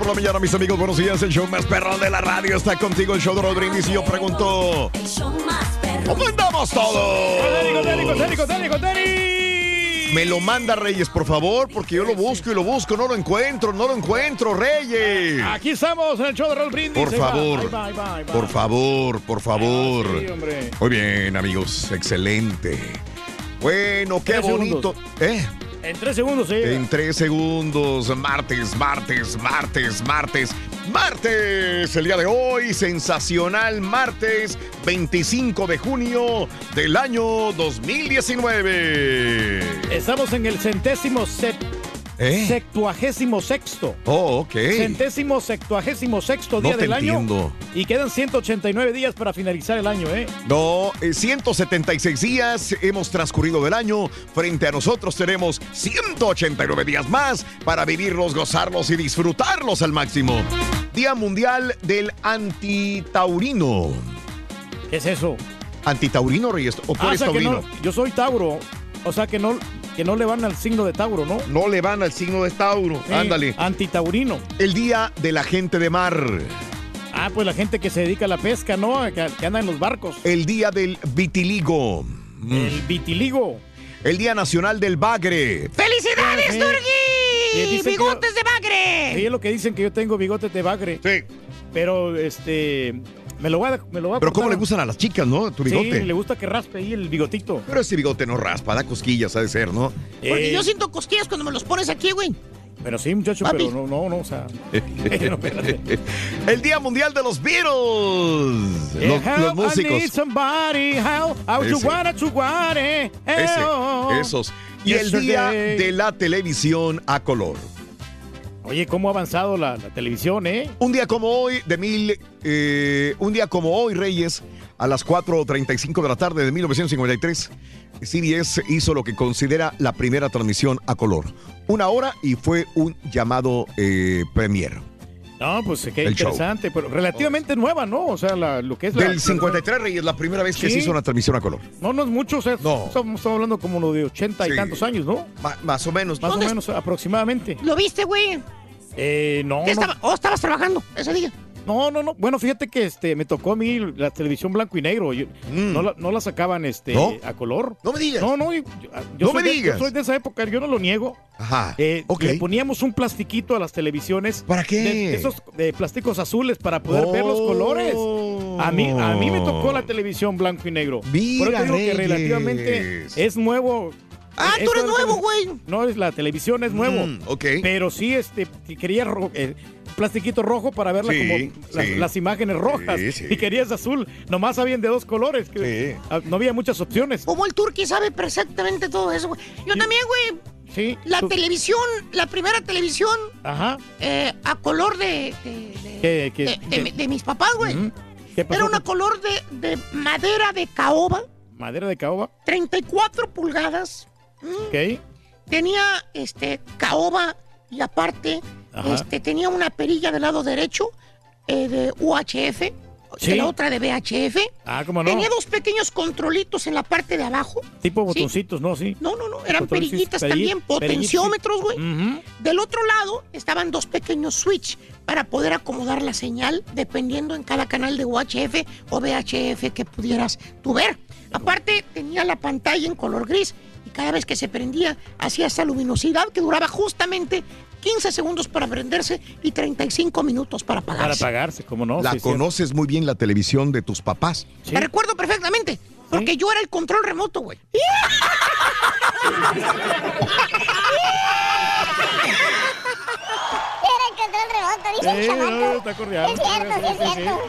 Por la mañana, mis amigos. Buenos días. El show más perrón de la radio está contigo. El show de Rodríguez. Y yo pregunto: ¿Cómo andamos todos? Me lo manda Reyes, por favor, porque yo lo busco y lo busco. No lo encuentro, no lo encuentro, Reyes. Aquí estamos en el show de Raúl Brindis. Por favor, ahí va, ahí va, ahí va. por favor, por favor. Sí, hombre. Muy bien, amigos. Excelente. Bueno, qué Tres bonito. ¿Eh? En tres segundos, sí. En tres segundos, martes, martes, martes, martes, martes, el día de hoy, sensacional martes 25 de junio del año 2019. Estamos en el centésimo set, ¿Eh? septuagésimo sexto. Oh, ok. Centésimo septuagésimo sexto día No te del año. Y quedan 189 días para finalizar el año, ¿eh? No, eh, 176 días hemos transcurrido del año. Frente a nosotros tenemos 189 días más para vivirlos, gozarlos y disfrutarlos al máximo. Día Mundial del Antitaurino. ¿Qué es eso? ¿Antitaurino, Reyes? ¿O tú Ah, o sea taurino? no, yo soy Tauro. O sea que no, que no le van al signo de Tauro, ¿no? No le van al signo de Tauro. Sí, Ándale. Antitaurino. El Día de la Gente de Mar. Ah, pues la gente que se dedica a la pesca, ¿no? Que, que anda en los barcos. El Día del Vitiligo. Mm. El vitiligo. El Día Nacional del Bagre. ¡Felicidades. Turgi! Que ¡Bigotes de bagre! Sí, es lo que dicen que yo tengo bigotes de bagre. Sí. Pero, este, me lo voy a, me lo voy a Pero cómo le gustan a las chicas, ¿no? Tu bigote. Sí, le gusta que raspe ahí el bigotito. Pero ese bigote no raspa, da cosquillas, ha de ser, ¿no? Porque Eh, yo siento cosquillas cuando me los pones aquí, güey. Pero sí, muchacho, Papi. pero no, no, no, o sea. no. El Día Mundial de los Beatles. Los, los Help, I músicos. need somebody, you Ese. wanna to want it. Ese, esos. Y el Día Yesterday. de la Televisión a color. Oye, cómo ha avanzado la, televisión, ¿eh? Un día como hoy, de mil. eh, un día como hoy, Reyes, a las 4.35 de la tarde de 1953, CBS hizo lo que considera la primera transmisión a color. Una hora y fue un llamado eh, premier. No, pues qué El show. interesante, pero relativamente nueva, ¿no? O sea, la- lo que es la. Del 53, Reyes, la primera vez que Sí. se hizo una transmisión a color. No, no es mucho, o sea, No. estamos, estamos hablando como lo de 80 y Sí. tantos años, ¿no? Ma- más o menos. Más o ¿Dónde menos aproximadamente. ¿Lo viste, güey? Eh, no, ¿Qué no, estaba? ¿O estabas trabajando ese día? No, no, no. Bueno, fíjate que este me tocó a mí la televisión blanco y negro. Yo- Mm. no, la, no la sacaban este ¿No? a color. No me digas. No, no, yo, yo No soy me de, digas. yo soy de esa época, yo no lo niego. Ajá. Eh, ok. Le poníamos un plastiquito a las televisiones. ¿Para qué? De, esos de plásticos azules para poder ver los colores. A mí, a mí me tocó la televisión blanco y negro. Mira, Por eso digo que relativamente es nuevo Ah, Eh, tú eres nuevo, güey. No, es la televisión es nuevo. Mm, ok. Pero sí, este, que quería ro- eh, plastiquito rojo para verla Sí, como las, sí. las imágenes rojas. Sí. Y querías azul. Nomás habían de dos colores. que- ah, No había muchas opciones. Como el turqui sabe perfectamente todo eso, güey. Yo también, güey. Sí. La tú- televisión, la primera televisión Ajá. eh, a color de, de, de- ¿Qué- qué- de- qué? mis papás, güey. Era una color de, de madera de caoba, Madera de caoba. 34 pulgadas. Ok. Tenía este caoba y aparte Ajá. este, tenía una perilla del lado derecho eh, de UHF Sí. y la otra de VHF. Ah, ¿cómo no? Tenía dos pequeños controlitos en la parte de abajo. Tipo Sí. botoncitos, ¿no? Sí. No, no, no, eran perillitas perilli- también, potenciómetros, güey. Del otro lado estaban dos pequeños switch para poder acomodar la señal dependiendo en cada canal de UHF o VHF que pudieras tú ver. Aparte tenía la pantalla en color gris y cada vez que se prendía hacía esa luminosidad que duraba justamente 15 segundos para prenderse y 35 minutos para Para apagarse. pagarse, ¿cómo no? La Sí, sí. conoces muy bien la televisión de tus papás. Sí. Me recuerdo perfectamente porque yo era el control remoto, güey. Era el control remoto, dice el chamaco. no, está. Es cierto, sí, es Sí, sí, sí. cierto.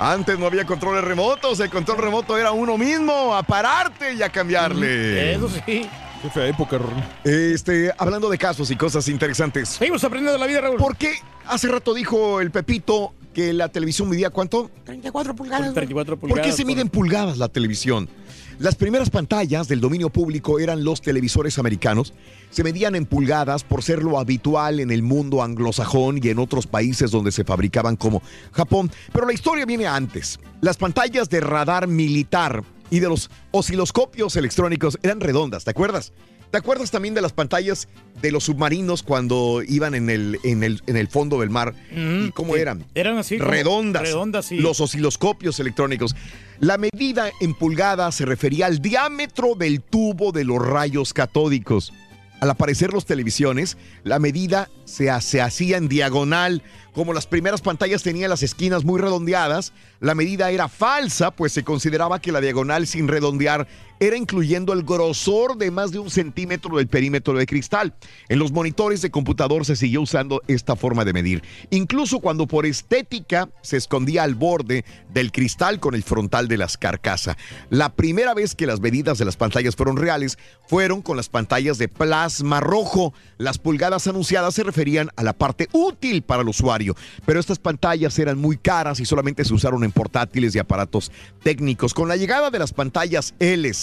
Antes no había controles remotos, el control remoto era uno mismo, a pararte y a cambiarle. Eso sí. Qué fea época, Ron. Este, hablando de casos y cosas interesantes. Seguimos aprendiendo de la vida, Raúl. ¿Por qué hace rato dijo el Pepito que la televisión medía cuánto? 34 pulgadas. güey. 34 ¿Por pulgadas. qué se mide en pulgadas la televisión? Las primeras pantallas del dominio público eran los televisores americanos. Se medían en pulgadas por ser lo habitual en el mundo anglosajón y en otros países donde se fabricaban como Japón. Pero la historia viene antes. Las pantallas de radar militar y de los osciloscopios electrónicos eran redondas, ¿te acuerdas? ¿Te acuerdas también de las pantallas de los submarinos cuando iban en el, en el, en el fondo del mar? ¿Y cómo Sí. eran? Eran así. redondas. Redondas, sí. Los osciloscopios electrónicos. La medida en pulgadas se refería al diámetro del tubo de los rayos catódicos. Al aparecer los televisiones, la medida se, se hacía en diagonal. Como las primeras pantallas tenían las esquinas muy redondeadas, la medida era falsa, pues se consideraba que la diagonal sin redondear era incluyendo el grosor de más de un centímetro del perímetro de cristal. En los monitores de computador se siguió usando esta forma de medir, incluso cuando por estética se escondía al borde del cristal con el frontal de las carcasas. La primera vez que las medidas de las pantallas fueron reales fueron con las pantallas de plasma rojo. Las pulgadas anunciadas se referían a la parte útil para el usuario, pero estas pantallas eran muy caras y solamente se usaron en portátiles y aparatos técnicos. Con la llegada de las pantallas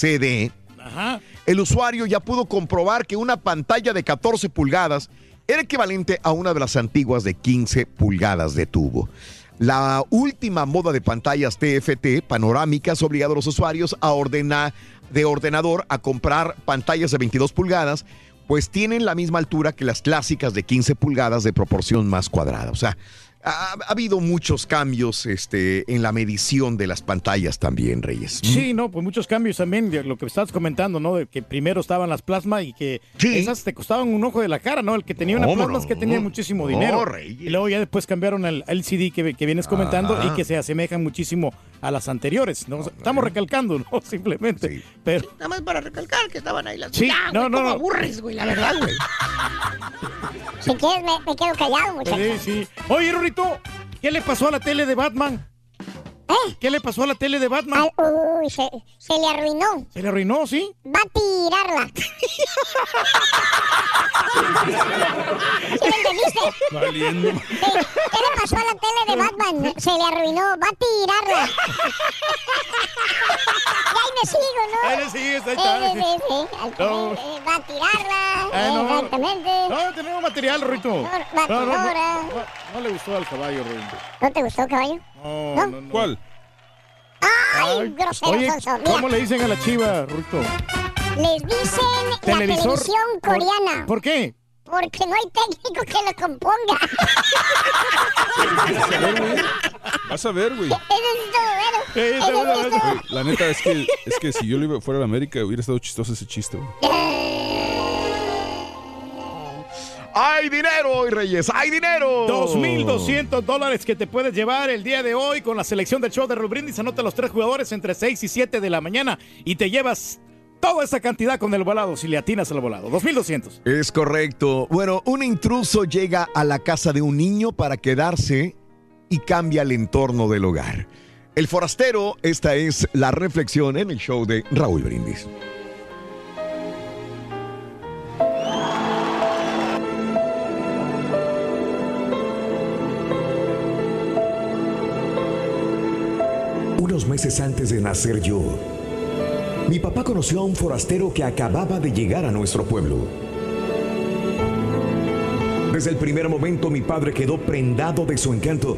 LCD, Ajá. el usuario ya pudo comprobar que una pantalla de 14 pulgadas era equivalente a una de las antiguas de 15 pulgadas de tubo. La última moda de pantallas TFT panorámicas obligado a los usuarios a ordenar de ordenador a comprar pantallas de 22 pulgadas, pues tienen la misma altura que las clásicas de 15 pulgadas de proporción más cuadrada. O sea, ha, ha habido muchos cambios este, en la medición de las pantallas también, Reyes. Sí, no, pues muchos cambios también, de lo que estabas comentando, ¿no? De que primero estaban las plasma y que Sí. esas te costaban un ojo de la cara, ¿no? El que tenía una No, plasma es no. que tenía muchísimo No, dinero. Reyes. y luego ya después cambiaron al LCD que, que vienes comentando Ajá. y que se asemejan muchísimo a las anteriores, ¿no? Estamos recalcando, ¿no? Simplemente. Sí. Pero, Nada más para recalcar que estaban ahí las... Sí, ya, no, güey, no, no. aburres, güey, la verdad, güey. Si quieres, me, me quedo callado, muchacho. sí, sí. Oye, Rorito, ¿qué le pasó a la tele de Batman? ¿Eh? ¿Qué le pasó a la tele de Batman? Uy, se, se le arruinó. Se le arruinó, ¿sí? Va a tirarla. ¿Sí me entendiste? Valiendo. Sí. ¿Qué le pasó a la tele de Batman? Se le arruinó. Va a tirarla. y ahí me sigo, ¿no? Ahí le sigues, ahí Sí, está. sí, sí, No. eh, Va a tirarla. Ah, no. Exactamente. No, tenemos material, Rorito. No, no, no, batidora. no, no le gustó al caballo, Rorito. ¿No te gustó, caballo? No, ¿No? no, no. ¿Cuál? ¡Ay, grosero, Oye, Sonso! Mira, ¿cómo le dicen a la chiva, Rorito? les dicen la Televisor. televisión ¿Por- coreana. ¿Por qué? Porque no hay técnico que lo componga. Vas a ver, güey. Eso es todo, bueno. Eso está bueno, es todo. Güey, La neta es que, es que si yo le iba fuera a la América hubiera estado chistoso ese chiste, güey. ¡Hay dinero hoy, Reyes! ¡Hay dinero! 2.200 dólares que te puedes llevar el día de hoy con la selección del show de Raúl Brindis. Anota los tres jugadores entre 6 y 7 de la mañana y te llevas toda esa cantidad con el volado, si le atinas al volado. 2200. Es correcto. Bueno, un intruso llega a la casa de un niño para quedarse y cambia el entorno del hogar. El forastero, esta es la reflexión en el show de Raúl Brindis. Unos meses antes de nacer yo, mi papá conoció a un forastero que acababa de llegar a nuestro pueblo. Desde el primer momento mi padre quedó prendado de su encanto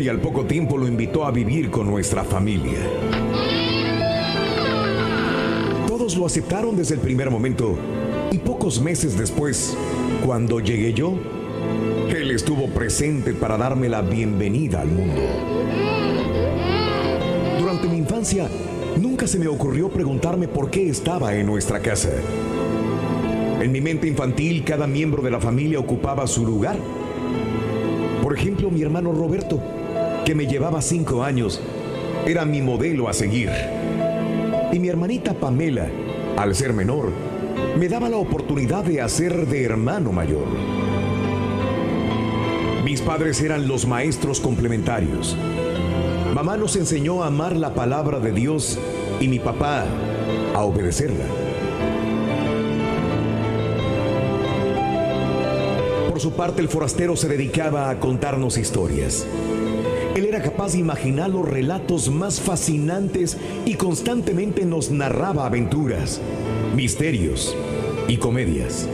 y al poco tiempo lo invitó a vivir con nuestra familia. Todos lo aceptaron desde el primer momento y pocos meses después, cuando llegué yo, él estuvo presente para darme la bienvenida al mundo. Nunca se me ocurrió preguntarme por qué estaba en nuestra casa. En mi mente infantil, cada miembro de la familia ocupaba su lugar. Por ejemplo, mi hermano Roberto, que me llevaba cinco años, era mi modelo a seguir. Y mi hermanita Pamela, al ser menor, me daba la oportunidad de hacer de hermano mayor. Mis padres eran los maestros complementarios. Mamá nos enseñó a amar la palabra de Dios y mi papá a obedecerla. Por su parte, el forastero se dedicaba a contarnos historias. Él era capaz de imaginar los relatos más fascinantes y constantemente nos narraba aventuras, misterios y comedias.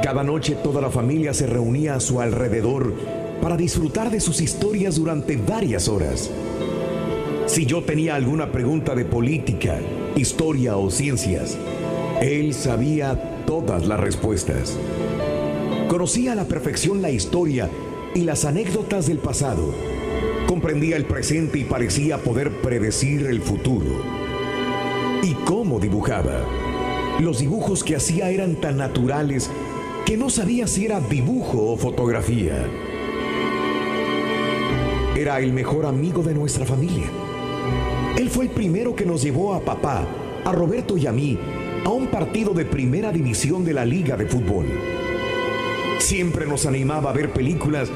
Cada noche toda la familia se reunía a su alrededor para disfrutar de sus historias durante varias horas. Si yo tenía alguna pregunta de política, historia o ciencias, él sabía todas las respuestas. Conocía a la perfección la historia y las anécdotas del pasado. Comprendía el presente y parecía poder predecir el futuro. ¿Y cómo dibujaba? Los dibujos que hacía eran tan naturales que no sabía si era dibujo o fotografía. Era el mejor amigo de nuestra familia. Él fue el primero que nos llevó a papá, a Roberto y a mí a un partido de primera división de la liga de fútbol. Siempre nos animaba a ver películas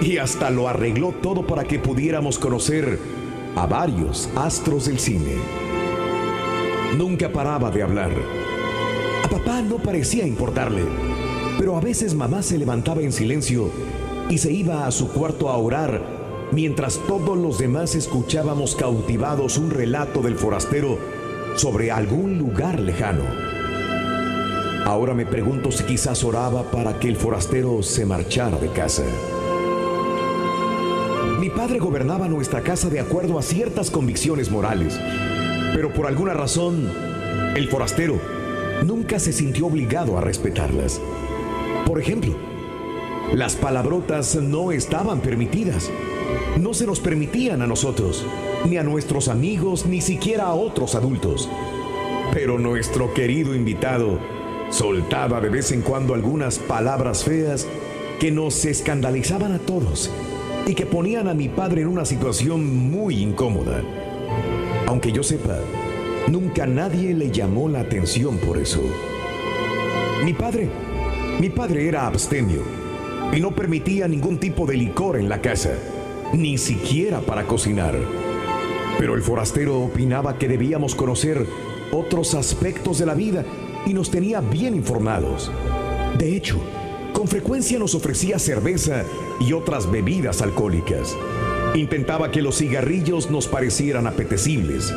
y hasta lo arregló todo para que pudiéramos conocer a varios astros del cine. Nunca paraba de hablar. A papá no parecía importarle, pero a veces mamá se levantaba en silencio y se iba a su cuarto a orar mientras todos los demás escuchábamos cautivados un relato del forastero sobre algún lugar lejano. Ahora me pregunto si quizás oraba para que el forastero se marchara de casa. Mi padre gobernaba nuestra casa de acuerdo a ciertas convicciones morales, pero por alguna razón, el forastero nunca se sintió obligado a respetarlas. Por ejemplo, las palabrotas no estaban permitidas. No se nos permitían a nosotros, ni a nuestros amigos, ni siquiera a otros adultos. Pero nuestro querido invitado soltaba de vez en cuando algunas palabras feas que nos escandalizaban a todos y que ponían a mi padre en una situación muy incómoda. Aunque yo sepa, nunca nadie le llamó la atención por eso. Mi padre, mi padre era abstemio y no permitía ningún tipo de licor en la casa, ni siquiera para cocinar. Pero el forastero opinaba que debíamos conocer otros aspectos de la vida y nos tenía bien informados. De hecho, con frecuencia nos ofrecía cerveza y otras bebidas alcohólicas. Intentaba que los cigarrillos nos parecieran apetecibles,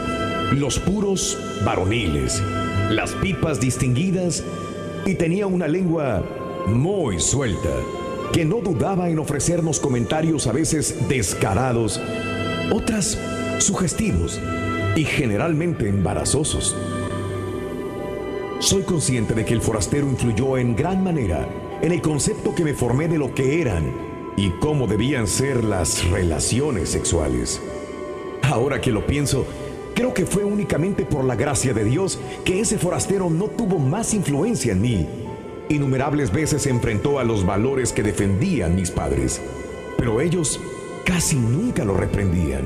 los puros varoniles, las pipas distinguidas y tenía una lengua muy suelta que no dudaba en ofrecernos comentarios a veces descarados, otras sugestivos y generalmente embarazosos. Soy consciente de que el forastero influyó en gran manera en el concepto que me formé de lo que eran y cómo debían ser las relaciones sexuales. Ahora que lo pienso, creo que fue únicamente por la gracia de Dios que ese forastero no tuvo más influencia en mí. Innumerables veces se enfrentó a los valores que defendían mis padres, pero ellos casi nunca lo reprendían.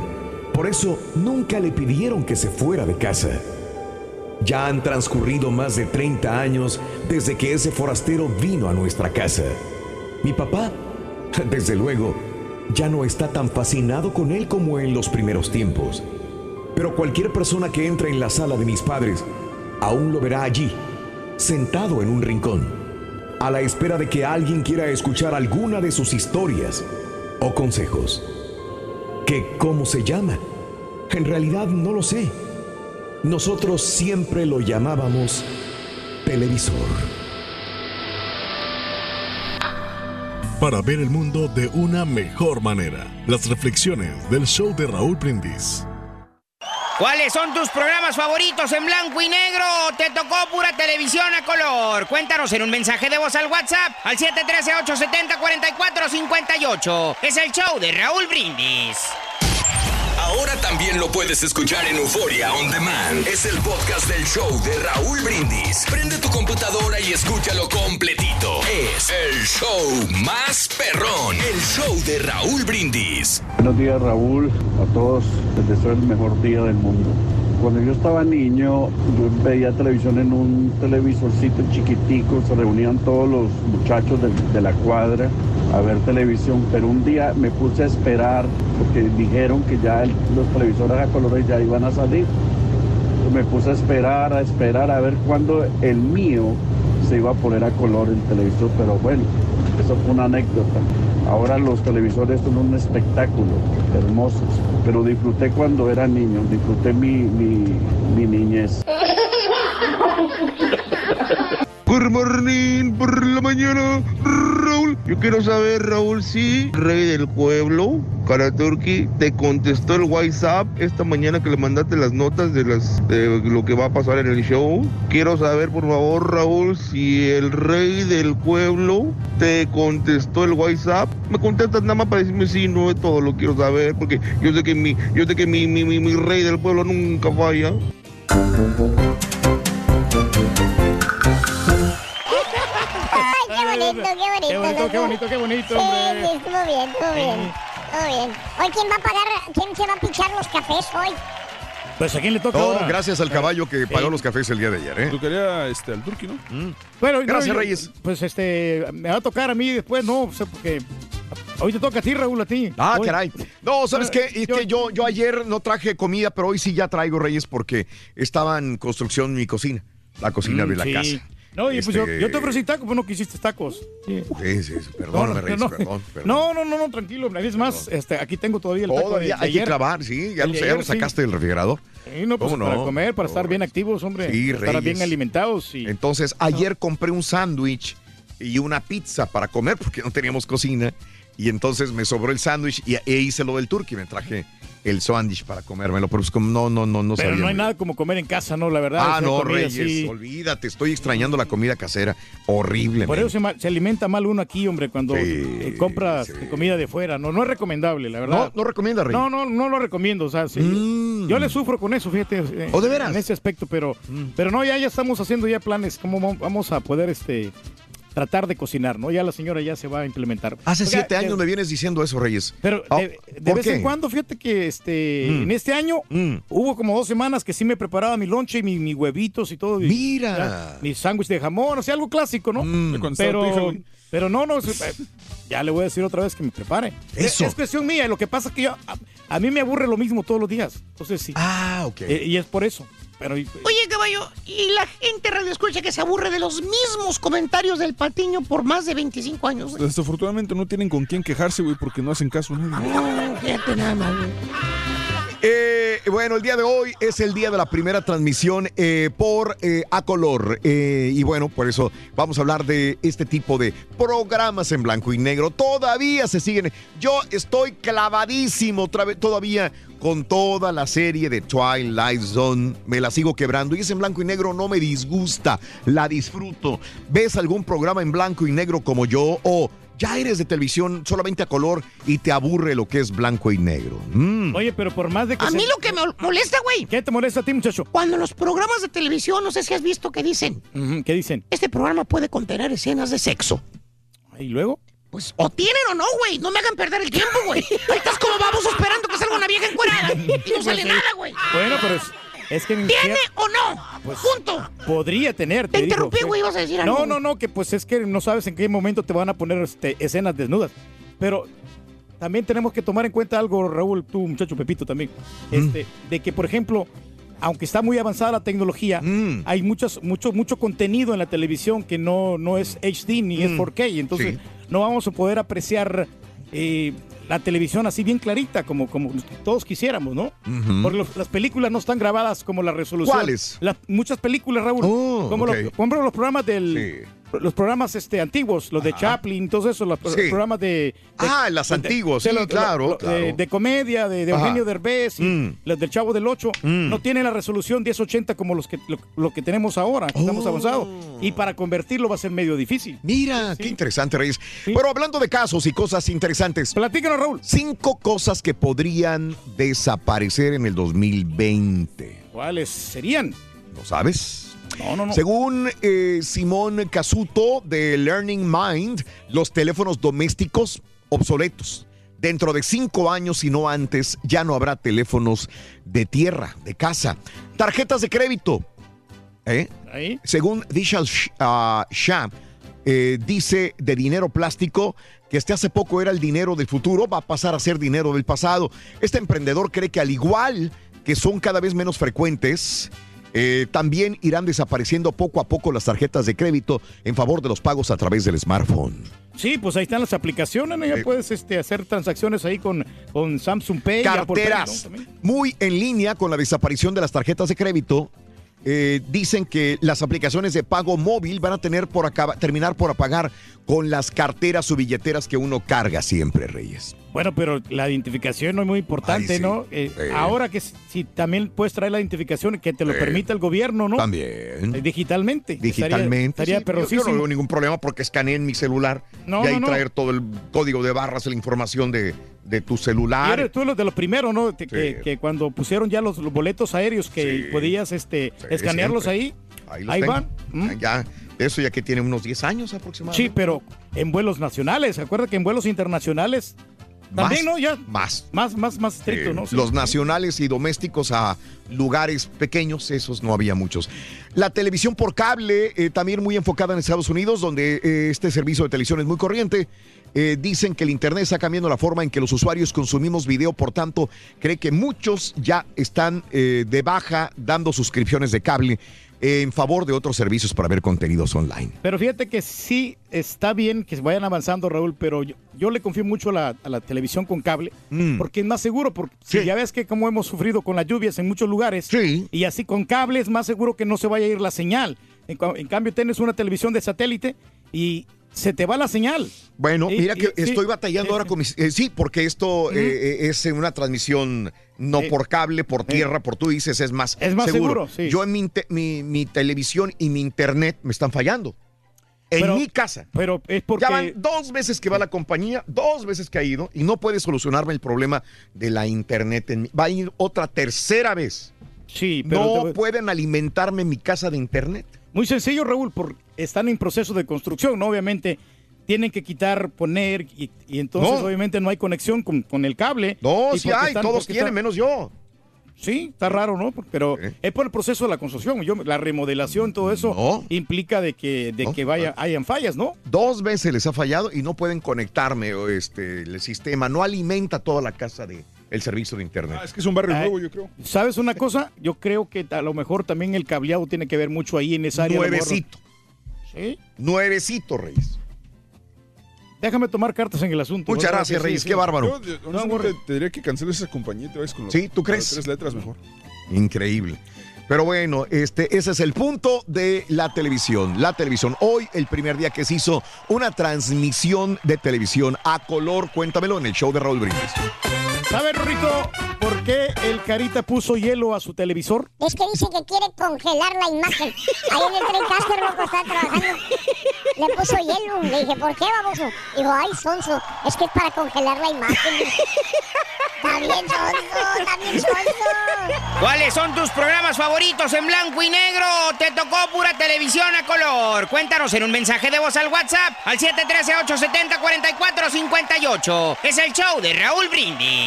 Por eso nunca le pidieron que se fuera de casa. Ya han transcurrido más de 30 años desde que ese forastero vino a nuestra casa. Mi papá, desde luego, ya no está tan fascinado con él como en los primeros tiempos. Pero cualquier persona que entre en la sala de mis padres aún lo verá allí, sentado en un rincón, a la espera de que alguien quiera escuchar alguna de sus historias o consejos. ¿Qué cómo se llama? En realidad no lo sé. Nosotros siempre lo llamábamos televisor. Para ver el mundo de una mejor manera, las reflexiones del show de Raúl Brindis. ¿Cuáles son tus programas favoritos en blanco y negro? ¿Te tocó pura televisión a color? Cuéntanos en un mensaje de voz al WhatsApp al 713-870-4458. Es el show de Raúl Brindis. También lo puedes escuchar en Euforia On Demand. Es el podcast del show de Raúl Brindis. Prende tu computadora y escúchalo completito. Es el show más perrón. El show de Raúl Brindis. Buenos días Raúl, a todos les deseo el mejor día del mundo. Cuando yo estaba niño, yo veía televisión en un televisorcito chiquitico, se reunían todos los muchachos de, de la cuadra a ver televisión, pero un día me puse a esperar porque dijeron que ya los televisores a colores ya iban a salir. Me puse a esperar, a esperar, a ver cuándo el mío se iba a poner a color el televisor, pero bueno, eso fue una anécdota. Ahora los televisores son un espectáculo, hermosos, pero disfruté cuando era niño, disfruté mi, mi, mi niñez. Por la mañana, Raúl. Yo quiero saber, Raúl, si Rey del Pueblo, Karaturki, te contestó el WhatsApp esta mañana que le mandaste las notas de, las, de lo que va a pasar en el show. Quiero saber, por favor, Raúl, si el Rey del Pueblo te contestó el WhatsApp. Me contestas nada más para decirme sí, no es todo lo quiero saber, porque yo sé que mi, yo sé que mi, mi, mi, mi Rey del Pueblo nunca falla. Bonito, qué bonito. Qué bonito, qué bonito, qué bonito, Sí, hombre. sí, estuvo bien, estuvo bien. Estuvo bien. Hoy, ¿quién va a pagar, quién se va a pichar los cafés hoy? Pues a quién le toca No, ahora. gracias al caballo que pagó los cafés el día de ayer, ¿eh? Yo quería este, al Turqui, ¿no? Bueno, no, Gracias, yo- Reyes. Pues este, me va a tocar a mí después, no, o sea, porque hoy te toca a ti, Raúl, a ti. Ah, Hoy- caray. No, ¿sabes qué? Es que yo, yo ayer no traje comida, pero hoy sí ya traigo Reyes porque estaba en construcción mi cocina, la cocina Mm, de la sí. casa. No, y pues yo, Este- yo te ofrecí tacos, pues no quisiste tacos. Sí. Sí, sí, sí, perdóname, Reyes, no, perdón, perdón. No, no, no, no, tranquilo. Es más, este, aquí tengo todavía el taco de, Todavía de hay que ayer. clavar, sí, ya lo, de ya ayer, lo sí. sacaste del refrigerador. Sí, no, pues ¿Cómo para no? comer, para estar bien activos, hombre. Sí, para estar bien alimentados. Y... Entonces, ayer compré un sándwich y una pizza para comer porque no teníamos cocina. Y entonces me sobró el sándwich y e hice lo del turkey. Me traje el sándwich para comérmelo, pero pues como no, no, no, no Pero sabía no hay nada como comer en casa, ¿no? La verdad. Ah, no, Reyes, así. olvídate, estoy extrañando la comida casera. Horrible. Por eso se, alimenta mal uno aquí, hombre, cuando Sí, eh, compras comida de fuera. No, no es recomendable, la verdad. No, no recomienda, Rey. No, no, no lo recomiendo. O sea, sí, yo le sufro con eso, fíjate. eh, ¿Oh, de veras? En ese aspecto, pero, pero no, ya, ya estamos haciendo ya planes. ¿Cómo vam- vamos a poder este tratar de cocinar, no? Ya la señora ya se va a implementar. Hace Oiga, siete de- años me vienes diciendo eso, Reyes. Pero Ah, de, de ¿por vez qué? en cuando, fíjate que este Mm. en este año hubo como dos semanas que sí me preparaba mi lonche y mi, mi huevitos y todo. y- Mira. ya, mi sándwich de jamón, o sea, algo clásico, ¿no? Hija, Pero, pero no, no, eh, ya le voy a decir otra vez que me prepare. Eso. Es, es cuestión mía, lo que pasa es que yo, a, a mí me aburre lo mismo todos los días. Entonces sí. Ah, ok. Eh, y es por eso. Pero Oye, caballo, y la gente radio escucha que se aburre de los mismos comentarios del patiño por más de 25 años. güey. Desafortunadamente no tienen con quién quejarse, güey, porque no hacen caso a nadie. No, fíjate nada más, güey. Eh, bueno, el día de hoy es el día de la primera transmisión eh, por eh, A Color. Eh, y bueno, por eso vamos a hablar de este tipo de programas en blanco y negro. Todavía se siguen. Yo estoy clavadísimo todavía con toda la serie de Twilight Zone. Me la sigo quebrando. Y es en blanco y negro, no me disgusta. La disfruto. ¿Ves algún programa en blanco y negro como yo? O ya eres de televisión solamente a color y te aburre lo que es blanco y negro. Mm. Oye, pero por más de que A se- mí lo que me molesta, güey. ¿Qué te molesta a ti, muchacho? Cuando los programas de televisión, no sé si has visto que dicen, ¿Qué dicen? este programa puede contener escenas de sexo. ¿Y luego? Pues o tienen o no, güey. No me hagan perder el tiempo, güey. Ahí estás como vamos esperando que salga una vieja encuerada. Y no sale nada, güey. Bueno, pero es- Es que en ¿Tiene cier- o no? Pues, Punto. Podría tener. Te interrumpí, güey, ibas a decir No, algo. no, no, que pues es que no sabes en qué momento te van a poner este, escenas desnudas. Pero también tenemos que tomar en cuenta algo, Raúl, tú, muchacho Pepito, también. Este, de que, por ejemplo, aunque está muy avanzada la tecnología, hay muchos, mucho, mucho contenido en la televisión que no, no es HD ni es 4K. y Entonces, Sí. no vamos a poder apreciar eh, la televisión así bien clarita como, como todos quisiéramos, ¿no? Porque los- las películas no están grabadas como la resolución. ¿Cuáles? Las- muchas películas, Raúl. Oh, como los, por ejemplo, los programas del. Los programas este, antiguos, los de Chaplin, todos esos, los, Sí. programas de, de- Ah, las sí, los- claro, lo- claro. De, de comedia, de. Eugenio Derbez Mm. los del Chavo del 8, Mm. no tienen la resolución 1080 como los que, lo, lo que tenemos ahora, que estamos Oh. avanzados. Y para convertirlo va a ser medio difícil. Mira, qué interesante, Reyes. Pero hablando de casos y cosas interesantes. Platícanos, Raúl. Cinco cosas que podrían desaparecer en el 2020. ¿Cuáles serían? ¿No sabes? No, no, no. Según eh, Simón Casuto de Learning Mind, los teléfonos domésticos obsoletos. Dentro de cinco años, si no antes, ya no habrá teléfonos de tierra, de casa. Tarjetas de crédito. ¿eh? Ahí. Según Vishal Sh- ah, Shah, eh, dice de dinero plástico que este hace poco era el dinero del futuro, va a pasar a ser dinero del pasado. Este emprendedor cree que al igual que son cada vez menos frecuentes, eh, también irán desapareciendo poco a poco las tarjetas de crédito en favor de los pagos a través del smartphone. Sí, pues ahí están las aplicaciones, ¿no? ya Eh. puedes este, hacer transacciones ahí con, con Samsung Pay. y Apple Pay, ¿no? Carteras. Muy en línea con la desaparición de las tarjetas de crédito. eh, dicen que las aplicaciones de pago móvil van a tener por acaba- terminar por apagar con las carteras o billeteras que uno carga siempre, Reyes. Bueno, pero la identificación no es muy importante, Ay, sí. ¿no? Eh, Sí. Ahora que si también puedes traer la identificación que te lo Sí. permita el gobierno, ¿no? También. Eh, Digitalmente. Digitalmente. Estaría, estaría Yo- yo, no veo ningún problema porque escaneen mi celular No, y ahí no, no. traer todo el código de barras, la información de, de tu Y celular. eres tú los de los primeros, ¿no? Que, que cuando pusieron ya los, los boletos aéreos que podías este, escanearlos siempre. ahí, los ahí van. ¿Mm? Ya, eso ya que tiene unos 10 años aproximadamente. Sí, pero en vuelos nacionales. Acuerda que en vuelos internacionales también, Más, ¿no? Ya Más. más, más, más estricto, Eh, ¿no? Sí. Los nacionales y domésticos a lugares pequeños, esos no había muchos. La televisión por cable, eh, también muy enfocada en Estados Unidos, donde eh, este servicio de televisión es muy corriente. Dicen que el Internet está cambiando la forma en que los usuarios consumimos video, por tanto, cree que muchos ya están de baja dando suscripciones de cable en favor de otros servicios para ver contenidos online. Pero fíjate que sí está bien que vayan avanzando, Raúl, pero yo, yo le confío mucho a la, a la televisión con cable, Mm. porque es más seguro, porque si ya ves que como hemos sufrido con las lluvias en muchos lugares, y así con cable es más seguro que no se vaya a ir la señal. En cambio, tienes una televisión de satélite y se te va la señal. Bueno, Y- mira que estoy batallando sí, ahora con mis... eh, sí, porque esto eh, eh, es una transmisión no Eh, por cable, por tierra, por tú dices, es más Es más seguro, sí. Yo en mi, mi, mi televisión y mi internet me están fallando. En Pero- mi casa. Pero es porque... Ya van dos veces que va la compañía, dos veces que ha ido y no puede solucionarme el problema de la internet. En mi- va a ir otra tercera vez. Sí, pero no te pueden alimentarme mi casa de internet. Muy sencillo, Raúl, porque están en proceso de construcción, ¿no? Obviamente tienen que quitar, poner, y, y entonces No. obviamente no hay conexión con, con el cable. No, Y sí hay, están- todos tienen, están- menos yo. Sí, está raro, ¿no? Pero es por el proceso de la construcción. Yo, la remodelación, todo eso implica de que, de que vaya, hayan fallas, ¿no? Dos veces les ha fallado y no pueden conectarme o este el sistema no alimenta toda la casa de el servicio de internet. es que es un barrio Ay, nuevo, yo creo. ¿Sabes una cosa? Yo creo que a lo mejor también el cableado tiene que ver mucho ahí en esa área. Nuevecito. Sí. Nuevecito, Reyes. Déjame tomar cartas en el asunto. Muchas ¿verdad? gracias, sí, Reyes, sí. qué bárbaro. Yo, honestamente, te diría que canceles esa compañía y te vayas con la- Sí, ¿tú crees? las tres letras mejor. Increíble. Pero bueno, este, ese es el punto de la televisión. La televisión. Hoy, el primer día que se hizo una transmisión de televisión a color. Cuéntamelo en el show de Raúl Brindis. ¿Sabes, Rorrito, por qué el Carita puso hielo a su televisor? Es que dice que quiere congelar la imagen. Ahí en el tren Caster, loco, está trabajando. Le puso hielo. Le dije, ¿por qué, baboso? Dijo, ay, sonso, es que es para congelar la imagen. Está bien, sonso, está bien, sonso. ¿Cuáles son tus programas favoritos en blanco y negro? ¿Te tocó pura televisión a color? Cuéntanos en un mensaje de voz al WhatsApp al 713-870-4458. Es el show de Raúl Brindis.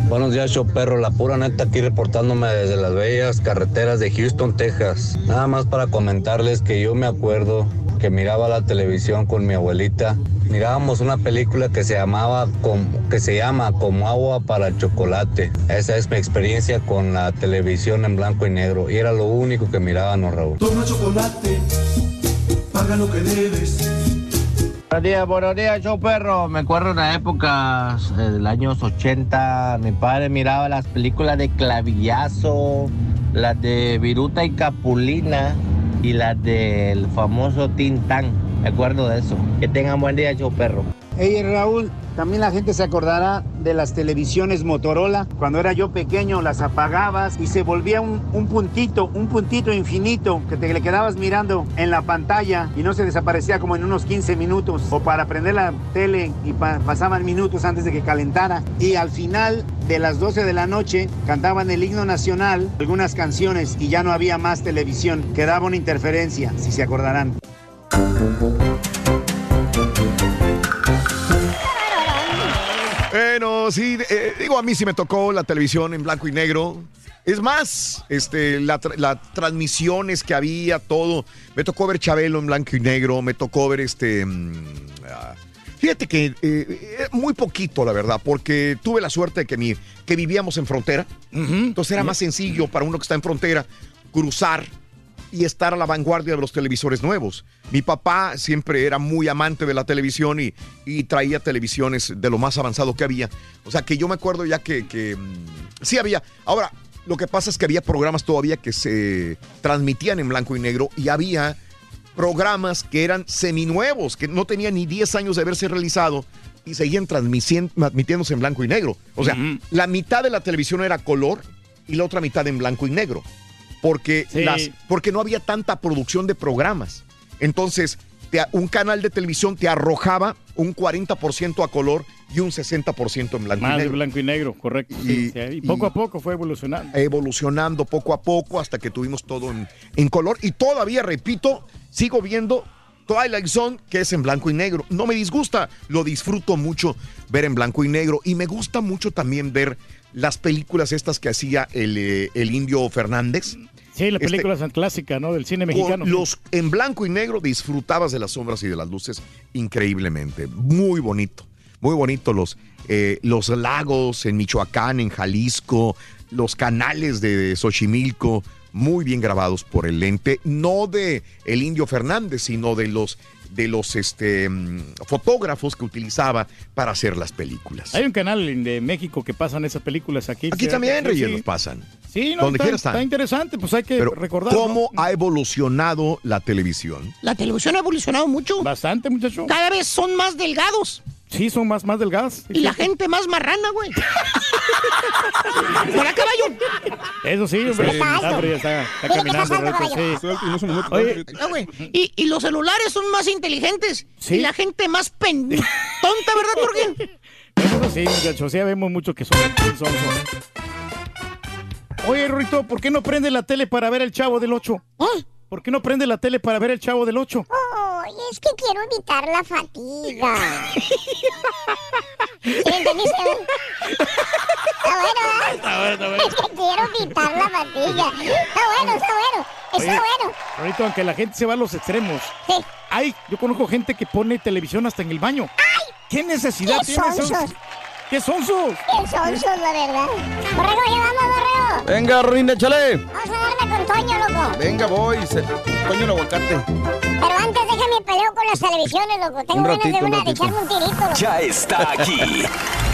Buenos días, show perro. La pura neta aquí reportándome desde las bellas carreteras de Houston, Texas. Nada más para comentarles que yo me acuerdo que miraba la televisión con mi abuelita. Mirábamos una película que se llamaba como, que se llama Como agua para chocolate. Esa es mi experiencia con la televisión en blanco y negro y era lo único que mirábamos, Raúl. Toma chocolate, paga lo que debes. Buenos días, buenos días, show perro. Me acuerdo en la época eh, del años 80, mi padre miraba las películas de Clavillazo, las de Viruta y Capulina y las del famoso Tintán. Me acuerdo de eso. Que tengan buen día, show perro. Hey Raúl, también la gente se acordará de las televisiones Motorola. Cuando era yo pequeño las apagabas y se volvía un, un puntito, un puntito infinito que te le quedabas mirando en la pantalla y no se desaparecía como en unos 15 minutos. O para prender la tele y pa- pasaban minutos antes de que calentara. Y al final de las 12 de la noche cantaban el himno nacional, algunas canciones y ya no había más televisión. Quedaba una interferencia, si se acordarán. Bueno, sí, eh, digo, a mí sí me tocó la televisión en blanco y negro. Es más, este, la las transmisiones que había, todo. Me tocó ver Chabelo en blanco y negro, me tocó ver este... mm, ah, fíjate que eh, eh, muy poquito, la verdad, porque tuve la suerte de que, mi, que vivíamos en frontera. Entonces era más sencillo para uno que está en frontera cruzar y estar a la vanguardia de los televisores nuevos. Mi papá siempre era muy amante de la televisión y, y traía televisiones de lo más avanzado que había. O sea que yo me acuerdo ya que, que, mm, sí había. Ahora, lo que pasa es que había programas todavía que se transmitían en blanco y negro y había programas que eran seminuevos, que no tenían ni 10 años de haberse realizado y seguían transmitiéndose en blanco y negro. O sea, la mitad de la televisión era color y la otra mitad en blanco y negro. Porque, Sí. las, porque no había tanta producción de programas. Entonces, te- un canal de televisión te arrojaba un 40% a color y un 60% en blanco Más y negro. blanco y negro, correcto. sí, sí, y poco a poco fue evolucionando. Evolucionando poco a poco hasta que tuvimos todo en, en color. Y todavía, repito, sigo viendo Twilight Zone, que es en blanco y negro. No me disgusta, lo disfruto mucho ver en blanco y negro. Y me gusta mucho también ver las películas estas que hacía el, eh, el indio Fernández. Sí, la Este, película es clásica, ¿no? Del cine con mexicano. los en blanco y negro disfrutabas de las sombras y de las luces increíblemente. Muy bonito, muy bonito los, eh, los lagos en Michoacán, en Jalisco, los canales de Xochimilco, muy bien grabados por el lente, no de el Indio Fernández, sino de los de los este, mm, fotógrafos que utilizaba para hacer las películas. Hay un canal de México que pasan esas películas aquí. Aquí también, Reyes, sí. los pasan. Sí, no, Donde está, está interesante, pues hay que Pero, recordar. ¿cómo ha evolucionado la televisión? La televisión ha evolucionado mucho. Bastante, muchacho. Cada vez son más delgados. Sí, son más, más delgadas. Y la gente más marrana, güey. ¿Para caballo? Eso sí, hombre. Sí. Está, hombre, está, está Mira, ¿qué caminando. está pasando, ahorita, sí. caballo? Oye, Ah, güey. Y, y los celulares son más inteligentes. Sí. Y la gente más pen... tonta, ¿verdad, Jorge? eso sí, muchachos. Sí, vemos mucho que son, son, son. Oye, Rorito, ¿por qué no prende la tele para ver el Chavo del 8? ¿Por qué no prende la tele para ver el Chavo del 8? Oye, es que quiero evitar la fatiga. ¿Sí me entendiste? Está bueno. Está bueno, está bueno. Es que quiero evitar la fatiga. Está bueno, está bueno. Está Oye, bueno. Rorito, aunque la gente se va a los extremos. Ay, yo conozco gente que pone televisión hasta en el baño. ¿Qué necesidad ¡Qué tiene eso? sonsos! ¿Qué sonsos? Qué sonsos, la verdad. Borrego, ya vamos, Borrego. Venga, Ruin, échale. Vamos a darle con Toño, loco. Venga, voy. Se... Coño el aguacate. Pero antes déjame peleo con las televisiones, loco. Tengo ganas ratito, de, un una, de ratito. echarme un tirito, loco. Ya está aquí.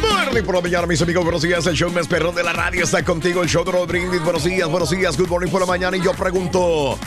Morning por la mañana, mis amigos. Buenos días. El show más perrón de la radio está contigo. El show de Rod Brindis. Buenos días, buenos días. Good morning por la mañana. Y yo pregunto: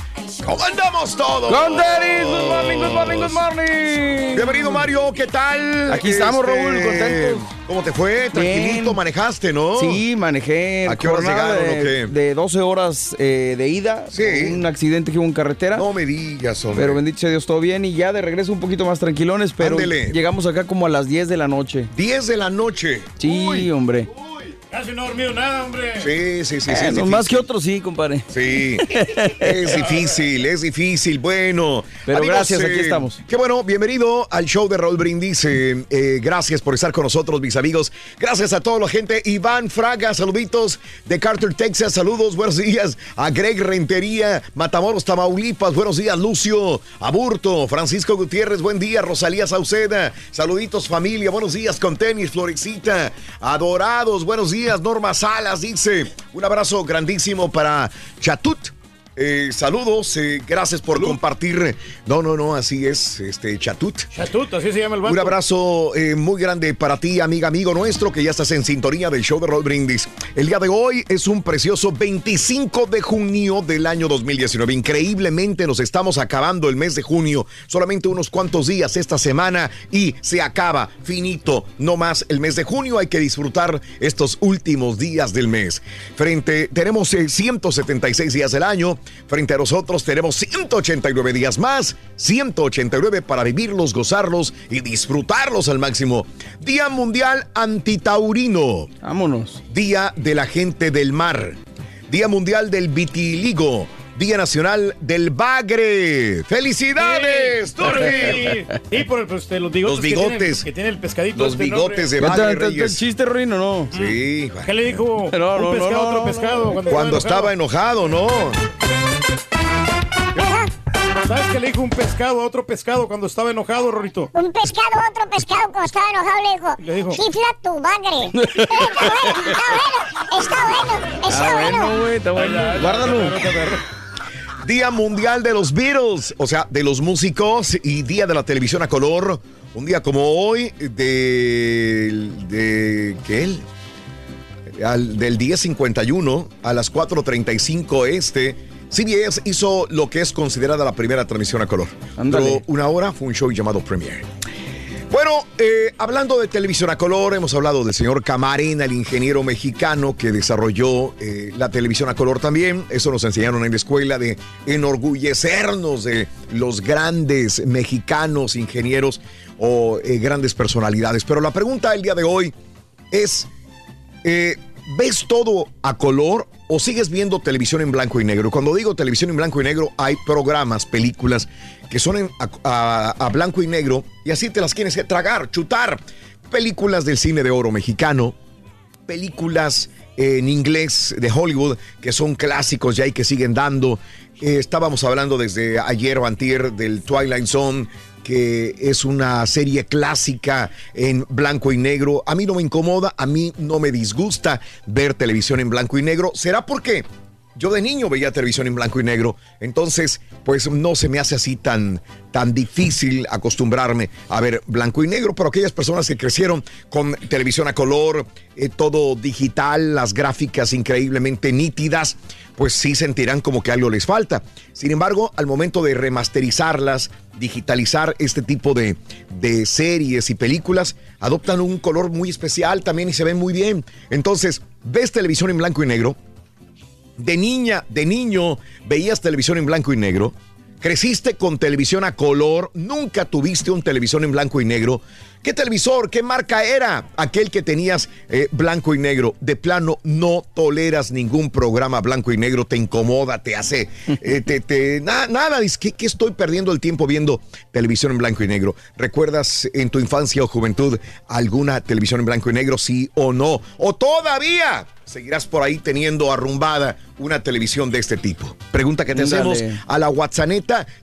¿Cómo andamos todos? Good morning, good morning, good morning. Bienvenido, Mario. ¿Qué tal? Aquí estamos, Raúl, contentos. ¿Cómo te fue? Tranquilito, Bien. manejaste, ¿no? Sí, manejé. ¿A qué horas llegaron o de, qué? de 12 horas eh, de ida. Sí. Un accidente que hubo en carretera. No me digas, hombre. Pero bendito sea Dios, todo bien. Y ya de regreso un poquito más tranquilones, pero Ándele. llegamos acá como a las 10 de la noche. 10 de la noche. Sí, hombre. Casi no he dormido nada, hombre. Sí, sí, sí, sí. Eh, no, más que otros, sí, compadre. Sí, es difícil, es difícil. Bueno, Pero gracias, aquí estamos. Qué bueno, bienvenido al show de Raúl Brindis. Eh, eh, gracias por estar con nosotros, mis amigos. Gracias a toda la gente. Iván Fraga, saluditos de Carter, Texas. Saludos, buenos días. A Greg Rentería, Matamoros, Tamaulipas. Buenos días, Lucio Aburto, Francisco Gutiérrez. Buen día, Rosalía Sauceda. Saluditos, familia. Buenos días con tenis, Florexita. Adorados, buenos días. Norma Salas dice: Un abrazo grandísimo para Chatut. Eh, saludos, eh, gracias por compartir. No, no, no, así es, este Chatut. Chatut, así se llama el banco. Un abrazo eh, muy grande para ti, amiga, amigo nuestro, que ya estás en sintonía del show de Roll Brindis. El día de hoy es un precioso 25 de junio del año 2019. Increíblemente nos estamos acabando el mes de junio. Solamente unos cuantos días esta semana y se acaba, finito, no más el mes de junio. Hay que disfrutar estos últimos días del mes. Frente, tenemos eh, 176 días del año. Frente a nosotros tenemos 189 días más. 189 para vivirlos, gozarlos y disfrutarlos al máximo. Día Mundial Antitaurino. Vámonos. Día de la gente del mar. Día Mundial del Vitiligo. Día Nacional del Bagre. ¡Felicidades, Turki! Y por pues, este, los bigotes. Los que tiene- bigotes. Que tiene, el pescadito. Los este bigotes nombre. de Bagre ¿Está- está- está el chiste, Ruin, o no? Sí. ¿Qué le dijo? No, no, un pescado, no, otro no, pescado. Cuando, Cuando estaba enojado, ¿no? ¿Sabes qué le dijo un pescado a otro pescado cuando estaba enojado, Rorito? Un pescado, otro pescado, cuando estaba enojado, le dijo, Le dijo. chifla tu bagre. está bueno, está bueno, está Ah, bueno. bueno, güey, está bueno. Guárdalo. Día Mundial de los Beatles, o sea, de los músicos y Día de la Televisión a color. Un día como hoy, del de, ¿qué? él? Al, del 10.51 a las 4.35 este, CBS hizo lo que es considerada la primera transmisión a color. Duró una hora, fue un show llamado Premiere. Bueno, eh, hablando de televisión a color, hemos hablado del señor Camarena, el ingeniero mexicano que desarrolló eh, la televisión a color también. Eso nos enseñaron en la escuela de enorgullecernos de los grandes mexicanos ingenieros o eh, grandes personalidades. Pero la pregunta del día de hoy es, ¿ves todo a color o sigues viendo televisión en blanco y negro? Cuando digo televisión en blanco y negro, hay programas, películas que son a, blanco y negro y así te las quieres tragar, chutar. Películas del cine de oro mexicano, películas en inglés de Hollywood que son clásicos ya y que siguen dando. Eh, estábamos hablando desde ayer o antier del Twilight Zone, que es una serie clásica en blanco y negro. A mí no me incomoda, a mí no me disgusta ver televisión en blanco y negro. ¿Será porque yo de niño veía televisión en blanco y negro? Entonces, pues no se me hace así tan, tan difícil acostumbrarme a ver blanco y negro. Pero aquellas personas que crecieron con televisión a color, eh, todo digital, las gráficas increíblemente nítidas, pues sí sentirán como que algo les falta. Sin embargo, al momento de remasterizarlas, digitalizar este tipo de, de series y películas, adoptan un color muy especial también y se ven muy bien. Entonces, ves televisión en blanco y negro, de niña, de niño, veías televisión en blanco y negro, creciste con televisión a color, nunca tuviste un televisión en blanco y negro. ¿Qué televisor, qué marca era aquel que tenías eh, blanco y negro? De plano, no toleras ningún programa blanco y negro, te incomoda, te hace, eh, te, te- na- nada, dices, ¿qué, qué estoy perdiendo el tiempo viendo televisión en blanco y negro? ¿Recuerdas en tu infancia o juventud alguna televisión en blanco y negro, sí o no? ¿O todavía seguirás por ahí teniendo arrumbada una televisión de este tipo? Pregunta que te hacemos a la WhatsApp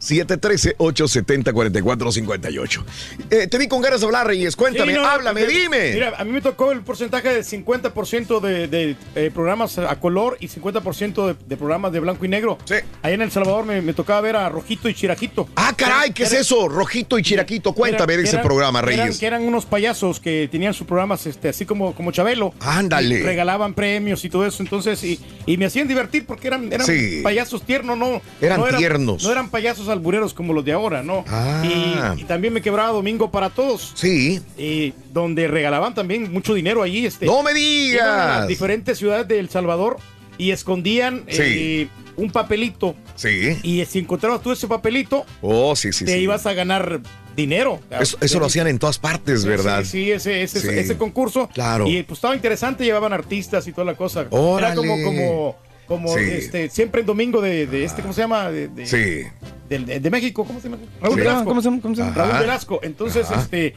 713-870-4458. Eh, te vi con ganas de hablar, Reyes. Cuéntame, Sí, no, háblame, dime. Mira, a mí me tocó el porcentaje de 50% de, de, eh, programas a color y 50% de, de programas de blanco y negro. Sí. Ahí en El Salvador me, me tocaba ver a Rojito y Chirajito. Ah, caray, ¿qué es Era- eso? Rojito y Chiraquito. Cuéntame Eran- de ese eran- programa, eran- Reyes. que eran unos payasos que tenían sus programas este, así como, como Chabelo. Ándale. Regalaban premios y todo eso. Entonces, y, y me hacían divertir porque eran, eran Sí. payasos tiernos, no. Eran no tiernos. No eran payasos albureros como los de ahora, ¿no? Ah. Y, y también me quebraba Domingo para Todos. Sí. Y donde regalaban también mucho dinero allí. Este, ¡No me digas! diferentes ciudades de El Salvador y escondían Sí. eh, un papelito. Sí. Y si encontrabas tú ese papelito, Oh, sí, sí, te sí. ibas a ganar dinero. Eso, eso lo hacían en todas partes, ¿verdad? Sí, sí, ese, ese, Sí. ese concurso. Claro. Y pues estaba interesante, llevaban artistas y toda la cosa. Órale. Era como, como, como Sí. este, siempre el domingo de, de este, ¿cómo se llama? De, de- Sí. de, de México, ¿cómo se llama? Raúl Sí. Velasco. ¿Cómo se llama? ¿Cómo se llama? Raúl. Velasco. Entonces, Ajá. este,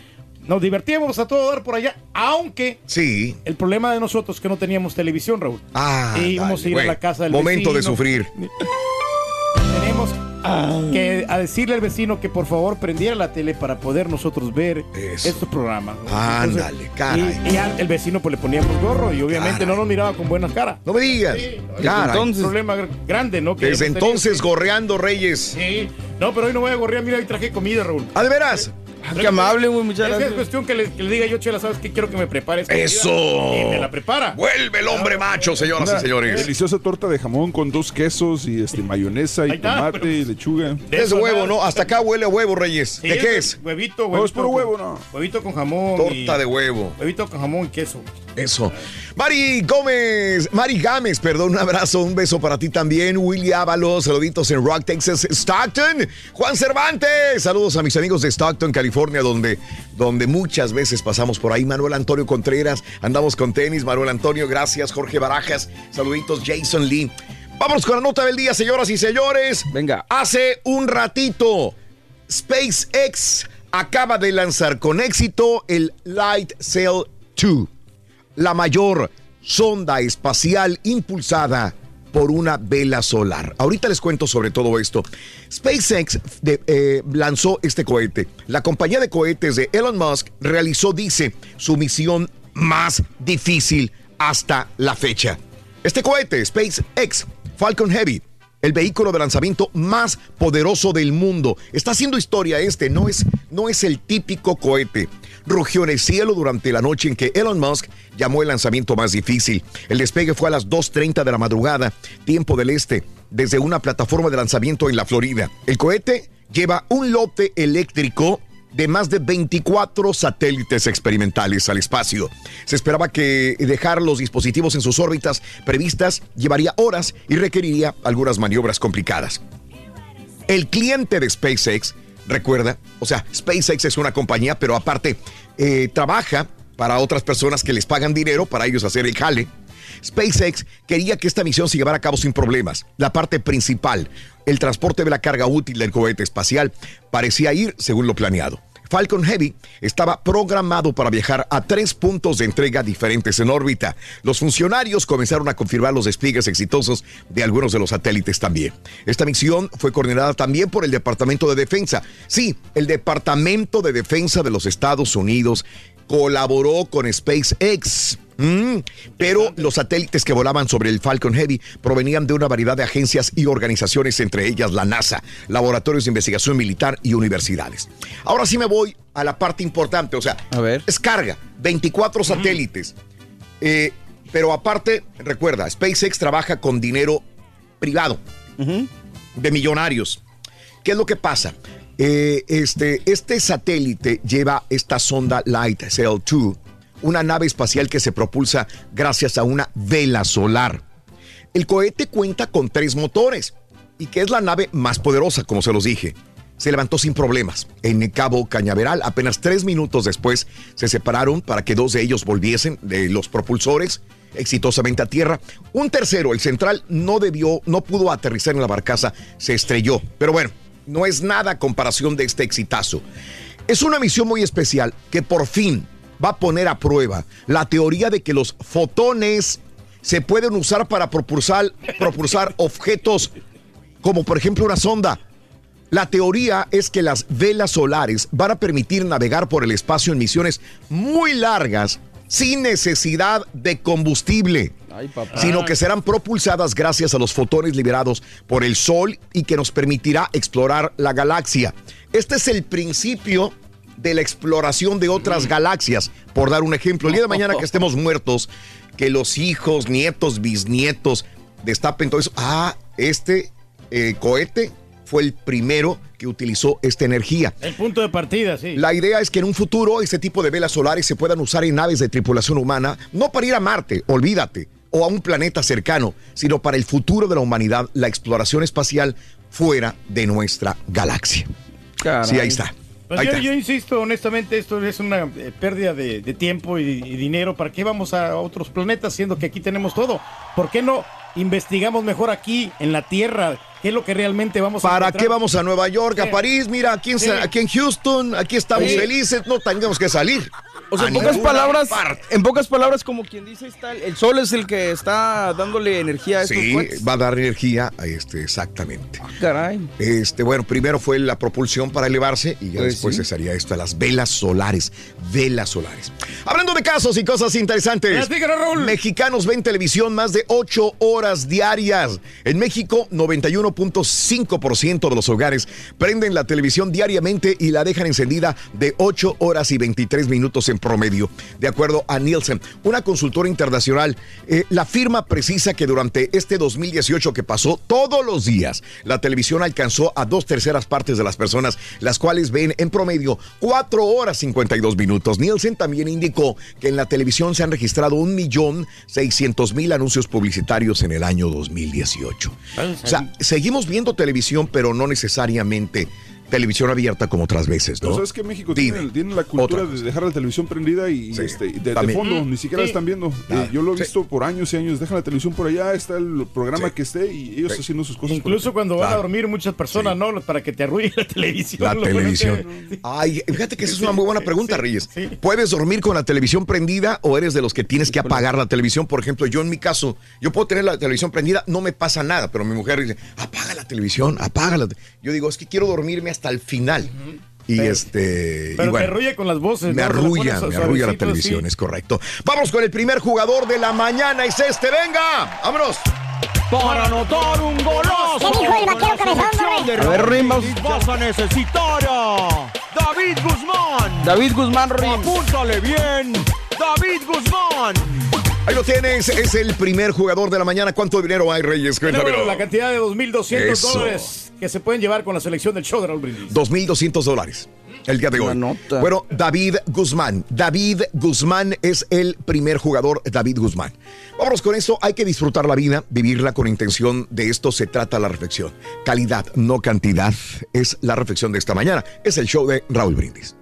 nos divertíamos a todo dar por allá, aunque Sí. el problema de nosotros es que no teníamos televisión, Raúl. Ah, Y íbamos dale, a ir a la casa del Momento de sufrir. Tenemos que a decirle al vecino que por favor prendiera la tele para poder nosotros ver estos programas. Ándale, caray. Y, y al el vecino pues le poníamos gorro y obviamente no nos miraba con buenas caras. No me digas. Caray. un problema gr- grande, ¿no? Que Desde tenido. entonces gorreando Reyes. Sí. No, pero hoy no voy a gorrear. Mira, hoy traje comida, Raúl. ¿Ah, de veras? Qué amable, güey, muchas Es que Es gracias. cuestión que le, que le diga yo, Chela, ¿sabes qué? Quiero que me prepares. ¡Eso! Y me la prepara. Vuelve el hombre macho, señoras Una y señores. Deliciosa torta de jamón con dos quesos y este mayonesa y está, tomate y lechuga. Es de huevo, ¿no? Hasta acá huele a huevo, Reyes. Sí, ¿De qué es? Huevito, huevito. No, es puro con- huevo, ¿no? Huevito con jamón. y- Torta de huevo. Huevito con jamón y queso. Eso. Mari Gómez, Mari Gámez, perdón, un abrazo, un beso para ti también. Willy Ábalos, saluditos en Rock, Texas, Stockton. Juan Cervantes, saludos a mis amigos de Stockton, California, donde, donde muchas veces pasamos por ahí. Manuel Antonio Contreras, andamos con tenis. Manuel Antonio, gracias. Jorge Barajas, saluditos. Jason Lee. Vámonos con la nota del día, señoras y señores. Venga. Hace un ratito, SpaceX acaba de lanzar con éxito el Light Sail 2 la mayor sonda espacial impulsada por una vela solar. Ahorita les cuento sobre todo esto. SpaceX eh, lanzó este cohete. La compañía de cohetes de Elon Musk realizó, dice, su misión más difícil hasta la fecha. Este cohete, SpaceX Falcon Heavy, el vehículo de lanzamiento más poderoso del mundo. Está haciendo historia este, no es, no es el típico cohete. Rugió en el cielo durante la noche en que Elon Musk llamó el lanzamiento más difícil. El despegue fue a las 2.30 de la madrugada, tiempo del este, desde una plataforma de lanzamiento en la Florida. El cohete lleva un lote eléctrico de más de 24 satélites experimentales al espacio. Se esperaba que dejar los dispositivos en sus órbitas previstas llevaría horas y requeriría algunas maniobras complicadas. El cliente de SpaceX, recuerda, o sea, SpaceX es una compañía, pero aparte eh, trabaja para otras personas que les pagan dinero para ellos hacer el jale. SpaceX quería que esta misión se llevara a cabo sin problemas. La parte principal, el transporte de la carga útil del cohete espacial, parecía ir según lo planeado. Falcon Heavy estaba programado para viajar a tres puntos de entrega diferentes en órbita. Los funcionarios comenzaron a confirmar los despliegues exitosos de algunos de los satélites también. Esta misión fue coordinada también por el Departamento de Defensa. Sí, el Departamento de Defensa de los Estados Unidos colaboró con SpaceX. Mm, pero los satélites que volaban sobre el Falcon Heavy provenían de una variedad de agencias y organizaciones, entre ellas la NASA, laboratorios de investigación militar y universidades. Ahora sí me voy a la parte importante, o sea, es carga, 24 satélites. Eh, pero aparte, recuerda, SpaceX trabaja con dinero privado, de millonarios. ¿Qué es lo que pasa? Eh, este, este satélite lleva esta sonda Light Sail 2, una nave espacial que se propulsa gracias a una vela solar. El cohete cuenta con tres motores y que es la nave más poderosa, como se los dije. Se levantó sin problemas. En el Cabo Cañaveral, apenas tres minutos después, se separaron para que dos de ellos volviesen de los propulsores exitosamente a tierra. Un tercero, el central, no debió, no pudo aterrizar en la barcaza, se estrelló. Pero bueno, no es nada a comparación de este exitazo. Es una misión muy especial que por fin va a poner a prueba la teoría de que los fotones se pueden usar para propulsar, propulsar objetos como por ejemplo una sonda. La teoría es que las velas solares van a permitir navegar por el espacio en misiones muy largas sin necesidad de combustible, sino que serán propulsadas gracias a los fotones liberados por el Sol y que nos permitirá explorar la galaxia. Este es el principio de la exploración de otras galaxias. Por dar un ejemplo, el día de mañana que estemos muertos, que los hijos, nietos, bisnietos destapen todo eso. Ah, este eh, cohete fue el primero que utilizó esta energía. El punto de partida, sí. La idea es que en un futuro este tipo de velas solares se puedan usar en naves de tripulación humana, no para ir a Marte, olvídate, o a un planeta cercano, sino para el futuro de la humanidad, la exploración espacial fuera de nuestra galaxia. Sí, ahí está. Pues yo, yo insisto, honestamente, esto es una eh, pérdida de, de tiempo y, y dinero. ¿Para qué vamos a otros planetas siendo que aquí tenemos todo? ¿Por qué no investigamos mejor aquí, en la Tierra? ¿Qué es lo que realmente vamos a ¿Para qué vamos a Nueva York, a Sí. París? Mira, aquí en, Sí. aquí en Houston, aquí estamos Sí. felices, no tengamos que salir. O sea, en pocas palabras, parte. en pocas palabras, como quien dice, está el, sol es el que está dándole energía a estos Sí, va a dar energía a este, exactamente. Caray. Este, bueno, primero fue la propulsión para elevarse y ya Pues después sí. se haría esto a las velas solares. Velas solares. Hablando de casos y cosas interesantes. Mexicanos ven televisión más de 8 horas diarias. En México, 91.5% de los hogares prenden la televisión diariamente y la dejan encendida de 8 horas y 23 minutos en promedio. De acuerdo a Nielsen, una consultora internacional, eh, la firma precisa que durante este 2018 que pasó todos los días, la televisión alcanzó a dos terceras partes de las personas, las cuales ven en promedio 4 horas 52 minutos. Nielsen también indicó que en la televisión se han registrado 1.600.000 anuncios publicitarios en el año 2018. O sea, seguimos viendo televisión, pero no necesariamente televisión abierta como otras veces, ¿no? Pero sabes que México tiene, tiene la cultura de dejar la televisión prendida y Sí, este, de, fondo, ni siquiera la están viendo. Eh, yo lo he Sí. visto por años y años. Dejan la televisión por allá, está el programa Sí. que esté y ellos Sí. haciendo sus cosas. Incluso cuando van a dormir muchas personas, ¿no? Para que te arruine la televisión. La televisión. que- Ay, fíjate que esa es una muy buena pregunta, Sí, Reyes. sí. ¿Puedes dormir con la televisión prendida o eres de los que tienes que apagar la televisión? Por ejemplo, yo en mi caso, yo puedo tener la televisión prendida, no me pasa nada, pero mi mujer dice, apaga la televisión, apágala. Yo digo, es que quiero dormirme hasta el final. Y Pero- este. y Pero te bueno, arrulla con las voces. Me. Te arrulla, me arrulla la televisión, sí. es correcto. Vamos con el primer jugador de la mañana, es este, venga, vámonos. Para anotar un golazo. ¿Qué dijo el vaquero cabezón, A ver, vas a necesitar a David Guzmán. David Guzmán Rim. Apúntale bien. David Guzmán. Ahí lo tienes, es el primer jugador de la mañana. ¿Cuánto dinero hay, Reyes? Cuéntamelo. la cantidad de 2.200 Eso. dólares que se pueden llevar con la selección del show de Raúl Brindis. 2.200 dólares el día de hoy. Bueno, David Guzmán. David Guzmán es el primer jugador, David Guzmán. Vámonos con eso. Hay que disfrutar la vida, vivirla con intención. De esto se trata la reflexión. Calidad, no cantidad, es la reflexión de esta mañana. Es el show de Raúl Brindis.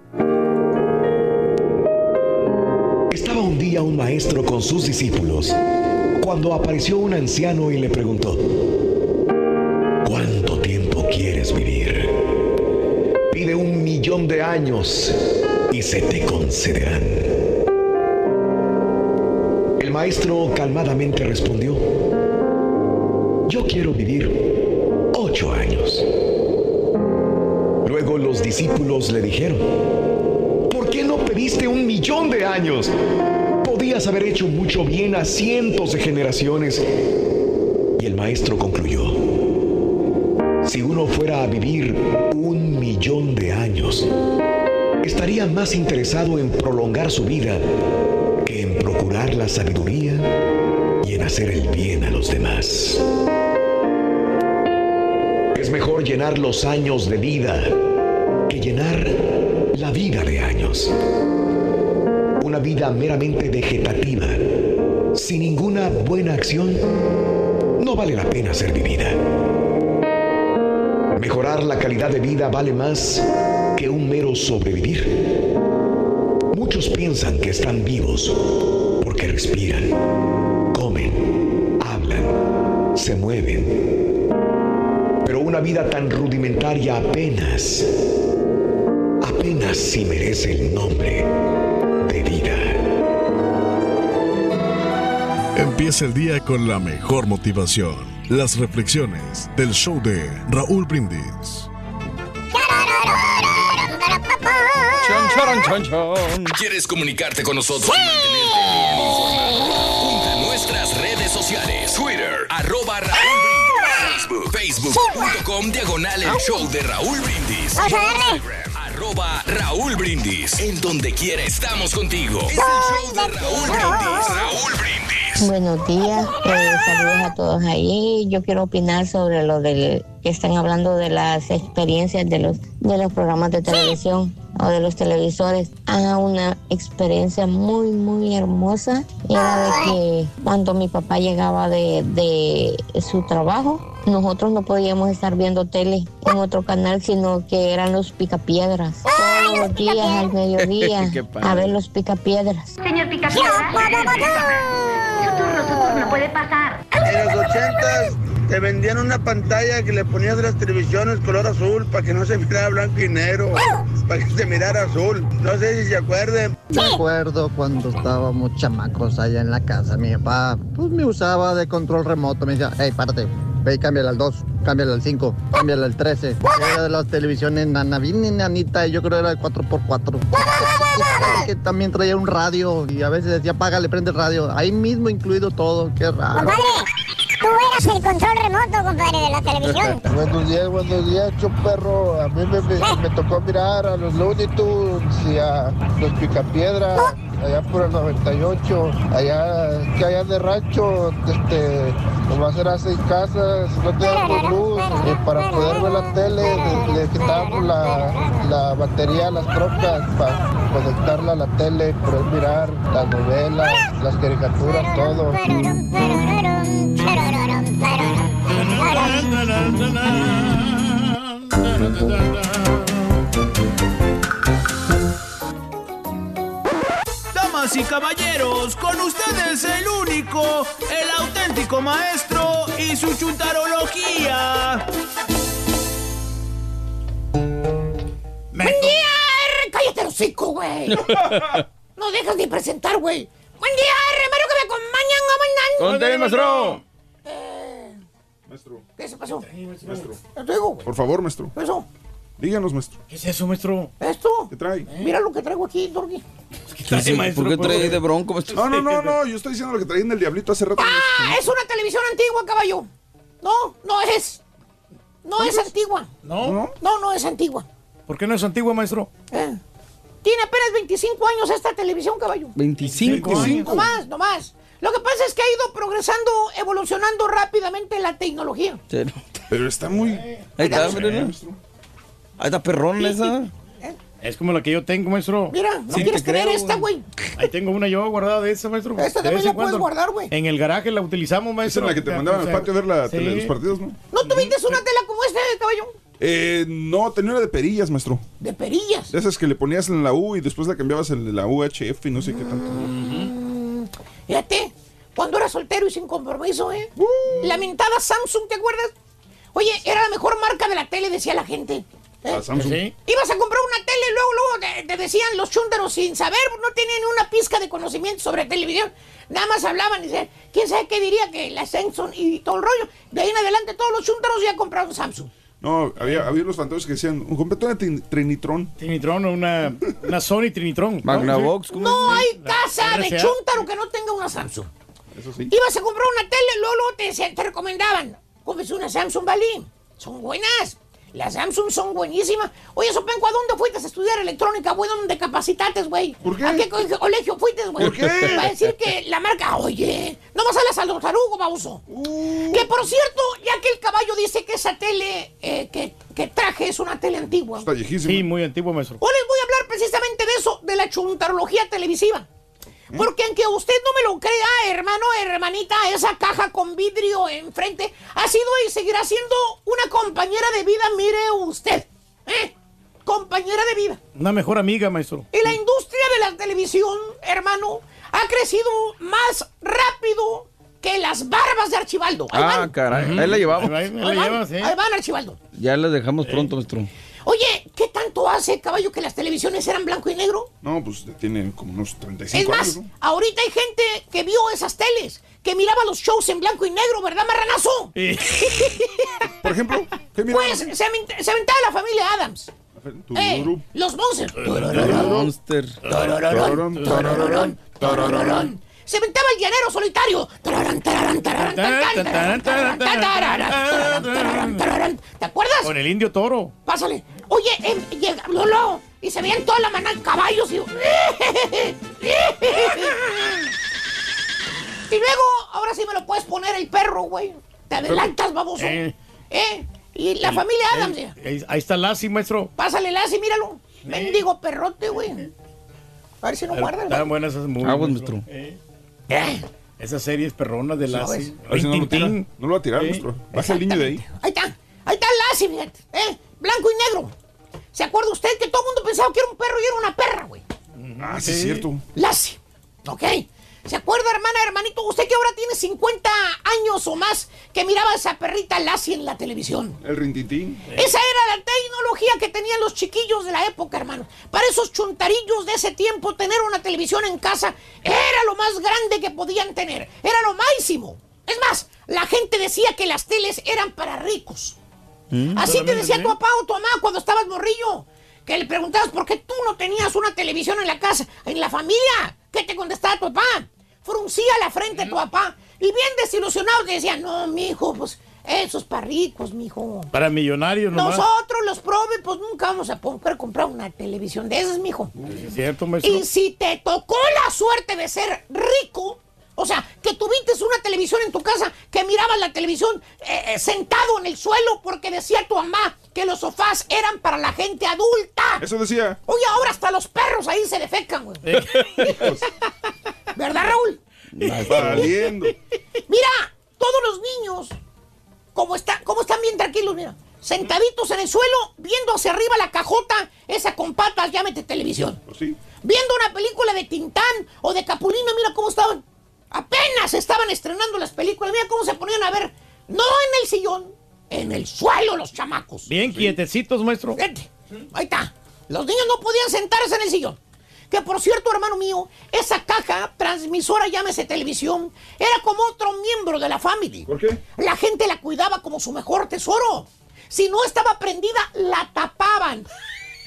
Estaba un día un maestro con sus discípulos cuando apareció un anciano y le preguntó, ¿cuánto tiempo quieres vivir? Pide un millón de años y se te concederán. El maestro calmadamente respondió, yo quiero vivir ocho años. Luego los discípulos le dijeron, ¿por qué no un millón de años? Podías haber hecho mucho bien a cientos de generaciones. Y el maestro concluyó, si uno fuera a vivir un millón de años, estaría más interesado en prolongar su vida que en procurar la sabiduría y en hacer el bien a los demás. Es mejor llenar los años de vida que llenar la vida de años. Una vida meramente vegetativa, sin ninguna buena acción, no vale la pena ser vivida. Mejorar la calidad de vida vale más que un mero sobrevivir. Muchos piensan que están vivos porque respiran, comen, hablan, se mueven. Pero una vida tan rudimentaria apenas, si merece el nombre de vida. Empieza el día con la mejor motivación. Las reflexiones del show de Raúl Brindis. Chon, chon, chon, chon. ¿Quieres comunicarte con nosotros informado? Junta nuestras redes sociales. Twitter, arroba Raúl Brindis. Facebook, facebook.com diagonal el show de Raúl Brindis. Vamos a darle. Arroba Raúl Brindis. En donde quiera estamos contigo. Es el show de Raúl Brindis. Raúl Brindis. Buenos días, eh, saludos a todos ahí. Yo quiero opinar sobre lo del que están hablando de las experiencias de los de los programas de televisión o de los televisores. Ah, una experiencia muy muy hermosa era de que cuando mi papá llegaba de, de su trabajo, nosotros no podíamos estar viendo tele en otro canal, sino que eran los picapiedras. Todos los días al mediodía a ver los picapiedras. Señor Picapiedra. Su turno, su turno, puede pasar. En los ochentas te vendían una pantalla que le ponías a las televisiones color azul para que no se mirara blanco y negro, para que se mirara azul. No sé si se acuerden. Me acuerdo cuando estábamos chamacos allá en la casa. Mi papá pues me usaba de control remoto. Me decía, hey, párate, ve y cámbiale al 2, cámbiale al 5, cámbiale al 13. Era de las televisiones nana, bien enanita, y yo creo era de 4x4. Que también traía un radio y a veces decía, págale, prende el radio. Ahí mismo incluido todo, qué raro. Compadre, tú eras el control remoto, compadre, de la televisión. Buenos días, buenos días, perro. A mí me, me- me tocó mirar a los Looney Tunes y a los Picapiedra allá por el 98. Allá, que allá de rancho, este, nomás era seis casas, no teníamos luz. Y para poder ver la tele, le, le quitábamos la, la batería a las trocas para conectarla a la tele poder mirar las novelas, las caricaturas, todo. Damas y caballeros, con ustedes el único, el auténtico maestro y su chuntarología. ¡Buen día! R! ¡Cállate el hocico, güey! No dejas de presentar, güey. ¡Buen día, R! Espero que me acompañan, ¿cómo andan? Conté, maestro. Maestro. ¿Qué se pasó? Maestro. ¿Qué traigo? Por favor, maestro. ¿Eso? Díganos, maestro. ¿Qué es eso, maestro? ¿Esto? ¿Qué trae? Mira lo que traigo aquí, Dorgi. trae, maestro? ¿Por qué trae de bronco, maestro? No, no, no, no. Yo estoy diciendo lo que traía en el diablito hace rato. Ah, es una televisión antigua, caballo. No, no es. No es antigua. ¿No? No, no es antigua. ¿Por qué no es antigua, maestro? Eh, Tiene apenas 25 años esta televisión, caballo. 25 No más, no más. Lo que pasa es que ha ido progresando, evolucionando rápidamente la tecnología. Pero está muy. Ahí está, mira. Ahí está perrón esa. Es como la que yo tengo, maestro. Mira, ¿no quieres tener esta, güey? Ahí tengo una yo guardada de esa, maestro. Esta también la en puedes guardar, güey. En el garaje la utilizamos, maestro. Esa es la que te mandaban al patio a ver la tele- los partidos, ¿no? ¿No tuviste una tela como esta, caballo? Eh, no, tenía una de perillas, maestro. De perillas. De esas que le ponías en la U y después la cambiabas en la UHF y no sé qué tanto. Fíjate, cuando era soltero y sin compromiso, ¿eh? Lamentada Samsung, ¿te acuerdas? Oye, era la mejor marca de la tele, decía la gente. ¿Eh? Samsung. Sí. Ibas a comprar una tele y luego, luego te, te decían los chúntaros sin saber, no tenían una pizca de conocimiento sobre televisión. Nada más hablaban y decían, ¿quién sabe qué diría que la Samsung y todo el rollo? De ahí en adelante todos los chúntaros ya compraron Samsung. No, había, había unos fantasmas que decían, compré una trin- Trinitron. Trinitron, una, una Sony Trinitron. Magnavox, ¿cómo No hay casa de chúntaro que no tenga una Samsung. Eso sí. Ibas a comprar una tele, luego, luego te, decían- te recomendaban. Cómprese una Samsung Bali. Son buenas. Las Samsung son buenísimas. Oye, Sopenco, ¿a dónde fuiste a estudiar electrónica, güey? ¿Dónde capacitates, güey? ¿Por qué? ¿A qué co- colegio fuiste, güey? ¿Por qué? Va a decir que la marca, oye, no sales a los tarugo, baboso. Que por cierto, ya que el caballo dice que esa tele eh, que, que traje es una tele antigua. Está viejísima. Sí, muy antiguo, maestro. Hoy les voy a hablar precisamente de eso, de la chuntarología televisiva. Porque aunque usted no me lo crea, hermano, hermanita, esa caja con vidrio enfrente ha sido y seguirá siendo una compañera de vida, mire usted. ¿eh? Compañera de vida. Una mejor amiga, maestro. Y la industria de la televisión, hermano, ha crecido más rápido que las barbas de Archibaldo. Ahí Ah, van. caray. Ahí la llevamos. Ahí van, ahí van, Archibaldo. Ya la dejamos pronto, maestro. Oye, ¿qué tanto hace, caballo, que las televisiones eran blanco y negro? No, pues tiene como unos 35 Es más, años, ¿no? ahorita hay gente que vio esas teles, que miraba los shows en blanco y negro, ¿verdad, marranazo? Por ejemplo, ¿qué Pues se, se aventaba la familia Adams. Eh, los Monsters. Monster se inventaba el llanero solitario. ¿Te acuerdas? Con el indio toro. Pásale. Oye, eh, llega, Lolo, y se veían toda la maná caballos y... Y luego, ahora sí me lo puedes poner el perro, güey. Te adelantas, baboso. ¿Eh? ¿Eh? Y la familia Adams. Ahí está Lassie, maestro. Pásale, Lassie, míralo. Mendigo perrote, güey. A ver si no guardan. Están buenas esas movies, Aguas, maestro. maestro. Eh. Esas series perronas de. Lassie. A ver si no lo tira. No lo va a tirar, Eh. maestro. Baja el niño de ahí. Ahí está. Ahí está Lassie, fíjate. ¿Eh? Blanco y negro. ¿Se acuerda usted que todo el mundo pensaba que era un perro y era una perra, güey? Ah, sí, es cierto. Lassie. ¿Ok? ¿Se acuerda, hermana, hermanito? Usted que ahora tiene 50 años o más que miraba a esa perrita Lassie en la televisión. El rintintín. Esa era la tecnología que tenían los chiquillos de la época, hermano. Para esos chuntarillos de ese tiempo, tener una televisión en casa era lo más grande que podían tener. Era lo máximo. Es más, la gente decía que las teles eran para ricos. Así te decía tu papá o tu mamá cuando estabas morrillo. Que le preguntabas por qué tú no tenías una televisión en la casa, en la familia. ¿Qué te contestaba tu papá? Fruncía la frente tu papá. Y bien desilusionado te decía, no, mijo, pues eso es para ricos, mijo. Para millonarios nomás. Nosotros los probes, pues nunca vamos a poder comprar una televisión de esas, mijo. ¿Es cierto, maestro? Y si te tocó la suerte de ser rico, o sea, que tuviste una televisión en tu casa, que mirabas la televisión eh, eh, sentado en el suelo porque decía tu mamá que los sofás eran para la gente adulta. Eso decía. Oye, ahora hasta los perros ahí se defecan, güey. ¿Verdad, Raúl? Valiendo. Mira, todos los niños, como, está, como están bien tranquilos, mira, sentaditos en el suelo, viendo hacia arriba la cajota, esa con patas, llámete televisión. Pues sí. Viendo una película de Tintán o de Capulina, mira cómo estaban. Apenas estaban estrenando las películas, mira cómo se ponían a ver. No en el sillón, en el suelo los chamacos. Bien quietecitos, maestro. Fíjate, ahí está. Los niños no podían sentarse en el sillón. Que por cierto, hermano mío, esa caja transmisora, llámese televisión, era como otro miembro de la familia. ¿Por qué? La gente la cuidaba como su mejor tesoro. Si no estaba prendida, la tapaban.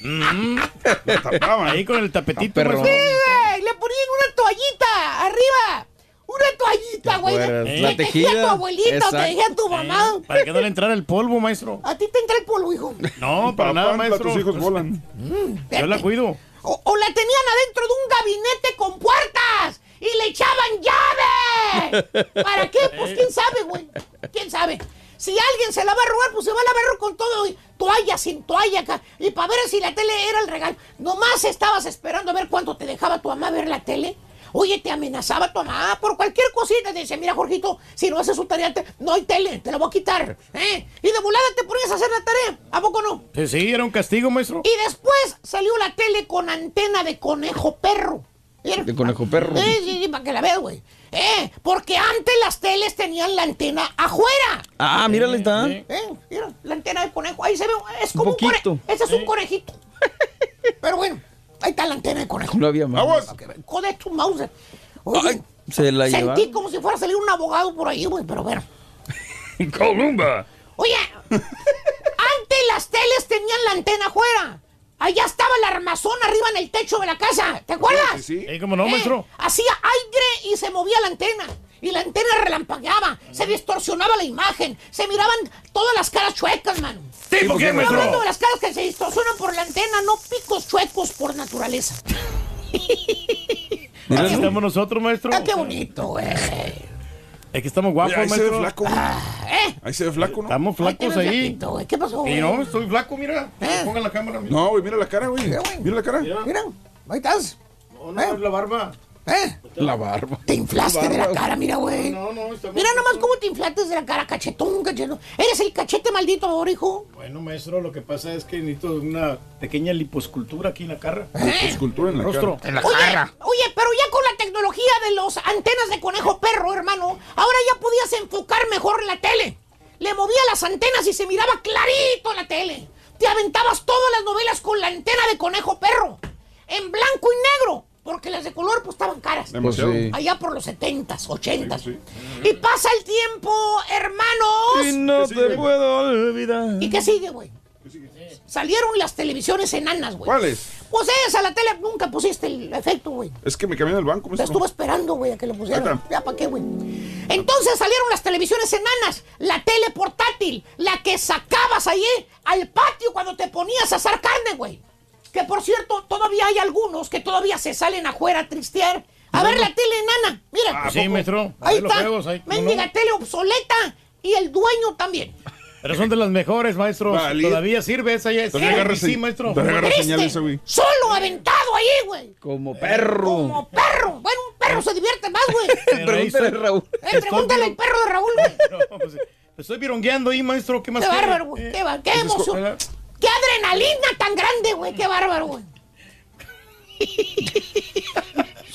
La tapaban. Ahí con el tapetito, perro. Sí, le ponían una toallita arriba. Una toallita, güey. que La tejida. tu abuelita o te Exacto. tejía tu mamá. Para que no le entrara el polvo, maestro. A ti te entra el polvo, hijo. No, para nada, maestro. tus hijos volan. Yo la cuido. O, o la tenían adentro de un gabinete con puertas y le echaban llave. ¿Para qué? Pues quién sabe, güey. ¿Quién sabe? Si alguien se la va a robar, pues se va a lavar con todo. y Toalla sin toalla acá. Y para ver si la tele era el regalo. Nomás estabas esperando a ver cuánto te dejaba tu mamá ver la tele. Oye, te amenazaba tu mamá por cualquier cosita. Te decía, mira, Jorgito, si no haces su tarea, te- no hay tele, te la voy a quitar. ¿eh? Y de volada te ponías a hacer la tarea. ¿A poco no? Sí, sí, era un castigo, maestro. Y después salió la tele con antena de conejo perro. Mira. De conejo perro. Sí, sí, sí, para que la veas, güey. Eh, porque antes las teles tenían la antena afuera. Ah, mírale, está. Eh, mira, la antena de conejo. Ahí se ve, es Un como un, conejo. poquito. Ese es un conejito. Pero bueno, ahí está la antena de conejo. No había más. Joder, tu mouse. Oye, Ay, se la sentí como si fuera a salir un abogado por ahí, güey, pero bueno. Columba. Oye, antes las teles tenían la antena afuera. Allá estaba el armazón arriba en el techo de la casa. ¿Te acuerdas? Sí, sí. Eh, ¿Cómo no, Eh, maestro? hacía aire y se movía la antena. Y la antena relampagueaba, se distorsionaba la imagen, se miraban todas las caras chuecas, man. ¿Tipo qué, Estoy hablando de las caras que se distorsionan por la antena, no picos chuecos por naturaleza. Aquí estamos nosotros, maestro. Ah, qué bonito, güey. Es que estamos guapos, Mira, ahí se ve flaco. ¿Eh? Ahí se ve flaco, ¿no? Estamos flacos ahí. flaquito, güey. ¿Qué pasó, güey? Y no, estoy flaco, mira. ¿Eh? Pongan la cámara. Mira, No, güey, mira la cara, güey. Mira, güey. Mira la cara. Mira, ahí estás. no, no, es la barba. ¿Eh? La barba. Te inflaste de la cara, mira, güey. No, no, está Mira nomás cómo te inflaste de la cara, cachetón, cachetón. Eres el cachete maldito ahora, hijo. Bueno, maestro, lo que pasa es que necesito una pequeña liposcultura aquí en la cara. Escultura en la Rostro. cara. oye, oye, pero ya con la tecnología de los antenas de conejo perro, hermano, ahora ya podías enfocar mejor la tele. Le movía las antenas y se miraba clarito la tele. Te aventabas todas las novelas con la antena de conejo perro. En blanco y negro. Porque las de color pues estaban caras. Demasiado. Pues. Allá por los 70s, 80s. Sí, Y pasa el tiempo, hermanos. Y no ¿Qué sigue? te puedo olvidar. ¿Y qué sigue, güey? salieron las televisiones enanas, güey. ¿Cuáles? Pues esa, la tele, nunca pusiste el efecto, güey. Es que me cambié del banco, Te maestro. estuvo esperando, güey, a que lo pusieran. Ya, ¿para qué, güey? Entonces salieron las televisiones enanas, la tele portátil, la que sacabas ahí al patio cuando te ponías a asar carne, güey. Que por cierto, todavía hay algunos que todavía se salen afuera a tristear. A ver la tele enana, mira. Ah, sí, maestro. Ahí está. juegos, ahí, ¿cómo Mendiga no? tele obsoleta y el dueño también. Pero son de las mejores, maestro. Vale. Todavía sirve esa ya. Todavía sí, maestro. todavía agarra ¿Viste? señal esa, güey. Solo aventado ahí, güey. Como perro. Como perro. Bueno, un perro se divierte más, güey. Pregúntale a Raúl. Eh, pregúntale al perro de Raúl, güey. No, pues, me estoy virongueando ahí, maestro. ¿Qué más Qué bárbaro, güey. Eh, qué pues, emoción. Qué adrenalina tan grande, güey. Qué bárbaro, güey. Eh,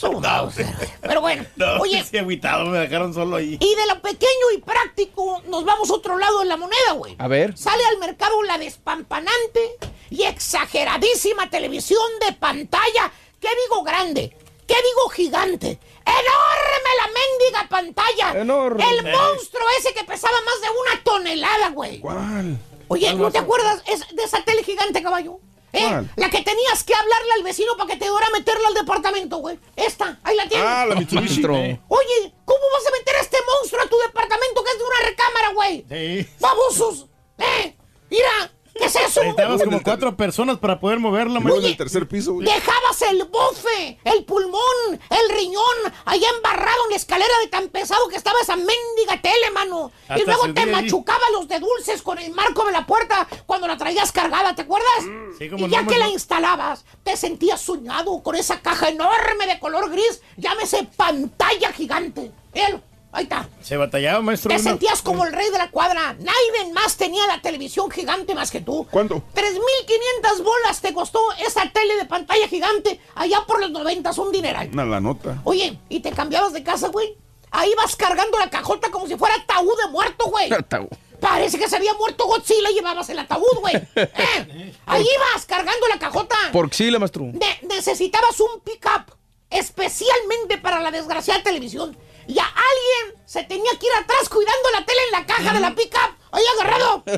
güey. Pero bueno, No, oye, sí, agüitado, me dejaron solo ahí. y de lo pequeño y práctico nos vamos a otro lado de la moneda, güey. A ver. Sale al mercado la despampanante y exageradísima televisión de pantalla. ¿Qué digo grande? ¿Qué digo gigante? ¡Enorme la mendiga pantalla! Enorme. El monstruo ese que pesaba más de una tonelada, güey. ¿Cuál? Oye, ¿no te acuerdas es de esa tele gigante, caballo? ¿Eh? ¿Cuál? La que tenías que hablarle al vecino para que te diera a meterla al departamento, güey. Esta, ahí la tienes. Ah, la Mitsubishi. Oye, ¿cómo vas a meter a este monstruo a tu departamento que es de una recámara, güey? Sí. ¡Babosos! ¡Eh! Mira, ¿qué es eso? Necesitabas como cuatro personas para poder moverla, en el tercer piso, güey. Dejabas el bofe, el pulmón, el riñón, allá embarrado en la escalera de tan pesado que estaba esa mendiga tele, mano. y luego te ahí. machucaba los de dulces con el marco de la puerta cuando la traías cargada, ¿te acuerdas? Sí, cómo y ya no, que la instalabas, te sentías soñado con esa caja enorme de color gris, llámese pantalla gigante. Míralo, ahí está. Se batallaba, maestro. Te sentías como el rey de la cuadra. Nadie más tenía la televisión gigante más que tú. ¿Cuánto? 3.500 bolas te costó esa tele de pantalla gigante allá por los 90, un dineral. Una la nota. Oye, ¿y te cambiabas de casa, güey? Ahí vas cargando la cajota como si fuera ataúd de muerto, güey. Ataúd. Parece que se había muerto Godzilla y llevabas el ataúd, güey. ¿Eh? Ahí vas cargando la cajota. Por xila, maestro. Ne- necesitabas un pick-up especialmente para la desgraciada televisión. Y a alguien se tenía que ir atrás cuidando la tele en la caja de la pick-up. Ahí agarrado.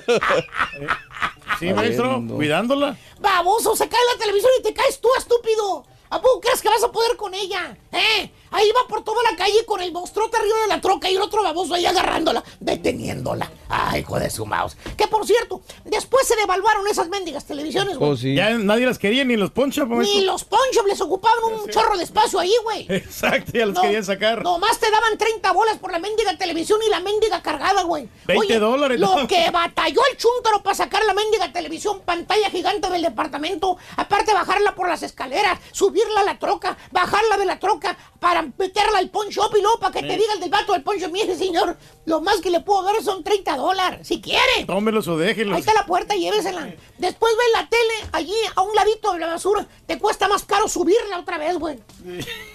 Sí, maestro. Cuidándola. Baboso, se cae la televisión y te caes tú, estúpido. ¿A poco crees que vas a poder con ella? ¿Eh? Ahí va por toda la calle con el monstruote arriba de la troca y el otro baboso ahí agarrándola, deteniéndola. Ay, hijo de su mouse. Que por cierto, después se devaluaron esas mendigas televisiones, güey. Oh, sí. Ya nadie las quería ni los ponchos. Ni los ponchos les ocupaban un chorro de espacio ahí, güey. Exacto, ya los No, querían sacar. Nomás te daban 30 bolas por la mendiga televisión y la mendiga cargada, güey. 20 Oye, dólares, Lo no. que batalló el chúntaro para sacar la mendiga televisión, pantalla gigante del departamento, aparte bajarla por las escaleras, subirla a la troca, bajarla de la troca para meterla al pawn shop y luego para que te diga el del vato del pawn shop, mire señor, lo más que le puedo dar son 30 dólares, si quiere. Tómelos o déjenlos. Ahí está la puerta, llévesela. Después ve la tele allí a un ladito de la basura. Te cuesta más caro subirla otra vez, güey.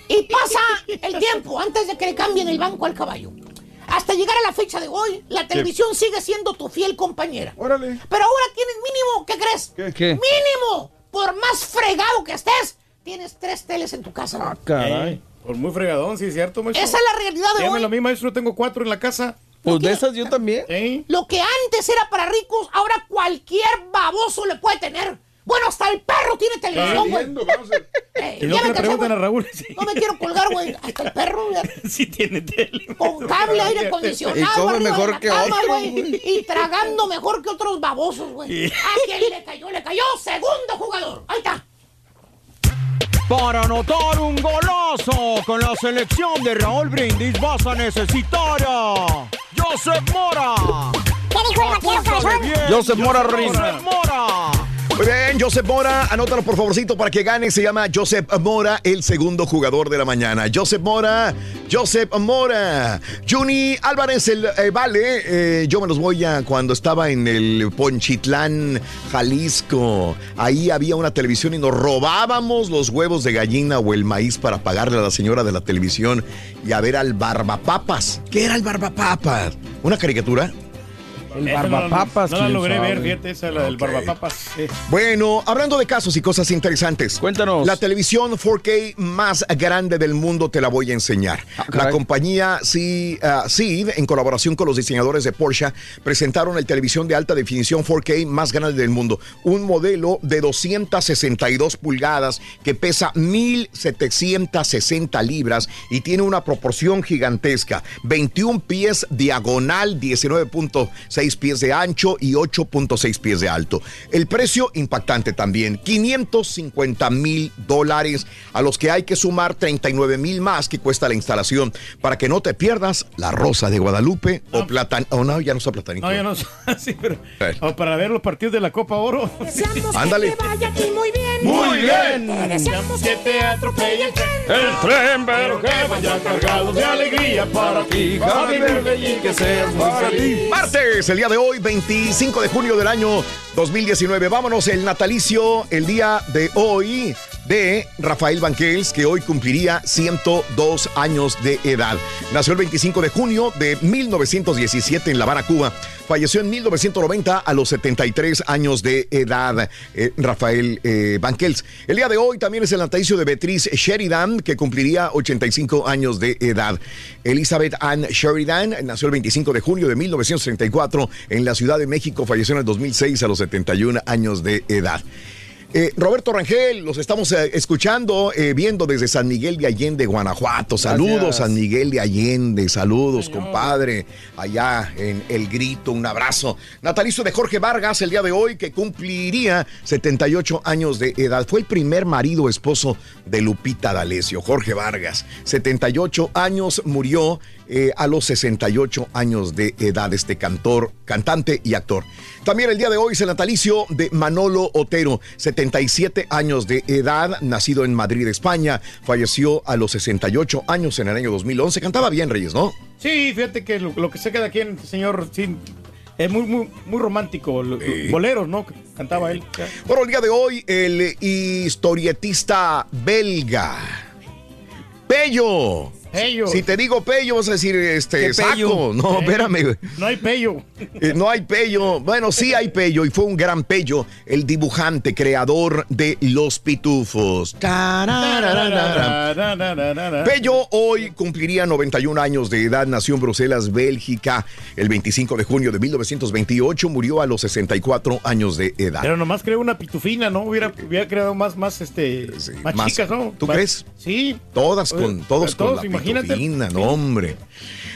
Y pasa el tiempo antes de que le cambien el banco al caballo. Hasta llegar a la fecha de hoy, la televisión sigue siendo tu fiel compañera. Órale. Pero ahora tienes mínimo, ¿qué crees? ¿Qué? ¿Qué? Mínimo, por más fregado que estés, tienes tres teles en tu casa. güey. Caray. Por muy fregadón, sí, es cierto, maestro. Esa es la realidad de Dígame hoy. lo mismo, maestro. Tengo cuatro en la casa. Pues de esas yo también. ¿Eh? Lo que antes era para ricos, ahora cualquier baboso le puede tener. Bueno, hasta el perro tiene televisión, güey. A- Eh, Y me le preguntan a. Raúl No me quiero colgar, güey. Hasta el perro, güey. sí tiene tele. Con cable, aire Y acondicionado. come de mejor la que cama, otros, güey. Y tragando mejor que otros babosos, güey. A quien le cayó, le cayó. Segundo jugador. Ahí está. Para anotar un golazo con la selección de Raúl Brindis vas a necesitar a Joseph Mora. ¿Qué dijo el vaquero, Mora Ruiz. Joseph Mora. Muy bien, Joseph Mora, anótalo por favorcito para que gane. Se llama Joseph Mora, el segundo jugador de la mañana. Joseph Mora, Joseph Mora. Juni Álvarez, el eh, vale. eh, yo me los voy a cuando estaba en el Ponchitlán, Jalisco. Ahí había una televisión y nos robábamos los huevos de gallina o el maíz para pagarle a la señora de la televisión y a ver al Barbapapas. ¿Qué era el Barbapapas? ¿Una caricatura? El no la- barbapapas. No la logré ver, fíjate, esa, la del Ok. barbapapas. Bueno, hablando de casos y cosas interesantes. Cuéntanos. La televisión 4K más grande del mundo te la voy a enseñar. la Ah, caray. compañía C- Seed, en colaboración con los diseñadores de Porsche, presentaron el televisión de alta definición 4K más grande del mundo. Un modelo de 262 pulgadas que pesa 1760 libras y tiene una proporción gigantesca. 21 pies diagonal, 19.6 pies de ancho y 8.6 pies de alto. El precio impactante también, 550 mil dólares, a los que hay que sumar 39 mil más que cuesta la instalación, para que no te pierdas la Rosa de Guadalupe o Platan... Oh, no, ya no está Platanito. No, yo no sí, pero o para ver los partidos de la Copa Oro. Ándale. vaya aquí muy bien. Muy bien. Deseamos que te atropelle el tren. El tren, pero que vaya cargado de alegría para ti, Javi Verde, y que seas muy feliz. Martes, el día de hoy, 25 de junio del año 2019. Vámonos, el natalicio, el día de hoy de Rafael Banquels, que hoy cumpliría 102 años de edad. Nació el 25 de junio de 1917 en La Habana, Cuba. Falleció en 1990 a los 73 años de edad, eh, Rafael eh, Banquels. El día de hoy también es el natalicio de Beatriz Sheridan, que cumpliría 85 años de edad. Elizabeth Ann Sheridan nació el 25 de junio de 1934 en la Ciudad de México. Falleció en el 2006 a los 71 años de edad. Eh, Roberto Rangel, los estamos eh, escuchando, eh, viendo desde San Miguel de Allende, Guanajuato. Saludos, Gracias. San Miguel de Allende. Saludos, compadre. Allá en El Grito, un abrazo. Natalicio de Jorge Vargas, el día de hoy, que cumpliría 78 años de edad. Fue el primer marido esposo de Lupita D'Alessio, Jorge Vargas. 78 años, murió eh, a los 68 años de edad este cantor, cantante y actor. También el día de hoy es el natalicio de Manolo Otero, 77 años de edad, nacido en Madrid, España, falleció a los 68 años en el año 2011. Cantaba bien, Reyes, ¿no? Sí, fíjate que lo, lo que se queda aquí, en señor, sí, es muy, muy, muy romántico. lo- Boleros, ¿no? Cantaba él. Bueno, el día de hoy, el historietista belga, Pello. Pello. Si te digo Pello, vas a decir este saco. No, Eh, espérame. güey. No hay pello. Eh, no hay Pello. Bueno, sí hay Pello y fue un gran Pello, el dibujante, creador de Los Pitufos. Pello hoy cumpliría 91 años de edad, nació en Bruselas, Bélgica, el 25 de junio de 1928, murió a los 64 años de edad. Pero nomás creó una pitufina, ¿no? Hubiera, hubiera creado más, más, este, más, más- chicas, ¿no? ¿tú Más- crees? Sí. Todas con, todos con todos, la imagínate. no hombre.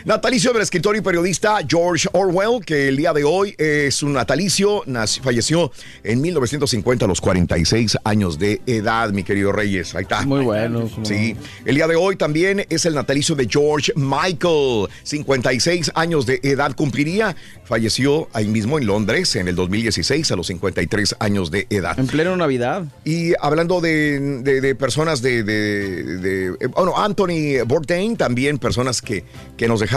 Natalicio del escritor y periodista George Orwell, que el día de hoy es un natalicio, falleció en 1950 a los 46 años de edad, mi querido Reyes. Ahí está. Muy bueno. Sí, el día de hoy también es el natalicio de George Michael, 56 años de edad cumpliría, falleció ahí mismo en Londres en el 2016 a los 53 años de edad. En pleno Navidad. Y hablando de, de- de personas de, de- de- eh, bueno, Anthony Bourdain, también personas que, que nos dejaron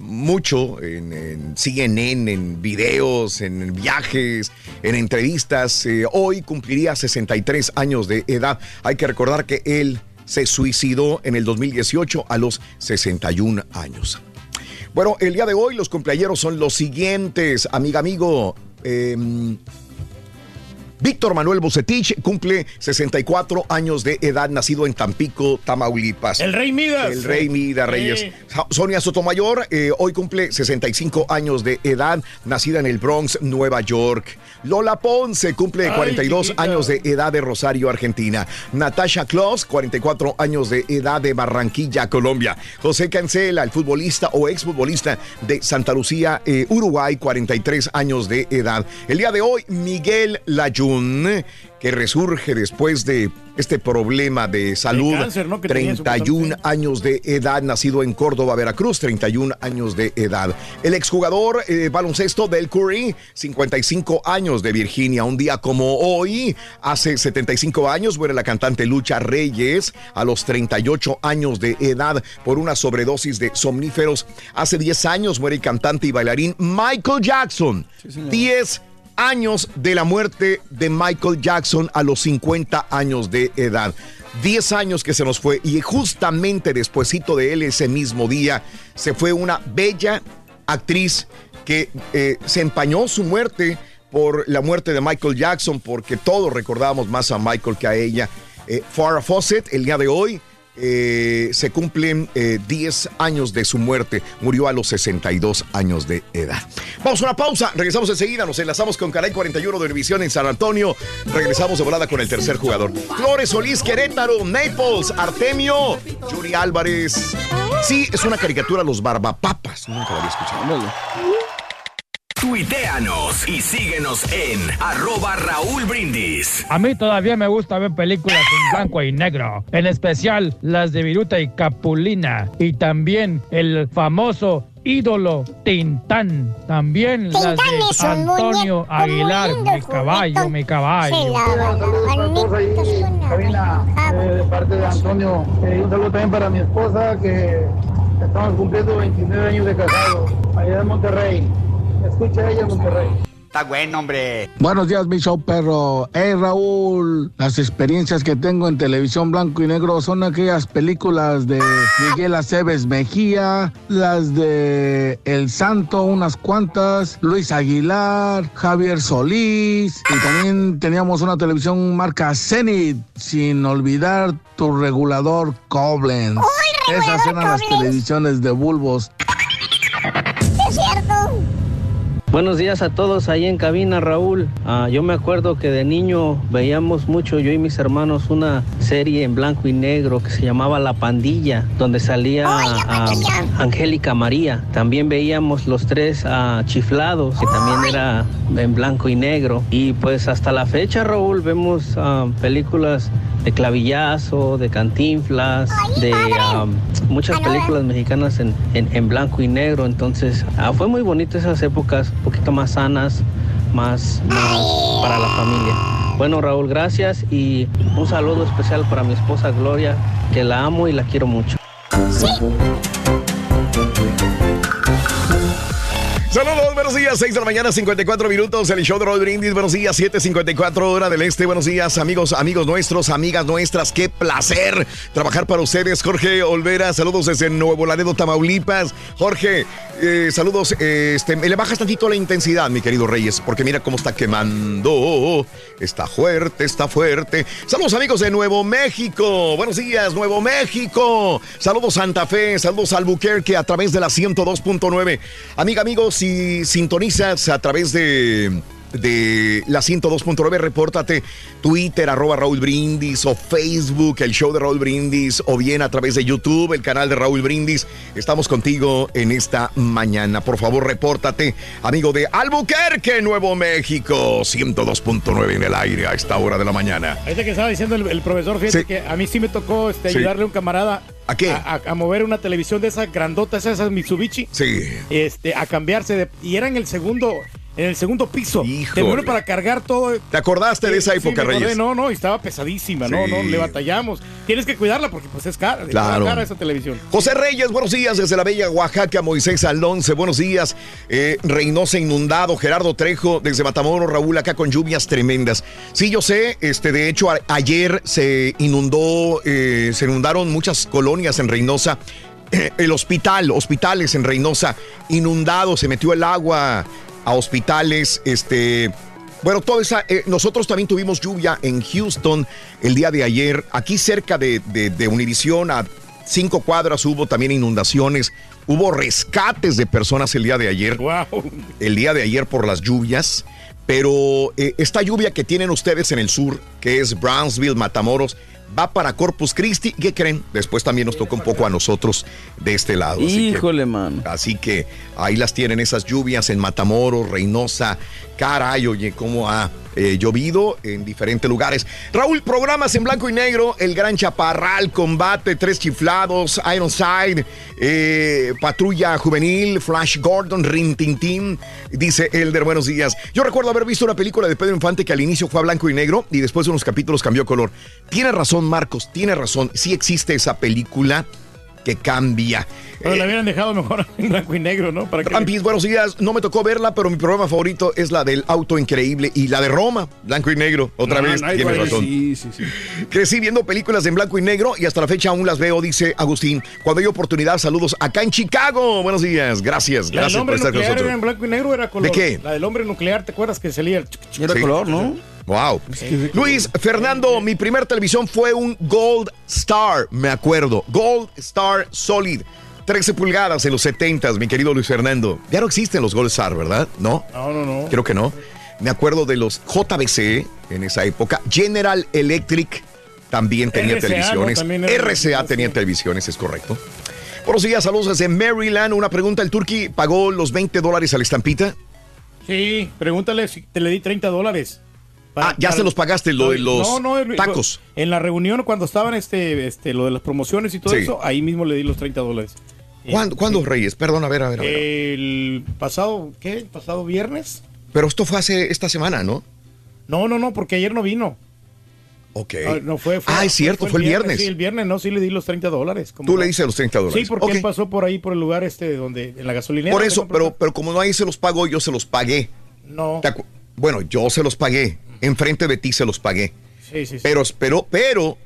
mucho en, en CNN, en videos, en viajes, en entrevistas. Eh, hoy cumpliría 63 años de edad. Hay que recordar que él se suicidó en el 2018 a los 61 años. Bueno, el día de hoy los cumpleaños son los siguientes, amiga, amigo. em, Víctor Manuel Bucetich cumple 64 años de edad, nacido en Tampico, Tamaulipas. El Rey Midas. El Rey Midas. Reyes. Sonia Sotomayor eh, hoy cumple 65 años de edad, nacida en el Bronx, Nueva York. Lola Ponce cumple Ay, 42 chiquita. años de edad de Rosario, Argentina. Natasha Kloss, 44 años de edad de Barranquilla, Colombia. José Cancela, el futbolista o exfutbolista de Santa Lucía, eh, Uruguay, 43 años de edad. El día de hoy, Miguel Que resurge después de este problema de salud. cáncer, ¿no? que tenía 31 años de edad, nacido en Córdoba, Veracruz, 31 años de edad. El exjugador eh, baloncesto del Curry, 55 años de Virginia. Un día como hoy, hace 75 años, muere la cantante Lucha Reyes a los 38 años de edad por una sobredosis de somníferos. Hace 10 años muere el cantante y bailarín Michael Jackson. 10 años de la muerte de Michael Jackson a los 50 años de edad. 10 años que se nos fue y justamente despuesito de él ese mismo día se fue una bella actriz que eh, se empañó su muerte por la muerte de Michael Jackson, porque todos recordábamos más a Michael que a ella. Eh, Farrah Fawcett, el día de hoy, eh, se cumplen eh, 10 años de su muerte. Murió a los 62 años de edad. Vamos a una pausa. Regresamos enseguida. Nos enlazamos con Canal 41 de Televisión en San Antonio. Regresamos de volada con el tercer jugador. Flores Solís, Querétaro, Naples, Artemio, Yuri Álvarez. Sí, es una caricatura Los Barbapapas. Nunca la había escuchado. Tuiteanos y síguenos en arroba Raúl Brindis. A mí todavía me gusta ver películas en blanco y negro, en especial las de Viruta y Capulina y también el famoso ídolo Tintán, también las de es un Antonio muñeco Aguilar, mi caballo, mi caballo. Eh, de parte de Antonio. Eh, un saludo también para mi esposa que estamos cumpliendo 29 años de casado, allá en Monterrey. Escucha ella en Monterrey. Está bueno, hombre. Buenos días, mi show perro. Hey, Raúl. Las experiencias que tengo en televisión blanco y negro son aquellas películas de Miguel Aceves Mejía, las de El Santo, unas cuantas, Luis Aguilar, Javier Solís, y también teníamos una televisión marca Zenit, sin olvidar tu regulador Koblenz. Esas eran las televisiones de bulbos. Es cierto. Buenos días a todos ahí en cabina, Raúl. Ah, yo me acuerdo que de niño veíamos mucho, yo y mis hermanos, una serie en blanco y negro que se llamaba La Pandilla, donde salía ah, Angélica María. También veíamos los tres ah, chiflados, que también era en blanco y negro. Y pues hasta la fecha, Raúl, vemos ah, películas de clavillazo, de cantinflas, de ah, muchas películas mexicanas en, en- en blanco y negro. Entonces, fue muy bonito esas épocas, poquito más sanas, más, más para la familia. Bueno, Raúl, gracias y un saludo especial para mi esposa Gloria, que la amo y la quiero mucho. Saludos, buenos días, 6 de la mañana, 54 minutos, el show de Roll Brindis, buenos días, 7.54 hora del este, buenos días, amigos, amigos nuestros, amigas nuestras, qué placer trabajar para ustedes, Jorge Olvera, saludos desde Nuevo Laredo, Tamaulipas, Jorge, eh, saludos, eh, este, le bajas tantito la intensidad, mi querido Reyes, porque mira cómo está quemando, está fuerte, está fuerte, saludos amigos de Nuevo México, buenos días, Nuevo México, saludos Santa Fe, saludos Albuquerque a través de la 102.9, amiga, amigos, si sintonizas a través de de la 102.9, repórtate Twitter, arroba Raúl Brindis o Facebook, el show de Raúl Brindis o bien a través de YouTube, el canal de Raúl Brindis. Estamos contigo en esta mañana. Por favor, repórtate, amigo de Albuquerque, Nuevo México, 102.9 en el aire a esta hora de la mañana. Ahorita que estaba diciendo el, el profesor, fíjate Sí. que a mí sí me tocó este, Sí. ayudarle a un camarada. ¿A qué? A, a mover una televisión de esas grandotas, esas Mitsubishi. Sí. Este, a cambiarse de. Y era en el segundo. En el segundo piso. Híjole. Seguro para cargar todo. ¿Te acordaste de esa Sí, época, acordé. Reyes? No, no, estaba pesadísima. No, Sí. no, le batallamos. Tienes que cuidarla porque pues es cara. Claro. Es cara esa televisión. José Reyes, buenos días desde la bella Oaxaca, Moisés Alonce, buenos días. Eh, Reynosa inundado, Gerardo Trejo desde Matamoros, Raúl acá con lluvias tremendas. Sí, yo sé, este, de hecho a- ayer se inundó, eh, se inundaron muchas colonias en Reynosa. El hospital, hospitales en Reynosa, inundado, se metió el agua a hospitales, este... Bueno, toda esa. eh, nosotros también tuvimos lluvia en Houston el día de ayer. Aquí cerca de, de, de Univisión, a cinco cuadras, hubo también inundaciones. Hubo rescates de personas el día de ayer. El día de ayer por las lluvias. Pero eh, esta lluvia que tienen ustedes en el sur, que es Brownsville, Matamoros, va para Corpus Christi. ¿Qué creen? Después también nos toca un poco a nosotros de este lado. Así que- Híjole, mano. Así que ahí las tienen esas lluvias en Matamoros, Reynosa. Caray, oye, cómo ha eh, llovido en diferentes lugares. Raúl, programas en blanco y negro, El Gran Chaparral, Combate, Tres Chiflados, Ironside, eh, Patrulla Juvenil, Flash Gordon, Rin Tin Tin, dice Elder, buenos días. Yo recuerdo haber visto una película de Pedro Infante que al inicio fue a blanco y negro y después de unos capítulos cambió color. Tiene razón, Marcos, tiene razón. Sí existe esa película que cambia. Pero la hubieran dejado mejor en blanco y negro, ¿no? Para que... Rampis, buenos días. No me tocó verla, pero mi programa favorito es la del auto increíble y la de Roma, blanco y negro. Otra No, vez, no tienes razón. Sí, sí, sí. Crecí viendo películas en blanco y negro y hasta la fecha aún las veo, dice Agustín. Cuando hay oportunidad, saludos acá en Chicago. Buenos días, gracias, La del gracias por hombre estar con nuclear era en nosotros. blanco y negro era color. ¿De qué? La del hombre nuclear, ¿te acuerdas que salía el... Era Sí. color, ¿no? Wow. Luis, Fernando, mi primer televisión fue un Gold Star, me acuerdo. Gold Star Solid. 13 pulgadas en los 70 mi querido Luis Fernando. Ya no existen los Gold Star, ¿verdad? ¿No? No, no, no. Creo que no. Me acuerdo de los JBC en esa época. General Electric también tenía RCA, ¿no? televisiones. También RCA tenía televisiones, es correcto. Buenos días, saludos desde Maryland. Una pregunta, ¿el Turqui pagó los 20 dólares a la estampita? Sí, pregúntale si te le di 30 dólares. Ah, ya se los pagaste, lo de los No, no, el- tacos. En la reunión cuando estaban este, este, lo de las promociones y todo Sí. eso, ahí mismo le di los 30 dólares. ¿Cuándo, ¿cuándo, Reyes? Perdón, a ver, a ver, a ver. El pasado, ¿qué? ¿El pasado viernes? Pero esto fue hace esta semana, ¿no? No, no, no, porque ayer no vino. Ok. Ah, no fue, fue- ah, es cierto, fue el viernes. Sí, el viernes, no, sí le di los 30 dólares. ¿cómo Tú no? le dices los 30 dólares. Sí, porque él pasó por ahí, por el lugar este, donde, en la gasolinera. Por ¿me eso, pero, pero como no ahí se los pagó, yo se los pagué. No. ¿Te Bueno, yo se los pagué. Enfrente de ti se los pagué. Sí, sí, sí. Pero, pero, pero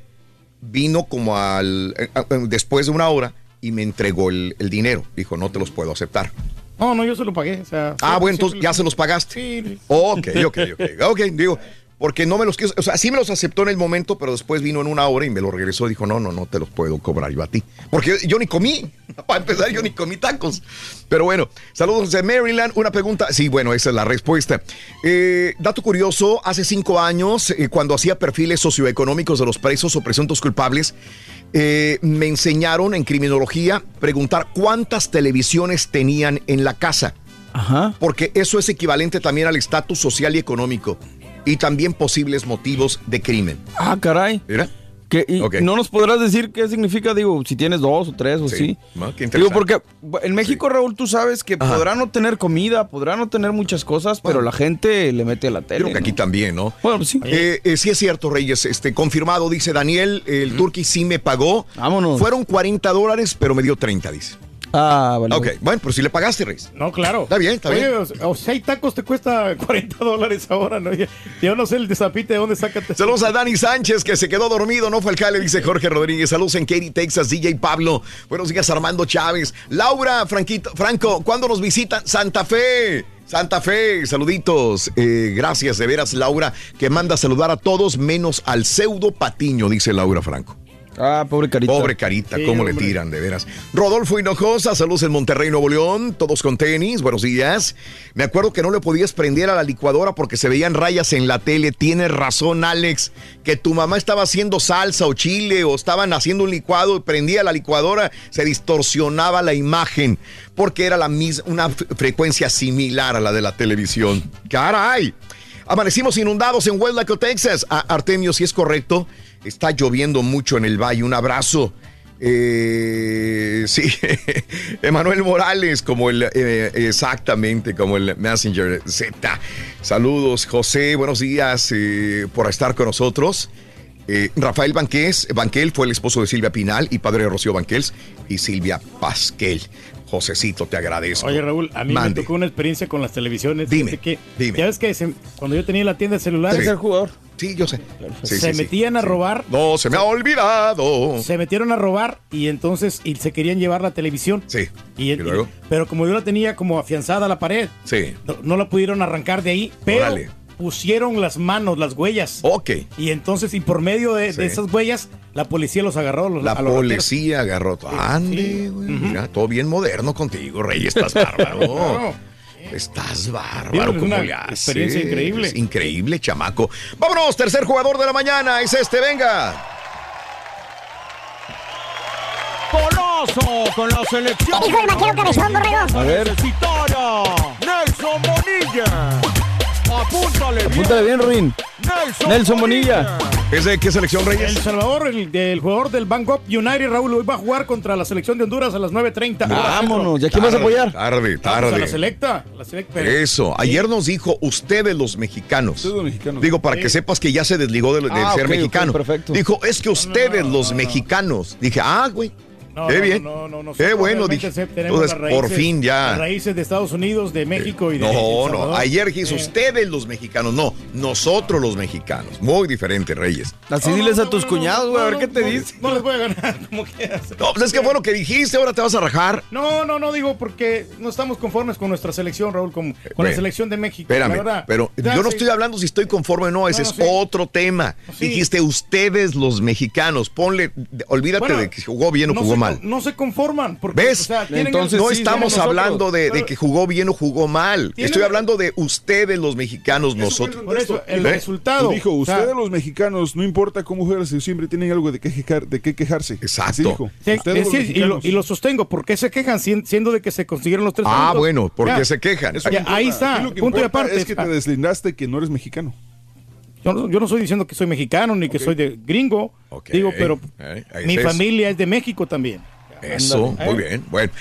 vino como al eh, eh, después de una hora y me entregó el, el dinero. Dijo, no te los puedo aceptar. No, no, yo se lo pagué. O sea, Ah, bueno, entonces ya se los pagaste. Sí. Ok, ok, ok. Ok, digo, porque no me los quiso, o sea, sí me los aceptó en el momento, pero después vino en una hora y me los regresó y dijo, no, no, no te los puedo cobrar yo a ti. Porque yo, ni comí, para empezar, yo ni comí tacos. Pero bueno, saludos de Maryland. Una pregunta, sí, bueno, esa es la respuesta. Eh, dato curioso, hace cinco años, eh, cuando hacía perfiles socioeconómicos de los presos o presuntos culpables, eh, me enseñaron en criminología preguntar cuántas televisiones tenían en la casa. Porque eso es equivalente también al estatus social y económico y también posibles motivos de crimen. Ah, caray. ¿Mira? Que, y no nos podrás decir qué significa, digo, si tienes dos o tres o Sí. sí. Digo, porque en México, Raúl, tú sabes que podrán no tener comida, podrán no tener muchas cosas, pero la gente le mete a la tele. Creo que aquí también, ¿no? Bueno, pues sí. Eh, eh, sí es cierto, Reyes, este, confirmado, dice Daniel, el Turqui sí me pagó. Vámonos. Fueron 40 dólares, pero me dio 30, dice. Ah, vale. Ok, bueno, pero si le pagaste, Reyes. No, claro. Está bien, está Oye, bien. O, o sea, hay tacos te cuesta 40 dólares ahora, ¿no? Yo no sé el desapite de dónde saca. Saludos a Dani Sánchez, que se quedó dormido, no fue al jale, dice Jorge Rodríguez. Saludos en Katy, Texas, DJ Pablo. Buenos días, Armando Chávez. Laura, Franquito, Franco, ¿cuándo nos visitan? Santa Fe. Santa Fe, saluditos. Eh, gracias, de veras, Laura, que manda a saludar a todos menos al pseudo Patiño, dice Laura Franco. Ah, pobre carita. Pobre carita, Sí, cómo le tiran, de veras. Rodolfo Hinojosa, saludos en Monterrey, Nuevo León, todos con tenis, buenos días. Me acuerdo que no le podías prender a la licuadora porque se veían rayas en la tele. Tienes razón, Alex, que tu mamá estaba haciendo salsa o chile o estaban haciendo un licuado y prendía la licuadora, se distorsionaba la imagen porque era la misma, una frecuencia similar a la de la televisión. ¡Caray! Amanecimos inundados en Westlaco, Texas. Artemio, si es correcto, está lloviendo mucho en el valle. Un abrazo. Eh, sí, Emanuel Morales, como el, eh, exactamente, como el Messenger Z. Saludos, José, buenos días eh, por estar con nosotros. Rafael Banqués, Banquel fue el esposo de Silvia Pinal y padre de Rocío Banquels y Silvia Pasquel. Josecito, te agradezco. Oye, Raúl, a mí Mande. me tocó una experiencia con las televisiones. Dime, Fíjate que, dime. Ya ves que se- cuando yo tenía la tienda de celulares, Sí. jugador. Sí, yo sé. Sí, se sí, sí. metían a robar. No, se me ha olvidado. Se metieron a robar y entonces y se querían llevar la televisión. Sí. Y, ¿Y luego? pero como yo la tenía como afianzada a la pared, Sí. no, no la pudieron arrancar de ahí, pero Órale. Pusieron las manos, las huellas. Ok. Y entonces, y por medio de, esas huellas, la policía los agarró. Los, La a los rateros. policía agarró. todo. Ande, güey. Mira, todo bien moderno contigo, Rey. Estás bárbaro. No. Estás bárbaro. Es ¿Cómo una le haces? experiencia increíble. Es increíble, chamaco. Vámonos, tercer jugador de la mañana. Es este, venga. Goloso con la selección. ¿Qué dijo el vaquero cabezón, borrego? A ver. Universitaria. Nelson Bonilla. Apúntale bien. Apúntale bien, Ruin. Nelson, Nelson Bonilla. ¿Es de qué selección, Reyes? El Salvador, el, el jugador del Bangkok United, Raúl, hoy va a jugar contra la selección de Honduras a las 9.30. hora Vámonos. ¿Y a quién vas a apoyar? Tarde, Vamos a la tarde. selecta. La selecta Eso. Ayer nos dijo ustedes los mexicanos. Ustedes los mexicanos. Digo, para Sí. que sepas que ya se desligó de, de Ah, ser mexicano. perfecto. Dijo, es que ustedes, los mexicanos. Dije, ah, güey. No, Qué no, bien. no, no, no, Qué nosotros bueno, dije. Entonces, por fin ya. Las raíces de Estados Unidos, de México y de. No, no. Ayer dijiste Eh. ustedes los mexicanos, no, nosotros los mexicanos. Muy diferente, Reyes. Así diles a tus cuñados, güey, a ver qué te dicen. No les voy a ganar, como quieras. No, pues es que fue lo que dijiste, ahora te vas a rajar. No, no, no digo porque no estamos conformes con nuestra selección, Raúl, con, con bueno. la selección de México. Espérame, verdad. pero Ya, yo no sí. estoy hablando si estoy conforme o no, ese es sí. otro tema. Sí. Dijiste ustedes los mexicanos, ponle, olvídate Bueno, de que jugó bien o no jugó se, mal. No se conforman. Porque, ¿Ves? o sea, tienen Entonces el- no sí, estamos hablando de, de que jugó bien o jugó mal. Estoy hablando de ustedes los mexicanos, nosotros. Por eso, el ¿Eh? resultado. Dijo, o sea, ustedes los mexicanos, no importa cómo juegan, siempre tienen algo de qué, quejar- de qué quejarse. Exacto. Dijo. Sí, los y, lo, y lo sostengo. ¿Por qué se quejan sien- siendo de que se consiguieron los tres Ah, puntos? bueno, porque Ya. se quejan. Eso Ya, no ahí está, punto y importa aparte. Es que te Ah. deslindaste que no eres mexicano. Yo no, yo no estoy diciendo que soy mexicano ni que soy de gringo. Digo, pero Eh, mi es. familia es de México también. Eso, muy bien. Bueno,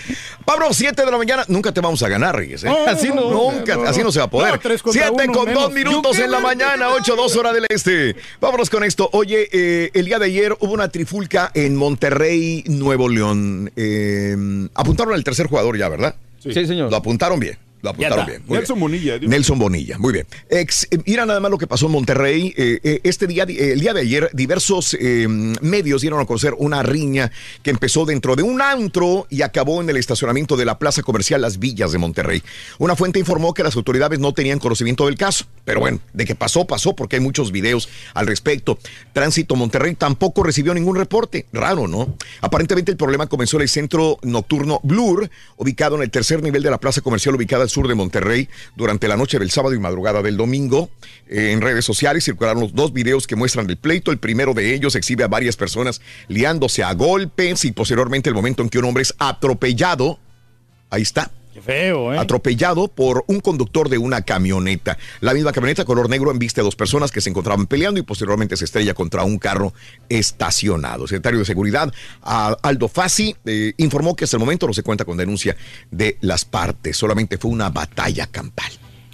Pablo, 7 de la mañana, nunca te vamos a ganar, Reyes. ¿eh? No, así no, no, nunca, no, no. así no se va a poder. No, tres contra 7 uno con menos. 2 minutos en la mañana, 8, 2 hora del este. Vámonos con esto. Oye, eh, el día de ayer hubo una trifulca en Monterrey, Nuevo León. Eh, apuntaron al tercer jugador ya, ¿verdad? Sí, señor. Lo apuntaron bien. Lo apuntaron bien. muy Nelson bien. Bonilla. Nelson Bonilla, muy bien. Ex- eh, mira nada más lo que pasó en Monterrey. Eh, eh, este día, el día de ayer, diversos eh, medios dieron a conocer una riña que empezó dentro de un antro y acabó en el estacionamiento de la plaza comercial Las Villas de Monterrey. Una fuente informó que las autoridades no tenían conocimiento del caso. Pero bueno, de que pasó, pasó, porque hay muchos videos al respecto. Tránsito Monterrey tampoco recibió ningún reporte. Raro, ¿no? Aparentemente el problema comenzó en el centro nocturno Blur, ubicado en el tercer nivel de la plaza comercial ubicada al sur de Monterrey, durante la noche del sábado y madrugada del domingo. Eh, en redes sociales circularon los dos videos que muestran el pleito. El primero de ellos exhibe a varias personas liándose a golpes y posteriormente el momento en que un hombre es atropellado. Ahí está. Qué feo, ¿eh? Atropellado por un conductor de una camioneta. La misma camioneta color negro embiste a dos personas que se encontraban peleando y posteriormente se estrella contra un carro estacionado. El secretario de Seguridad, Aldo Fassi, eh, informó que hasta el momento no se cuenta con denuncia de las partes. Solamente fue una batalla campal.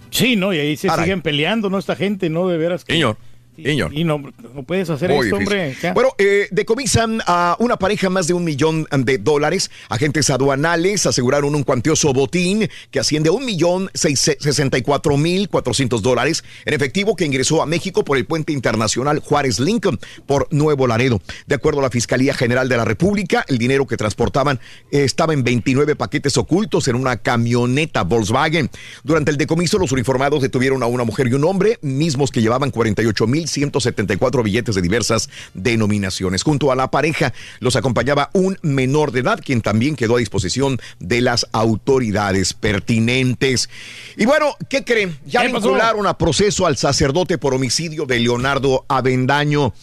Sí, ¿no? Y ahí se siguen peleando, ¿no? Esta gente, ¿no? De veras. que- Señor, señor. Y no, no puedes hacer Muy esto, difícil. hombre. Ya. Bueno, eh, decomisan a una pareja más de un millón de dólares. Agentes aduanales aseguraron un cuantioso botín que asciende a un millón sesenta y cuatro mil cuatrocientos dólares en efectivo que ingresó a México por el puente internacional Juárez Lincoln por Nuevo Laredo. De acuerdo a la Fiscalía General de la República, el dinero que transportaban eh, estaba en 29 paquetes ocultos en una camioneta Volkswagen. Durante el decomiso, los uniformados detuvieron a una mujer y un hombre, mismos que llevaban 48 mil 174 billetes de diversas denominaciones. Junto a la pareja los acompañaba un menor de edad, quien también quedó a disposición de las autoridades pertinentes. Y bueno, ¿qué creen? Ya vincularon a proceso al sacerdote por homicidio de Leonardo Avendaño.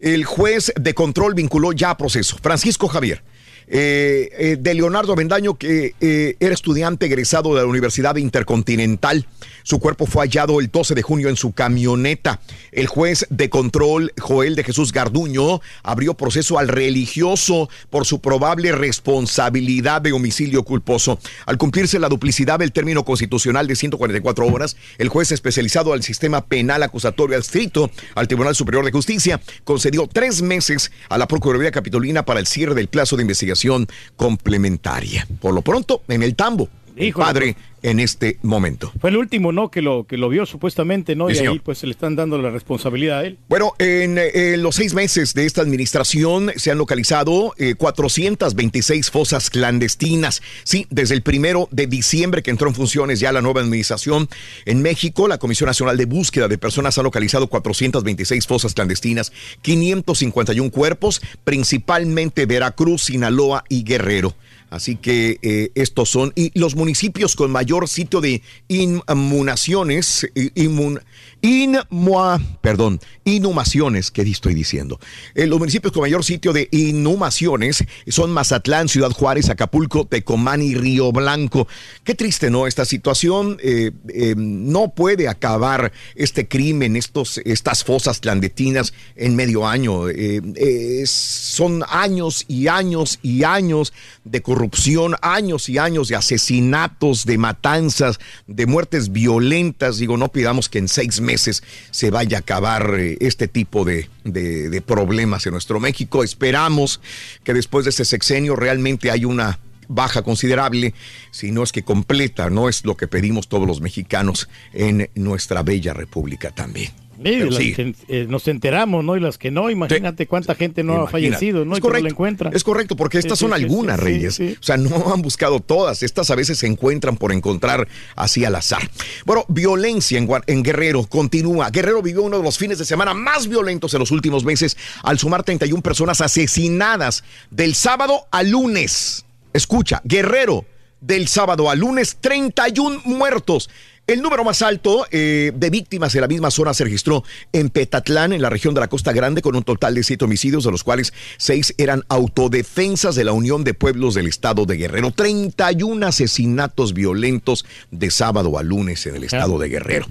El juez de control vinculó ya a proceso. Francisco Javier. eh, eh, de Leonardo Avendaño, que eh, era estudiante egresado de la Universidad Intercontinental. Su cuerpo fue hallado el 12 de junio en su camioneta. El juez de control, Joel de Jesús Garduño, abrió proceso al religioso por su probable responsabilidad de homicidio culposo. Al cumplirse la duplicidad del término constitucional de 144 horas, el juez especializado al sistema penal acusatorio adscrito al Tribunal Superior de Justicia concedió tres meses a la Procuraduría Capitolina para el cierre del plazo de investigación complementaria. Por lo pronto, en el tambo, Híjole, padre en este momento. Fue el último, ¿no? Que lo, que lo vio supuestamente, ¿no? Sí, y ahí pues se le están dando la responsabilidad a él. Bueno, en, eh, los seis meses de esta administración se han localizado eh, 426 fosas clandestinas. Sí, desde el primero de diciembre que entró en funciones ya la nueva administración en México, la Comisión Nacional de Búsqueda de Personas ha localizado 426 fosas clandestinas, 551 cuerpos, principalmente Veracruz, Sinaloa y Guerrero. Así que eh, estos son y los municipios con mayor sitio de inmunaciones, inmun, inmua- perdón, inhumaciones, ¿qué estoy diciendo? Eh, los municipios con mayor sitio de inhumaciones son Mazatlán, Ciudad Juárez, Acapulco, Tecomán y Río Blanco. Qué triste, ¿no? Esta situación eh, eh, no puede acabar este crimen, estos, estas fosas clandestinas en medio año. Eh, son años y años y años de corrupción, años y años de asesinatos, de matanzas, de muertes violentas. Digo, no pidamos que en seis meses se vaya a acabar eh, este tipo de, de- de problemas en nuestro México. Esperamos que después de este sexenio realmente hay una baja considerable, si no es que completa, no es lo que pedimos todos los mexicanos en nuestra bella república también. Sí, que, eh, nos enteramos, ¿no? Y las que no, imagínate cuánta gente no ha fallecido, ¿no? Es Y no correcto. la encuentra. Es correcto, porque estas Sí, son sí, algunas, Reyes. O sea, no han buscado todas. Estas a veces se encuentran por encontrar así al azar. Bueno, violencia en, en Guerrero continúa. Guerrero vivió uno de los fines de semana más violentos en los últimos meses al sumar 31 personas asesinadas del sábado al lunes. Escucha, Guerrero, del sábado al lunes, 31 muertos. El número más alto eh, de víctimas en la misma zona se registró en Petatlán, en la región de la Costa Grande, con un total de siete homicidios, de los cuales seis eran autodefensas de la Unión de Pueblos del Estado de Guerrero. 31 asesinatos violentos de sábado a lunes en el estado de Guerrero.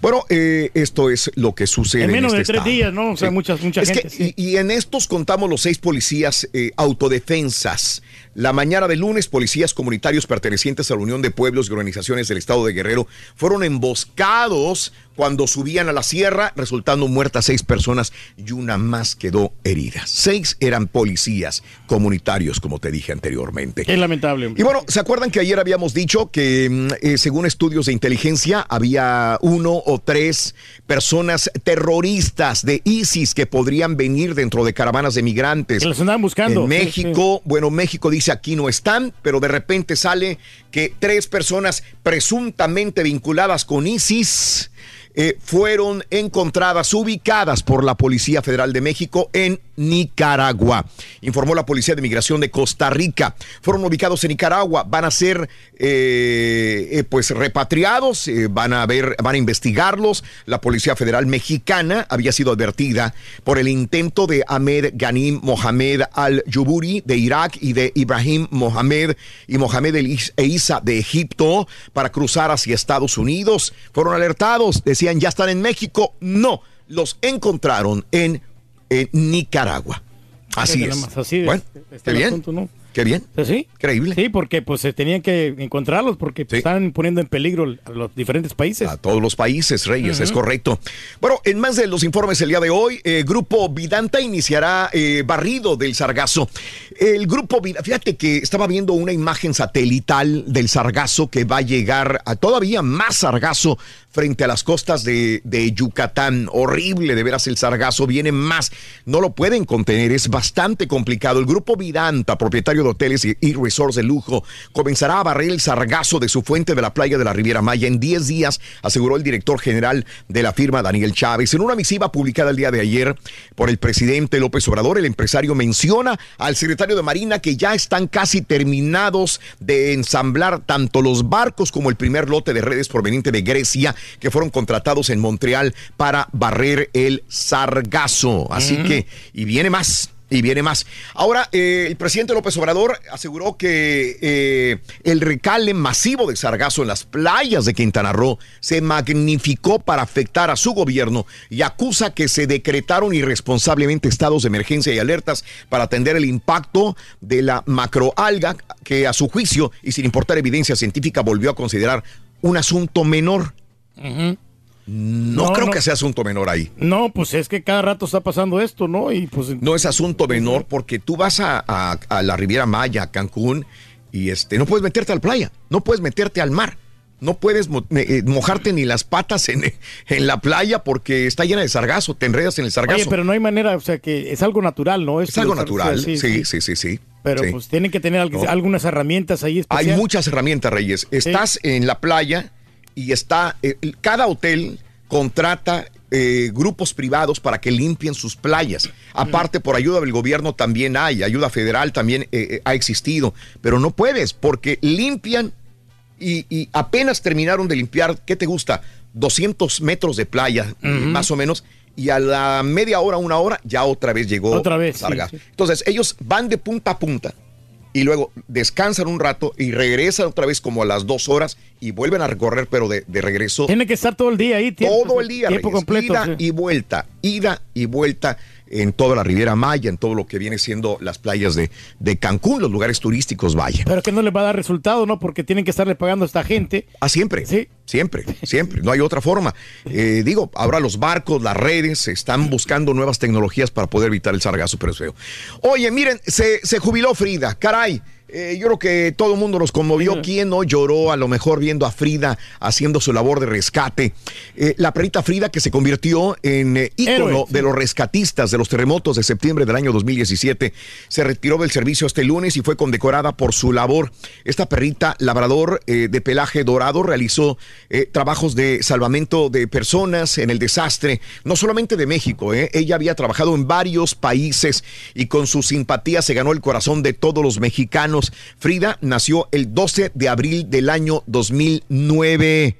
Bueno, eh, esto es lo que sucede En menos en de este tres estado. días, ¿no? O sea, Sí. mucha, mucha Es gente. que- sí. y, y en estos contamos los seis policías eh, autodefensas. La mañana del lunes, policías comunitarios pertenecientes a la Unión de Pueblos y Organizaciones del Estado de Guerrero fueron emboscados cuando subían a la sierra, resultando muertas seis personas y una más quedó herida. Seis eran policías comunitarios, como te dije anteriormente. Es lamentable. Y bueno, ¿se acuerdan que ayer habíamos dicho que mm, eh, según estudios de inteligencia había uno o tres personas terroristas de ISIS que podrían venir dentro de caravanas de migrantes? Que los andaban buscando. En Sí, México, bueno, México dice aquí no están, pero de repente sale que tres personas presuntamente vinculadas con ISIS eh, fueron encontradas, ubicadas por la Policía Federal de México en Nicaragua. Informó la Policía de Migración de Costa Rica. Fueron ubicados en Nicaragua, van a ser eh, eh, pues repatriados, eh, van a ver, van a investigarlos. La Policía Federal Mexicana había sido advertida por el intento de Ahmed Ghanim Mohamed al-Yuburi de Irak y de Ibrahim Mohamed y Mohamed El e Isa de Egipto para cruzar hacia Estados Unidos. Fueron alertados, decían ya están en México. No, los encontraron en, en Nicaragua. Así es. así bueno, qué bien. asunto, ¿no? Qué bien. Sí. Increíble. Sí, porque pues se tenían que encontrarlos porque pues, están poniendo en peligro a los diferentes países. A todos los países, Reyes, es correcto. Bueno, en más de los informes el día de hoy, eh, Grupo Vidanta iniciará eh, barrido del sargazo. El Grupo Vidanta, fíjate que estaba viendo una imagen satelital del sargazo que va a llegar a todavía más sargazo frente a las costas de, Yucatán. Horrible, de veras, el sargazo viene más. No lo pueden contener, es bastante complicado. El Grupo Vidanta, propietario de hoteles y, y resorts de lujo, comenzará a barrer el sargazo de su fuente de la playa de la Riviera Maya en 10 días, aseguró el director general de la firma, Daniel Chávez. En una misiva publicada el día de ayer por el presidente López Obrador, el empresario menciona al secretario de Marina que ya están casi terminados de ensamblar tanto los barcos como el primer lote de redes proveniente de Grecia que fueron contratados en Montreal para barrer el sargazo. Así Mm. que, y viene más. Y viene más. Ahora, eh, el presidente López Obrador aseguró que eh, el recale masivo de sargazo en las playas de Quintana Roo se magnificó para afectar a su gobierno y acusa que se decretaron irresponsablemente estados de emergencia y alertas para atender el impacto de la macroalga que a su juicio y sin importar evidencia científica volvió a considerar un asunto menor. No, No, creo no. que sea asunto menor ahí. No, pues es que cada rato está pasando esto, ¿no? Y pues No es asunto menor porque tú vas a, a- a la Riviera Maya, a Cancún, y este, no puedes meterte a la playa, no puedes meterte al mar, no puedes mo- eh, mojarte ni las patas en, en la playa porque está llena de sargazo, te enredas en el sargazo. Oye, pero no hay manera, o sea, que es algo natural, ¿no? es algo natural, sí, sí, sí, sí, sí. Pero sí. pues tienen que tener No. algunas herramientas ahí Hay especiales. muchas herramientas, Reyes. Estás en la playa y está, eh, cada hotel contrata eh, grupos privados para que limpien sus playas. Aparte, por ayuda del gobierno también hay, ayuda federal también eh, ha existido, pero no puedes porque limpian y, y apenas terminaron de limpiar, ¿qué te gusta? 200 metros de playa, más o menos. Y a la media hora, una hora, ya otra vez llegó Otra vez, sí, sargazo. sí. Entonces, ellos van de punta a punta y luego descansan un rato y regresan otra vez como a las dos horas y vuelven a recorrer, pero de, de regreso. Tiene que estar todo el día ahí. Tiempo, Todo el día, Tiempo Reyes, completo. ida sí. y vuelta, ida y vuelta en toda la Riviera Maya, en todo lo que viene siendo las playas de, de Cancún, los lugares turísticos, vaya. Pero que no les va a dar resultado, ¿no? Porque tienen que estarle pagando a esta gente. Ah, siempre. Siempre, siempre. No hay otra forma. Eh, digo, ahora los barcos, las redes, están buscando nuevas tecnologías para poder evitar el sargazo, pero es feo. Oye, miren, se, se jubiló Frida. Caray. Eh, yo creo que todo el mundo nos conmovió. ¿Quién no lloró a lo mejor viendo a Frida haciendo su labor de rescate? Eh, la perrita Frida que se convirtió en eh, ícono Héroe, de los rescatistas de los terremotos de septiembre del año 2017. Se retiró del servicio este lunes y fue condecorada por su labor. Esta perrita labrador eh, de pelaje dorado realizó trabajos de salvamento de personas en el desastre, no solamente de México. Ella había trabajado en varios países y con su simpatía se ganó el corazón de todos los mexicanos. Frida nació el 12 de abril del año 2009.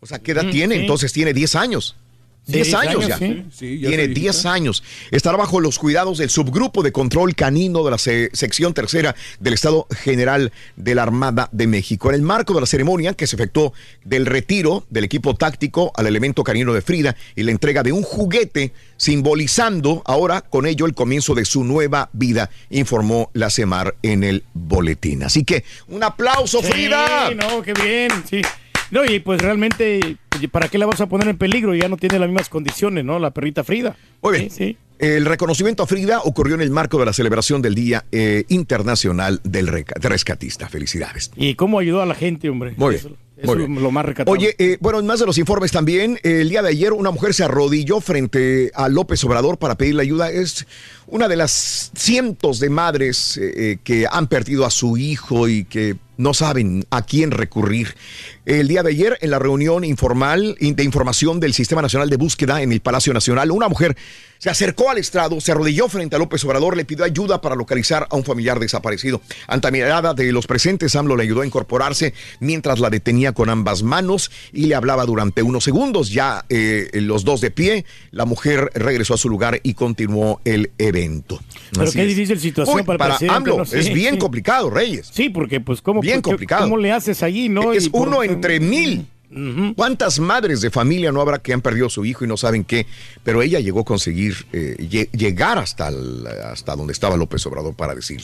O sea, ¿qué edad Mm, tiene? sí. Entonces tiene 10 años. Sí, 10 10 años, años, ya. sí. Sí, ya Tiene está 10 años. Estará bajo los cuidados del subgrupo de control canino de la se- sección tercera del Estado General de la Armada de México. En el marco de la ceremonia que se efectuó del retiro del equipo táctico al elemento canino de Frida y la entrega de un juguete simbolizando ahora con ello el comienzo de su nueva vida, informó la CEMAR en el boletín. Así que un aplauso, Sí, Frida. no, qué bien, sí. No, y pues realmente, ¿para qué la vas a poner en peligro? Ya no tiene las mismas condiciones, ¿no? La perrita Frida. Muy bien. El reconocimiento a Frida ocurrió en el marco de la celebración del Día eh, Internacional del Rescatista. Felicidades. ¿Y cómo ayudó a la gente, hombre? Muy bien. Es lo, más recatable. Oye, eh, bueno, en más de los informes también, eh, el día de ayer una mujer se arrodilló frente a López Obrador para pedirle ayuda. Es una de las cientos de madres eh, eh, que han perdido a su hijo y que no saben a quién recurrir. El día de ayer, en la reunión informal de información del Sistema Nacional de Búsqueda en el Palacio Nacional, una mujer se acercó al estrado, se arrodilló frente a López Obrador, le pidió ayuda para localizar a un familiar desaparecido. Ante mirada de los presentes, AMLO le ayudó a incorporarse mientras la detenía con ambas manos y le hablaba durante unos segundos. Ya eh, los dos de pie, la mujer regresó a su lugar y continuó el evento. Pero Así qué es. difícil situación Uy, para el para presidente, AMLO. es bien complicado, Reyes. Sí, porque pues cómo, Bien porque- complicado. ¿cómo le haces allí, no? Es Y por- uno entre mil. ¿Cuántas madres de familia no habrá que han perdido a su hijo y no saben qué? Pero ella llegó a conseguir eh, lle- llegar hasta, el- hasta donde estaba López Obrador para decir.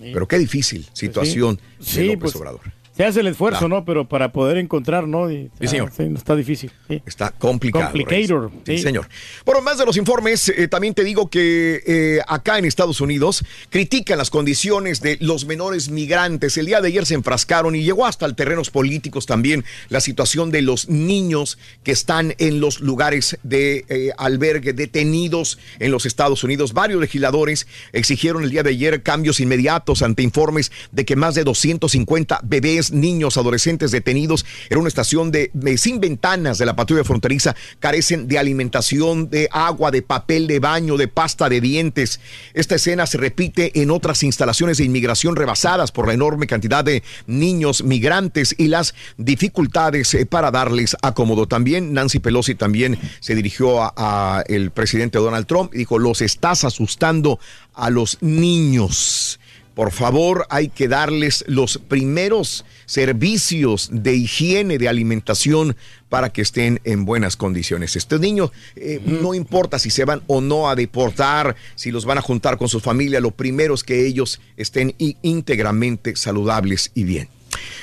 Pero qué difícil situación Sí, de López pues, Obrador. Se hace el esfuerzo, Claro. ¿no? Pero para poder encontrar, ¿no? Y- Sí, señor. ah, está difícil. sí. Está complicado. Complicator, sí. señor. Bueno, más de los informes, eh, también te digo que eh, acá en Estados Unidos critican las condiciones de los menores migrantes. El día de ayer se enfrascaron y llegó hasta el terrenos políticos también la situación de los niños que están en los lugares de eh, albergue detenidos en los Estados Unidos. Varios legisladores exigieron el día de ayer cambios inmediatos ante informes de que más de 250 bebés, niños, adolescentes detenidos en una estación de, sin ventanas de la patrulla fronteriza carecen de alimentación, de agua, de papel de baño, de pasta de dientes. Esta escena se repite en otras instalaciones de inmigración rebasadas por la enorme cantidad de niños migrantes y las dificultades eh, para darles acomodo. También Nancy Pelosi también se dirigió a el presidente Donald Trump y dijo, los estás asustando a los niños. Por favor, hay que darles los primeros servicios de higiene, de alimentación, para que estén en buenas condiciones. Estos niños, eh, no importa si se van o no a deportar, si los van a juntar con su familia, lo primero es que ellos estén íntegramente saludables y bien.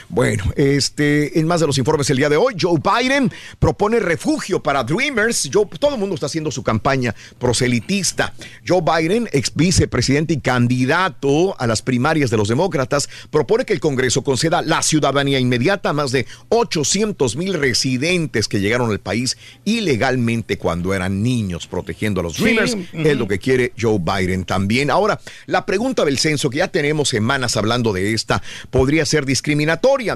Bueno, este, en más de los informes el día de hoy, Joe Biden propone refugio para Dreamers. Joe- todo el mundo está haciendo su campaña proselitista. Joe Biden, ex vicepresidente y candidato a las primarias de los demócratas, propone que el Congreso conceda la ciudadanía inmediata a más de 800 mil residentes que llegaron al país ilegalmente cuando eran niños, protegiendo a los Sí, Dreamers. Es lo que quiere Joe Biden también. Ahora, la pregunta del censo, que ya tenemos semanas hablando de esta, podría ser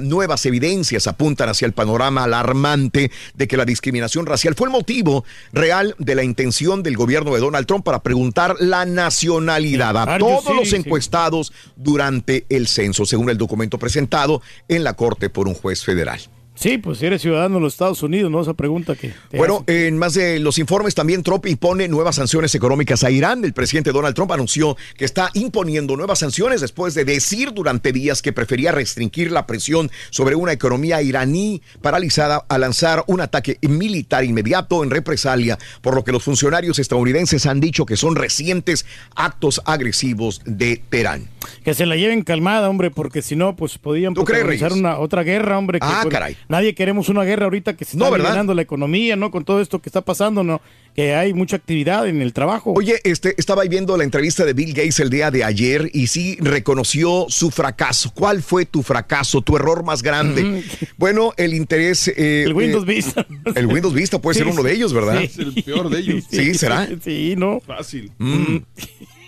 Nuevas evidencias apuntan hacia el panorama alarmante de que la discriminación racial fue el motivo real de la intención del gobierno de Donald Trump para preguntar la nacionalidad a todos los encuestados durante el censo, según el documento presentado en la Corte por un juez federal. Sí, pues si eres ciudadano de los Estados Unidos, ¿no? Esa pregunta que... Bueno, en más de los informes también Trump impone nuevas sanciones económicas a Irán. El presidente Donald Trump anunció que está imponiendo nuevas sanciones después de decir durante días que prefería restringir la presión sobre una economía iraní paralizada a lanzar un ataque militar inmediato en represalia, por lo que los funcionarios estadounidenses han dicho que son recientes actos agresivos de Teherán. Que se la lleven calmada, hombre, porque si no, pues podían ¿Tú crees, protagonizar una otra guerra, hombre. Que, Ah, caray. Nadie queremos una guerra ahorita que se No, está ganando la economía, ¿no? Con todo esto que está pasando, ¿no? Que hay mucha actividad en el trabajo. Oye, este, estaba ahí viendo la entrevista de Bill Gates el día de ayer y sí reconoció su fracaso. ¿Cuál fue tu fracaso, tu error más grande? Bueno, el interés... eh, El Windows eh, Vista. El Windows Vista puede ser uno de ellos, ¿verdad? sí. Es el peor de ellos. Sí, ¿será? Sí, no. Fácil. Mm.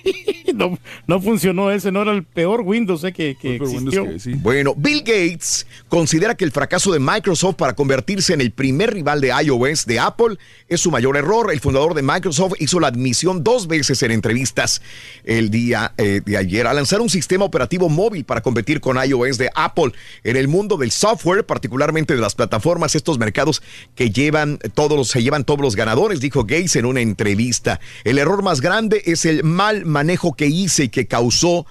no. No funcionó ese, no era el peor Windows eh, que, que existió. Bueno, Bill Gates considera que el fracaso de Microsoft para convertirse en el primer rival de iOS de Apple es su mayor error. El fundador de Microsoft hizo la admisión dos veces en entrevistas el día eh, de ayer a lanzar un sistema operativo móvil para competir con iOS de Apple en el mundo del software, particularmente de las plataformas, estos mercados que llevan todos los, se llevan todos los ganadores, dijo Gates en una entrevista. El error más grande es el mal manejo que hice y que causó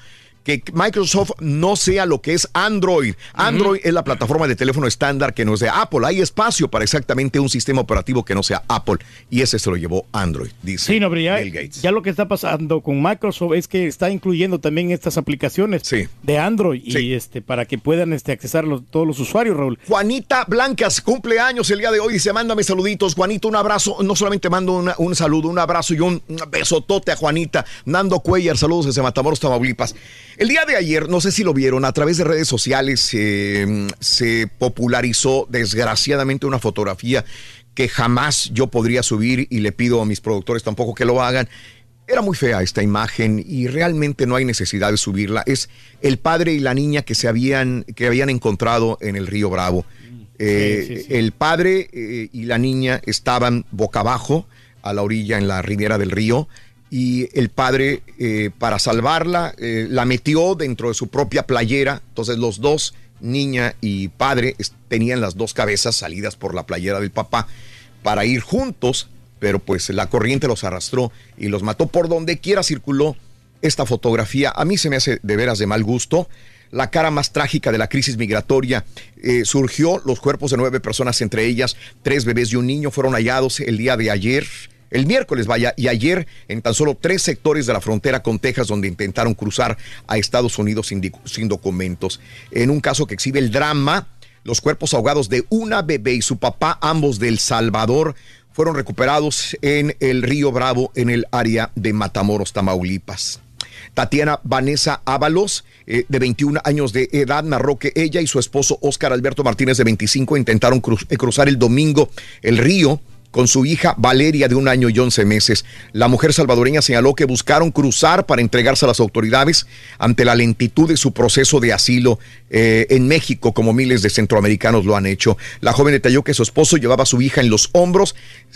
que Microsoft no sea lo que es Android. Android es la plataforma de teléfono estándar que no es de Apple. Hay espacio para exactamente un sistema operativo que no sea Apple. Y ese se lo llevó Android, dice Sí, no, pero ya, Bill Gates. ya lo que está pasando con Microsoft es que está incluyendo también estas aplicaciones de Android y este para que puedan este accesar los- todos los usuarios, Raúl. Juanita Blancas, cumpleaños el día de hoy. Dice, mándame saluditos. Juanito, un abrazo. No solamente mando una- un saludo, un abrazo y un besotote a Juanita. Nando Cuellar, saludos desde Matamoros, Tamaulipas. El día de ayer, no sé si lo vieron, a través de redes sociales eh, se popularizó desgraciadamente una fotografía que jamás yo podría subir y le pido a mis productores tampoco que lo hagan. Era muy fea esta imagen y realmente no hay necesidad de subirla. Es el padre y la niña que se habían, que habían encontrado en el río Bravo. Eh, Sí, sí, sí. El padre eh, y la niña estaban boca abajo a la orilla en la ribera del río y el padre eh, para salvarla eh, la metió dentro de su propia playera. Entonces los dos, niña y padre, tenían las dos cabezas salidas por la playera del papá para ir juntos, pero pues la corriente los arrastró y los mató por donde quiera circuló esta fotografía. A mí se me hace de veras de mal gusto. La cara más trágica de la crisis migratoria eh, surgió. Los cuerpos de nueve personas, entre ellas tres bebés y un niño, fueron hallados el día de ayer. El miércoles, vaya, y ayer en tan solo tres sectores de la frontera con Texas donde intentaron cruzar a Estados Unidos sin, documentos. En un caso que exhibe el drama, los cuerpos ahogados de una bebé y su papá, ambos del Salvador, fueron recuperados en el río Bravo, en el área de Matamoros, Tamaulipas. Tatiana Vanessa Ábalos, eh, de 21 años de edad, narró que ella y su esposo Óscar Alberto Martínez, de 25, intentaron cruz- cruzar el domingo el río con su hija Valeria de un año y 11 meses. La mujer salvadoreña señaló que buscaron cruzar para entregarse a las autoridades ante la lentitud de su proceso de asilo eh, en México, como miles de centroamericanos lo han hecho. La joven detalló que su esposo llevaba a su hija en los hombros.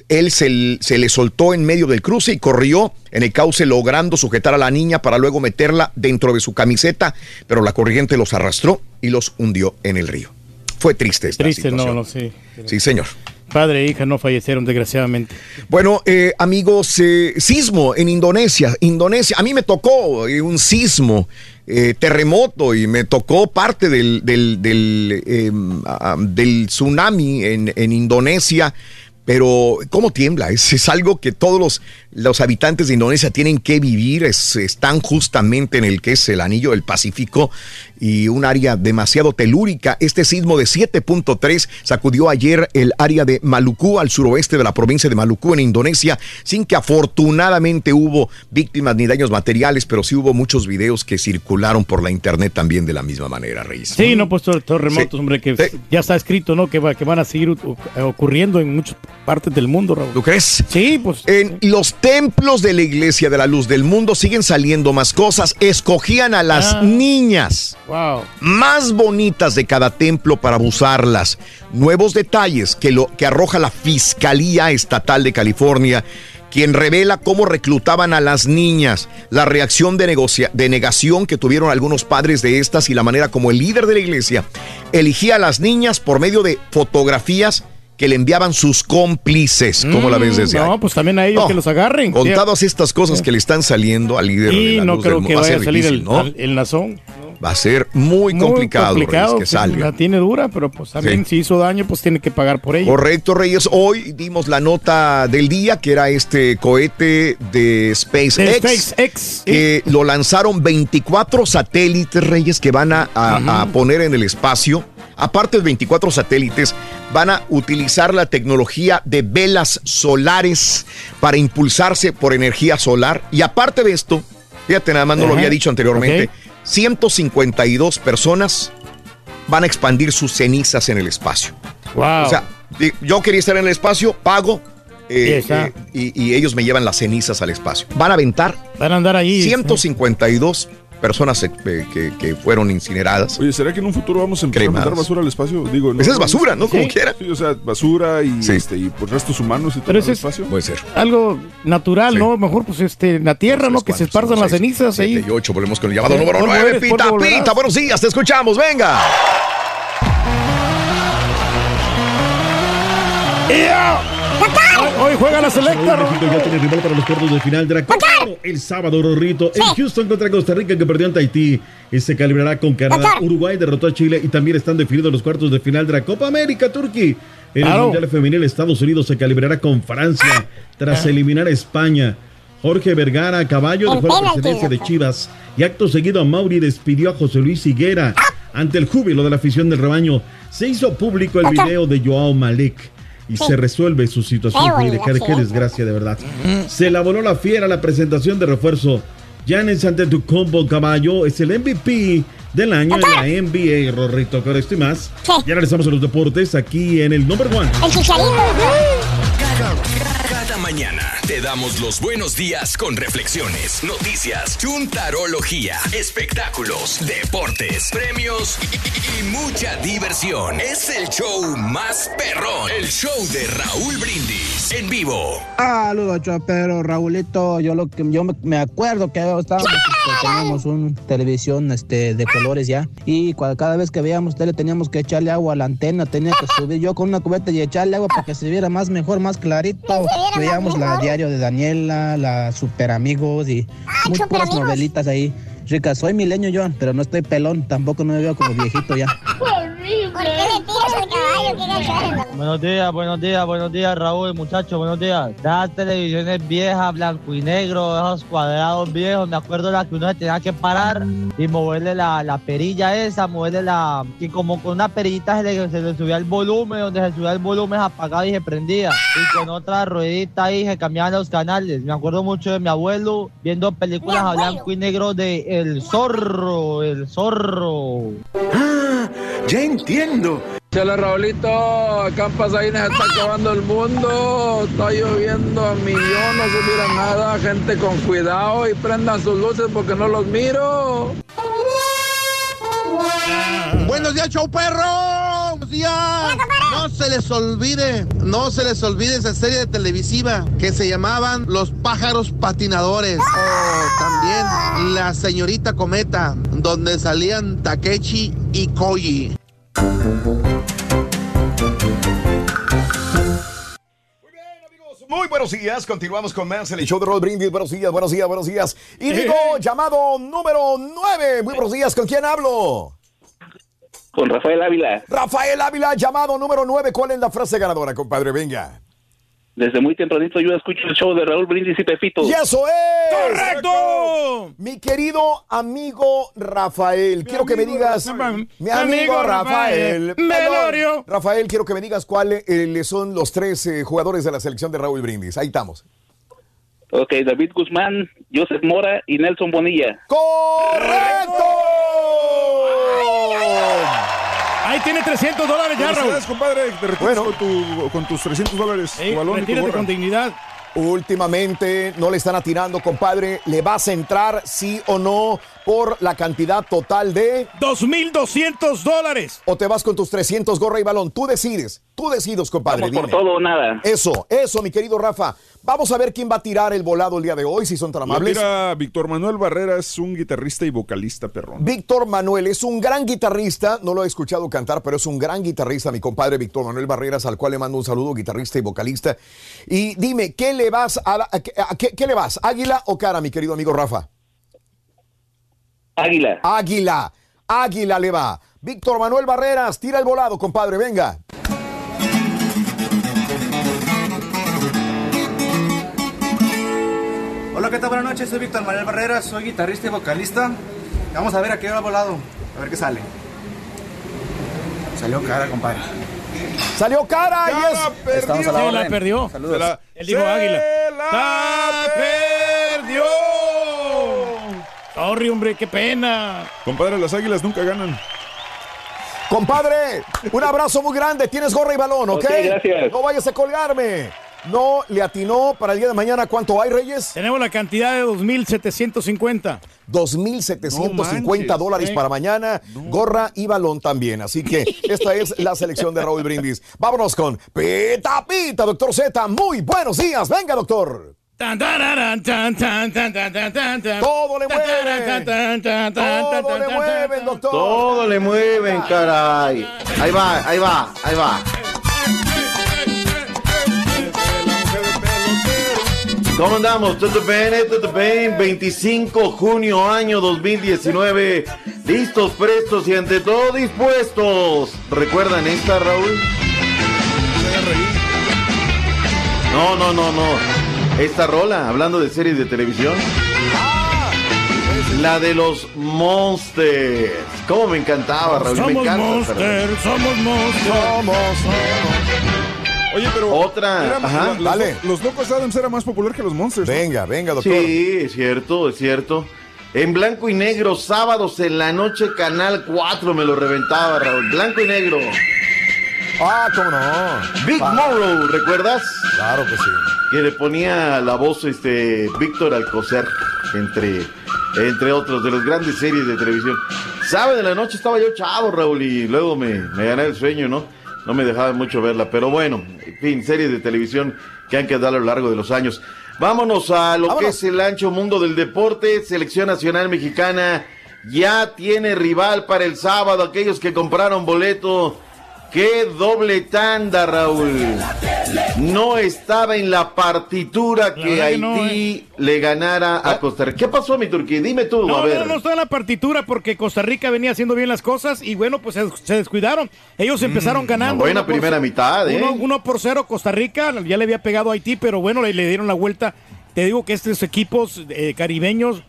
Él se, se le soltó en medio del cruce y corrió en el cauce logrando sujetar a la niña para luego meterla dentro de su camiseta, pero la corriente los arrastró y los hundió en el río. Fue triste esta Triste, situación. no, no, sí. Sí, señor. Padre e hija no fallecieron, desgraciadamente. Bueno, eh, amigos, sismo en Indonesia. Indonesia, a mí me tocó eh, un sismo, eh, terremoto, y me tocó parte del, del, ah, del tsunami en, en Indonesia. Pero, ¿cómo tiembla? Es, es algo que todos los, los habitantes de Indonesia tienen que vivir. Es- están justamente en el que es el anillo del Pacífico y un área demasiado telúrica. Este sismo de 7.3 sacudió ayer el área de Maluku al suroeste de la provincia de Maluku en Indonesia, sin que afortunadamente hubo víctimas ni daños materiales, pero sí hubo muchos videos que circularon por la internet también de la misma manera, Reyes. Sí, no, pues terremotos, hombre, que ya está escrito, ¿no? Que, va- que van a seguir ocurriendo en muchas partes del mundo, Raúl. ¿Tú crees? Sí, pues. En los templos de la iglesia de la luz del mundo siguen saliendo más cosas. Escogían a las Ah. niñas Wow. más bonitas de cada templo para abusarlas. Nuevos detalles que, lo, que arroja la Fiscalía Estatal de California quien revela cómo reclutaban a las niñas, la reacción de, negocia- de negación que tuvieron algunos padres de estas y la manera como el líder de la iglesia elegía a las niñas por medio de fotografías que le enviaban sus cómplices. ¿Cómo la ves desde Mm, No, ahí? pues también a ellos No, que los agarren. Con Sí. todas estas cosas que le están saliendo al líder de la no luz creo del que mundo, vaya a salir difícil, el, ¿no? al- el nazón. Va a ser muy Muy complicado, complicado, Reyes, que salga. La tiene dura, pero pues también si hizo daño, pues tiene que pagar por ello. Correcto, Reyes. Hoy dimos la nota del día, que era este cohete de SpaceX. De SpaceX, Que lo lanzaron 24 satélites, Reyes, que van a, a- a poner en el espacio. Aparte de 24 satélites, van a utilizar la tecnología de velas solares para impulsarse por energía solar. Y aparte de esto, fíjate, nada más no lo había dicho anteriormente, Ok. 152 personas van a expandir sus cenizas en el espacio. Wow. O sea, yo quería estar en el espacio, pago. eh, eh, y, y ellos me llevan las cenizas al espacio. Van a aventar Van a andar ahí. 152 personas eh, que, que fueron incineradas. Oye, ¿será que en un futuro vamos a empezar a Cremadas. mandar basura al espacio? Digo, Esa es basura, ¿no? Como quiera. Sí, o sea, basura y, Sí. este, y por restos humanos y todo Pero al ese es- espacio. Puede ser. Algo natural, ¿no? Mejor pues este, en la tierra, ¿no? Que se esparzan las cenizas ahí. Y 8, volvemos con el llamado Sí, número polvo 9. eres, Pita, pita, buenos días, te escuchamos, venga. Hoy juega la selecta. México ya tiene rival para los cuartos de final de la Copa el sábado, Rorrito. En Houston contra Costa Rica, que perdió ante Haití. Y se calibrará con Canadá. Uruguay derrotó a Chile y también están definidos los cuartos de final de la Copa América, Turquía. En el. Mundial Femenil, Estados Unidos se calibrará con Francia tras eliminar a España. Jorge Vergara caballo dejó la presidencia de. Chivas y acto seguido a Mauri despidió a José Luis Higuera. Ante el júbilo de la afición del rebaño, se hizo público el video de Joao Malek y se resuelve su situación Qué jurídica. Qué sí. desgracia, de verdad. Se elaboró la fiera la presentación de refuerzo. Giannis Antetokounmpo Caballo es el MVP del año en la NBA, Rorrito, con esto y más. Ya regresamos a los deportes aquí en el number one. El mañana te damos los buenos días con reflexiones, noticias, chuntarología, espectáculos, deportes, premios y, y- y mucha diversión. Es el show más perrón, el show de Raúl Brindis en vivo. Saludos, pero Raulito, yo lo que yo me, me acuerdo que estábamos, este, teníamos una televisión este, de colores ya y cada vez que veíamos tele teníamos que echarle agua a la antena, tenía que subir yo con una cubeta y echarle agua para que se viera más mejor, más clarito. Veíamos la diario de Daniela, la Super Amigos y muchas puras novelitas ahí. Ricas, soy milenio yo, pero no estoy pelón, tampoco no me veo como viejito ya. ¿Por Buenos días, buenos días, buenos días, Raúl, muchachos, buenos días. Las televisiones viejas, blanco y negro, esos cuadrados viejos, me acuerdo la que uno se tenía que parar y moverle la, la perilla esa, moverle la... que como con una perillita se le, subía el volumen, donde se subía el volumen se apagaba y se prendía. Y con otra ruedita ahí se cambiaban los canales. Me acuerdo mucho de mi abuelo viendo películas a blanco y negro de El Zorro, El Zorro. Ah, ya entiendo. Chale, Raulito, acá en Pasadena se está acabando el mundo. Está lloviendo a millón, no se mira nada. Gente con cuidado y prendan sus luces porque no los miro. Buenos días, show perro. Buenos días. No se les olvide, no se les olvide esa serie televisiva que se llamaban Los pájaros patinadores. O también La señorita cometa, donde salían Takechi y Koji. Muy buenos días, continuamos con más en el show de Roll Brindis. Buenos días, buenos días, buenos días. Y digo, llamado número 9. Muy buenos días, ¿con quién hablo? Con Rafael Ávila. Rafael Ávila, llamado número 9. ¿Cuál es la frase ganadora, compadre? Venga. Desde muy tempranito yo escucho el show de Raúl Brindis y Pepito. ¡Y eso es! ¡Correcto! Mi querido amigo Rafael, quiero que me digas. Mi amigo Rafael. Melorio. Rafael, quiero que me digas cuáles eh, son los tres eh, jugadores de la selección de Raúl Brindis. Ahí estamos. Ok, David Guzmán, Joseph Mora y Nelson Bonilla. ¡Correcto! Ahí tiene 300 dólares ya, Raúl. Compadre. Te retiras con, tu- con tus 300 dólares. tu balón y tu retírate gorra. con dignidad. Últimamente no le están atirando, compadre. ¿Le vas a entrar sí o no por la cantidad total de 2,200 dólares? o te vas con tus 300 gorra y balón? Tú decides. Tú decides, compadre. Vamos por dime. todo o nada. Eso, eso, mi querido Rafa. Vamos a ver quién va a tirar el volado el día de hoy, si son tan amables. tira Víctor Manuel Barrera, es un guitarrista y vocalista perrón. Víctor Manuel es un gran guitarrista, no lo he escuchado cantar, pero es un gran guitarrista, mi compadre Víctor Manuel Barreras, al cual le mando un saludo, guitarrista y vocalista. Y dime, ¿qué le vas a, la- a- a- qué, qué le vas? ¿Águila o cara, mi querido amigo Rafa? Águila. Águila, águila le va. Víctor Manuel Barreras, tira el volado, compadre, venga. Hola, ¿qué tal? Buenas noches, soy Víctor Manuel Barrera, soy guitarrista y vocalista. Vamos a ver a qué va volado, a ver qué sale. Salió cara, compadre. Salió cara y es. Estamos a la Se la perdió. Saludos. Se la- Él dijo águila. ¡La perdió! Sorry, hombre, qué pena. Compadre, las águilas nunca ganan. Compadre, un abrazo muy grande. Tienes gorra y balón, ¿ok? Ok, gracias. No vayas a colgarme. No le atinó para el día de mañana. ¿Cuánto hay, Reyes? Tenemos la cantidad de 2,750. 2.750 No dólares para mañana, gorra y balón también. Así que esta es la selección de Raúl Brindis. Vámonos con Pita Pita, doctor Z. Muy buenos días. Venga, doctor. Todo le Tan, mueve. tan, tan, tan, tan, tan, Todo le mueven, doctor. Todo le mueven, caray. Ahí va, ahí va, ahí va. ¿Cómo andamos? ¿Todo bien? ¿Todo bien? 25 junio año 2019. Listos, prestos y ante todo dispuestos. ¿Recuerdan esta, Raúl? No, no, no, no. Esta rola, hablando de series de televisión. La de los Monsters. ¿Cómo me encantaba, Raúl? me Somos encanta. rola. monsters, somos monsters. Oye, pero. Otra, era- ajá. los, Dale. los Locos Adams era más popular que los Monsters. ¿no? Venga, venga, doctor. Sí, es cierto, es cierto. En blanco y negro, sábados en la noche, Canal 4 me lo reventaba, Raúl. Blanco y negro. Ah, cómo no. Big Morrow, ¿recuerdas? Claro que sí. Que le ponía la voz este Víctor Alcocer, entre, entre otros, de las grandes series de televisión. Sábado en la noche estaba yo chavo, Raúl, y luego me, me gané el sueño, ¿no? No me dejaba mucho verla, pero bueno, en fin, series de televisión que han quedado a lo largo de los años. Vámonos a lo que es el ancho mundo del deporte. Selección Nacional Mexicana ya tiene rival para el sábado. Aquellos que compraron boleto. ¡Qué doble tanda, Raúl! No estaba en la partitura que no, ¿eh? Haití le ganara a Costa Rica. ¿Qué pasó, mi Turquía? Dime tú, No, a ver. no, no está en la partitura porque Costa Rica venía haciendo bien las cosas y bueno, pues se, se descuidaron. Ellos empezaron ganando. Mm, buena por- primera mitad, ¿eh? Uno, uno por cero Costa Rica, ya le había pegado a Haití, pero bueno, le, le dieron la vuelta. Te digo que estos equipos eh, caribeños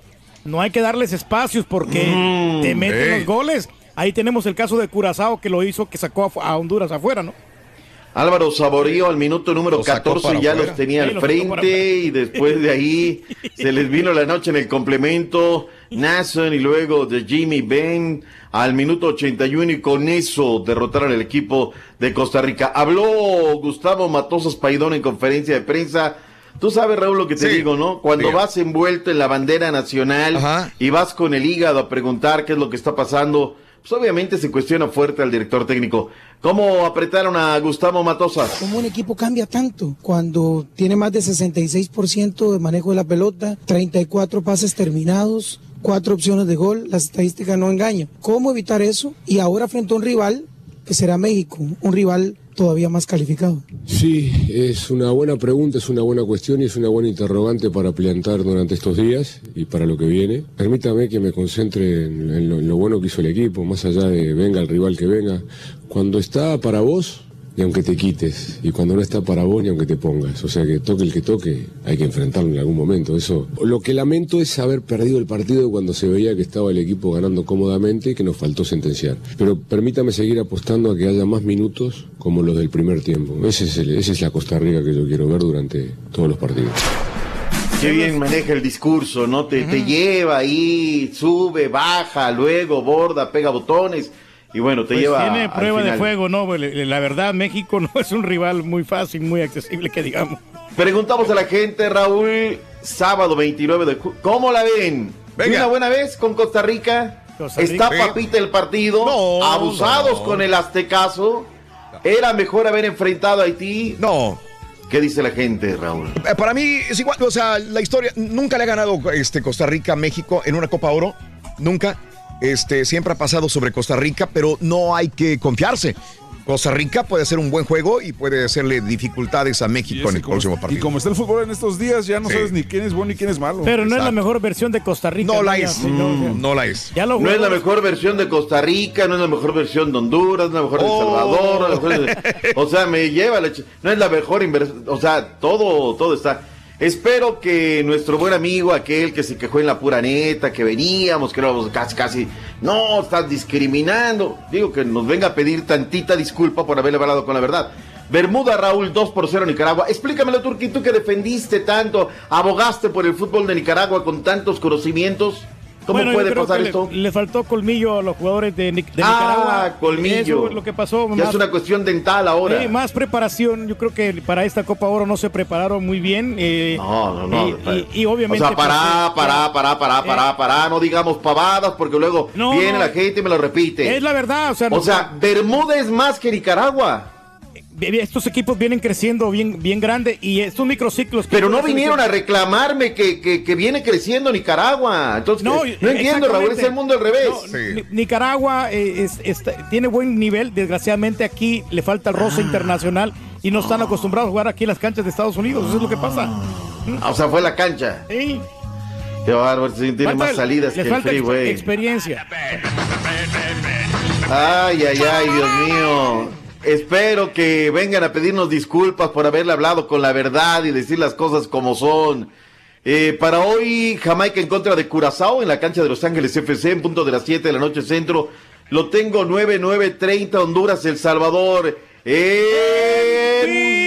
no hay que darles espacios porque Mm, te meten los goles. Ahí tenemos el caso de Curazao que lo hizo, que sacó a, a Honduras afuera, ¿no? Álvaro Saborío al minuto número Lo sacó 14 para ya afuera. los tenía Sí, al frente y después de ahí se les vino la noche en el complemento. Nason y luego de Jimmy Ben al minuto 81 y con eso derrotaron al equipo de Costa Rica. Habló Gustavo Matosas Paidón en conferencia de prensa. Tú sabes, Raúl, lo que te Sí. digo, ¿no? Cuando Diga. vas envuelto en la bandera nacional y vas con el hígado a preguntar qué es lo que está pasando, pues obviamente se cuestiona fuerte al director técnico. ¿Cómo apretaron a Gustavo Matosas? ¿Cómo un equipo cambia tanto cuando tiene más de 66% de manejo de la pelota, 34 pases terminados, cuatro opciones de gol? Las estadísticas no engañan. ¿Cómo evitar eso? Y ahora frente a un rival que será México, un rival todavía más calificado. Sí, es una buena pregunta, es una buena cuestión y es una buena interrogante para plantar durante estos días y para lo que viene. Permítame que me concentre en, lo, lo bueno que hizo el equipo, más allá de venga el rival que venga. Cuando está para vos, y aunque te quites, y cuando no está para vos, ni aunque te pongas. O sea que toque el que toque, hay que enfrentarlo en algún momento. Eso. Lo que lamento es haber perdido el partido cuando se veía que estaba el equipo ganando cómodamente y que nos faltó sentenciar. Pero permítame seguir apostando a que haya más minutos como los del primer tiempo. Ese es el- esa es la Costa Rica que yo quiero ver durante todos los partidos. Qué bien maneja el discurso, ¿no? Te, te lleva ahí, sube, baja, luego borda, pega botones y bueno, te Pues lleva. tiene al prueba de fuego, ¿no? La verdad, México no es un rival muy fácil, muy accesible, que digamos. Preguntamos a la gente, Raúl, sábado 29 de julio, ¿cómo la ven? ¿De Venga. una buena vez con Costa Rica? Costa ¿Está papita el partido? No, ¿Abusados no. con el aztecaso? ¿Era mejor haber enfrentado a Haití? No. ¿Qué dice la gente, Raúl? Eh, Para mí es igual, o sea, la historia, nunca le ha ganado este, Costa Rica a México en una Copa Oro, nunca. Este, siempre ha pasado sobre Costa Rica, pero no hay que confiarse. Costa Rica puede hacer un buen juego y puede hacerle dificultades a México en el próximo Y partido. como está el fútbol en estos días, ya no Sí. sabes ni quién es bueno ni quién es malo. Pero no es la mejor versión de Costa Rica. No la es. no, Mm, no la es. Ya lo No es la mejor versión de Costa Rica, no es la mejor versión de Honduras, no es la mejor de El. Salvador, no es la mejor de- o sea, me lleva la no es la mejor inversión, o sea, todo, todo está. Espero que nuestro buen amigo, aquel que se quejó en la pura neta, que veníamos, que éramos casi, casi, no, estás discriminando. Digo que nos venga a pedir tantita disculpa por haberle hablado con la verdad. Bermuda Raúl 2 por 0 Nicaragua. Explícamelo, Turquí, tú que defendiste tanto, abogaste por el fútbol de Nicaragua con tantos conocimientos. ¿Cómo Bueno, puede pasar le- esto? Le, faltó colmillo a los jugadores de, de ah, Nicaragua. colmillo. Eso es lo que pasó. Ya más- es una cuestión dental ahora. Sí, más preparación. Yo creo que para esta Copa Oro no se prepararon muy bien. eh, No, no, no. Y, y- y obviamente. O sea, pará, pues, pará, pará, pará, eh, pará, pará, no digamos pavadas porque luego No, viene no. la gente y me lo repite. Es la verdad, o sea, O sea, Bermuda es más que Nicaragua. Estos equipos vienen creciendo bien, bien grande y estos microciclos. Pero no vinieron a reclamarme que, que, que viene creciendo Nicaragua. Entonces, No, eh, no entiendo, Raúl, es el mundo al revés. No, Nicaragua eh, es- está- tiene buen nivel, desgraciadamente aquí le falta el Ah. roce internacional y no están acostumbrados a jugar aquí en las canchas de Estados Unidos, eso es lo que pasa. Ah, O sea, fue la cancha. Sí. Qué bárbaro, tiene Falta- más salidas que el falta freeway. experiencia. Ay, ay, ay, Dios mío. Espero que vengan a pedirnos disculpas por haberle hablado con la verdad y decir las cosas como son. Eh, para hoy, Jamaica en contra de Curazao en la cancha de Los Ángeles FC en punto de las 7 de la noche centro. Lo tengo 9-9-30 Honduras, El Salvador. En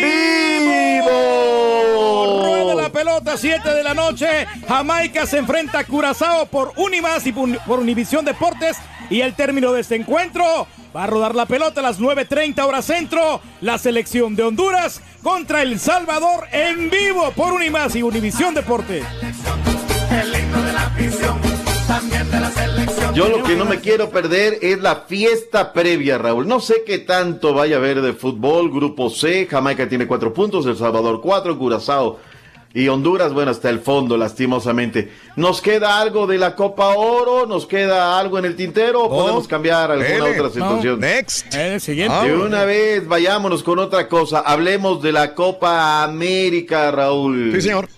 vivo. Rueda la pelota, 7 de la noche. Jamaica se enfrenta a Curazao por Unimas y por Univisión Deportes. Y el término de este encuentro va a rodar la pelota a las 9.30 horas centro. La selección de Honduras contra El Salvador en vivo por Unimas y Univisión Deportes. Yo lo que no me quiero perder es la fiesta previa, Raúl. No sé qué tanto vaya a haber de fútbol. Grupo C, Jamaica tiene cuatro puntos, El Salvador cuatro, Curazao y Honduras, bueno, hasta el fondo, lastimosamente. ¿Nos queda algo de la Copa Oro? ¿Nos queda algo en el tintero? ¿O podemos cambiar alguna dele. otra situación? No, next. El siguiente. De una vez, vayámonos con otra cosa. Hablemos de la Copa América, Raúl. Sí, señor.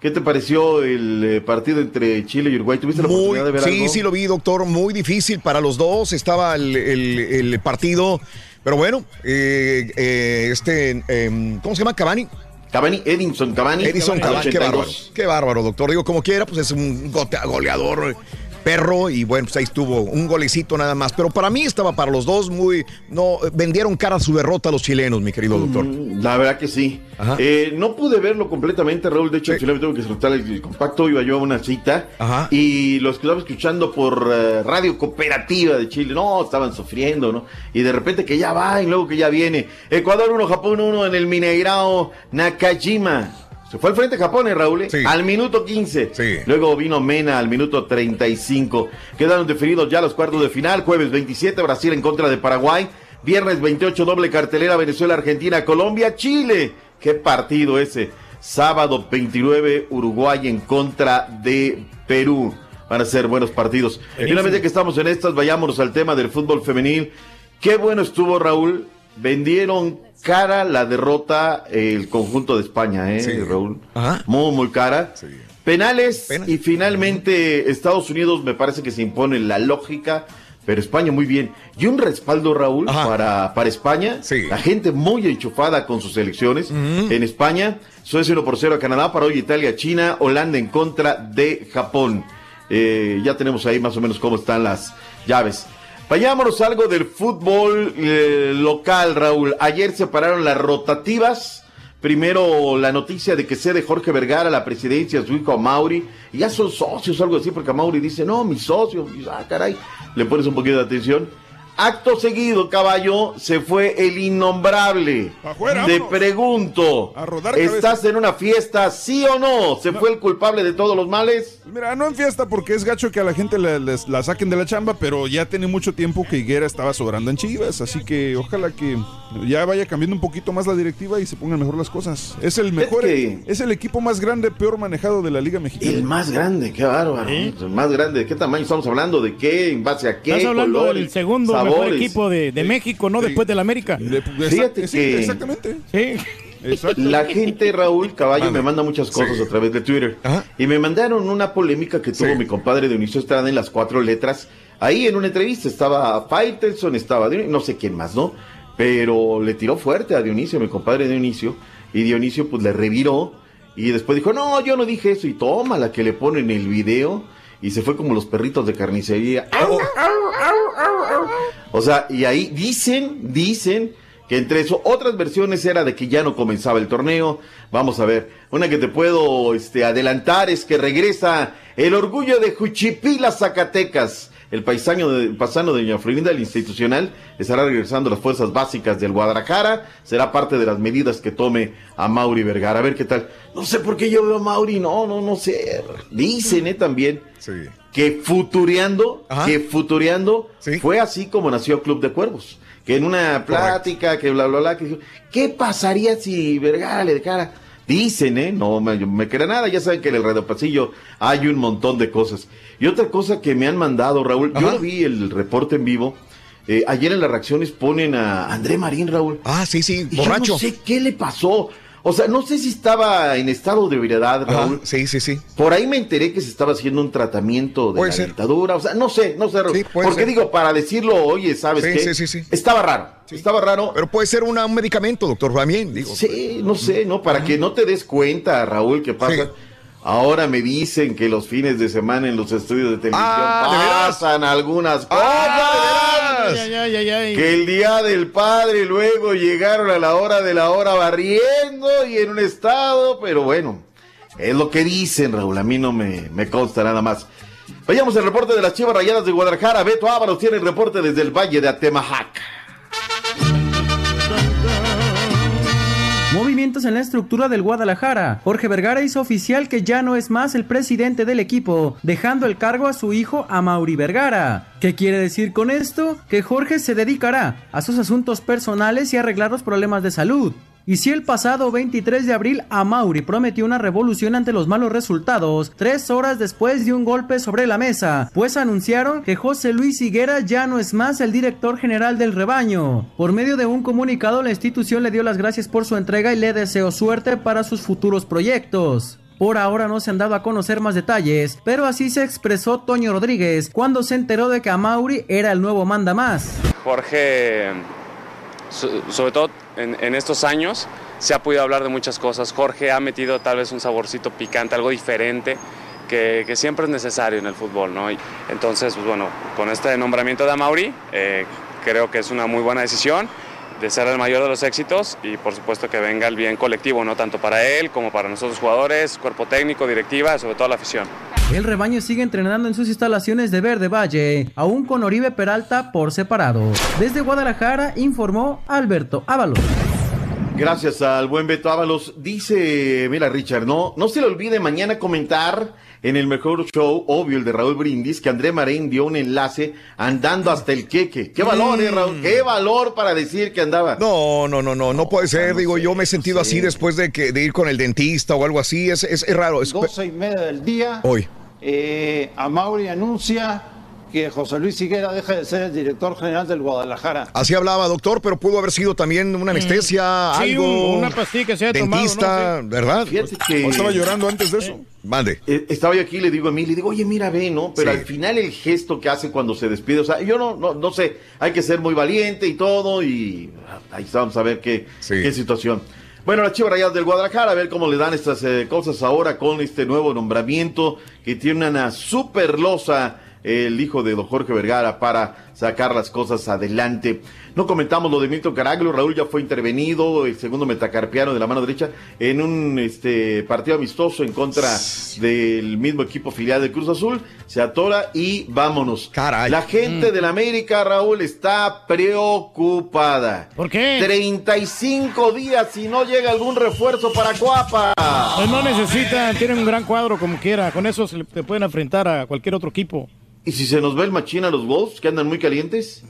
¿Qué te pareció el eh, partido entre Chile y Uruguay? ¿Tuviste la Muy, oportunidad de ver sí, algo? sí lo vi, doctor. Muy difícil para los dos. Estaba el, el- el partido. Pero bueno, eh, eh, este, em, ¿cómo se llama? Cavani. Cavani, Edinson Cavani. Edison al Cavani, qué 82. bárbaro. Qué bárbaro, doctor. Digo, como quiera, pues es un goleador, perro, y bueno, pues ahí estuvo un golecito nada más. Pero para mí estaba para los dos muy. No, vendieron cara a su derrota a los chilenos, mi querido doctor. Mm, La verdad que sí. Eh, no pude verlo completamente, Raúl. De hecho, me tuve que soltar el, el compacto. Iba yo a una cita. Y los que estaba escuchando por eh, Radio Cooperativa de Chile. No, estaban sufriendo, ¿no? Y de repente que ya va y luego que ya viene. Ecuador 1, Japón 1 en el Mineirao Nakajima. Se fue al frente Japón, ¿eh, Raúl? Al minuto 15. Luego vino Mena al minuto 35. Quedaron definidos ya los cuartos de final. Jueves 27, Brasil en contra de Paraguay. Viernes 28, doble cartelera, Venezuela, Argentina, Colombia, Chile. Qué partido ese. Sábado 29, Uruguay en contra de Perú. Van a ser buenos partidos. Finalmente que estamos en estas, vayámonos al tema del fútbol femenil. Qué bueno estuvo, Raúl. Vendieron cara la derrota eh, el conjunto de España, ¿eh, Raúl? Muy, muy cara. Penales y finalmente Estados Unidos me parece que se impone la lógica, pero España muy bien. Y un respaldo, Raúl, para, para España. La gente muy enchufada con sus elecciones. En España, Suecia 1 por 0 a Canadá, para hoy Italia, China, Holanda en contra de Japón. Eh, ya tenemos ahí más o menos cómo están las llaves. Vayámonos algo del fútbol eh, local, Raúl. Ayer se pararon las rotativas. Primero la noticia de que cede Jorge Vergara la presidencia, su hijo Mauri. Y ya son socios, algo así, porque Mauri dice, no, mis socios. Ah, caray, le pones un poquito de atención. Acto seguido, caballo, se fue el innombrable. Afuera, Te vámonos. pregunto, A rodar ¿estás en una fiesta, sí o no? ¿Se fue el culpable de todos los males? Mira, no en fiesta porque es gacho que a la gente la, les- la saquen de la chamba, pero ya tiene mucho tiempo que Higuera estaba sobrando en Chivas, así que ojalá que ya vaya cambiando un poquito más la directiva y se pongan mejor las cosas. Es el mejor, que- es el equipo más grande, peor manejado de la Liga Mexicana. El más grande, qué bárbaro. El más grande, ¿de qué tamaño estamos hablando? ¿De qué? ¿En base a qué? Estás hablando colores, del segundo mejor equipo de, de México, ¿no? Después del América. Fíjate Sí, que exactamente. Sí. la gente, Raúl Caballo, me manda muchas cosas a través de Twitter. Y me mandaron una polémica que tuvo mi compadre Dionisio Estrada en las cuatro letras. Ahí en una entrevista estaba Faitelson, estaba Dionisio, no sé quién más, ¿no? Pero le tiró fuerte a Dionisio, mi compadre Dionisio. Y Dionisio pues le reviró. Y después dijo, no, yo no dije eso. Y toma la que le ponen el video. Y se fue como los perritos de carnicería. O sea, y ahí dicen, dicen que entre eso, otras versiones era de que ya no comenzaba el torneo. Vamos a ver, una que te puedo este, adelantar es que regresa el orgullo de Juchipila, Zacatecas. El paisano de, paisano de Doña Florinda, el institucional, estará regresando a las fuerzas básicas del Guadalajara. Será parte de las medidas que tome a Mauri Vergara. A ver qué tal. No sé por qué yo veo a Mauri, no, no, no sé. Dicen, eh, también que futureando, que futureando fue así como nació Club de Cuervos. Que en una plática, que bla, bla, bla, que dijo, ¿qué pasaría si Vergara le dejara? Dicen, ¿eh? No me, me crea nada, ya saben que en el Radio Pasillo hay un montón de cosas. Y otra cosa que me han mandado, Raúl, yo vi el reporte en vivo. eh, ayer en las reacciones ponen a André Marín, Raúl. Ah, sí, sí, Y yo borracho. no sé qué le pasó. O sea, no sé si estaba en estado de ebriedad, Raúl. sí, sí, sí. Por ahí me enteré que se estaba haciendo un tratamiento de Puede la ser. dentadura. O sea, no sé, no sé, puede Porque ser. digo, para decirlo, oye, ¿sabes Sí, qué? sí, sí, sí. Estaba raro. Estaba raro. Pero puede ser una- un medicamento, doctor, también, digo. Sí, no sé, ¿no? Para que no te des cuenta, Raúl, que pasa. Ahora me dicen que los fines de semana en los estudios de televisión Ah, pasan algunas cosas. Ay, ay, ay, ay. Que el día del padre luego llegaron a la hora de la hora barriendo y en un estado, pero bueno, es lo que dicen, Raúl, a mí no me, me consta nada más. Vayamos al reporte de las Chivas Rayadas de Guadalajara. Beto Ábalos tiene el reporte desde el Valle de Atemajac. En la estructura del Guadalajara. Jorge Vergara hizo oficial que ya no es más el presidente del equipo, dejando el cargo a su hijo Amauri Vergara. ¿Qué quiere decir con esto? Que Jorge se dedicará a sus asuntos personales y arreglar los problemas de salud. Y si el pasado 23 de abril Amauri prometió una revolución ante los malos resultados, tres horas después de un golpe sobre la mesa, pues anunciaron que José Luis Higuera ya no es más el director general del rebaño. Por medio de un comunicado, la institución le dio las gracias por su entrega y le deseó suerte para sus futuros proyectos. Por ahora no se han dado a conocer más detalles, pero así se expresó Toño Rodríguez cuando se enteró de que Amauri era el nuevo manda más. Jorge, sobre todo en, estos años, se ha podido hablar de muchas cosas. Jorge ha metido tal vez un saborcito picante, algo diferente. Que, que siempre es necesario en el fútbol, ¿no? Y entonces, pues bueno, con este nombramiento de Amauri, eh, creo que es una muy buena decisión de ser el mayor de los éxitos y por supuesto que venga el bien colectivo, ¿no? Tanto para él como para nosotros jugadores, cuerpo técnico, directiva, sobre todo la afición. El rebaño sigue entrenando en sus instalaciones de Verde Valle, aún con Oribe Peralta por separado. Desde Guadalajara informó Alberto Ábalos. Gracias al buen Beto Ábalos. Dice, mira Richard, no, no se le olvide mañana comentar en el mejor show, obvio, el de Raúl Brindis, que André Marín dio un enlace andando hasta el queque. Qué valor, eh, Raúl, qué valor para decir que andaba. No, no, no, no, no puede ser. Digo, yo me he sentido así después de que de ir con el dentista o algo así. Es, es, es raro. Es, 12 y media del día. Hoy. Eh, Amauri anuncia que José Luis Higuera deja de ser el director general del Guadalajara. Así hablaba, doctor, pero pudo haber sido también una anestesia, Sí, algo. un- una pastilla que se haya tomado, Dentista, ¿no? ¿verdad? Fíjate que- ¿O estaba llorando antes de eso? Mande. Eh, estaba yo aquí y le digo a mí, le digo, oye, mira, ve, ¿no? Pero Sí. al final el gesto que hace cuando se despide, o sea, yo no, no, no sé, hay que ser muy valiente y todo, y ah, ahí vamos a ver qué, qué situación. Bueno, las Chivas Rayadas del Guadalajara, a ver cómo le dan estas eh, cosas ahora con este nuevo nombramiento que tiene una super losa el hijo de don Jorge Vergara para sacar las cosas adelante. No comentamos lo de Milton Caraglio, Raúl ya fue intervenido, el segundo metacarpiano de la mano derecha, en un este, partido amistoso en contra del mismo equipo filial de Cruz Azul, se atora y vámonos. La gente Mm. del América, Raúl, está preocupada. ¿Por qué? 35 días y no llega algún refuerzo para Cuapa. Pues no necesitan, tienen un gran cuadro como quiera. Con eso se le- te pueden enfrentar a cualquier otro equipo. ¿Y si se nos va el machín a los Wolves, que andan muy calientes?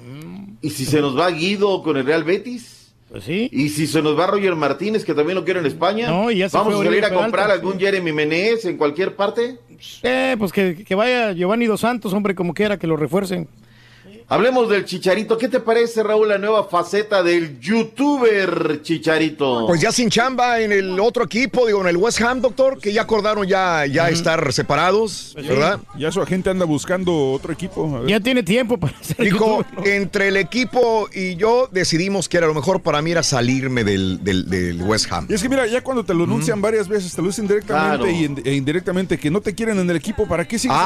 ¿Y si se nos va Guido con el Real Betis? Pues sí. ¿Y si se nos va Roger Martínez, que también lo quiere en España? No, y ya se ¿Vamos fue a salir a comprar Peralta, algún Jeremy Menez en cualquier parte? Eh, pues que, que vaya Giovanni Dos Santos, hombre, como quiera, que lo refuercen. Hablemos del Chicharito. ¿Qué te parece, Raúl, la nueva faceta del youtuber Chicharito? Pues ya sin chamba en el otro equipo, digo, en el West Ham, doctor, que ya acordaron ya, ya estar separados, ¿verdad? Ya su agente anda buscando otro equipo. a ver. Ya tiene tiempo para ser Dijo, entre el equipo y yo decidimos que era lo mejor para mí era salirme del, del, del West Ham. Y es que mira, ya cuando te lo anuncian varias veces, te lo dicen directamente Claro. e indirectamente que no te quieren en el equipo, ¿para qué sigues?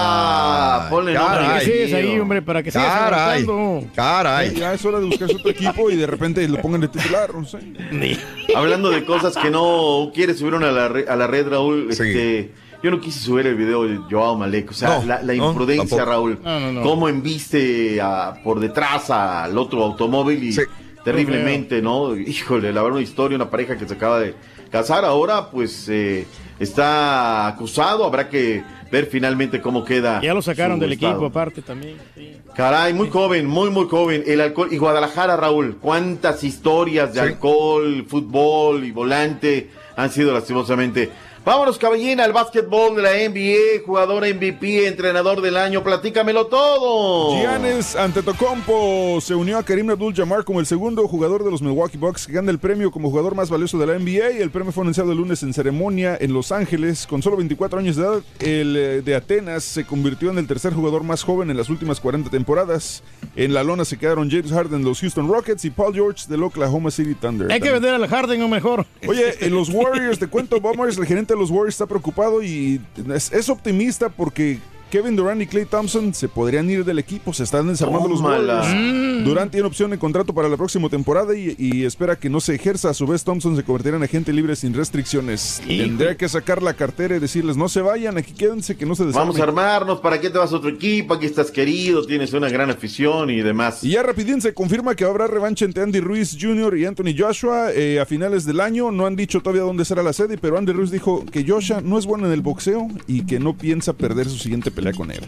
Ah, nombre Para que y sigues ahí, hombre, para que sigas Caray, caray. Ya es hora de buscarse otro equipo y de repente lo pongan de titular, no sé. Hablando de cosas que no quieres subir a la, re- a la red, Raúl, este, yo no quise subir el video de Joao Malek. O sea, No, la, la imprudencia. Raúl. No, no, no. Cómo embiste a- por detrás al otro automóvil y terriblemente, ¿no? Híjole, la verdad, una historia, una pareja que se acaba de casar. Ahora, pues, eh, está acusado. Habrá que ver finalmente cómo queda. Ya lo sacaron del estado. equipo aparte también. sí. Caray, muy joven, muy, muy joven. El alcohol. Y Guadalajara, Raúl, cuántas historias de Sí. alcohol, fútbol y volante han sido lastimosamente. Vámonos, caballina, al básquetbol de la NBA, jugador MVP, entrenador del año, platícamelo todo. Giannis Antetokounmpo se unió a Karim Abdul-Jabbar como el segundo jugador de los Milwaukee Bucks que gana el premio como jugador más valioso de la NBA el premio fue anunciado el lunes en ceremonia en Los Ángeles. Con solo 24 años de edad, el eh, de Atenas se convirtió en el tercer jugador más joven en las últimas 40 temporadas. En la lona se quedaron James Harden de los Houston Rockets y Paul George del Oklahoma City Thunder. Hay que vender al Harden o mejor. Oye, en los Warriors, te cuento, Bombers, el gerente los Warriors está preocupado y es, es optimista porque Kevin Durant y Clay Thompson se podrían ir del equipo, se están desarmando los. Warriors. Mm. Durant tiene opción de contrato para la próxima temporada y, y espera que no se ejerza. A su vez, Thompson se convertirá en agente libre sin restricciones. Hijo. Tendría que sacar la cartera y decirles, no se vayan, aquí quédense, que no se desarmen. Vamos a armarnos, ¿para qué te vas a otro equipo? Aquí estás querido, tienes una gran afición y demás. Y ya rapidín se confirma que habrá revancha entre Andy Ruiz Jr. y Anthony Joshua eh, a finales del año. No han dicho todavía dónde será la sede, pero Andy Ruiz dijo que Joshua no es bueno en el boxeo y que no piensa perder su siguiente pelea con él.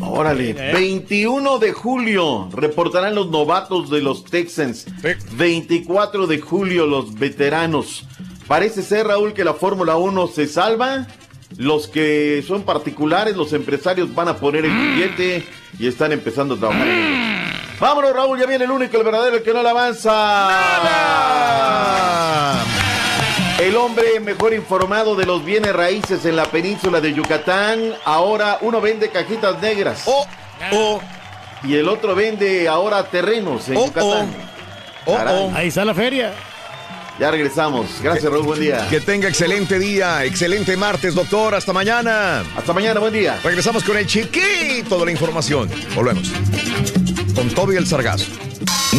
Órale, 21 de julio reportarán los novatos de los Texans. 24 de julio los veteranos. Parece ser, Raúl, que la Fórmula 1 se salva. Los que son particulares, los empresarios van a poner el billete y están empezando a trabajar. Vámonos, Raúl, ya viene el único, el verdadero, el que no le avanza. El hombre mejor informado de los bienes raíces en la península de Yucatán. Ahora uno vende cajitas negras. Y el otro vende ahora terrenos en Yucatán. Caray. Ahí está la feria. Ya regresamos. Gracias, Raúl. Buen día. Que tenga excelente día, excelente martes, doctor. Hasta mañana. Hasta mañana, buen día. Regresamos con el chiquito de la información. Volvemos. Con Toby el Sargazo.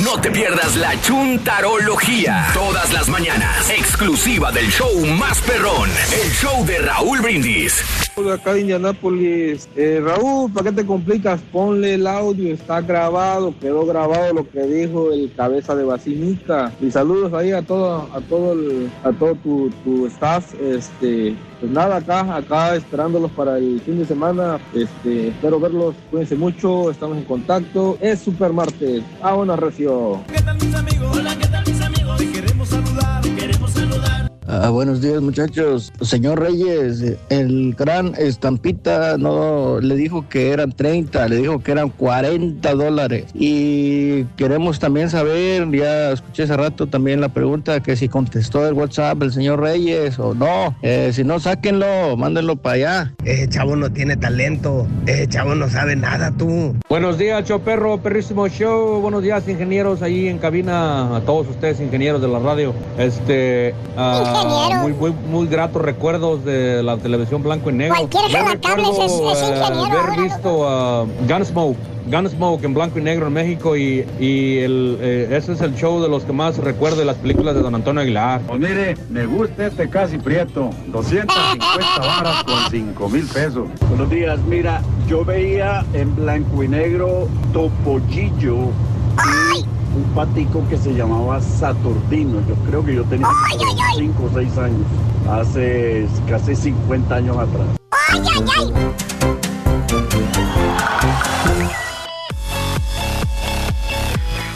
No te pierdas la chuntarología. Todas las mañanas. Exclusiva del show más perrón. El show de Raúl Brindis. Hola, acá de Indianápolis. Eh, Raúl, ¿para qué te complicas? Ponle el audio, está grabado, quedó grabado lo que dijo el cabeza de Basinica. Y saludos ahí a todo, a todo, el- a todo tu, tu staff. Este, pues nada, acá, acá esperándolos para el fin de semana. Este, espero verlos. Cuídense mucho, estamos en contacto. Es Super Martes. Ah, bueno, recio. Ah, buenos días muchachos. Señor Reyes, el gran estampita no le dijo que eran 30, le dijo que eran 40 dólares. Y queremos también saber, ya escuché hace rato también la pregunta que si contestó el WhatsApp el señor Reyes o no. Eh, si no, sáquenlo, mándenlo para allá. Ese chavo no tiene talento. Ese chavo no sabe nada, tú. Buenos días, show perro, perrísimo show. Buenos días, ingenieros ahí en cabina. A todos ustedes, ingenieros de la radio. Este, ah, ingeniero. muy, muy, muy gratos recuerdos de la televisión blanco y negro. Cualquier Yo jalacable es- es- eh, ingeniero haber ahora, visto a Gunsmoke, Gunsmoke en blanco y negro en México y, y el, eh, ese es el show de los que más recuerdo de las películas de Don Antonio Aguilar. Pues mire, me gusta este casi prieto. 250 varas con 5 mil pesos. Buenos días, mira, yo veía en blanco y negro Topollillo y un patico que se llamaba Saturnino. Yo creo que yo tenía 5 o 6 años, hace casi 50 años atrás. ¡Ay, ay, ay!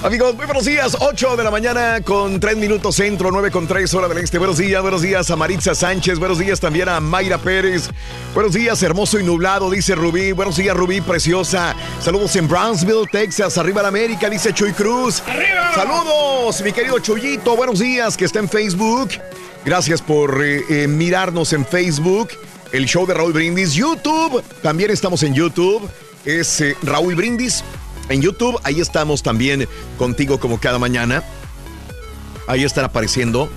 Amigos, muy buenos días. 8 de la mañana con 3 minutos centro, 9 con 3 hora del este. Buenos días, buenos días a Maritza Sánchez. Buenos días también a Mayra Pérez. Buenos días, hermoso y nublado, dice Rubí. Buenos días, Rubí, preciosa. Saludos en Brownsville, Texas. Arriba la América, dice Chuy Cruz. ¡Arriba! Saludos, mi querido Chuyito. Buenos días, que está en Facebook. Gracias por eh, eh, mirarnos en Facebook. El show de Raúl Brindis. YouTube, también estamos en YouTube. Es eh, Raúl Brindis en YouTube. Ahí estamos también contigo como cada mañana. Ahí están apareciendo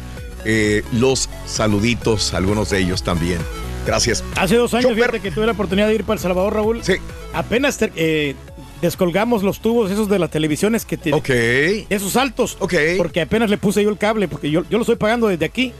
eh, los saluditos, algunos de ellos también. Gracias. Hace dos años, fíjate que tuve la oportunidad de ir para El Salvador, Raúl. Sí. Apenas te- eh, descolgamos los tubos esos de las televisiones que te... Ok. Esos altos. Ok. Porque apenas le puse yo el cable, porque yo, yo lo estoy pagando desde aquí.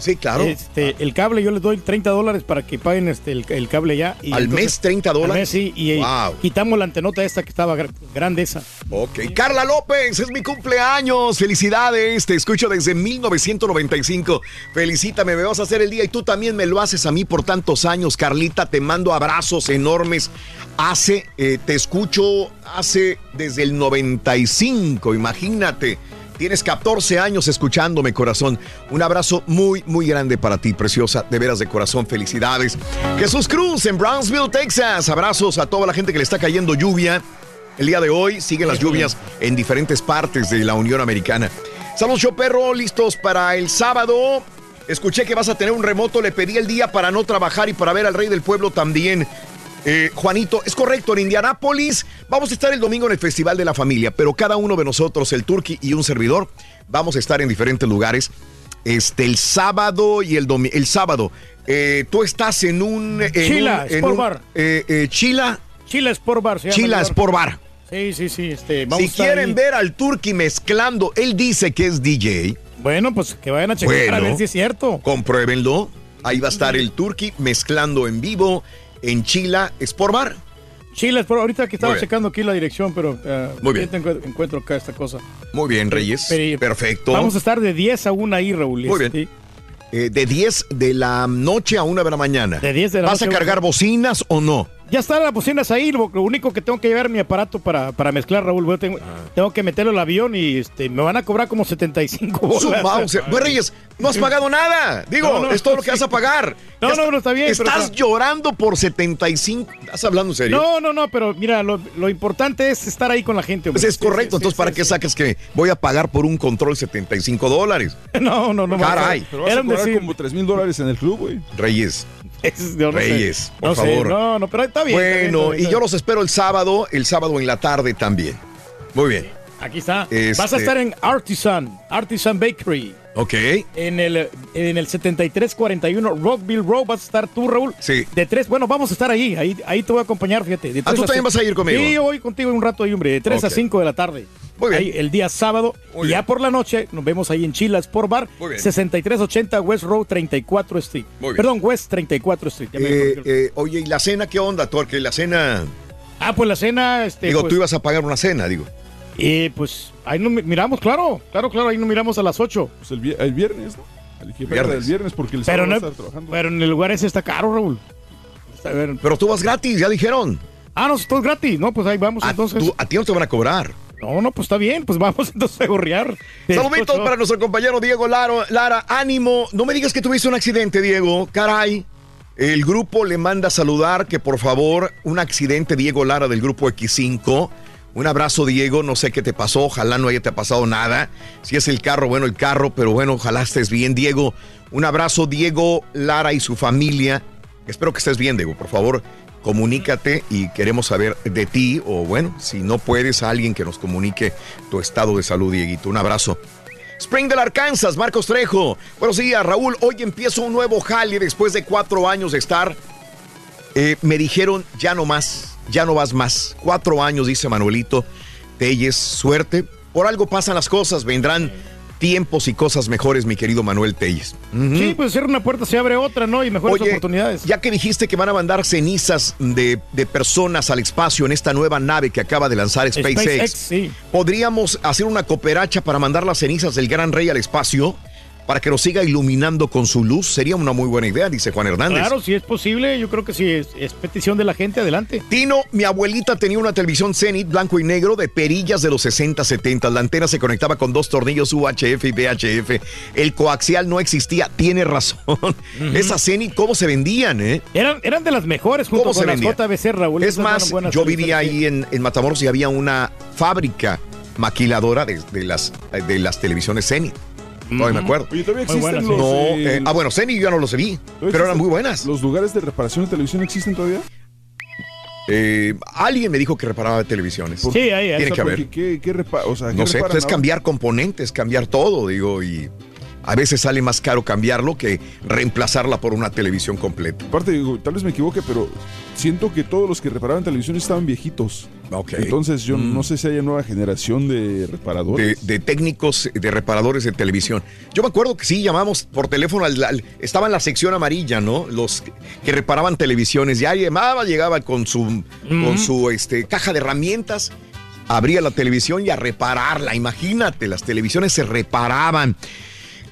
Sí, claro. Este, el cable yo les doy 30 dólares para que paguen este, el, el cable ya. Y ¿Al mes 30 al dólares? mes, sí. Y Wow. quitamos la antenota esta que estaba gr- grande esa. Ok. Carla López, es mi cumpleaños. Felicidades. Te escucho desde 1995. Felicítame, me vas a hacer el día y tú también me lo haces a mí por tantos años. Carlita, te mando abrazos enormes. Hace, eh, te escucho hace desde el 95, imagínate. Tienes 14 años escuchándome, corazón. Un abrazo muy, muy grande para ti, preciosa. De veras de corazón, felicidades. Jesús Cruz en Brownsville, Texas. Abrazos a toda la gente que le está cayendo lluvia. El día de hoy siguen las lluvias en diferentes partes de la Unión Americana. Saludos, yo perro, listos para el sábado. Escuché que vas a tener un remoto, le pedí el día para no trabajar y para ver al rey del pueblo también. Eh, Juanito, es correcto, en Indianápolis vamos a estar el domingo en el Festival de la Familia, pero cada uno de nosotros, el Turqui y un servidor, vamos a estar en diferentes lugares. Este, el sábado y el domingo. El sábado, eh, tú estás en un. En Chila, un- en Sport un- Bar. eh, eh, Chila. Chila Sport Bar. se Chila. Sport Bar. Sí, sí, sí. Este, vamos Si a quieren ahí. ver al Turqui mezclando, él dice que es DJ. Bueno, pues que vayan a checar a Bueno. ver si es cierto. Compruébenlo. Ahí va a estar el Turqui mezclando en vivo en Chila Sport Bar. Chila Sport, ahorita que estaba checando aquí la dirección, pero eh, Muy bien. ahorita encuentro, encuentro acá esta cosa. Muy bien, Reyes. Pero- Perfecto. Vamos a estar de 10 a 1 ahí, Raúl. Muy bien. Eh, de 10 de la noche a 1 de la mañana. De 10 de la ¿Vas noche a a cargar una. bocinas o no? Ya están las bocinas ahí, lo, lo único que tengo que llevar es mi aparato para, para mezclar, Raúl. Yo tengo, Ah. tengo que meterlo al avión y este, me van a cobrar como 75 Su bolas. Pues, Reyes, no has pagado nada. Digo, No, no, es todo lo que vas a pagar. No, Ya no, está- no, está bien, pero Estás está- llorando por 75. ¿Estás hablando en serio? No, no, no, pero mira, lo, lo importante es estar ahí con la gente. Pues es correcto. Entonces, ¿para qué sacas que voy a pagar por un control 75 dólares? No, no, no. Caray. Pero vas a Era un cobrar decir. como 3 mil dólares en el club, güey. Reyes. No sé. Reyes, por No sé, favor. no, no, pero está bien. está bien, Bueno, está bien, y está yo bien. los espero el sábado, el sábado en la tarde también. Muy bien. Aquí está. Este- Vas a estar en Artisan, Artisan Bakery. Ok. En el, en el 7341 Rockville Road vas a estar tú, Raúl. Sí. De tres, bueno, vamos a estar ahí. Ahí, ahí te voy a acompañar, fíjate. De Ah, tres ¿tú a también cinco. vas a ir conmigo? Sí, yo voy contigo un rato ahí, hombre. De 3 a. 5 de la tarde. Muy bien. Ahí, el día sábado. Muy bien. ya por la noche nos vemos ahí en Chila Sport Bar. Muy bien. 6380 West Road 34 Street. Muy bien. Perdón, West 34 Street. Eh, eh, oye, ¿y la cena qué onda, Torque? La cena. ah, pues la cena. Este, digo, pues, tú ibas a pagar una cena, digo. Eh, pues ahí nos mi- miramos, claro. Claro, claro, ahí nos miramos a las 8. Pues el, vi- el viernes, ¿no? El Viernes. el viernes porque el Pero, sábado no, va a estar trabajando. pero en el lugar ese está caro, Raúl. Está-. Pero tú vas gratis, ya dijeron. Ah, no, esto es gratis. No, pues ahí vamos A, entonces. tú- a ti no te van a cobrar. No, no, pues está bien. Pues vamos entonces a gorrear. Saluditos para nuestro compañero Diego Laro, Lara. Ánimo. No me digas que tuviste un accidente, Diego. Caray. El grupo le manda a saludar que por favor, un accidente, Diego Lara del grupo X5. Un abrazo, Diego. No sé qué te pasó. Ojalá no haya te pasado nada. Si es el carro, bueno, el carro, pero bueno, ojalá estés bien, Diego. Un abrazo, Diego, Lara y su familia. Espero que estés bien, Diego. Por favor, comunícate y queremos saber de ti. O bueno, si no puedes, a alguien que nos comunique tu estado de salud, Dieguito. Un abrazo. Springdale, Arkansas, Marcos Trejo. Buenos días, Raúl. Hoy empiezo un nuevo jale después de cuatro años de estar. Eh, me dijeron, ya no más, ya no vas más. Cuatro años, dice Manuelito. Telles, suerte. Por algo pasan las cosas, vendrán tiempos y cosas mejores, mi querido Manuel Telles. Sí, pues cierra una puerta, se abre otra, ¿no? Y mejores Oye, oportunidades. Ya que dijiste que van a mandar cenizas de, de personas al espacio en esta nueva nave que acaba de lanzar SpaceX, SpaceX, sí. ¿podríamos hacer una cooperacha para mandar las cenizas del gran rey al espacio? Para que nos siga iluminando con su luz, sería una muy buena idea, dice Juan Hernández. Claro, si es posible, yo creo que si es, es petición de la gente, adelante. Tino, mi abuelita tenía una televisión Zenith blanco y negro de perillas de los 60, 70. La antena se conectaba con dos tornillos UHF y VHF. El coaxial no existía. Tiene razón. Esas Zenith, ¿cómo se vendían, eh? Eran, eran de las mejores junto ¿Cómo con se las? JBC, Raúl. Es más, yo vivía ahí en, en Matamoros y había una fábrica maquiladora de, de las, de las televisiones Zenith. Todavía me acuerdo. Oye, todavía existen los. No, eh, eh, ah, bueno, Zenith yo ya no los vi, ¿todavía pero eran muy buenas. ¿Los lugares de reparación de televisión existen todavía? Eh, alguien me dijo que reparaba televisiones. Sí, ahí, ahí. Tiene que haber. ¿Qué, qué, qué repa- o sea, ¿qué No sé, pues es cambiar componentes, cambiar todo, digo, y a veces sale más caro cambiarlo que reemplazarla por una televisión completa. Aparte, digo, tal vez me equivoque, pero siento que todos los que reparaban televisión estaban viejitos. Ok. Entonces yo Mm. no sé si haya nueva generación de reparadores. de técnicos, de reparadores de televisión. Yo me acuerdo que sí, llamamos por teléfono, al, al- estaba en la sección amarilla, ¿no? Los que, que reparaban televisiones. Ya llamaba, llegaba con su, con su este, caja de herramientas, abría la televisión y a repararla. Imagínate, las televisiones se reparaban.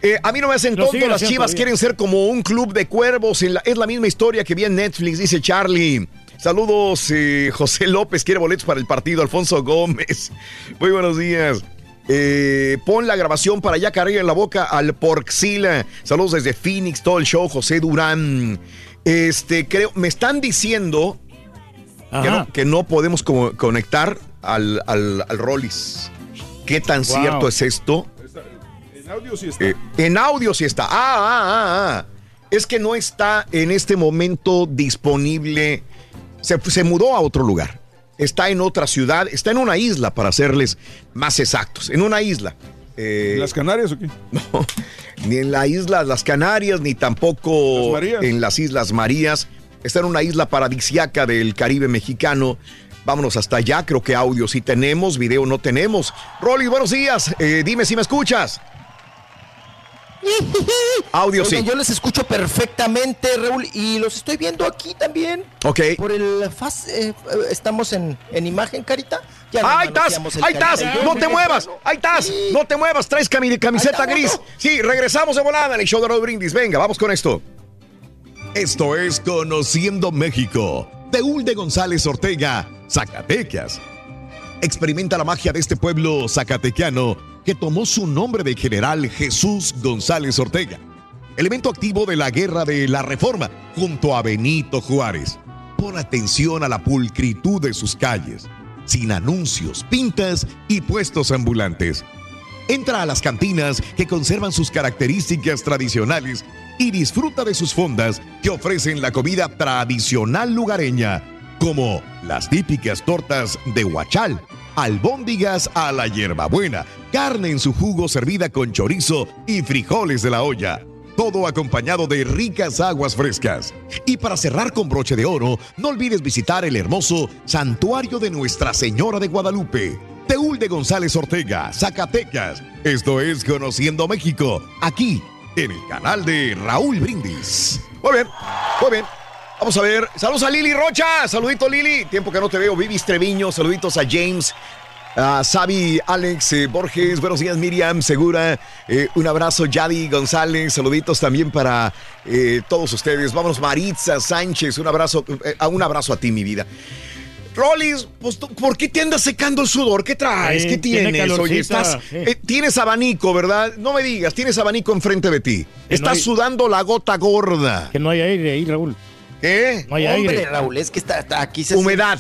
Eh, a mí no me hacen tonto, las chivas quieren ser como un club de cuervos. en la- es la misma historia que vi en Netflix, dice Charlie. Saludos, eh, José López quiere boletos para el partido, Alfonso Gómez. Muy buenos días. Eh, pon la grabación para ya cargar en la boca al Porxila. Saludos desde Phoenix, todo el show, José Durán. Este, creo, me están diciendo que no, que no podemos conectar al, al, al Rollis. ¿Qué tan Wow. cierto es esto? En audio sí está. Eh, en audio sí está. Ah, ah, ah, ah. Es que no está en este momento disponible. Se, se mudó a otro lugar. Está en otra ciudad. Está en una isla, para serles más exactos. En una isla. Eh, ¿Las Canarias o qué? no, ni en la isla Las Canarias, ni tampoco Las en las Islas Marías. Está en una isla paradisiaca del Caribe mexicano. Vámonos hasta allá. Creo que audio sí tenemos, video no tenemos. Rolly, buenos días. Eh, dime si me escuchas. Audio sí. Yo les escucho perfectamente, Raúl, y los estoy viendo aquí también. Ok. Por el faz, eh, eh, estamos en, en imagen, Carita. Ya ¡Ahí estás! ¡Ahí estás! ¡No te muevas! ¡Ahí estás! ¡No te muevas! Traes cami- camiseta gris. Sí, regresamos de volada en el show de Raúl Brindis. Venga, vamos con esto. Esto es Conociendo México. De Ulde González Ortega, Zacatecas. Experimenta la magia de este pueblo zacatequiano que tomó su nombre de general Jesús González Ortega, elemento activo de la guerra de la reforma junto a Benito Juárez. Pon atención a la pulcritud de sus calles, sin anuncios, pintas y puestos ambulantes. Entra a las cantinas que conservan sus características tradicionales y disfruta de sus fondas que ofrecen la comida tradicional lugareña, como las típicas tortas de huachal, albóndigas a la hierbabuena, carne en su jugo servida con chorizo y frijoles de la olla. Todo acompañado de ricas aguas frescas. Y para cerrar con broche de oro, no olvides visitar el hermoso Santuario de Nuestra Señora de Guadalupe. Teúl de González Ortega, Zacatecas. Esto es Conociendo México, aquí en el canal de Raúl Brindis. Muy bien, muy bien. Vamos a ver. Saludos a Lili Rocha. Saludito, Lili. Tiempo que no te veo. Vivis Treviño. Saluditos a James. A Sabi, Alex, eh, Borges, buenos días Miriam, Segura, eh, un abrazo Yadi González, saluditos también para eh, todos ustedes. Vámonos Maritza Sánchez, un abrazo, a un abrazo a ti mi vida. Rollis, pues, ¿por qué te andas secando el sudor? ¿Qué traes? Sí, ¿Qué tiene tienes? Oye, estás, sí. eh, tienes abanico, ¿verdad? No me digas, tienes abanico enfrente de ti. Que Estás no hay- sudando la gota gorda. Que no hay aire ahí, Raúl. ¿Qué? No hay Hombre, aire. Raúl, es que está, está- aquí se Humedad,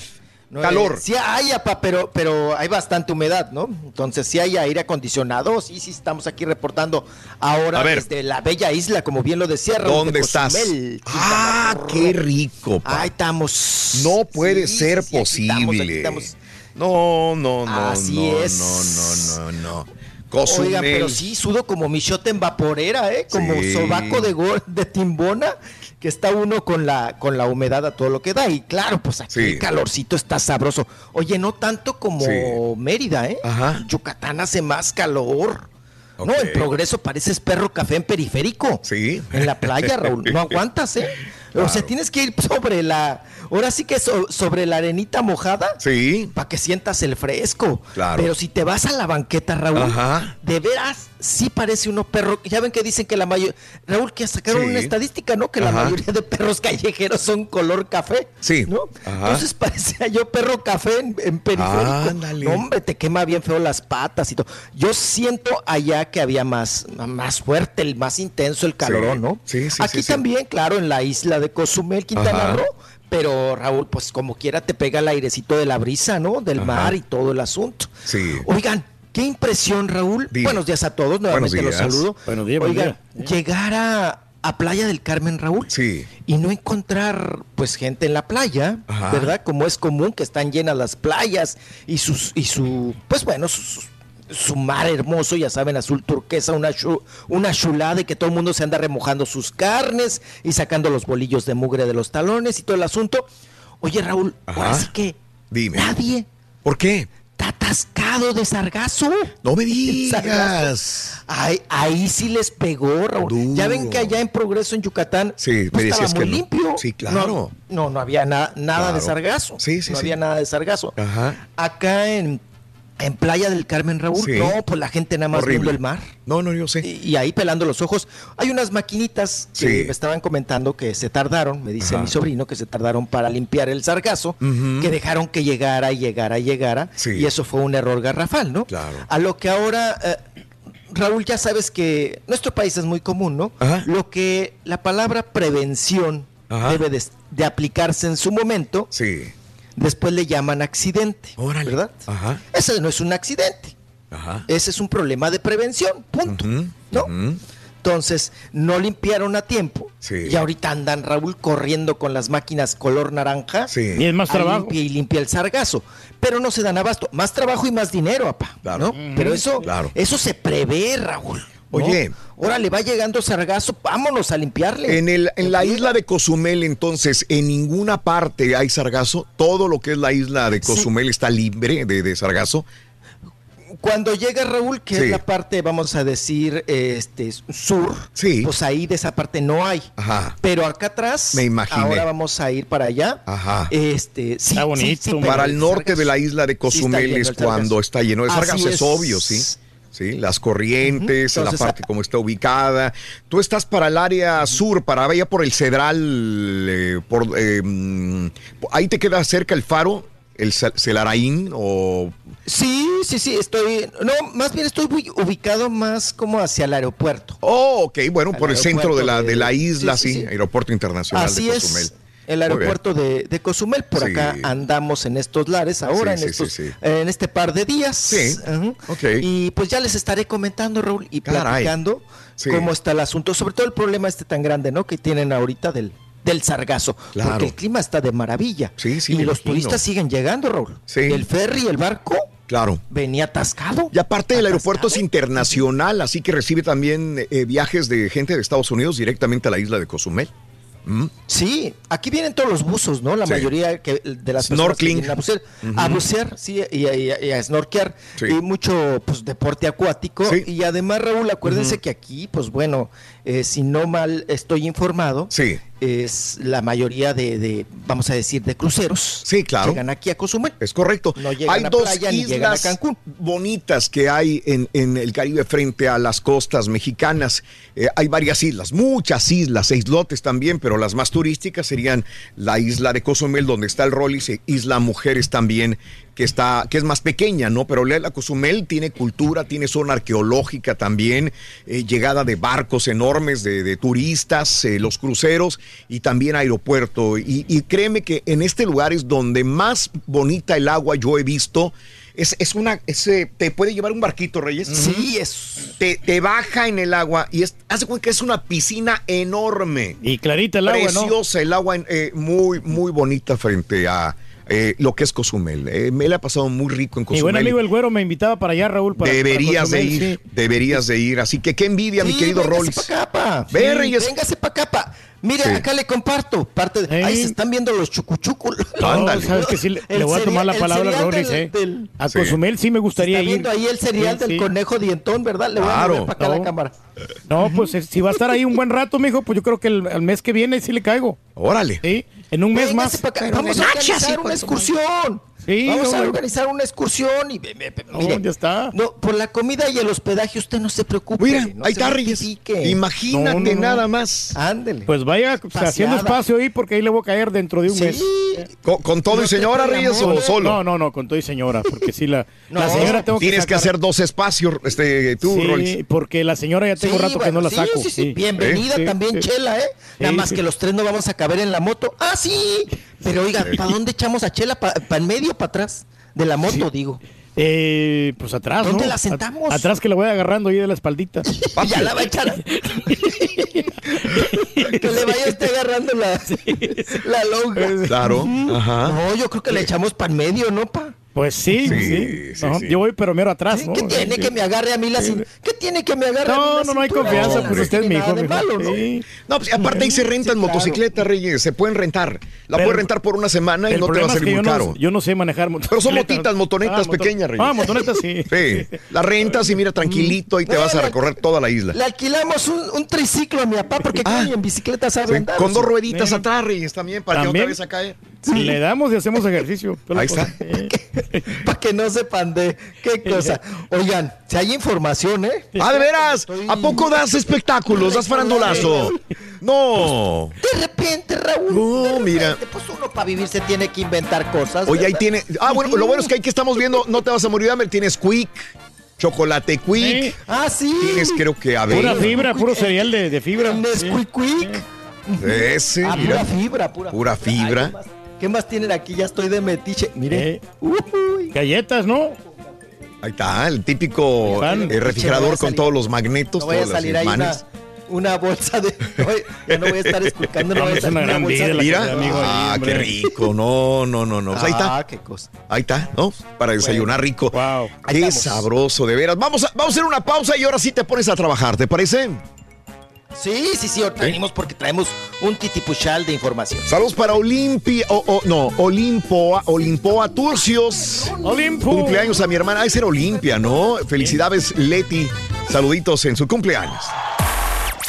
No, calor. eh, sí hay, apa, pero, pero hay bastante humedad, ¿no? Entonces, sí hay aire acondicionado. Sí, sí, estamos aquí reportando ahora desde la bella isla, como bien lo decía Raúl. ¿Dónde de estás? Cozumel, Ah, Quintana qué rico. pa. Ahí estamos. No puede Sí, ser sí, sí, aquí estamos, aquí posible. estamos. No, no, no, Así no, es. no, no, no, no. Cozumel. Oigan, pero sí, sudo como michote en vaporera, ¿eh? Como Sí. sobaco de, de timbona, que está uno con la, con la humedad a todo lo que da. Y claro, pues aquí Sí. el calorcito está sabroso. Oye, no tanto como Sí. Mérida, ¿eh? Ajá. Yucatán hace más calor. No, en progreso pareces perro café en periférico. Sí. En la playa, Raúl. No aguantas, ¿eh? O sea, tienes que ir sobre la. Ahora sí que so- sobre la arenita mojada. Sí. Para que sientas el fresco. Claro. Pero si te vas a la banqueta, Raúl. Ajá. De veras, sí parece uno perro. Ya ven que dicen que la mayoría. Raúl, que sacaron Sí. una estadística, ¿no? Que la mayoría de perros callejeros son color café. Sí. ¿No? Ajá. Entonces parecía yo perro café en, en periférico. Ándale. No, hombre, te quema bien feo las patas y todo. Yo siento allá que había más, más fuerte, el más intenso el calorón, Sí. ¿no? Sí, sí, Aquí sí, también, claro, en la isla de Cozumel, Quintana. Roo. Pero Raúl, pues como quiera te pega el airecito de la brisa, ¿no? Del Ajá. mar y todo el asunto. Sí. Oigan, qué impresión, Raúl. Buenos días a todos, nuevamente los días. saludo. Buenos días, buen Oigan, día. llegar a, a Playa del Carmen, Raúl, Sí. y no encontrar pues gente en la playa, Ajá. ¿verdad? Como es común que están llenas las playas y sus y su pues bueno, su, su mar hermoso, ya saben, azul turquesa, una chu- una chulada y que todo el mundo se anda remojando sus carnes y sacando los bolillos de mugre de los talones y todo el asunto. Oye, Raúl, ahora Ajá. sí que Dime. nadie ¿Por qué? Está atascado de sargazo. No me digas. Ahí, ahí sí les pegó, Raúl. Ya ven que allá en Progreso, en Yucatán, Sí, no me estaba muy que no. limpio. Sí, claro. No, no, no había na- nada de sargazo. Sí, sí, no sí. había nada de sargazo. Ajá. Acá en, en Playa del Carmen, Raúl, Sí. no, pues la gente nada más Horrible. viendo el mar. No, no, yo sé. Y, y ahí pelando los ojos. Hay unas maquinitas que Sí. me estaban comentando que se tardaron, me dice Ajá. mi sobrino, que se tardaron para limpiar el sargazo, que dejaron que llegara y llegara y llegara. Sí. Y eso fue un error garrafal, ¿no? Claro. A lo que ahora, eh, Raúl, ya sabes que nuestro país es muy común, ¿no? Ajá. Lo que la palabra prevención Ajá. debe de, de aplicarse en su momento, Sí. Después le llaman accidente, Órale. ¿verdad? Ajá. Ese no es un accidente, Ajá. ese es un problema de prevención, punto. ¿no? Entonces, no limpiaron a tiempo. Sí. Y ahorita andan, Raúl, corriendo con las máquinas color naranja. Sí. Y es más trabajo. limpia y limpia el sargazo. Pero no se dan abasto. Más trabajo y más dinero. Claro. ¿no? Pero eso, Claro. eso se prevé, Raúl. Oye. Ahora le va llegando sargazo, vámonos a limpiarle. En, el, en la isla de Cozumel, entonces, en ninguna parte hay sargazo. Todo lo que es la isla de Cozumel está libre de, de sargazo. Cuando llega Raúl, que Sí. es la parte, vamos a decir, este sur, Sí. pues ahí de esa parte no hay. Ajá. Pero acá atrás, Me imaginé. ahora vamos a ir para allá. Ajá. Este, sí, Está sí, bonito. Para el norte sargazo de la isla de Cozumel es cuando está lleno de sargazo, es. es. obvio, sí. Sí, las corrientes, Ujú. la Entonces, parte como está ubicada. Tú estás para el área sur, para allá por el Cedral, eh, por eh, ahí te queda cerca el faro, el Ce- Celaraín o Sí, sí, sí, estoy, no, más bien estoy muy ubicado más como hacia el aeropuerto. Oh, ok, bueno, Al por el centro de la, de la isla, sí, sí, sí, sí. Aeropuerto Internacional Así de Cozumel. es. El aeropuerto de, de Cozumel, por Sí. acá andamos en estos lares ahora, Sí, en, estos, sí. en este par de días. Sí. Y pues ya les estaré comentando, Raúl, y Caray. platicando cómo está el asunto, sobre todo el problema este tan grande, ¿no? Que tienen ahorita del, del sargazo. Claro. Porque el clima está de maravilla. Sí, sí, Y los imagino. turistas siguen llegando, Raúl. Sí. El ferry, el barco, Claro. venía atascado. Y aparte el aeropuerto es internacional, así que recibe también eh, viajes de gente de Estados Unidos directamente a la isla de Cozumel. Mm. Sí, aquí vienen todos los buzos, ¿no? La Sí. mayoría que, de las personas que Snorkeling. vienen a bucear, a bucear, sí, y, a- y a- y a snorkear, Sí. y mucho pues deporte acuático. Y además, Raúl, acuérdense que aquí, pues bueno, eh, si no mal estoy informado, Sí. es la mayoría de, de, vamos a decir, de cruceros. Sí, claro. Llegan aquí a Cozumel. Es correcto. No llegan hay a dos playa ni llegan a islas Cancún. bonitas que hay en, en el Caribe frente a las costas mexicanas. Eh, hay varias islas, muchas islas, e islotes también, pero las más turísticas serían la isla de Cozumel, donde está el Rollis, e Isla Mujeres también, que está, que es más pequeña, ¿no? Pero la Cozumel tiene cultura, tiene zona arqueológica también, eh, llegada de barcos enormes de, de turistas, eh, los cruceros y también aeropuerto. Y, y créeme que en este lugar es donde más bonita el agua yo he visto. Es, es una, ese, te puede llevar un barquito, Reyes. Sí, es. Te, te baja en el agua y es, hace cuenta que es una piscina enorme. Y clarita el agua, ¿no? Preciosa el agua, eh, muy, muy bonita frente a, eh, lo que es Cozumel. Eh, me la ha pasado muy rico en Mi Cozumel. buen amigo el güero me invitaba para allá, Raúl. Para, deberías para de ir, sí. deberías de ir. Así que qué envidia, mi querido Rollis. pa' acá, pa. Ve, Reyes. Véngase para acá, pa. Mire, Sí. acá le comparto parte de... Ahí se están viendo los chucuchucos. No, sabes que sí, le, le voy a tomar la palabra a Rollis, ¿eh? a Sí. Cozumel sí me gustaría Está ir. viendo ahí el cereal Sí, del sí. conejo dientón, ¿verdad? Le voy a mover para acá la No. cámara. No, pues eh, si va a estar ahí un buen rato, mijo, pues yo creo que el, el mes que viene sí le caigo. Órale. Sí, en un mes Véngase más. Vamos a organizar una excursión. Sí, Vamos no, a no. organizar una excursión y No, mire, ya está. no, por la comida y el hospedaje usted no se preocupe. Mira, no ahí se está, Reyes. mortifique. Imagínate No, no, no. nada más. Ándele. Pues vaya o sea, haciendo espacio ahí porque ahí le voy a caer dentro de un Sí. mes. ¿Con, con todo y señora, Reyes, o solo? No, no, no, con todo y señora, porque sí la, No, la señora tengo Tienes que hacer dos espacios, este, tú, Sí, porque la señora ya tengo Sí, rato que no la sí, saco. sí, sí. sí. Bienvenida también, sí. Chela, ¿eh? Nada más sí. que los tres no vamos a caber en la moto. ¡Ah, sí! Pero oiga, ¿para dónde echamos a Chela? ¿Para en medio para atrás? De la moto, digo. Eh, pues atrás, ¿Dónde ¿no? la sentamos? Atrás que la voy agarrando ahí de la espaldita. Ya la va a echar. que le vaya usted agarrando la, la lonja. Claro, ajá. No, yo creo que le echamos para en medio, ¿no, pa? Pues sí, Sí, sí. sí, Ajá, sí. Yo voy pero mero atrás, ¿no? ¿Qué tiene que me agarre a mí la ¿Qué tiene que me agarre a mí No, la no, no hay confianza, No, pues no usted es mi hijo, malo, ¿no? No, pues aparte ahí se rentan claro. motocicletas, Reyes. Se pueden rentar. La Pero- puedes rentar por una semana y no te va a es salir que muy yo caro. no, yo no sé manejar Pero son motocicletas. motitas, motonetas moto- pequeñas, Reyes. Ah, motonetas sí. Sí, la rentas y mira tranquilito y te vas a recorrer toda la isla. Le alquilamos un, un triciclo a mi papá porque Ah. en bicicleta sabe Sí, andar. con dos rueditas atrás, Reyes, también, para que no ¿También? vayas a caer. Le damos y hacemos ejercicio. Ahí está. Para que no sepan de qué cosa. Oigan, si hay información, ¿eh? Ah, de veras, ¿a poco das espectáculos, das farandulazo? No. De repente, Raúl. No, mira. Pues uno para vivir se tiene que inventar cosas. Oye, ahí tiene. Ah, bueno, lo bueno es que ahí que estamos viendo, no te vas a morir de hambre. Tienes Quick, chocolate Quick. Ah, sí. Tienes, creo que Pura avena. fibra, puro cereal de, de fibra. Nesquik Quick. Ese, Ah, mira. pura fibra, pura, Pura fibra. ¿Qué, más, tienen aquí? Ya estoy de metiche. Mire. Eh, Galletas, ¿no? Ahí está, el típico Fan. eh, refrigerador no con todos los magnetos, No vaya a salir ahí una, una bolsa de. No, ya no voy a estar explicando. No, No, vaya a es salir una una gran bolsa vida de- la Mira, que- amigo, ahí, ah, qué rico. No, no, no, no. Pues ahí está. Ah, qué cosa. Ahí está, ¿no? Para desayunar rico. Wow. Ahí Qué sabroso, de veras. Vamos a, vamos a hacer una pausa y ahora sí te pones a trabajar, ¿te parece? Sí, sí, sí. Ahorita venimos porque traemos un titipuchal de información. Saludos para Olimpia, o o- no, Olimpoa, Olimpoa Turcios. Olimpo. Cumpleaños a mi hermana. Ay, ser Olimpia, ¿no? Felicidades, Leti. Saluditos en su cumpleaños.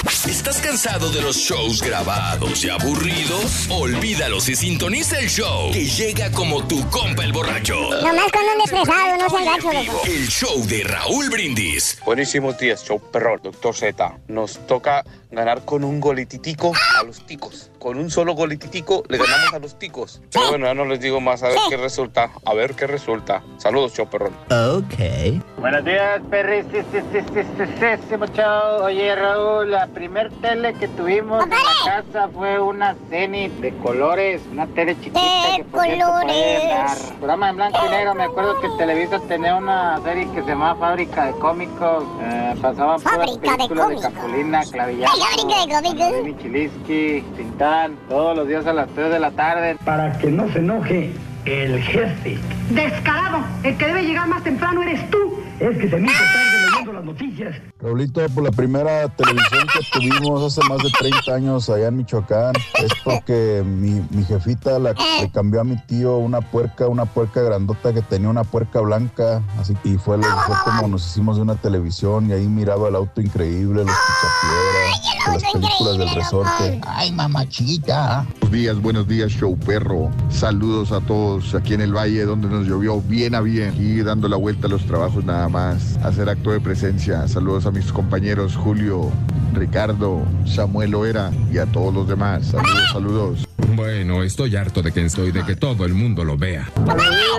¿Estás cansado de los shows grabados y aburridos? Olvídalos y sintoniza el show que llega como tu compa el borracho. Nomás cuando ande estresado, no se engancho, loco. El show de Raúl Brindis. Buenísimos días, show perrón, doctor Z. Nos toca ganar con un golititico a los ticos. Con un solo golititico le ganamos a los ticos. Pero bueno, ya no les digo más, a ver qué resulta. A ver qué resulta. Saludos, show perrón. Ok. Buenos días, perris. Sí, sí, sí, sí, sí, sí, sí, muchacho. Oye, Raúl, la primer tele que tuvimos en la casa fue una Zenith de colores, una tele chiquita De que por cierto, por ahí colores. Programa en blanco y negro. Me acuerdo que Televisa tenía una serie que se llamaba Fábrica de Cómicos. Eh, pasaban puras de películas de. Capulina, Clavillazo, Fábrica de cómicos. Remy Chilinsky, Tintán, todos los días a las 3 de la tarde. Para que no se enoje el jefe. Descarado, el que debe llegar más temprano eres tú. Es que se me hizo tarde leyendo las noticias. Raulito, por la primera televisión que tuvimos hace más de 30 años allá en Michoacán, es porque mi, mi jefita la, le cambió a mi tío una puerca, una puerca grandota que tenía una puerca blanca, así y fue, fue como nos hicimos de una televisión y ahí miraba el auto increíble, los pichapiedras, las películas del resorte. Ay, mamachita. Buenos días, buenos días, show perro. Saludos a todos aquí en el valle donde nos llovió bien a bien y dando la vuelta a los trabajos nada más. Hacer acto de presencia. Saludos a mis compañeros Julio, Ricardo, Samuel Oera y a todos los demás. Saludos, saludos. Bueno, estoy harto de que estoy de que todo el mundo lo vea.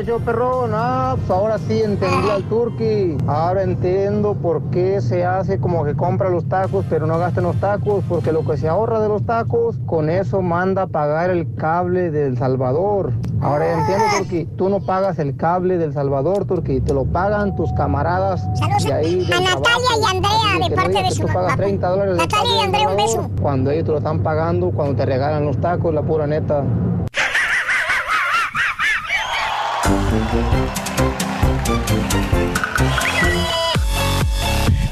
Yo perrón. Ah, pues ahora sí entendí al turqui. Ahora entiendo por qué se hace como que compra los tacos, pero no gasta en los tacos, porque lo que se ahorra de los tacos, con eso manda a pagar el cable del Salvador. Ahora ya entiendo, Turqui. Tú no pagas el cable del Salvador, Turqui. Te lo pagan tus camaradas de ahí A Natalia trabajo. y Andrea, Así de que no parte de su tú pagas papá. 30 dólares de Natalia y un beso. Cuando ellos te lo están pagando, cuando te regalan los tacos, la pura neta.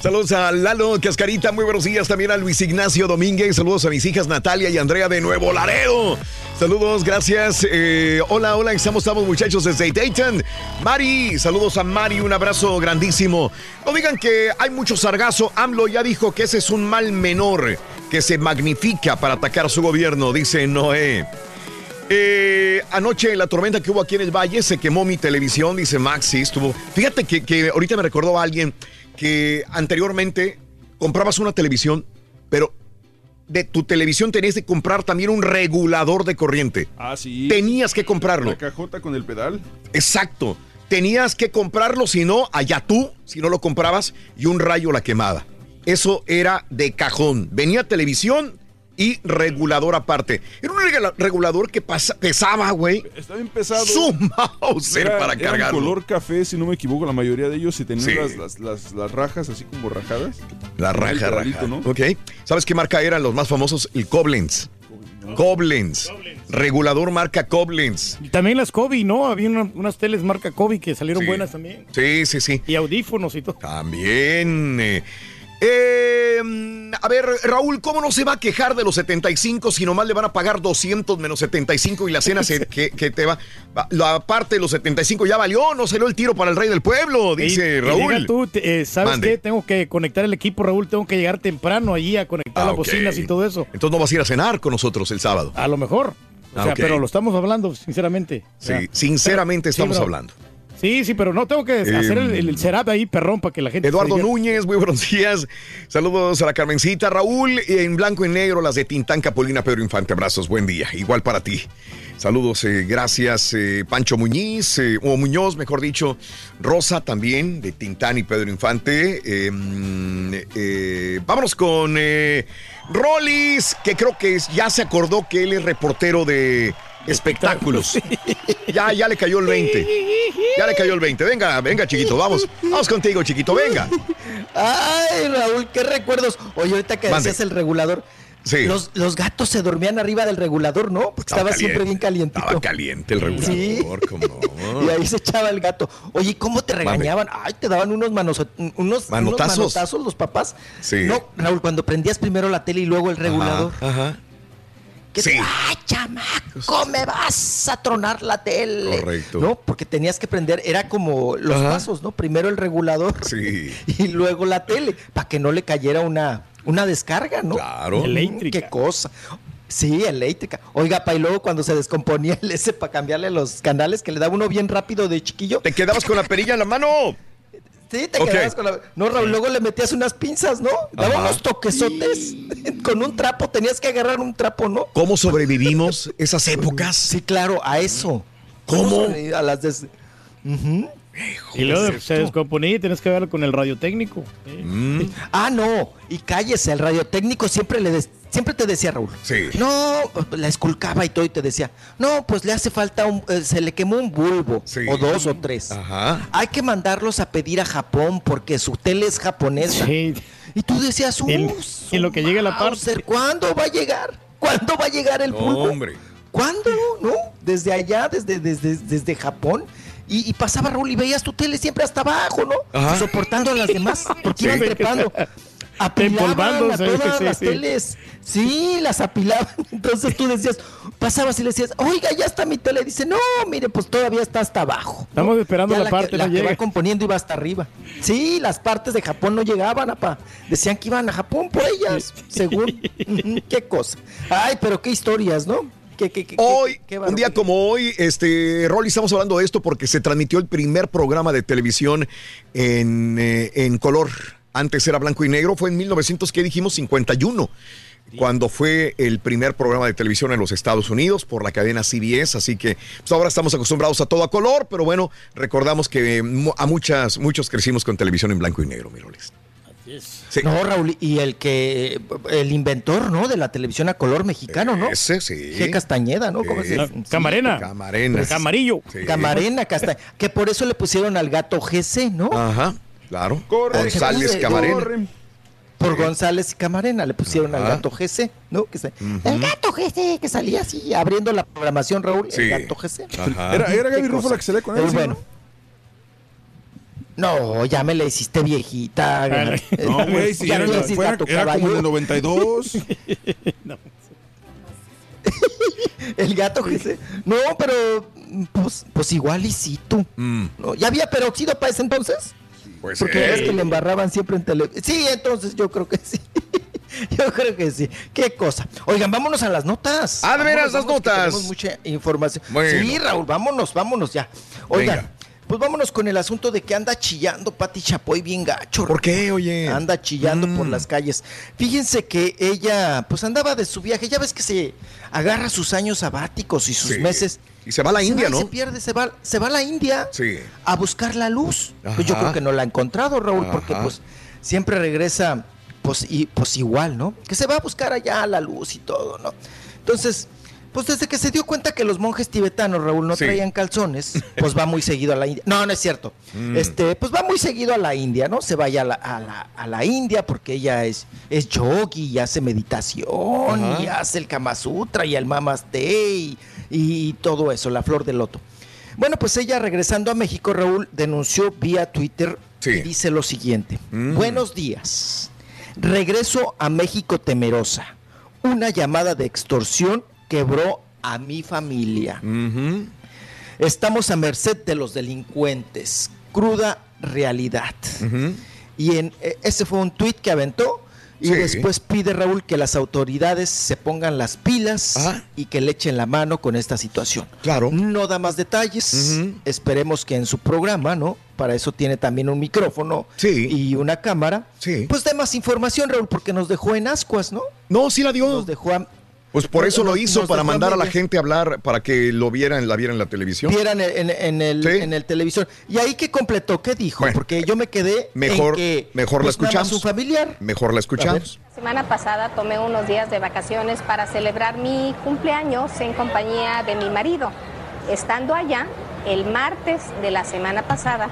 Saludos a Lalo Cascarita, muy buenos días también a Luis Ignacio Domínguez, saludos a mis hijas Natalia y Andrea de Nuevo Laredo. Saludos, gracias. Eh, hola, hola, estamos, estamos muchachos desde Dayton. Mari, saludos a Mari, un abrazo grandísimo. No digan que hay mucho sargazo. AMLO ya dijo que ese es un mal menor que se magnifica para atacar a su gobierno, dice Noé. Eh, anoche la tormenta que hubo aquí en el valle se quemó mi televisión, dice Maxi. Estuvo. Fíjate que, que ahorita me recordó a alguien que anteriormente comprabas una televisión, pero de tu televisión tenías que comprar también un regulador de corriente. Ah, sí. Tenías que comprarlo. La cajota con el pedal. Exacto. Tenías que comprarlo, si no, allá tú, si no lo comprabas, y un rayo la quemada. Eso era de cajón. Venía televisión y regulador aparte. Era un regula- regulador que pasa- pesaba, güey. Está bien pesado. Su Mauser Era- para cargarlo. color café, si no me equivoco, la mayoría de ellos y tenían Sí. las, las, las- las rajas así como rajadas. La raja, raja. ¿no? Ok. ¿Sabes qué marca eran los más famosos? El Koblenz. Koblenz. Regulador marca Koblenz. Y también las Kobe, ¿no? Había una- unas teles marca Kobe que salieron Sí. buenas también. Sí, sí, sí. Y audífonos y todo. También. eh. Eh, a ver, Raúl, ¿cómo no se va a quejar de los 75 si nomás le van a pagar 200 menos 75 y la cena se- que, que te va? La parte de los 75 ya valió, no salió el tiro para el rey del pueblo, dice Y- y Raúl. diga tú, eh, ¿sabes Mande. qué? Tengo que conectar el equipo, Raúl. Tengo que llegar temprano allí a conectar Ah, las ok. bocinas y todo eso. Entonces no vas a ir a cenar con nosotros el sábado. A lo mejor. O Ah, sea, pero lo estamos hablando, sinceramente. Sí, sinceramente pero- estamos hablando. Sí, sí, pero no tengo que Eh, hacer el, el setup ahí, perrón, para que la gente. Eduardo. Núñez, muy buenos días. Saludos a la Carmencita. Raúl, en blanco y negro, las de Tintán, Capulina, Pedro Infante. Abrazos, buen día. Igual para ti. Saludos, eh, gracias. eh, Pancho Muñiz, eh, o Muñoz, mejor dicho. Rosa también, de Tintán y Pedro Infante. Mm, eh, vámonos con eh, Rollis, que creo que es- ya se acordó que él es reportero de espectáculos. Ya, ya le cayó el 20. Ya le cayó el 20. Venga, venga, chiquito, vamos. Vamos contigo, chiquito, venga. Ay, Raúl, qué recuerdos. Oye, ahorita que Mande. decías el regulador. Sí. Los, los gatos se dormían arriba del regulador, ¿no? Porque estaba, siempre bien calientito. Estaba caliente el regulador, Sí. Y ahí se echaba el gato. Oye, ¿y ¿cómo te regañaban? Ay, te daban unos, manos, unos, ¿Manotazos? unos manotazos los papás. Sí. No, Raúl, cuando prendías primero la tele y luego el regulador. Ajá. Que Sí. te- ¡Ay, chamaco! Me vas a tronar la tele. Correcto. No, porque tenías que prender, era como los Ajá. pasos, ¿no? Primero el regulador Sí. y luego la tele, para que no le cayera una, una descarga, ¿no? Claro. Eléctrica. Qué cosa. Sí, eléctrica. Oiga, pa, y luego cuando se descomponía el ese para cambiarle los canales, que le daba uno bien rápido de chiquillo. Te quedabas con la perilla en la mano. Sí, te quedabas con la. No, Raúl, luego le metías unas pinzas, ¿no? Daba Ajá. unos toquesotes con un trapo, tenías que agarrar un trapo, ¿no? ¿Cómo sobrevivimos esas épocas? Sí, claro, a eso. ¿Cómo? A las des- Ujú. Y luego ¿Qué es se descomponía y tienes que verlo con el radiotécnico. Mm, Ah, no. Y cállese, el radiotécnico siempre le des- siempre te decía, Raúl. Sí. No, la esculcaba y todo y te decía, no, pues le hace falta un, eh, se le quemó un bulbo, Sí. o dos o tres. Ajá. Hay que mandarlos a pedir a Japón porque su tele es japonesa. Sí. Y tú decías, uh, En- en lo que llegue la Mauser, ¿cuándo va a llegar? ¿Cuándo va a llegar el No, bulbo? hombre. ¿Cuándo? ¿No? Desde allá, desde, desde, desde Japón. Y, y pasaba Raúl y veías tu tele siempre hasta abajo, ¿no? Ajá. Soportando a las demás, porque Sí. iban trepando. Apilaban a todas sí, las sí. teles. Sí, las apilaban. Entonces tú decías, pasabas y le decías, oiga, ya está mi tele. Dice, no, mire, pues todavía está hasta abajo. ¿no? Estamos esperando Ya la que- parte, la no que va componiendo iba hasta arriba. Sí, las partes de Japón no llegaban, apa. Decían que iban a Japón por ellas, según. Qué cosa. Ay, pero qué historias, ¿no? Qué, qué, qué- Hoy, un día como hoy, este, Rolly, estamos hablando de esto porque se transmitió el primer programa de televisión en, eh, en color. Antes era blanco y negro, fue en 1900, ¿qué dijimos? 51. Cuando fue el primer programa de televisión en los Estados Unidos por la cadena CBS, así que pues ahora estamos acostumbrados a todo a color, pero bueno, recordamos que mu- a muchas, muchos crecimos con televisión en blanco y negro, mi Rolis. Sí. No, Raúl, y el que, el inventor, ¿no? De la televisión a color mexicano, ¿no? Ese, sí. G. Castañeda, ¿no? ¿Cómo Sí. se Ah, Camarena. Camarena. Camarillo. Sí. Camarena Castañeda. Que por eso le pusieron al gato GC, ¿no? Ajá, claro. Corre, González corre, Camarena. corre. por González y Camarena. Le pusieron al gato GC, ¿no? Que se-. El gato GC que salía así abriendo la programación, Raúl. Sí. El gato GC. Ajá. Era, era Gaby ¿Qué Rufo la que salía con él. ¿sí, bueno. no? No, ya me la hiciste viejita. No, güey, si Ya era, me decís fuera- gato era como en caballo. el 92. El gato GC. No, pero pues, pues igual y sí tú. No, ¿Ya había peróxido para ese entonces? Mm. Pues Porque es que le embarraban siempre en televisión. Sí, entonces yo creo que sí. Yo creo que sí. Qué cosa. Oigan, vámonos a las notas. Ah, de veras, Vámonos, las vámonos, que notas. Tenemos mucha información. Bueno. Sí, Raúl, vámonos, vámonos ya. Oigan, Venga. Pues vámonos con el asunto de que anda chillando Pati Chapoy bien gacho. ¿Por qué, oye? Anda chillando Mm. por las calles. Fíjense que ella, pues andaba de su viaje. Ya ves que se agarra sus años sabáticos y sus Sí. meses. Y se va a la India, ¿no? Se pierde, se va, se va a la India Sí. a buscar la luz. Pues yo creo que no la ha encontrado, Raúl, porque pues siempre regresa, pues, y, pues igual, ¿no? Que se va a buscar allá la luz y todo, ¿no? Entonces, pues desde que se dio cuenta que los monjes tibetanos, Raúl, no Sí. traían calzones, pues va muy seguido a la India. No, no es cierto. Mm. Este, pues va muy seguido a la India, ¿no? Se vaya a la, a la, a la India porque ella es, es yogi y hace meditación Ajá. y hace el Kama Sutra y el Mamaste y, y todo eso, la flor del loto. Bueno, pues ella regresando a México, Raúl, denunció vía Twitter Sí. y dice lo siguiente. Mm. Buenos días. Regreso a México temerosa. Una llamada de extorsión quebró a mi familia. Estamos a merced de los delincuentes. Cruda realidad. Y en, eh, ese fue un tuit que aventó. Y Sí. después pide Raúl que las autoridades se pongan las pilas Ajá. y que le echen la mano con esta situación. Claro. No da más detalles. Esperemos que en su programa, ¿no? Para eso tiene también un micrófono Sí. y una cámara. Sí. Pues dé más información, Raúl, porque nos dejó en ascuas, ¿no? No, sí la dio. Nos dejó a, Pues por eso lo hizo, para mandar a la gente a hablar, para que lo vieran, la vieran en la televisión. vieran en, en el, Sí. en el televisor. Y ahí que completó, ¿qué dijo? Bueno, porque yo me quedé mejor- en que mejor la pues, escuchamos. un familiar. Mejor la escuchamos. La semana pasada tomé unos días de vacaciones para celebrar mi cumpleaños en compañía de mi marido. Estando allá, el martes de la semana pasada,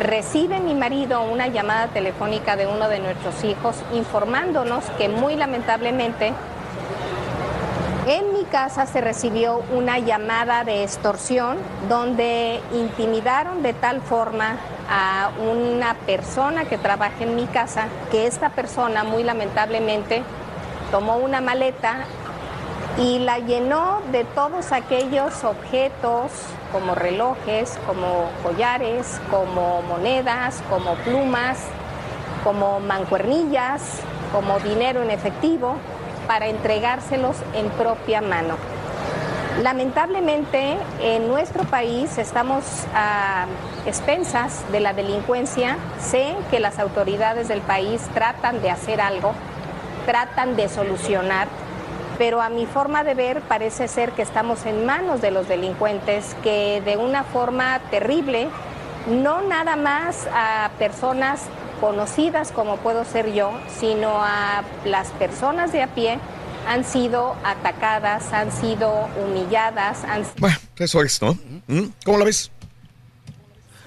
recibe mi marido una llamada telefónica de uno de nuestros hijos informándonos que muy lamentablemente en mi casa se recibió una llamada de extorsión donde intimidaron de tal forma a una persona que trabaja en mi casa que esta persona muy lamentablemente tomó una maleta y la llenó de todos aquellos objetos como relojes, como collares, como monedas, como plumas, como mancuernillas, como dinero en efectivo, para entregárselos en propia mano. Lamentablemente, en nuestro país estamos a expensas de la delincuencia. Sé que las autoridades del país tratan de hacer algo, tratan de solucionar, pero a mi forma de ver parece ser que estamos en manos de los delincuentes que de una forma terrible, no nada más a personas conocidas como puedo ser yo, sino a las personas de a pie han sido atacadas, han sido humilladas, han Bueno, eso es, ¿no? ¿Mm? ¿Cómo la ves?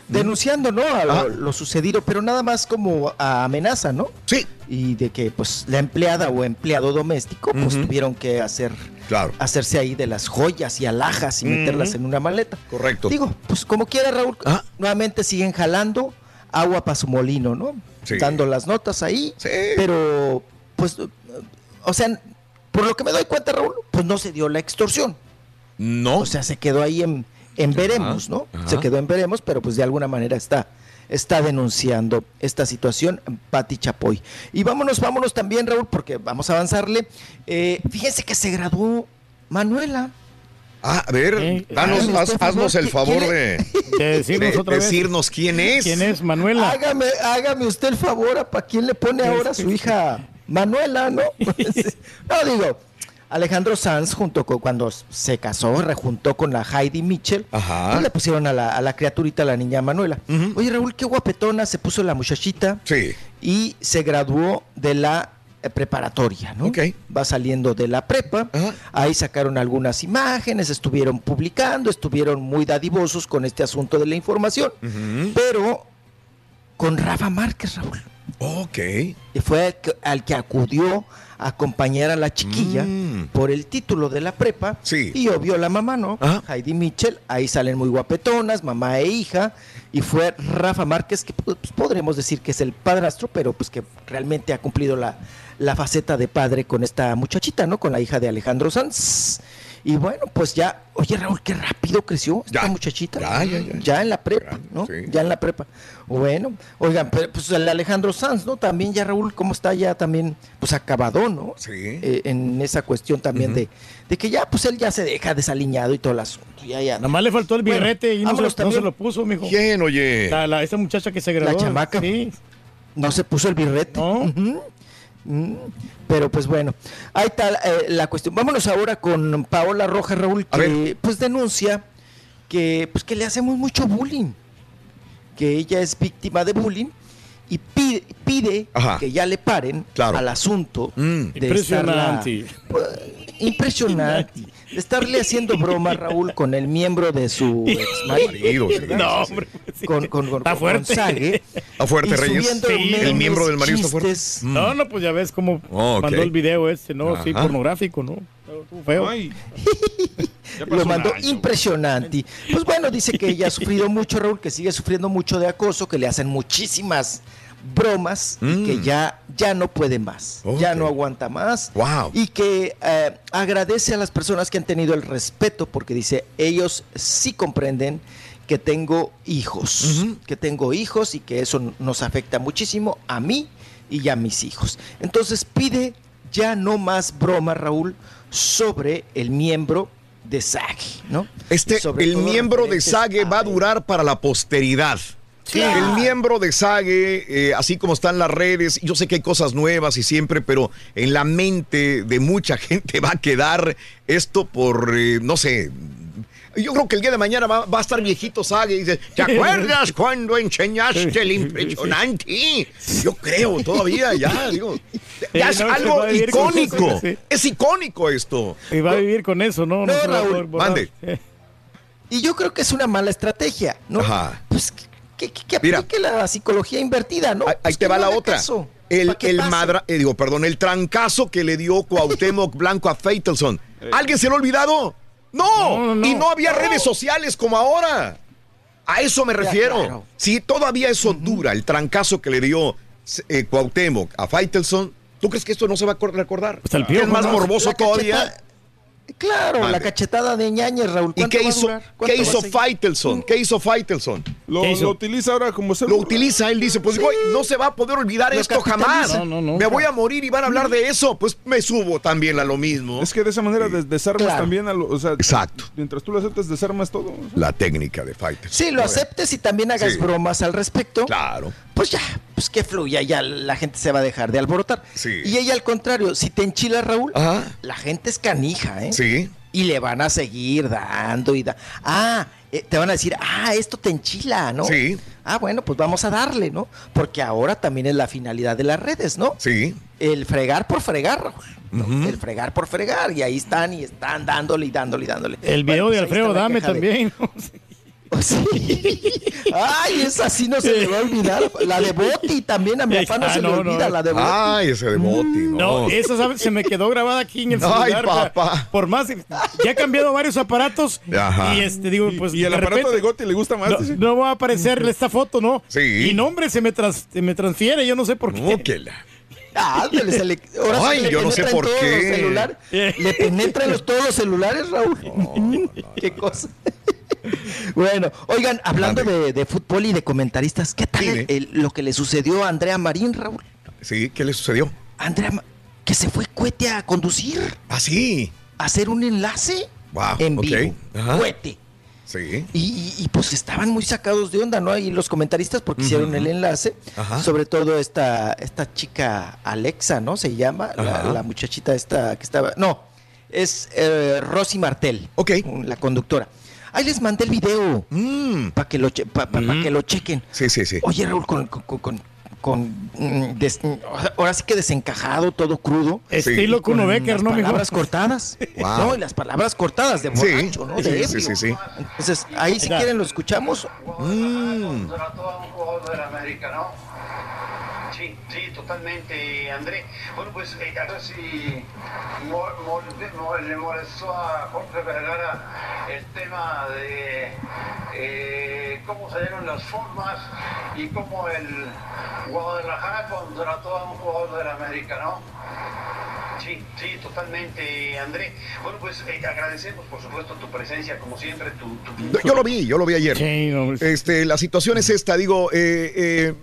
denunciando, ¿no? A lo, lo sucedido, pero nada más como a amenaza, ¿no? Sí. Y de que pues la empleada o empleado doméstico pues tuvieron que hacer Claro. hacerse ahí de las joyas y alhajas y meterlas en una maleta. Correcto. Digo, pues como quiera Raúl, Ah. nuevamente siguen jalando agua para su molino, ¿no? Sí. Dando las notas ahí, Sí. pero pues o sea, por lo que me doy cuenta Raúl, pues no se dio la extorsión. No. O sea, se quedó ahí en, en veremos, ¿no? ajá. Se quedó en veremos, pero pues de alguna manera está, está denunciando esta situación Pati Chapoy. Y vámonos, vámonos también, Raúl, porque vamos a avanzarle. Eh, fíjense que se graduó Manuela. Ah, a ver, Eh, danos, haz- haznos el ¿qui- favor de, De decirnos de otra vez. decirnos quién es. ¿Quién es Manuela? Hágame, hágame usted el favor, ¿a para quién le pone ahora a su hija Manuela, no? no, digo, Alejandro Sanz, junto con cuando se casó, rejuntó con la Heidi Mitchell, Ajá. pues le pusieron a la, a la criaturita, a la niña Manuela. Oye, Raúl, qué guapetona se puso la muchachita Sí. y se graduó de la preparatoria, ¿no? Ok. Va saliendo de la prepa, Ajá. ahí sacaron algunas imágenes, estuvieron publicando, estuvieron muy dadivosos con este asunto de la información, pero con Rafa Márquez, Raúl. Ok. Y fue al que, al que acudió a acompañar a la chiquilla por el título de la prepa. Mm. Sí. Y obvio la mamá, ¿no? Heidi Mitchell, ahí salen muy guapetonas, mamá e hija. Y fue Rafa Márquez, que pues, podremos decir que es el padrastro, pero pues que realmente ha cumplido la, la faceta de padre con esta muchachita, ¿no? Con la hija de Alejandro Sanz. Y bueno, pues ya, oye Raúl, qué rápido creció esta muchachita. Ya, ya, ya. en la prepa, ¿no? Ya en la prepa. Bueno, oigan, pues el Alejandro Sanz, ¿no? También ya Raúl, ¿cómo está ya también? Pues acabado, ¿no? Sí. Eh, en esa cuestión también de, de que ya, pues él ya se deja desaliñado y todo el asunto. Ya, ya. Nada más le faltó el Bueno, birrete y no se, no se lo puso, mijo. ¿Quién, oye? La, la- esa muchacha que se graduó. chamaca. Sí. No se puso el birrete. Mm, Pero pues bueno, ahí está eh, la cuestión. Vámonos ahora con Paola Rojas, Raúl, que pues denuncia que pues que le hacemos mucho bullying, que ella es víctima de bullying y pide, pide que ya le paren Claro. al asunto Mm. de Impresionante. estarla- impresionante. De estarle haciendo broma, Raúl, con el miembro de su ex Marido, sí. No, hombre. Con, con, con, Está con. Sague. Está fuerte, Reyes. Sí. El miembro del marido está fuerte. chistes. No, no, pues ya ves cómo Oh, mandó el video este, ¿no? Sí, Ajá. pornográfico, ¿no? Feo. Lo mandó impresionante. Pues bueno, dice que ella ha sufrido mucho, Raúl, que sigue sufriendo mucho de acoso, que le hacen muchísimas bromas y Mm. que ya, ya no puede más, ya no aguanta más. Wow. Y que eh, agradece a las personas que han tenido el respeto, porque dice, ellos sí comprenden que tengo hijos, que tengo hijos y que eso nos afecta muchísimo a mí y a mis hijos. Entonces pide ya no más broma, Raúl, sobre el miembro de SAG, ¿no? Este, el miembro de a- va a durar para la posteridad. El miembro de Sage, eh, así como están las redes, yo sé que hay cosas nuevas y siempre, pero en la mente de mucha gente va a quedar esto por, eh, no sé, yo creo que el día de mañana va, va a estar viejito Sage y dice, ¿te acuerdas cuando enseñaste el impresionante? Yo creo todavía, ya, digo, ya es no, algo icónico, eso, es icónico esto. Y va a vivir con eso, ¿no? No, se va a Raúl, mande. Y yo creo que es una mala estrategia, ¿no? Ajá. Pues que, que, que Mira. aplique la psicología invertida, ¿no? Ahí, ahí Pues te va no la otra. caso. El, ¿Para qué el madra, eh, digo, perdón, el trancazo que le dio Cuauhtémoc Blanco a Faitelson. ¿Alguien se lo ha olvidado? No, No, no, y no. no había redes sociales como ahora. A eso me refiero. claro. Si todavía eso dura, el trancazo que le dio eh, Cuauhtémoc a Faitelson, ¿tú crees que esto no se va a recordar? Pues el ¿Que es más ¿no? morboso todavía? Claro, la cachetada de ñañez, Raúl. ¿Y ¿Cuánto qué hizo, qué ¿Cuánto va a hizo? Faitelson? ¿Qué hizo Faitelson? Lo, lo utiliza ahora como Lo celular. utiliza, él dice, pues güey, no se va a poder olvidar Lo esto jamás. No, no, Me voy a morir y van a hablar de eso. Pues me subo también a lo mismo. Es que de esa manera des- desarmas Claro. también a lo, o sea, Exacto. mientras tú lo aceptas, desarmas todo. La técnica de Faitelson. Sí, lo aceptes y también hagas Sí. bromas al respecto. Claro. Pues ya, pues que fluya, ya la gente se va a dejar de alborotar. Sí. Y ella al contrario, si te enchila Raúl, Ajá. la gente es canija, ¿eh? Sí. Y le van a seguir dando y da. Ah, eh, te van a decir, ah, esto te enchila, ¿no? Sí. Ah, bueno, pues vamos a darle, ¿no? Porque ahora también es la finalidad de las redes, ¿no? Sí. El fregar por fregar, Raúl, ¿no? El fregar por fregar. Y ahí están y están dándole y dándole y dándole. El Bueno, video pues de Alfredo Dame queja de- también. Sí. Ay, esa sí no se le va a olvidar. La de Boti también a mi papá no Ah, se no, le olvida, no. la de Boti. Ay, ese de Boti, no. No, esa ¿sabes? se me quedó grabada aquí en el Ay, celular. papá. Por más, ya he cambiado varios aparatos. Ajá. Y este, digo, pues. y el de aparato repente- de Gotti le gusta más. No, va a aparecer esta foto, ¿no? Sí. Y nombre se me, trans- se me transfiere, yo no sé por qué. No, que la- Ah, ándale, se le, ahora sí Ay, le yo no sé por todos qué. los celulares. Le penetra en los- todos los celulares, Raúl. Qué cosa. bueno, oigan, hablando de, de fútbol y de comentaristas, ¿qué tal el- lo que le sucedió a Andrea Marín, Raúl? Sí, ¿qué le sucedió? Andrea, que se fue cohete a conducir, Ah, sí. a hacer un enlace Wow, en vivo. Ajá. Cohete. Sí. Y, y- y, pues estaban muy sacados de onda, ¿no? Ahí los comentaristas porque hicieron el enlace, Ajá. sobre todo esta, esta chica Alexa, ¿no? Se llama, la muchachita esta que estaba, no, es eh, Rosy Martel, Ok. la conductora. Ahí les mandé el video Mm. para que, lo che- pa- pa- pa que lo chequen. Sí, sí, sí. Oye, Raúl, con, con, con- con- con, mm, des- ahora sí que desencajado, todo crudo. Estilo Kuno Becker, ¿no, palabras cortadas. Wow. No, y las palabras cortadas de Sí, borracho, ¿no? De sí, sí, sí, sí. Entonces, ahí si quieren lo escuchamos. Mm. Sí, sí, totalmente, André. Bueno, pues eh, a ver si mo- mo- mo- le molestó a Jorge Vergara el tema de eh, cómo salieron las formas y cómo el Guadalajara contrató a un jugador del América, ¿no? Sí, sí, totalmente, André. Bueno, pues eh, agradecemos, por supuesto, tu presencia, como siempre, tu... tu- Yo lo vi, yo lo vi ayer. Este, la situación es esta, digo, eh, eh,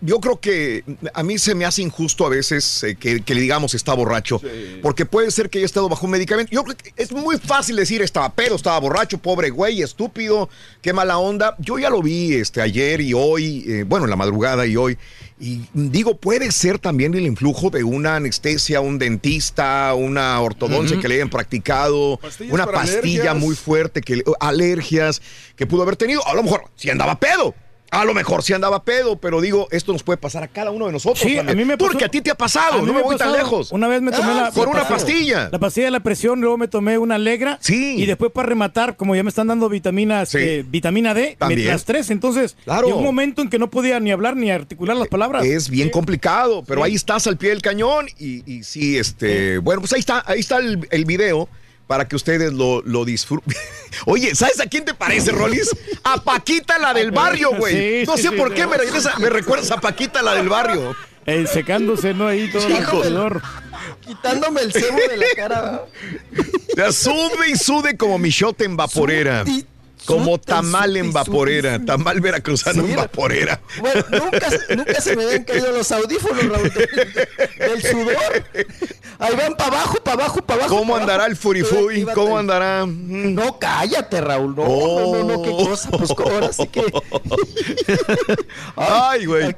yo creo que a mí se me hace injusto a veces eh, que, que le digamos está borracho, porque puede ser que haya estado bajo un medicamento. Yo creo que es muy fácil decir estaba pedo, estaba borracho, pobre güey, estúpido, qué mala onda. Yo ya lo vi este, ayer y hoy, eh, bueno, en la madrugada y hoy. Y digo, puede ser también el influjo de una anestesia, un dentista, una ortodoncia que le hayan practicado, Pastillas una pastilla alergias. muy fuerte, que, alergias que pudo haber tenido. A lo mejor si andaba pedo. A lo mejor sí andaba pedo, pero digo, esto nos puede pasar a cada uno de nosotros. Sí, a mí me pasó- Porque a ti te ha pasado, no me voy tan lejos. Una vez me tomé Ah, la por una pastilla. La pastilla de la presión, luego me tomé una Alegra. Sí. Y después para rematar, como ya me están dando vitaminas, eh, vitamina D, me- También. las tres. Entonces, Claro. llegó un momento en que no podía ni hablar ni articular las palabras. Es bien complicado, pero ahí estás al pie del cañón y, y sí, este, bueno, pues ahí está, ahí está el, el video para que ustedes lo, lo disfruten. Oye, ¿sabes a quién te parece, Rolis? A Paquita, la del barrio, güey. Sí, no sé sí, por sí. qué me, regresa- me recuerdas a Paquita, la del barrio. Eh, secándose, ¿no? Ahí todo de- alrededor. Quitándome el cebo de la cara. Ya sude y sude como michote en vaporera. Como tamal en vaporera. Tamal veracruzano en vaporera. Bueno, nunca, nunca se me habían caído los audífonos, Raúl, del, del sudor. Ahí van para abajo, para abajo, para abajo. ¿Cómo pa' andará abajo. el furifui? Iba- ¿Cómo andará? No, cállate, Raúl. No, no, no, no, qué cosa. Pues ahora sí que. Ay, güey.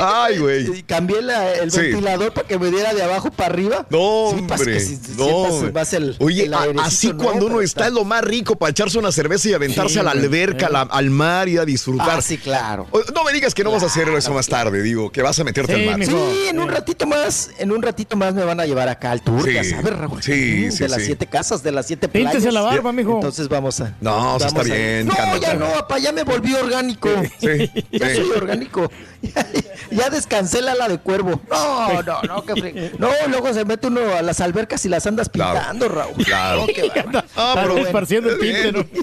Ay, güey. cambié la- el Sí. ventilador para que me diera de abajo para arriba. No, Sí, para que hombre. si- si no, hombre. más el- Oye, el así cuando uno está es lo más rico para echarse una cerveza y aventarse Sí, a la alberca, la- al mar y a disfrutar. Ah, sí, claro. No me digas que no vas a hacer eso más tarde, digo, que vas a meterte al mar. Sí, en un ratito más, en un ratito más me van a llevar acá al tour, Sí. ya sabes, Raúl. Sí, sí, de las sí. siete casas, de las siete playas. Píntese la barba, mijo. Entonces vamos a. No, eso está a- bien, No, ya no, papá, ya me volví orgánico. Sí, Ya sí. soy orgánico. Ya, ya descansé la ala de cuervo. No, no, no, qué fre- No, luego se mete uno a las albercas y las andas pintando, Raúl. Claro. No. Ah, pero esparciendo el bien. tinte, ¿no?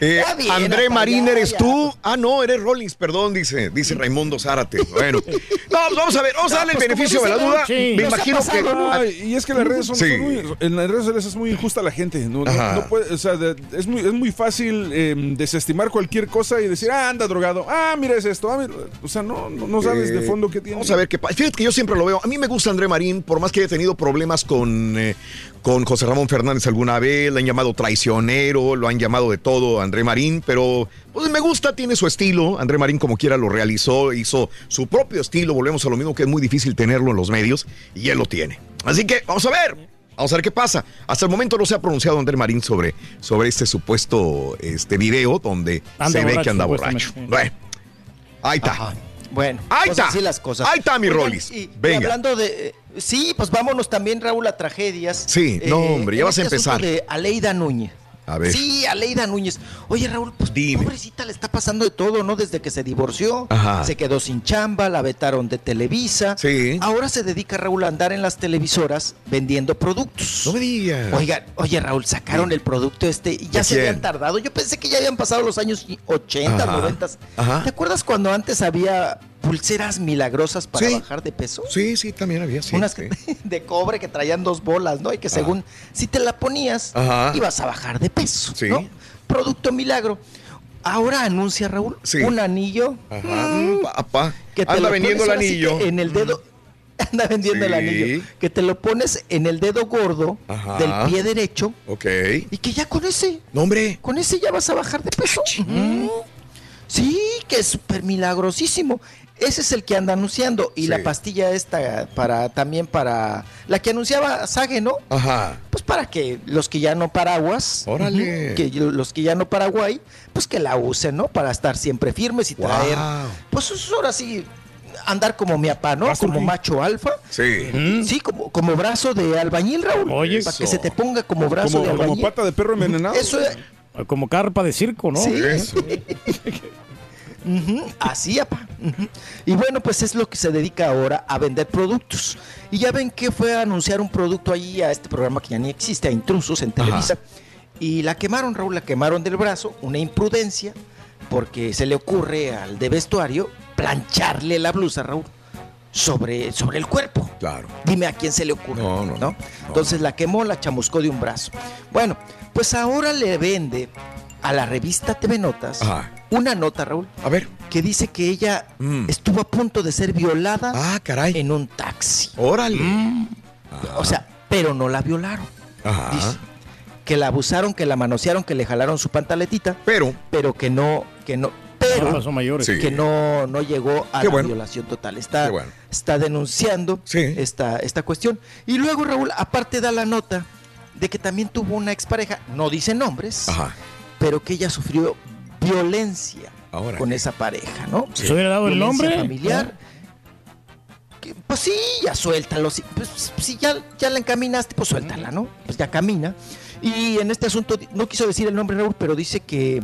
Eh, bien, André Marín, ¿eres ya. tú? Ah, no, eres Rollins, perdón, dice, dice Raimundo Zárate. Bueno, no, pues vamos a ver, vamos a darle el pues, beneficio de la duda. Me imagino que. ¿no? Y es que las redes son, Sí. son muy, en las redes sociales es muy injusta la gente. No, no- Ajá. no puede, o sea, de- es, muy, es muy fácil eh, desestimar cualquier cosa y decir, ah, anda drogado, ah, mira es esto, ah, mira", o sea, no, no, no sabes de Eh, fondo qué tiene. Vamos a ver qué pasa. Fíjate que yo siempre lo veo. A mí me gusta André Marín, por más que haya tenido problemas con, eh, con José Ramón Fernández alguna vez, le han llamado traicionero, lo han llamado de todo André Marín, pero pues me gusta, tiene su estilo. André Marín como quiera lo realizó, hizo su propio estilo. Volvemos a lo mismo que es muy difícil tenerlo en los medios y él lo tiene. Así que vamos a ver. Vamos a ver qué pasa. Hasta el momento no se ha pronunciado André Marín sobre, sobre este supuesto este video donde Anda se ve que anda borracho. sí. Bueno, ahí está. Ajá. Bueno, Ahí pues está. así las cosas. Ahí está, mi Oigan, Rollis. y- y Venga. hablando de. eh, Sí, pues vámonos también, Raúl, a tragedias. Sí, no, hombre, ya vas a este empezar. De Aleida Núñez. A ver. Sí, Aleida Núñez. Oye, Raúl, pues Dime. pobrecita le está pasando de todo, ¿no? Desde que se divorció, Ajá. se quedó sin chamba, la vetaron de Televisa. Sí. Ahora se dedica, Raúl, a andar en las televisoras vendiendo productos. No me digas. Oiga, oye, Raúl, sacaron el producto este y ya ¿De se quién? habían tardado. Yo pensé que ya habían pasado los años 80, Ajá. 90. Ajá. ¿Te acuerdas cuando antes había pulseras milagrosas para Sí. bajar de peso? Sí, sí, también había, sí. Unas sí. de cobre que traían dos bolas, ¿no? Y que según, si te la ponías, Ajá. ibas a bajar de peso, Sí. ¿no? Producto milagro. Ahora anuncia, Raúl, un anillo Ajá. mm, Mm, papá. que te Anda lo vendiendo el pones anillo. en el dedo. Anda vendiendo el anillo. Que te lo pones en el dedo gordo Ajá. del pie derecho Ok. y que ya con ese, No, hombre. con ese ya vas a bajar de peso. Mm. Sí, que es súper milagrosísimo. Ese es el que anda anunciando. Y Sí. la pastilla esta para también para la que anunciaba Sage, ¿no? Ajá. Pues para que los que ya no paraguas, Órale. que los que ya no Paraguay, pues que la usen, ¿no? Para estar siempre firmes y traer, Wow. pues eso ahora sí andar como mi papá, ¿no? Como macho alfa. Sí. Sí, como, como brazo de albañil, Raúl. Oye. para que se te ponga como brazo como, de como albañil. pata de perro envenenado. Eso es, Como carpa de circo, ¿no? Sí. Eso. Así, apa. Y bueno, pues es lo que se dedica ahora a vender productos. Y ya ven que fue a anunciar un producto ahí a este programa que ya ni existe, a Intrusos en Televisa. Y la quemaron, Raúl, la quemaron del brazo, una imprudencia, porque se le ocurre al de vestuario plancharle la blusa, Raúl, sobre, sobre el cuerpo. Claro. Dime a quién se le ocurre. No, no. Entonces la quemó, la chamuscó de un brazo. Bueno, pues ahora le vende a la revista TV Notas Ajá. Una nota, Raúl. A ver. Que dice que ella Mm. estuvo a punto de ser violada Ah, caray. en un taxi. Órale. O sea, pero no la violaron. Ajá. Dice que la abusaron, que la manosearon, que le jalaron su pantaletita. Pero. Pero que no, que no. Pero No pasó mayores. Sí. que no, no llegó a Qué la bueno. violación total. Está, bueno. está denunciando esta, esta cuestión. Y luego, Raúl, aparte da la nota de que también tuvo una expareja, no dice nombres, pero que ella sufrió violencia Ahora con esa pareja, ¿no? ¿Se hubiera dado el nombre? familiar. Que, pues sí, ya suéltalo. Si, pues, si ya, ya la encaminaste, pues suéltala, ¿no? Pues ya camina. Y en este asunto, no quiso decir el nombre Raúl, pero dice que,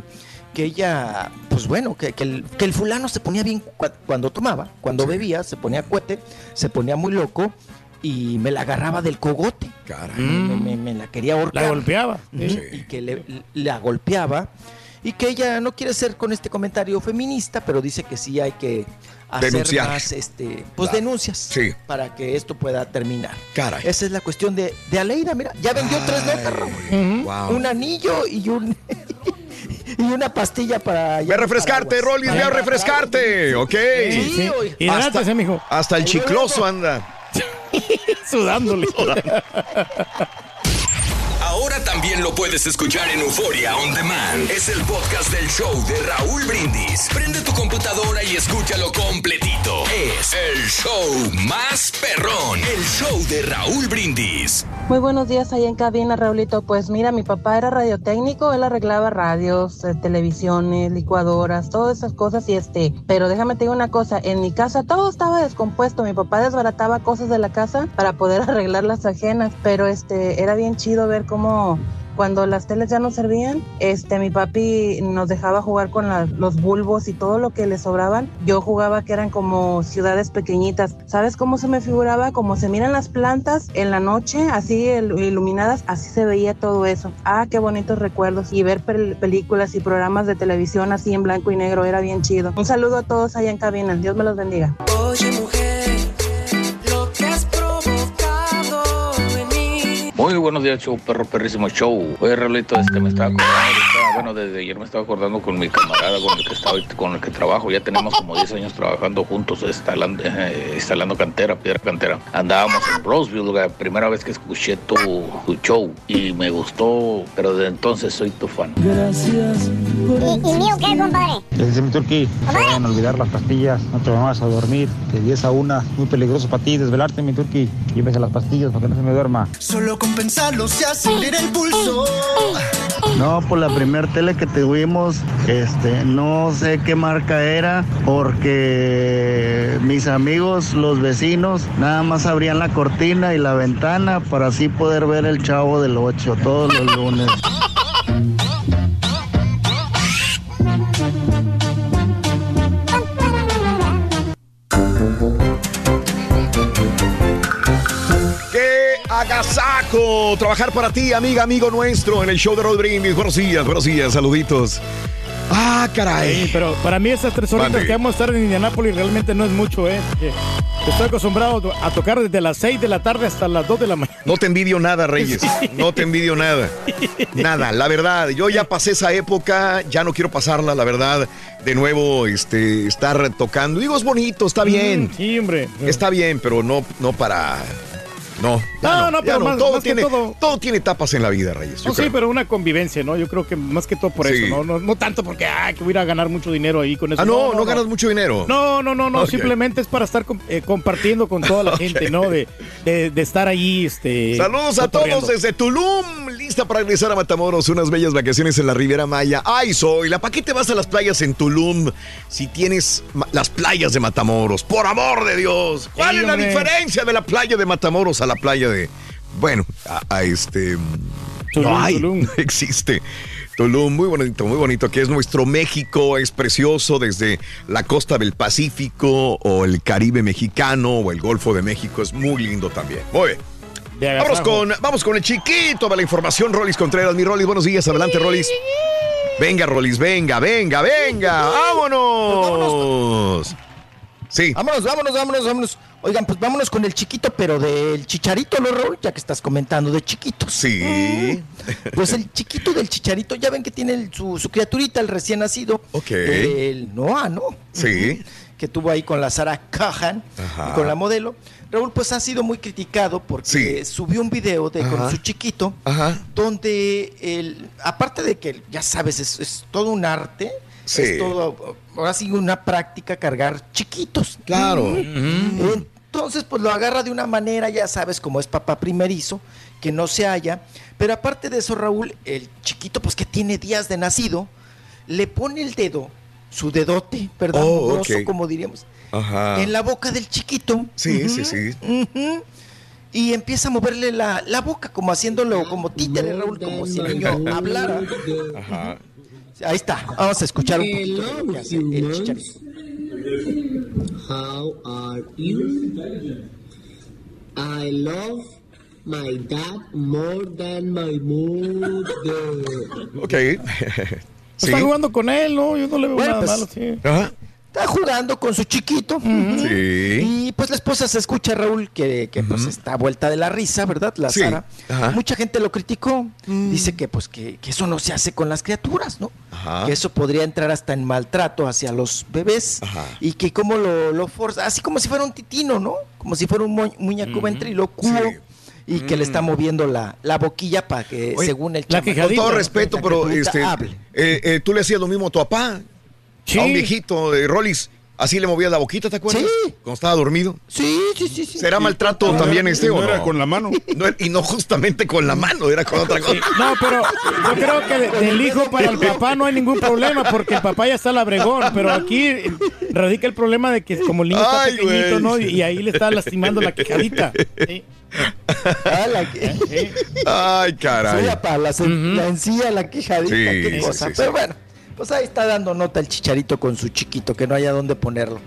que ella, pues bueno, que, que el, que el fulano se ponía bien cua- cuando tomaba, cuando bebía, se ponía cuete, se ponía muy loco y me la agarraba del cogote. Caray. Me, me- me la quería ahorcar. La golpeaba. Y que le, la golpeaba. Y que ella no quiere ser con este comentario feminista, pero dice que sí hay que hacer Denunciar. más este, pues Claro. denuncias Sí. para que esto pueda terminar. Caray. Esa es la cuestión de, de Aleida, mira, ya vendió tres notas, Raúl. Wow. Un anillo y un y una pastilla para Ve a refrescarte, Rolis, ve a refrescarte, ¿ok? Sí, sí. Hidrátese, hasta, mijo. hasta el chicloso anda. Sudándole. También lo puedes escuchar en Euforia On Demand. Es el podcast del show de Raúl Brindis. Prende tu computadora y escúchalo completito. Es el show más perrón. El show de Raúl Brindis. Muy buenos días ahí en cabina, Raulito. Pues mira, mi papá era radiotécnico, él arreglaba radios, eh, televisiones, licuadoras, todas esas cosas y este, pero déjame te digo una cosa, en mi casa todo estaba descompuesto, mi papá desbarataba cosas de la casa para poder arreglar las ajenas, pero este, era bien chido ver cómo cuando las teles ya no servían, este, mi papi nos dejaba jugar con la- los bulbos y todo lo que le sobraban. Yo jugaba que eran como ciudades pequeñitas. ¿Sabes cómo se me figuraba? Como se miran las plantas en la noche, así el- iluminadas, así se veía todo eso. Ah, qué bonitos recuerdos. Y ver pel- películas y programas de televisión así en blanco y negro era bien chido. Un saludo a todos allá en cabina. Dios me los bendiga. Oye mujer, buenos días, show, perro, perrísimo show. Oye, Raulito, este, me estaba acordando, ahorita, bueno, desde ayer me estaba acordando con mi camarada con el que estaba, con el que trabajo. Ya tenemos como 10 años trabajando juntos, instalando, eh, instalando cantera, piedra cantera. Andábamos en Roseville, la primera vez que escuché tu, tu show y me gustó, pero desde entonces soy tu fan. Gracias. ¿Y, y mío qué, compadre? Dice mi turqui, no a olvidar las pastillas, no te vayas a dormir, de 10 a 1, muy peligroso para ti, desvelarte mi turqui, llévese las pastillas para que no se me duerma. Solo con el pulso. No, por la primer tele que tuvimos, este, no sé qué marca era, porque mis amigos, los vecinos, nada más abrían la cortina y la ventana para así poder ver el chavo del 8 todos los lunes. Trabajar para ti, amiga, amigo nuestro, en el show de Brindis. Buenos días, buenos días, saluditos. Ah, caray. Sí, pero para mí esas tres horitas que vamos a estar en Indianápolis realmente no es mucho, ¿eh? Estoy acostumbrado a tocar desde las 6 de la tarde hasta las 2 de la mañana. No te envidio nada, Reyes. No te envidio nada. Nada, la verdad. Yo ya pasé esa época, ya no quiero pasarla, la verdad. De nuevo, este, estar tocando. Digo, es bonito, está bien. Mm, sí, hombre. Está bien, pero no, no para. No, No, no, no, pero más- todo, más que tiene, todo- todo tiene etapas en la vida, Reyes. No, sí, pero una convivencia, ¿no? Yo creo que más que todo por Sí. eso, ¿no? No, no tanto porque, ah, que voy a ir a ganar mucho dinero ahí con eso. Ah, no, no, ganas mucho dinero. No, no, no, no, simplemente es para estar eh, compartiendo con toda la gente, ¿no? De, de, de estar ahí, este... Saludos a todos desde Tulum, lista para regresar a Matamoros, unas bellas vacaciones en la Riviera Maya. Ay, soy, ¿para qué te vas a las playas en Tulum si tienes las playas de Matamoros? Por amor de Dios, ¿cuál es la hombre. diferencia de la playa de Matamoros a la playa de, bueno, a, a este, Tulum, no hay, Tulum. no existe. Tulum, muy bonito, muy bonito, que es nuestro México, es precioso desde la costa del Pacífico o el Caribe mexicano o el Golfo de México, es muy lindo también. Muy bien. Vamos con, vamos con el chiquito de la información, Rolis Contreras. Mi Rolis, buenos días, adelante, Rolis. Venga, Rolis, venga, venga, venga, vámonos. Sí. Vámonos, vámonos, vámonos, vámonos. Oigan, pues vámonos con el chiquito, pero del chicharito, ¿no, Raúl? Ya que estás comentando de chiquitos. Sí. Pues el chiquito del chicharito, ya ven que tiene el- su, su criaturita, el recién nacido. Ok. El Noah, ¿no? Sí. Que tuvo ahí con la Sara y con la modelo. Raúl, pues ha sido muy criticado porque subió un video de con su chiquito, Ajá. donde el, aparte de que, ya sabes, es, es todo un arte, Sí. es todo, ahora sí, una práctica cargar chiquitos. Claro. Entonces, pues lo agarra de una manera, ya sabes, como es papá primerizo, que no se halla. Pero aparte de eso, Raúl, el chiquito, pues que tiene días de nacido, le pone el dedo, su dedote, ¿verdad? Oh, como diríamos, Ajá. en la boca del chiquito. Sí, sí, sí. Y empieza a moverle la, la boca, como haciéndolo como títere, Raúl, como si el niño hablara. Ajá. Ahí está, vamos a escuchar un poquito de lo que hace el chicharito. How are you? I love my dad more than my mother. Ok. Sí. Está jugando con él, ¿no? Yo no le veo Bueno, nada pues, malo, sí. Ajá. Está jugando con su chiquito. Sí. Y pues la esposa se escucha, Raúl, que, que, pues está vuelta de la risa, ¿verdad? La Sí. Sara. Ajá. Mucha gente lo criticó. Dice que pues que, que eso no se hace con las criaturas, ¿no? Ajá. Que eso podría entrar hasta en maltrato hacia los bebés. Ajá. Y que como lo, lo forza, así como si fuera un titino, ¿no? Como si fuera un mu- muñeco ventrilocuo. Sí. Y que le está moviendo la, la boquilla para que, Oye, según el chamaco, Con todo respeto, pero este, eh, eh, tú le hacías lo mismo a tu papá, Sí. a un viejito de Rollis. Así le movías la boquita, ¿te acuerdas? Sí. Cuando estaba dormido. Sí, sí, sí, sí. ¿Será maltrato también era- este no o no? era con la mano. No, y no justamente con la mano, era con otra cosa. No, pero yo creo que de- del hijo para el papá no hay ningún problema porque el papá ya está labregón, pero aquí radica el problema de que como el niño está Ay, pequeñito. ¿no? Y, ahí le está lastimando la quejadita. Sí. Ah, la que-. Ay, caray. Sí, apa, la, sen- la encía, la quejadita, Sí, qué sí, cosa. sí, Pero sí. bueno, pues ahí está dando nota el chicharito con su chiquito, que no haya dónde ponerlo.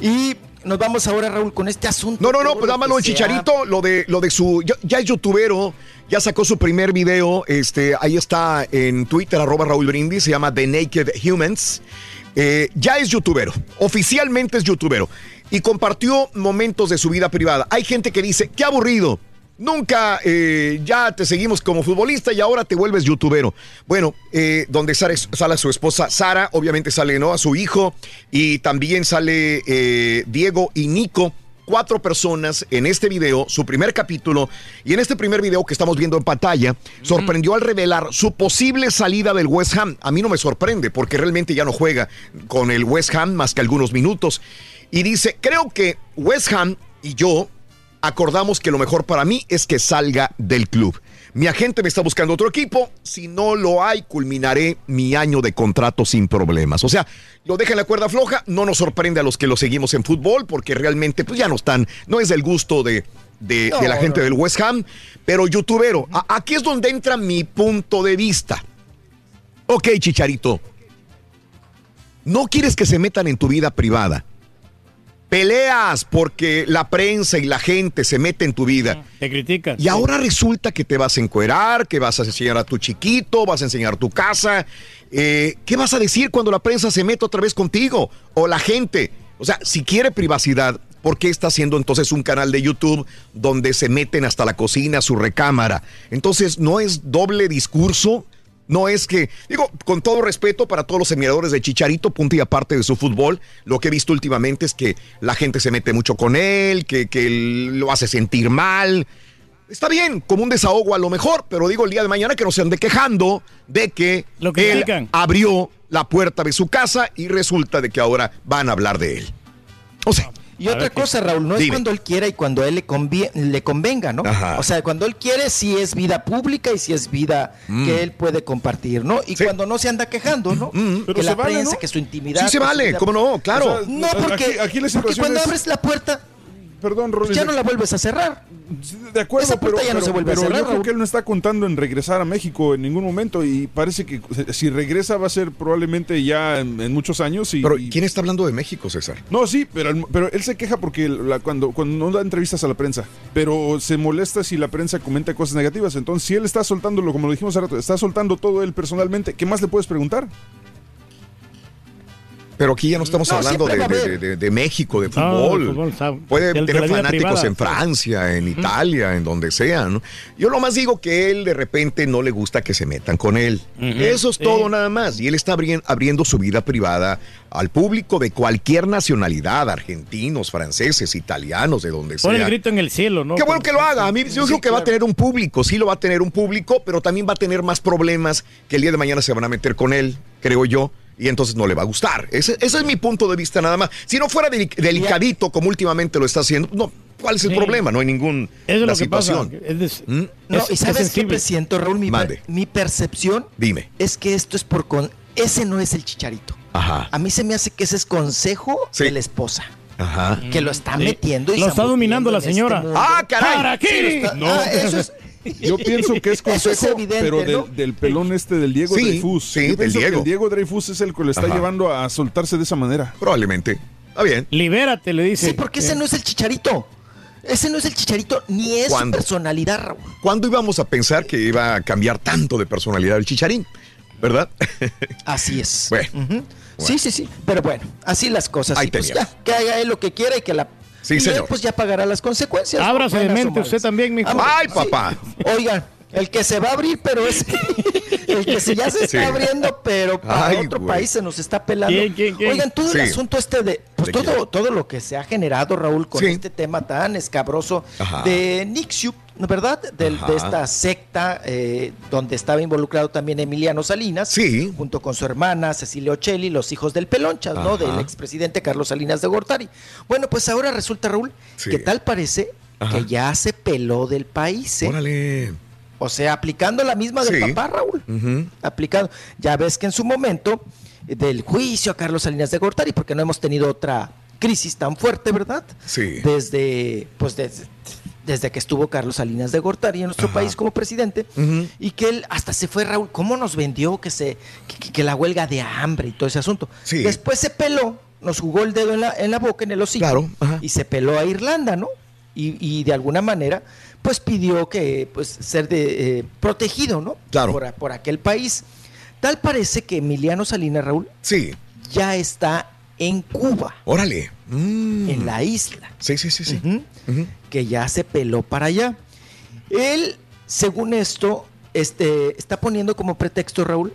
Y nos vamos ahora, Raúl, con este asunto. No, no, no, pues nada más lo que de se ha- Chicharito, lo de, lo de su, ya, ya es youtubero, ya sacó su primer video, este, ahí está en Twitter, arroba Raúl Brindis, se llama The Naked Humans. Eh, ya es youtubero, oficialmente es youtubero, y compartió momentos de su vida privada. Hay gente que dice, qué aburrido, nunca eh, ya te seguimos como futbolista y ahora te vuelves youtubero. Bueno, eh, donde sale, sale su esposa Sara, obviamente sale ¿no? a su hijo, y también sale eh, Diego y Nico cuatro personas en este video, su primer capítulo, y en este primer video que estamos viendo en pantalla, sorprendió al revelar su posible salida del West Ham. A mí no me sorprende porque realmente ya no juega con el West Ham más que algunos minutos. Y dice, creo que West Ham y yo acordamos que lo mejor para mí es que salga del club. Mi agente me está buscando otro equipo. Si no lo hay, culminaré mi año de contrato sin problemas. O sea, lo deja en la cuerda floja. No nos sorprende a los que lo seguimos en fútbol porque realmente pues ya no están, no es del gusto de, de, No, de la gente no. del West Ham. Pero youtubero, a- aquí es donde entra mi punto de vista. Ok, chicharito. No quieres que se metan en tu vida privada. Peleas porque la prensa y la gente se mete en tu vida. Te critican. Y ahora resulta que te vas a encuerar, que vas a enseñar a tu chiquito, vas a enseñar tu casa. Eh, ¿Qué vas a decir cuando la prensa se mete otra vez contigo? O la gente. O sea, si quiere privacidad, ¿por qué está haciendo entonces un canal de YouTube donde se meten hasta la cocina, su recámara? Entonces, ¿no es doble discurso? No es que, digo, con todo respeto para todos los admiradores de Chicharito, punto y aparte de su fútbol, lo que he visto últimamente es que la gente se mete mucho con él, que, que él lo hace sentir mal. Está bien, como un desahogo a lo mejor, pero digo el día de mañana que no se ande quejando de que Lo él critican. abrió la puerta de su casa y resulta de que ahora van a hablar de él. O sea, Y otra cosa, Raúl, no es cuando él quiera y cuando a él le, convie- le convenga, ¿no? Ajá. O sea, cuando él quiere, sí es vida pública y sí es vida Mm. que él puede compartir, ¿no? Y cuando no se anda quejando, ¿no? Pero que se la vale, prensa, ¿no? que su intimidad. Sí se que vale, vida- ¿cómo no? Claro. O sea, No, porque, Aquí- aquí la porque cuando es- abres la puerta, perdón, Rolly. Pues ya no la vuelves a cerrar. De acuerdo, Esa puerta pero, ya no pero- se vuelve a pero cerrar, yo creo que él no está contando en regresar a México en ningún momento y parece que si regresa va a ser probablemente ya en, en muchos años. Y, Pero y- ¿quién está hablando de México, César? No, sí, pero, pero él se queja porque la- cuando, cuando no da entrevistas a la prensa, pero se molesta si la prensa comenta cosas negativas. Entonces, si él está soltándolo, como lo dijimos hace rato, está soltando todo él personalmente, ¿qué más le puedes preguntar? Pero aquí ya no estamos No, hablando de, de- haber. de- de México, de No, fútbol. Puede De- de tener fanáticos privada, en sí. Francia, en Italia, en donde sea. ¿no? Yo lo más digo que él de repente no le gusta que se metan con él. Eso es Sí. todo nada más. Y él está abri- abriendo su vida privada al público de cualquier nacionalidad, argentinos, franceses, italianos, de donde Pon el sea. grito en el cielo, ¿no? Qué bueno que lo haga. A mí yo creo que va a tener un público, sí lo va a tener un público, pero también va a tener más problemas que el día de mañana se van a meter con él, creo yo. Y entonces no le va a gustar. Ese, ese es mi punto de vista nada más. Si no fuera deli- delicadito como últimamente lo está haciendo, no, ¿cuál es el Sí. problema? No hay ningún Eso es la lo que pasa. situación. Es des- ¿Mm? No, es- y es sabes qué presiento, Raúl, mi, Mande. mi percepción Dime. es que esto es por con ese no es el chicharito. Ajá. A mí se me hace que ese es consejo Sí. de la esposa. Ajá. Que lo está Sí. metiendo y Lo está dominando la señora. este mundo. ¡Ah, caray! ¡Para qué! Sí, lo está- No. ah, eso es- Yo pienso que es Eso es consejo, evidente, pero del, ¿no? del pelón este del Diego Sí, Dreyfus. sí, Yo del pienso que Diego. el Diego Dreyfus es el que lo está Ajá. llevando a soltarse de esa manera. Probablemente. Está bien. Libérate, le dice. Sí, porque ese no es el chicharito. Ese no es el chicharito, ni es ¿Cuándo? su personalidad, Raúl. ¿Cuándo íbamos a pensar que iba a cambiar tanto de personalidad el chicharín? ¿Verdad? Así es. Bueno. Sí, sí, sí. Pero bueno, así las cosas. Ahí pues ya, que haga él lo que quiera y que la. Sí, y él, señor. pues ya pagará las consecuencias. Ábrase de mente usted también, mijo. ¡Ay, sí. papá! Oigan, el que se va a abrir, pero es. el que se ya se está Sí. abriendo, pero para Ay, otro país se nos está pelando. ¿Quién, quién, quién? Oigan, todo Sí. el asunto este de. Pues ¿De todo, quién? todo lo que se ha generado, Raúl, con Sí. este tema tan escabroso Ajá. de Nixiu, ¿verdad? Ajá. de esta secta eh, donde estaba involucrado también Emiliano Salinas Sí. junto con su hermana Cecilia Ocelli, los hijos del Pelonchas, ¿no? Del expresidente Carlos Salinas de Gortari. Bueno, pues ahora resulta, Raúl, Sí. que tal parece Ajá. que ya se peló del país, ¿eh? Órale. O sea, aplicando la misma del Sí. papá, Raúl. Aplicando. Ya ves que en su momento eh, del juicio a Carlos Salinas de Gortari, porque no hemos tenido otra crisis tan fuerte, ¿verdad? Sí. Desde, pues desde, desde que estuvo Carlos Salinas de Gortari en nuestro Ajá. país como presidente, y que él hasta se fue, Raúl, ¿cómo nos vendió que, se, que, la huelga de hambre y todo ese asunto? Sí. Después se peló, nos jugó el dedo en la, en la boca, en el hocico, Claro, y se peló a Irlanda, ¿no? Y, y de alguna manera, pues pidió que pues ser de, eh, protegido, ¿no? Claro. Por, por aquel país. Tal parece que Emiliano Salinas, Raúl, Sí. ya está en Cuba, Órale. Mm. en la isla. Sí, sí, sí, sí. Que ya se peló para allá. Él, según esto, este, está poniendo como pretexto, Raúl,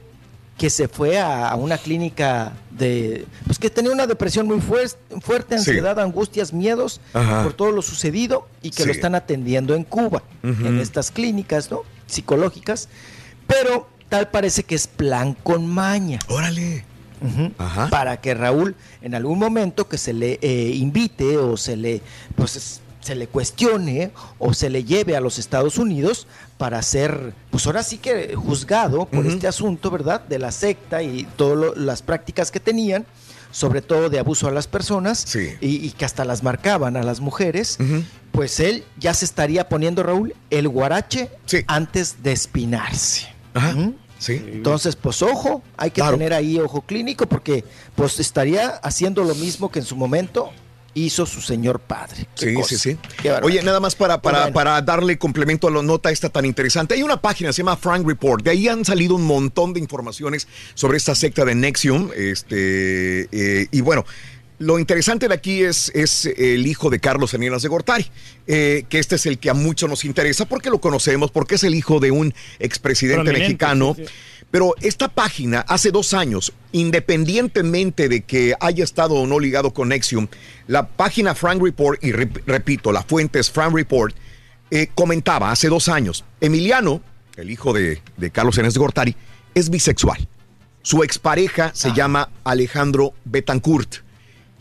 que se fue a, a una clínica de... Pues que tenía una depresión muy fuer- fuerte, Sí. ansiedad, angustias, miedos Ajá. por todo lo sucedido y que Sí. lo están atendiendo en Cuba, en estas clínicas, ¿no? Psicológicas. Pero tal parece que es plan con maña. Órale. Ajá. para que Raúl en algún momento que se le eh, invite o se le pues es- se le cuestione o se le lleve a los Estados Unidos para ser pues ahora sí que juzgado por este asunto verdad de la secta y todas las prácticas que tenían sobre todo de abuso a las personas Sí. y, y que hasta las marcaban a las mujeres pues él ya se estaría poniendo Raúl el guarache Sí. antes de espinarse Ajá. ¿Mm? Sí. Entonces, pues ojo, hay que Claro. tener ahí ojo clínico porque pues estaría haciendo lo mismo que en su momento hizo su señor padre. Qué Sí, cosa. sí, sí. Oye, nada más para, para, Bueno. para darle complemento a la nota esta tan interesante. Hay una página, se llama Frank Report. De ahí han salido un montón de informaciones sobre esta secta de Nexium. Este, eh, y bueno, lo interesante de aquí es, es el hijo de Carlos Salinas de Gortari, eh, que este es el que a muchos nos interesa porque lo conocemos, porque es el hijo de un expresidente Prominente, mexicano. sí, sí. Pero esta página, hace dos años, independientemente de que haya estado o no ligado con Nexium, la página Frank Report, y rep- repito, la fuente es Frank Report, eh, comentaba hace dos años, Emiliano, el hijo de, de Carlos Enes Gortari, es bisexual. Su expareja se llama Alejandro Betancourt.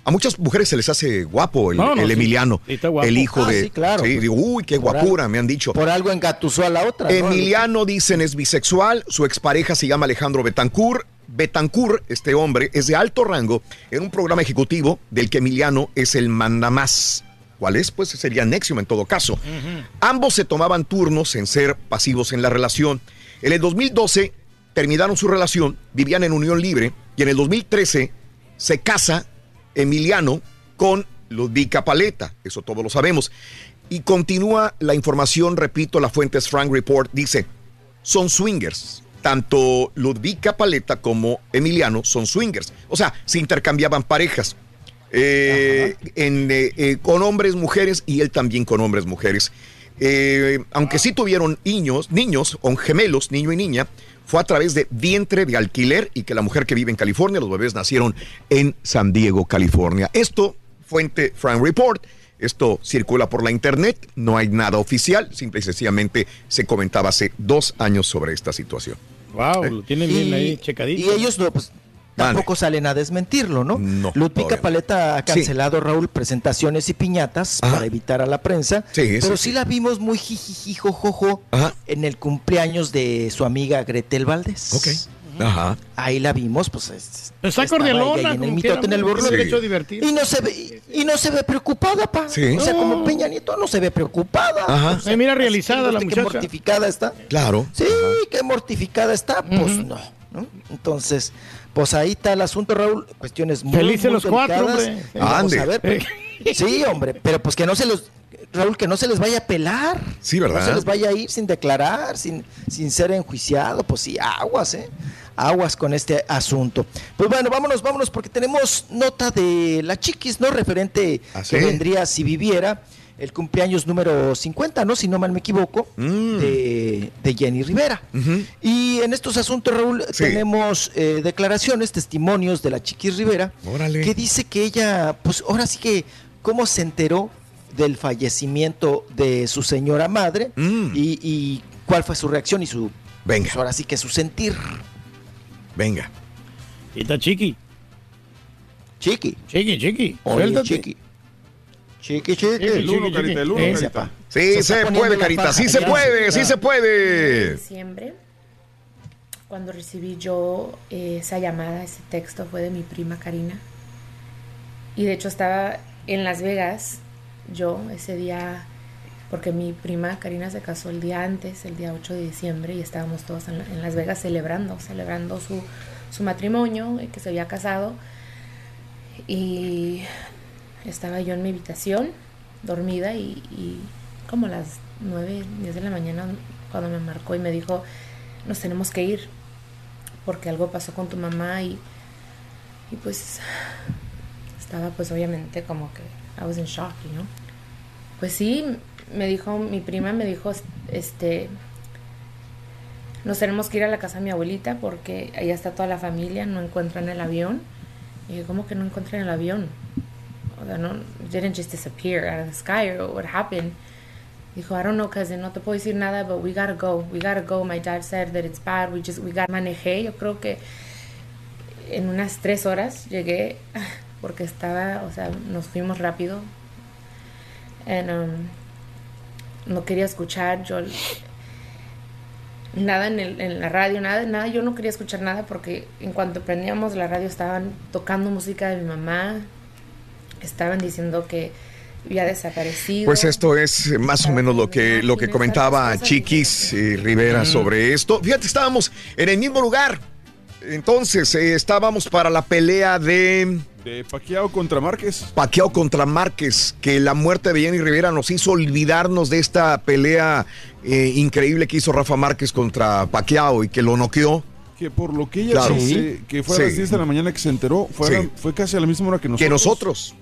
A muchas mujeres se les hace guapo el, No, no, el sí. Emiliano, Sí, está guapo. el hijo Ah, de... sí, claro. digo, uy, qué guapura, algo- me han dicho. Por algo engatusó a la otra. ¿no? Emiliano dicen es bisexual, su expareja se llama Alejandro Betancourt. Betancourt, este hombre, es de alto rango en un programa ejecutivo del que Emiliano es el mandamás. ¿Cuál es? Pues sería Nexium en todo caso. Ambos se tomaban turnos en ser pasivos en la relación. En el 2012 terminaron su relación, vivían en unión libre y en el 2013 se casa Emiliano con Ludvika Paleta, eso todos lo sabemos. Y continúa la información, repito, la fuente es Frank Report, dice, son swingers. Tanto Ludvika Paleta como Emiliano son swingers. O sea, se intercambiaban parejas. eh, eh, eh, con hombres, mujeres y él también con hombres, mujeres. Aunque sí tuvieron niños, niños o gemelos, niño y niña, fue a través de vientre de alquiler y que la mujer que vive en California, los bebés nacieron en San Diego, California. Esto, fuente Frank Report. Esto circula por la internet, no hay nada oficial, simple y sencillamente se comentaba hace dos años sobre esta situación. Wow, lo tienen bien Y- ahí checadito. Y ellos no, pues, tampoco salen a desmentirlo, ¿no? No. No. Paleta ha Sí. cancelado, Raúl, presentaciones y piñatas Ajá. para evitar a la prensa. Sí, pero sí. sí la vimos muy jijiji, jojojo en el cumpleaños de su amiga Gretel Valdés. Ok. Ajá. Ahí la vimos, pues. es- Está cordialona, en el mitote, en el a divertir. Y no se ve, y no se ve preocupada, pa. Sí. O sea, No. como Peña Nieto no se ve preocupada. Ajá. O sea, Ay, mira, realizada la qué muchacha. mortificada está. Claro. Sí, qué mortificada está, pues no, ¿no? Entonces, pues ahí está el asunto, Raúl. Cuestiones muy, Felices muy los cuatro, hombre. Y Vamos Ande. a ver. pues, sí, hombre, pero pues que no se los. Raúl, que no se les vaya a pelar. Sí, ¿verdad? No se les vaya a ir sin declarar, sin, sin ser enjuiciado. Pues sí, aguas, ¿eh? Aguas con este asunto. Pues bueno, vámonos, vámonos, porque tenemos nota de la chiquis, ¿no? Referente ¿Ah, que sí? vendría si viviera el cumpleaños número 50, ¿no? Si no mal me equivoco, Mm. de, de Jenny Rivera. Y en estos asuntos, Raúl, Sí. tenemos eh, declaraciones, testimonios de la Chiquis Rivera, Órale. que dice que ella, pues ahora sí que, ¿cómo se enteró del fallecimiento de su señora madre? Mm. Y, y cuál fue su reacción y su, Venga. pues ahora sí que su sentir. Venga. Y está chiqui. Chiqui. Chiqui, chiqui. Oye, Suéltate. chiqui. Chiqui, chiqui. El uno, carita, el uno, carita. Sí, Se puede, Carita, sí se puede, sí se puede. diciembre, cuando recibí yo eh, esa llamada, ese texto, fue de mi prima Karina. Y de hecho estaba en Las Vegas, yo ese día, porque mi prima Karina se casó el día antes, el día 8 de diciembre, y estábamos todos en, en Las Vegas celebrando, celebrando su, su matrimonio, eh, que se había casado. Y estaba yo en mi habitación, dormida, y, como a las 9, 10 de la mañana, cuando me marcó y me dijo, nos tenemos que ir, porque algo pasó con tu mamá y, y pues estaba pues obviamente como que I was in shock, know. Pues sí, me dijo, mi prima me dijo, este, nos tenemos que ir a la casa de mi abuelita porque allá está toda la familia, no encuentran el avión. Y yo, ¿cómo que no encuentran el avión? Sea, no, it didn't just disappear out of the sky or what happened. Dijo, I don't know, cousin, no te puedo decir nada, but we gotta go. We gotta go. My dad said that it's bad. We just, we got manejé. Yo creo que en unas tres horas llegué porque estaba, o sea, nos fuimos rápido. And, um, no quería escuchar, yo nada en, el- en la radio, nada, nada, yo no quería escuchar nada porque en cuanto prendíamos la radio estaban tocando música de mi mamá, estaban diciendo que había desaparecido. Pues esto es más o menos lo que, lo que comentaba Chiquis eh, Rivera sobre esto. Fíjate, estábamos en el mismo lugar. Entonces, eh, estábamos para la pelea de De Paquiao contra Márquez. Paquiao contra Márquez, que la muerte de Jenny Rivera nos hizo olvidarnos de esta pelea eh, increíble que hizo Rafa Márquez contra Paquiao y que lo noqueó. Que por lo que ella Claro. dice, que fue a Sí. las 10 de la mañana que se enteró, fue, la- fue casi a la misma hora que nosotros. Que nosotros,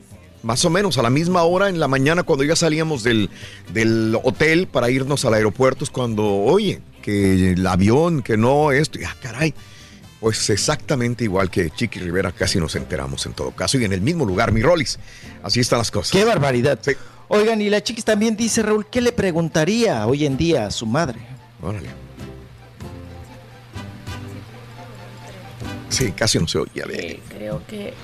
más o menos a la misma hora en la mañana cuando ya salíamos del, del hotel para irnos al aeropuerto es cuando, oye, que el avión, que no, esto, y ah, caray. Pues exactamente igual que Chiqui Rivera, casi nos enteramos en todo caso, y en el mismo lugar, mi Rolis. Así están las cosas. Qué barbaridad. Sí. Oigan, y la chiquis también dice, Raúl, ¿qué le preguntaría hoy en día a su madre? Órale. Sí, casi no se oía. Eh, creo que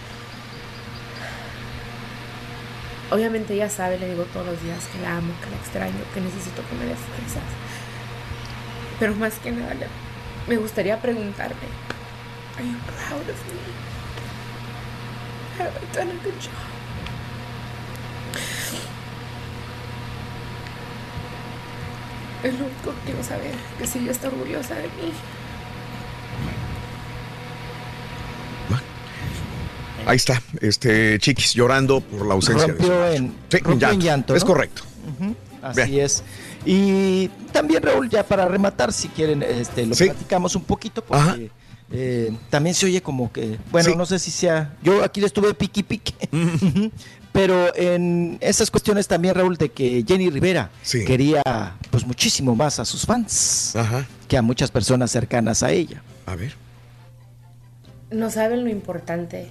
Obviamente ella sabe, le digo todos los días que la amo, que la extraño, que necesito que me dé. Pero más que nada, me gustaría preguntarle, ¿Are you proud of me? Have I done a good job? Es lo único que quiero saber, que si ella está orgullosa de mí. Ahí está, este Chiquis llorando por la ausencia de su en, Sí, rompió en llanto. Es ¿no? correcto. Ujú, Así Bien. es. Y también, Raúl, ya para rematar, si quieren, este, lo Sí. platicamos un poquito, porque eh, también se oye como que, bueno, Sí. no sé si sea, yo aquí le estuve piqui piqui, pero en esas cuestiones también, Raúl, de que Jenny Rivera Sí. quería pues muchísimo más a sus fans Ajá. que a muchas personas cercanas a ella. A ver. No saben lo importante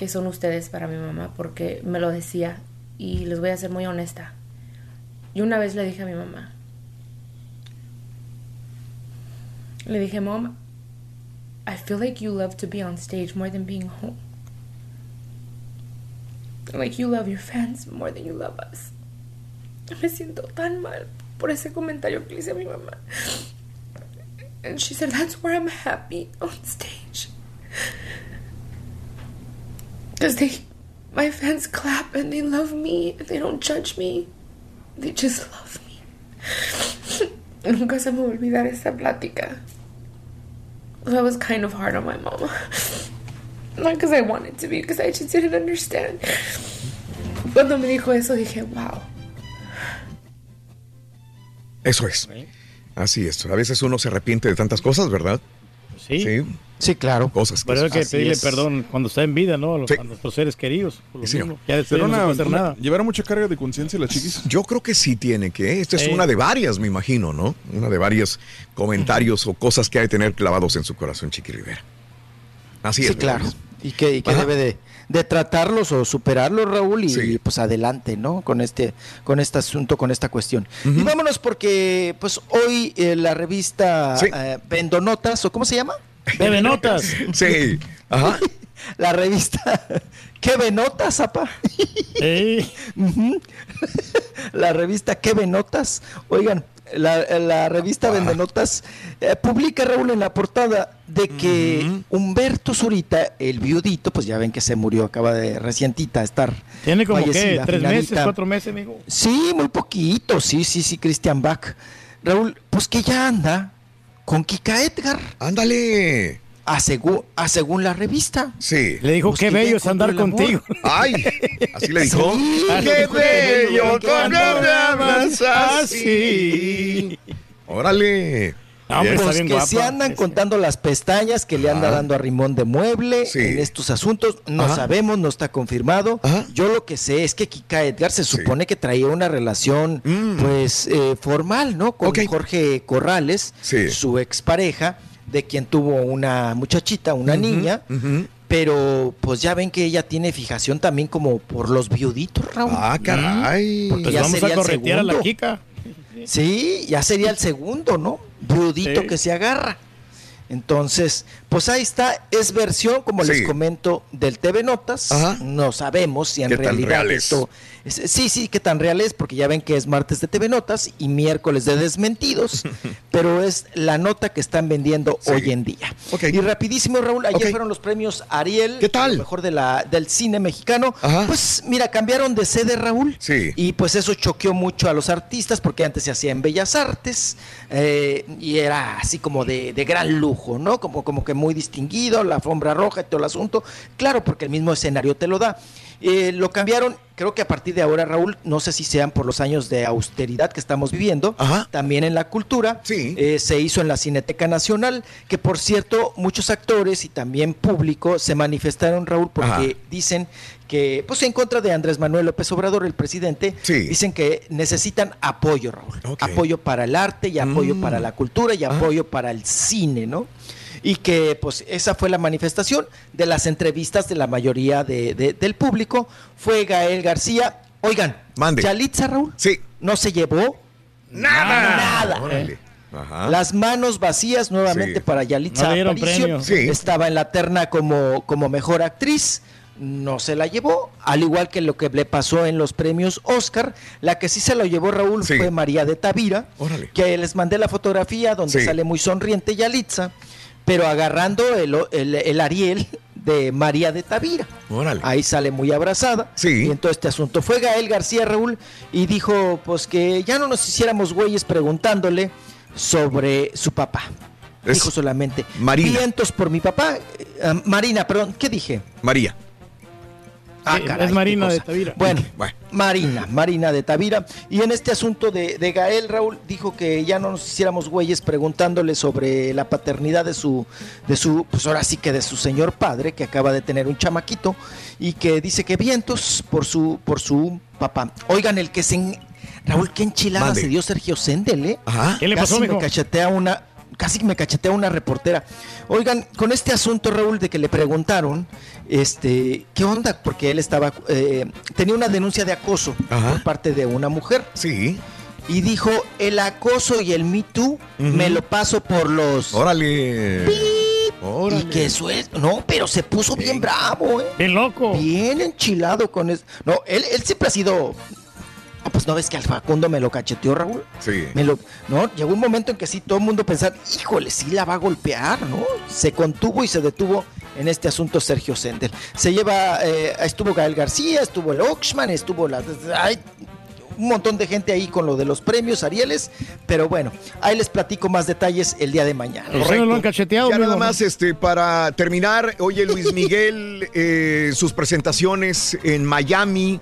que son ustedes para mi mamá, porque me lo decía y les voy a ser muy honesta. Y una vez le dije a mi mamá, le dije, Mom, I feel like you love to be on stage more than being home. Like you love your fans more than you love us. Me siento tan mal por ese comentario que le hice a mi mamá. And she said, That's where I'm happy on stage. Because they, my fans clap and they love me and they don't judge me. They just love me. Nunca se me va a olvidar esa plática. I was kind of hard on my mom. Not because I wanted to be, because I just didn't understand. Cuando me dijo eso dije, wow. Eso es. Así es. A veces uno se arrepiente de tantas cosas, ¿verdad? Sí. Sí. Sí, claro. Cosas que Pero hay que pedirle es. perdón cuando está en vida, ¿no? A, los- Sí. a nuestros seres queridos. por lo Sí. Ya después Pero no una, hacer una- nada. ¿Llevará mucha carga de conciencia la chiquis? Yo creo que sí tiene que. Esta es Sí. una de varias, me imagino, ¿no? Una de varios comentarios o cosas que hay que tener clavados en su corazón, Chiqui Rivera. Así Sí, es. claro. ¿verdad? Y que, y que debe de, de tratarlos o superarlos, Raúl, y Sí. pues adelante, ¿no? Con este, con este asunto, con esta cuestión. Y vámonos porque, pues hoy eh, la revista Sí. eh, Vendonotas, ¿o cómo se llama? Bebe notas. Sí. Ajá. La revista ¿Qué Venotas, apa? Ujú. la revista ¿Qué Venotas? Oigan, la, la revista Vendenotas eh, publica, Raúl, en la portada de que Humberto Zurita, el viudito, pues ya ven que se murió, acaba de recientita estar Tiene como que tres meses, cuatro meses, amigo. Sí, muy poquito, sí, sí, sí, Christian Bach. Raúl, pues que ya anda con Kika Edgar, Ándale. A, según la revista. Sí. Le dijo, qué bello es andar encontró el amor". contigo. Ay, así le dijo. Sí, Ah, ¡Qué bello cuando me amas así. Órale. No, Pues que guapa. se andan contando las pestañas que le anda dando a Rimón de Mueble Sí. en estos asuntos. No Ajá. sabemos, no está confirmado. Ajá. Yo lo que sé es que Kika Edgar se Sí. supone que traía una relación, Mm. pues, eh, formal, ¿no? Con. Jorge Corrales, Sí. su expareja, de quien tuvo una muchachita, una niña. Pero pues ya ven que ella tiene fijación también como por los viuditos, Raúl. Ah, caray. Porque Pues ya vamos sería a el corretear a la segundo. Kika. Sí, ya sería el segundo, ¿no? Viudito Sí. que se agarra. Entonces, pues ahí está, es versión, como Sí. les comento, del TV Notas. Ajá. No sabemos si en ¿Qué tan realidad real es? esto. es- sí, sí, qué tan real es, porque ya ven que es martes de TV Notas y miércoles de desmentidos, pero es la nota que están vendiendo Sí. hoy en día. Y rapidísimo, Raúl, ayer fueron los premios Ariel, ¿Qué tal? lo mejor de la, del cine mexicano. Ajá. Pues mira, cambiaron de sede, Raúl. Sí. Y pues eso choqueó mucho a los artistas porque antes se hacía en Bellas Artes eh, y era así como de, de gran lujo, ¿no? Como, como que muy distinguido, la alfombra roja y todo el asunto. Claro, porque el mismo escenario te lo da. Eh, lo cambiaron, creo que a partir de ahora, Raúl, no sé si sean por los años de austeridad que estamos viviendo, Ajá. también en la cultura. Sí. Eh, se hizo en la Cineteca Nacional, que por cierto, muchos actores y también público se manifestaron, Raúl, porque Ajá. dicen que, pues en contra de Andrés Manuel López Obrador, el presidente, Sí. dicen que necesitan apoyo, Raúl. Apoyo para el arte y apoyo Mm. para la cultura y apoyo para el cine, ¿no? Y que pues esa fue la manifestación de las entrevistas de la mayoría de- de- del público. Fue Gael García. Oigan, Mande. Yalitza, Raúl, Sí. no se llevó Nada. Nada. Órale. Ajá. las manos vacías nuevamente Sí. para Yalitza No Aparicio. premio. Sí. Estaba en la terna como, como mejor actriz. No se la llevó, al igual que lo que le pasó en los premios Oscar. La que sí se lo llevó Raúl Sí. fue María de Tavira, Órale. que les mandé la fotografía donde Sí. sale muy sonriente Yalitza, pero agarrando el, el- el Ariel de María de Tavira. Órale. Ahí sale muy abrazada. Sí. Y en todo este asunto fue Gael García Raúl y dijo pues que ya no nos hiciéramos güeyes preguntándole sobre su papá. Es dijo solamente Marina. vientos por mi papá. Eh, ah, Marina, perdón, ¿qué dije? María. Ah, Sí, caray, es Marina de. Tavira. Bueno, Bueno. Marina, Marina de Tavira. Y en este asunto de, de Gael, Raúl dijo que ya no nos hiciéramos güeyes preguntándole sobre la paternidad de su, de su, pues ahora sí que de su señor padre, que acaba de tener un chamaquito, y que dice que vientos por su, por su papá. Oigan, el que se en- Raúl, qué enchilada Mande. se dio Sergio Sendel, ¿eh? Ajá. ¿Qué le Casi pasó, me mijo? cachetea una, casi me cachetea una reportera. Oigan, con este asunto, Raúl, de que le preguntaron, este, ¿qué onda? Porque él estaba, eh, tenía una denuncia de acoso Ajá. por parte de una mujer. Sí. Y dijo, el acoso y el Me Too me lo paso por los... Órale. Y que eso es, no, pero se puso bien bravo, ¿eh? Bien loco. Bien enchilado con eso. No, él, él siempre ha sido... Ah, pues no ves que al Facundo me lo cacheteó, Raúl. Sí. Me lo, no, llegó un momento en que sí todo el mundo pensaba, híjole, sí la va a golpear, ¿no? Se contuvo y se detuvo en este asunto Sergio Sendel. Se lleva, eh, estuvo Gael García, estuvo el Oxman, estuvo la, hay un montón de gente ahí con lo de los premios Arieles, pero bueno, ahí les platico más detalles el día de mañana. Ustedes lo han cacheteado, Ya nada ¿no? más este para terminar, oye Luis Miguel, eh, sus presentaciones en Miami,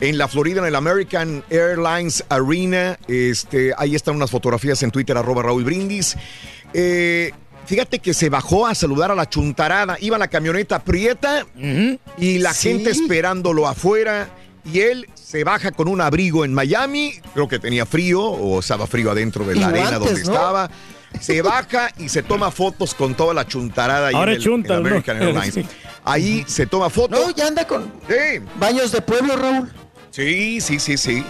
en la Florida, en el American Airlines Arena. Este, ahí están unas fotografías en Twitter, arroba Raúl Brindis. Eh, fíjate que se bajó a saludar a la chuntarada. Iba la camioneta prieta y la Sí. gente esperándolo afuera. Y él se baja con un abrigo en Miami. Creo que tenía frío o estaba frío adentro de Y la arena donde ¿no? estaba. Se baja y se toma fotos con toda la chuntarada ahí Ahora en el, chunta, en ¿no? American Airlines. Ahí se toma fotos. No, ya anda con Sí, baños de pueblo, Raúl. Sí, sí, sí, sí.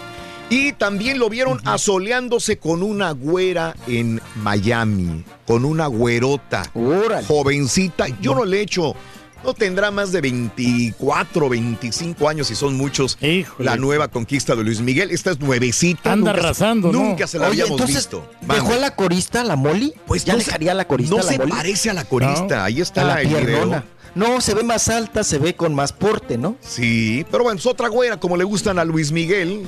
Y también lo vieron asoleándose con una güera en Miami, con una güerota, Órale. jovencita. Yo no le he hecho, no tendrá más de 24, 25 años y son muchos. Híjole. La nueva conquista de Luis Miguel. Esta es nuevecita. Anda nunca se- arrasando, ¿no? Nunca se la Oye, habíamos entonces, visto. ¿dejó a la corista, la Molly? Pues ya no dejaría a la corista, No la se Molly. parece a la corista. Ahí está la el video. No, se ve más alta, se ve con más porte, ¿no? Sí, pero bueno, es otra güera como le gustan a Luis Miguel,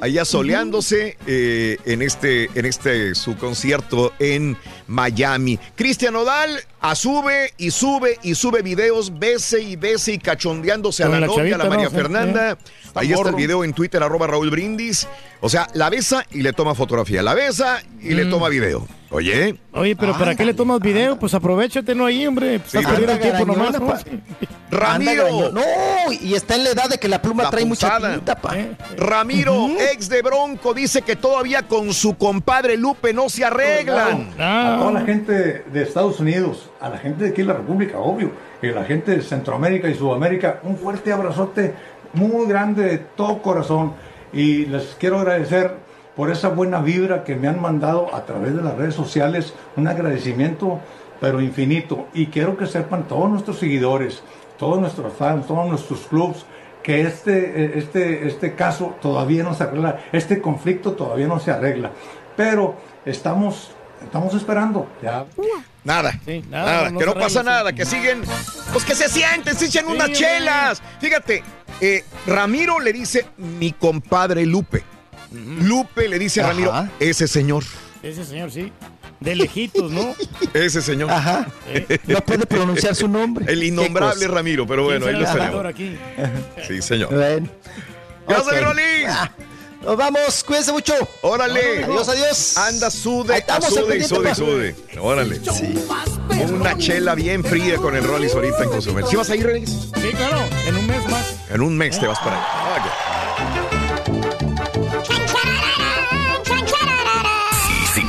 allá soleándose eh, en este, en este su concierto en Miami. Cristian Odal a sube y sube y sube videos, bese y bese y cachondeándose a la, la novia, a la María ¿no? Sí, Fernanda. Ahí está el video en Twitter, arroba Raúl Brindis. O sea, la besa y le toma fotografía. La besa y le toma video. Oye, Oye, pero ¿para qué le tomas video? Pues aprovechate, no ahí, hombre. Pues Sí, estás perdiendo tiempo nomás. pa. Ramiro. Anda. No, y está en la edad de que la pluma La trae mucha tinta, pa. Eh, Ramiro, ex de Bronco, dice que todavía con su compadre Lupe no se arreglan. A toda la gente de Estados Unidos, a la gente de aquí en la República, obvio, y a la gente de Centroamérica y Sudamérica, un fuerte abrazote muy grande de todo corazón. Y les quiero agradecer por esa buena vibra que me han mandado a través de las redes sociales, un agradecimiento pero infinito. Y quiero que sepan todos nuestros seguidores, todos nuestros fans, todos nuestros clubs, que este, eh, este, este caso todavía no se arregla, este conflicto todavía no se arregla. Pero estamos, estamos esperando. Ya. Nada, Sí, nada, nada, no que no pasa nada, que siguen, pues que se sienten, se echan unas chelas. Fíjate, eh, Ramiro le dice mi compadre Lupe. Lupe le dice a Ajá. Ramiro, ese señor, Ese señor, sí. De lejitos, ¿no? ese señor. Ajá. No puede pronunciar su nombre. El innombrable. Ramiro, pero bueno, ahí ¿Quién lo tenemos. aquí? Sí, señor. Bueno. Gracias, Ok. Nos vamos, cuídense mucho. Órale. Adiós, adiós. Anda, sude, estamos, sude y sude pa. sude. Órale. Una chela bien fría con el Rollis ahorita en Cozumel. ¿Sí vas a ir, Rollis? Sí, claro. En un mes más. En un mes te vas para allá.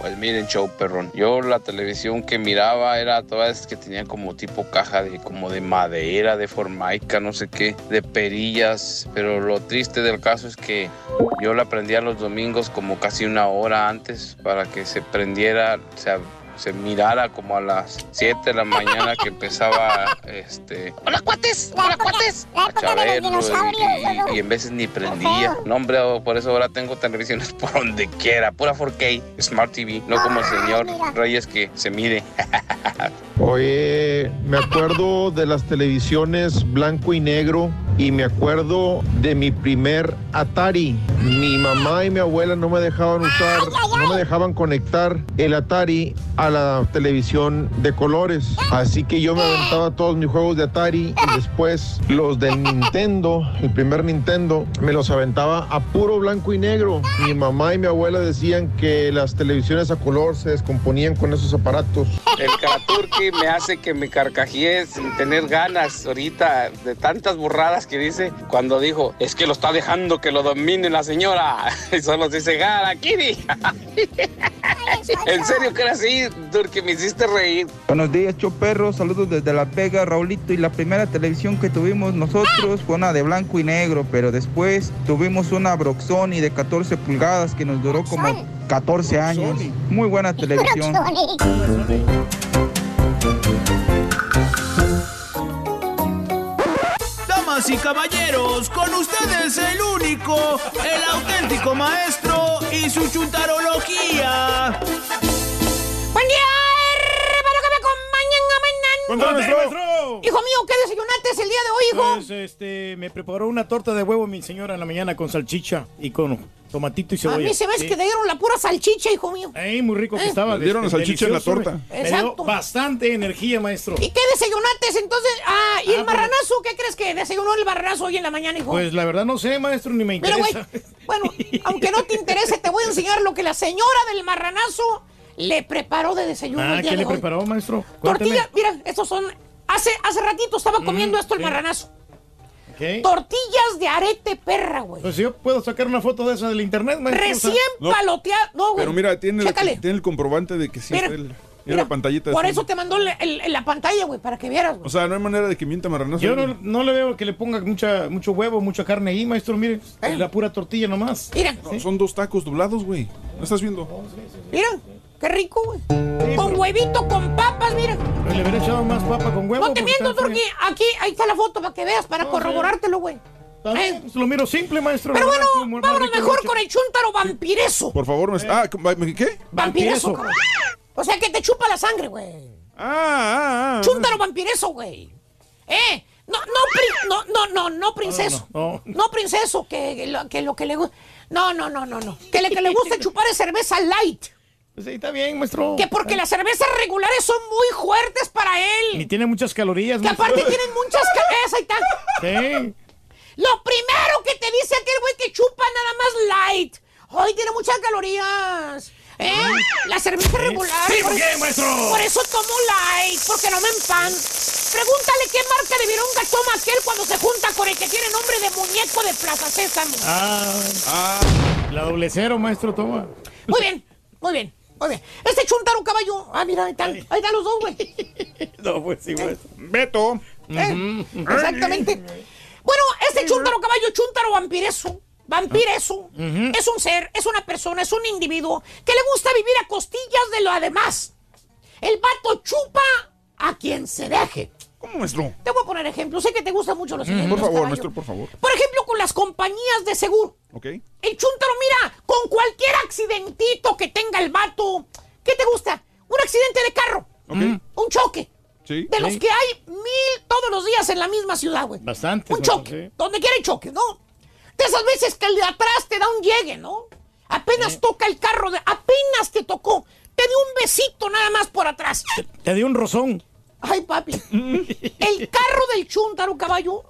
Pues miren, show perrón. Yo la televisión que miraba era todas que tenían como tipo caja de como de madera, de formaica, no sé qué, de perillas. Pero lo triste del caso es que yo la prendía los domingos como casi una hora antes para que se prendiera, o se mirara como a las 7 de la mañana que empezaba este ¡Hola, cuates! ¡Hola, cuates! a Chabelo y, y- y en veces ni prendía. No, hombre, por eso ahora tengo televisiones por donde quiera, pura 4K, Smart TV, no como el señor Reyes que se mide. Oye, me acuerdo de las televisiones blanco y negro y me acuerdo de mi primer Atari. Mi mamá y mi abuela no me dejaban usar, no me dejaban conectar el Atari a la televisión de colores. Así que yo me aventaba todos mis juegos de Atari y después los del Nintendo, el primer Nintendo, me los aventaba a puro blanco y negro. Mi mamá y mi abuela decían que las televisiones a color se descomponían con esos aparatos. El Karaturki me hace que me carcajeé sin tener ganas ahorita de tantas burradas que dice cuando dijo, es que lo está dejando que lo domine la señora. Y solo dice, Garakiri. en serio que era así, Turki, me hiciste reír. Buenos días, Choperro. Saludos desde Las Vegas, Raulito. Y la primera televisión que tuvimos nosotros fue una de blanco y negro, pero después tuvimos una Broxoni de 14 pulgadas que nos duró como 14 años. Muy buena televisión. Y caballeros, con ustedes el único, el auténtico maestro y su chuntarología. ¡Buen día, maestro. Hijo mío, ¿qué desayunaste el día de hoy, hijo? Pues, este, me preparó una torta de huevo mi señora en la mañana con salchicha y con tomatito y a cebolla. mí se ve Sí. que dieron la pura salchicha, hijo mío. Ey, muy rico que Eh. estaba. Le dieron la este, salchicha en la torta. Me, me dio Exacto. bastante energía, maestro. ¿Y qué desayunaste entonces? Ah, ¿y el pues- marranazo? ¿Qué crees que desayunó el marranazo hoy en la mañana, hijo? Pues la verdad no sé, maestro, ni me Mira, interesa. güey, bueno, aunque no te interese, te voy a enseñar lo que la señora del marranazo le preparó de desayuno Ah, el día ¿qué de le hoy. preparó, maestro? Cuénteme. Tortilla, mira, estos son... Hace, hace ratito estaba comiendo esto el Mm, sí. marranazo. ¿Qué? Tortillas de arete perra, güey. Pues yo puedo sacar una foto de esa del internet, maestro. Recién No. paloteada. No, güey. Pero mira, tiene, la- Chécale. tiene el comprobante de que sí Mira, está el- mira la pantallita. Por así. eso te mandó el- el- el- la pantalla, güey, para que vieras, güey. O sea, no hay manera de que mienta marranazo. Yo no, no le veo que le ponga mucha, mucho huevo, mucha carne ahí, maestro. Mire, Eh. es la pura tortilla nomás. Mira, No, Son dos tacos doblados, güey. ¿No estás viendo? mira, qué rico, güey. Con huevito, con papas, mira. Pero le hubiera echado más papa con huevo. No te miento, Turki. Aquí, ahí está la foto para que veas, para No, corroborártelo, güey. Bien, pues lo miro simple, maestro. Pero bueno, como vámonos mejor con el chúntaro vampireso. Por favor, me... Ah, ¿qué? Vampireso. O sea, que te chupa la sangre, güey. Ah, ah, ah. Chúntaro vampireso, güey. Eh, no, no, pri- no, no, no, no, princeso. No, No, princeso, que lo que, lo que le gusta. No, no, no, no, no. Que le, que le gusta chupar es cerveza light. Pues sí, está bien, maestro. Que porque las cervezas regulares son muy fuertes para él. tiene muchas calorías, Que aparte tienen muchas cabezas ahí está. Sí. Lo primero que te dice aquel güey que chupa nada más light. Hoy tiene muchas calorías. ¿Eh? La cerveza regular. Sí, ¿por qué, maestro? Por eso tomo light, porque no me empan. Pregúntale qué marca de vironga toma aquel cuando se junta con el que tiene nombre de muñeco de Plaza Sésamo. Ah, la doble cero, maestro, toma. Muy bien, muy bien, muy bien. Este chuntaro caballo. Ah, mira, ahí están, ahí están los dos, güey. No, pues sí, maestro. Beto. Eh, Exactamente. Bueno, este chúntaro caballo, chúntaro vampireso. Vampireso. Es un ser, es una persona, es un individuo que le gusta vivir a costillas de lo además. El vato chupa a quien se deje. ¿Cómo, maestro? Te voy a poner ejemplos. Sé que te gustan mucho los Por ejemplos. favor, caballo. maestro, por favor. Por ejemplo, con las compañías de seguro. ¿Ok? El mira, con cualquier accidentito que tenga el vato. ¿Qué te gusta? Un accidente de carro. ¿Ok? Un choque. Sí. De los que hay mil todos los días en la misma ciudad, güey. Bastante. Un choque. Donde quiera hay choque, ¿no? De esas veces que el de atrás te da un llegue, ¿no? Apenas toca el carro, de, apenas te tocó. Te dio un besito nada más por atrás. Te dio un rozón. Ay, papi. el carro del chúntaro, caballo.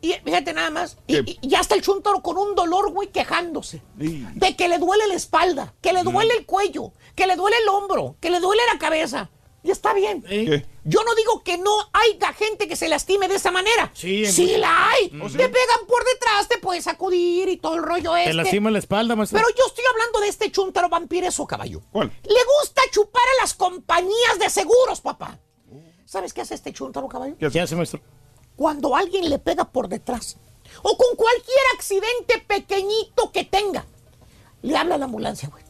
Y fíjate nada más. Y, y ya está el chúntaro con un dolor, güey, quejándose. De que le duele la espalda, que le duele el cuello, que le duele el hombro, que le duele la cabeza. Y está bien. ¿Qué? Yo no digo que no haya gente que se lastime de esa manera. Sí, sí la hay. Te pegan por detrás, te puedes sacudir y todo el rollo Te este. lastima la espalda, maestro. Pero yo estoy hablando de este chuntaro vampireso, caballo. ¿Cuál? Le gusta chupar a las compañías de seguros, papá. ¿Sabes qué hace este chuntaro, caballo? ¿Qué hace, maestro? Cuando alguien le pega por detrás o con cualquier accidente pequeñito que tenga, le habla a la ambulancia, güey.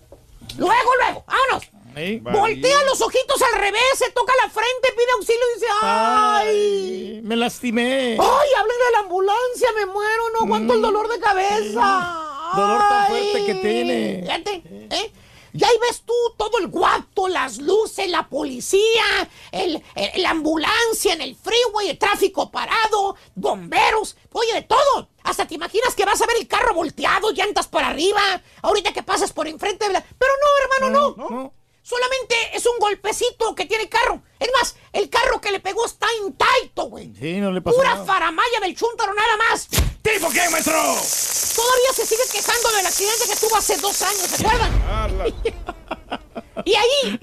Luego, luego, vámonos. Voltea los ojitos al revés, se toca la frente, pide auxilio y dice, ¡ay! Ay, me lastimé. ¡Ay, hablen de la ambulancia! ¡Me muero! ¡No aguanto el dolor de cabeza! Dolor tan fuerte que tiene. Fíjate, ¿eh? Y ahí ves tú todo el guato, las luces, la policía, el, el- la ambulancia en el freeway, el tráfico parado, bomberos, oye, de todo. Hasta te imaginas que vas a ver el carro volteado, llantas para arriba, ahorita que pasas por enfrente de la... Pero no, hermano, no. Solamente es un golpecito que tiene el carro. Es más, el carro que le pegó está intacto, güey. Sí, no le pasó Pura nada. faramaya del chúntaro nada más. ¿Tipo qué, maestro? Todavía se sigue quejando del accidente que tuvo hace dos años, ¿se acuerdan? y ahí,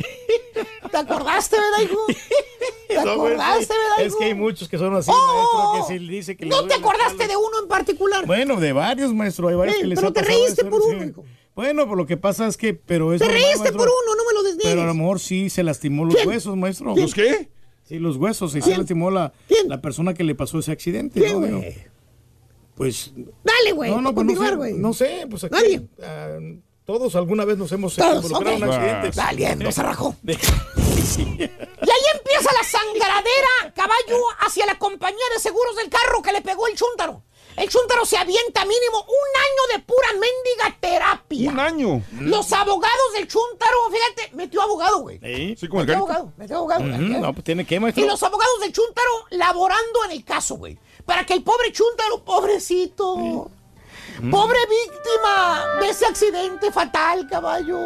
¿te acordaste, verdad, hijo? ¿Te No, güey, acordaste, verdad, Es hijo? que hay muchos que son así, Oh, maestro, que si dice que le ¿No te acordaste de uno en particular? Bueno, de varios, maestro. Hay varios Eh, que les pero ha te reíste eso, por sí. uno, hijo. Bueno, pues lo que pasa es que, pero es Te normal, reíste maestro. pues, por uno, no me lo desniegues. Pero a lo mejor sí se lastimó los ¿Quién? huesos, maestro. ¿Quién? ¿Los qué? Sí, los huesos. Y se ¿Quién? lastimó la, la persona que le pasó ese accidente. ¿Quién, ¿no? Pues. Dale, güey, No, no, pues no continuar, sé. güey. No sé, pues aquí. Nadie. ah, todos alguna vez nos hemos Todos, involucrado en ok. un accidente. Valiendo, se rajó. Y ahí empieza la sangradera, caballo, hacia la compañía de seguros del carro que le pegó el chúntaro. El chúntaro se avienta mínimo un año de pura mendiga terapia. Un año. Los abogados del chúntaro, fíjate, metió abogado, güey. Sí, Sí, como el Metió abogado, metió abogado. No, pues tiene que, maestro. Y los abogados del chúntaro laborando en el caso, güey. Para que el pobre chúntaro, pobrecito, pobre víctima de ese accidente fatal, caballo.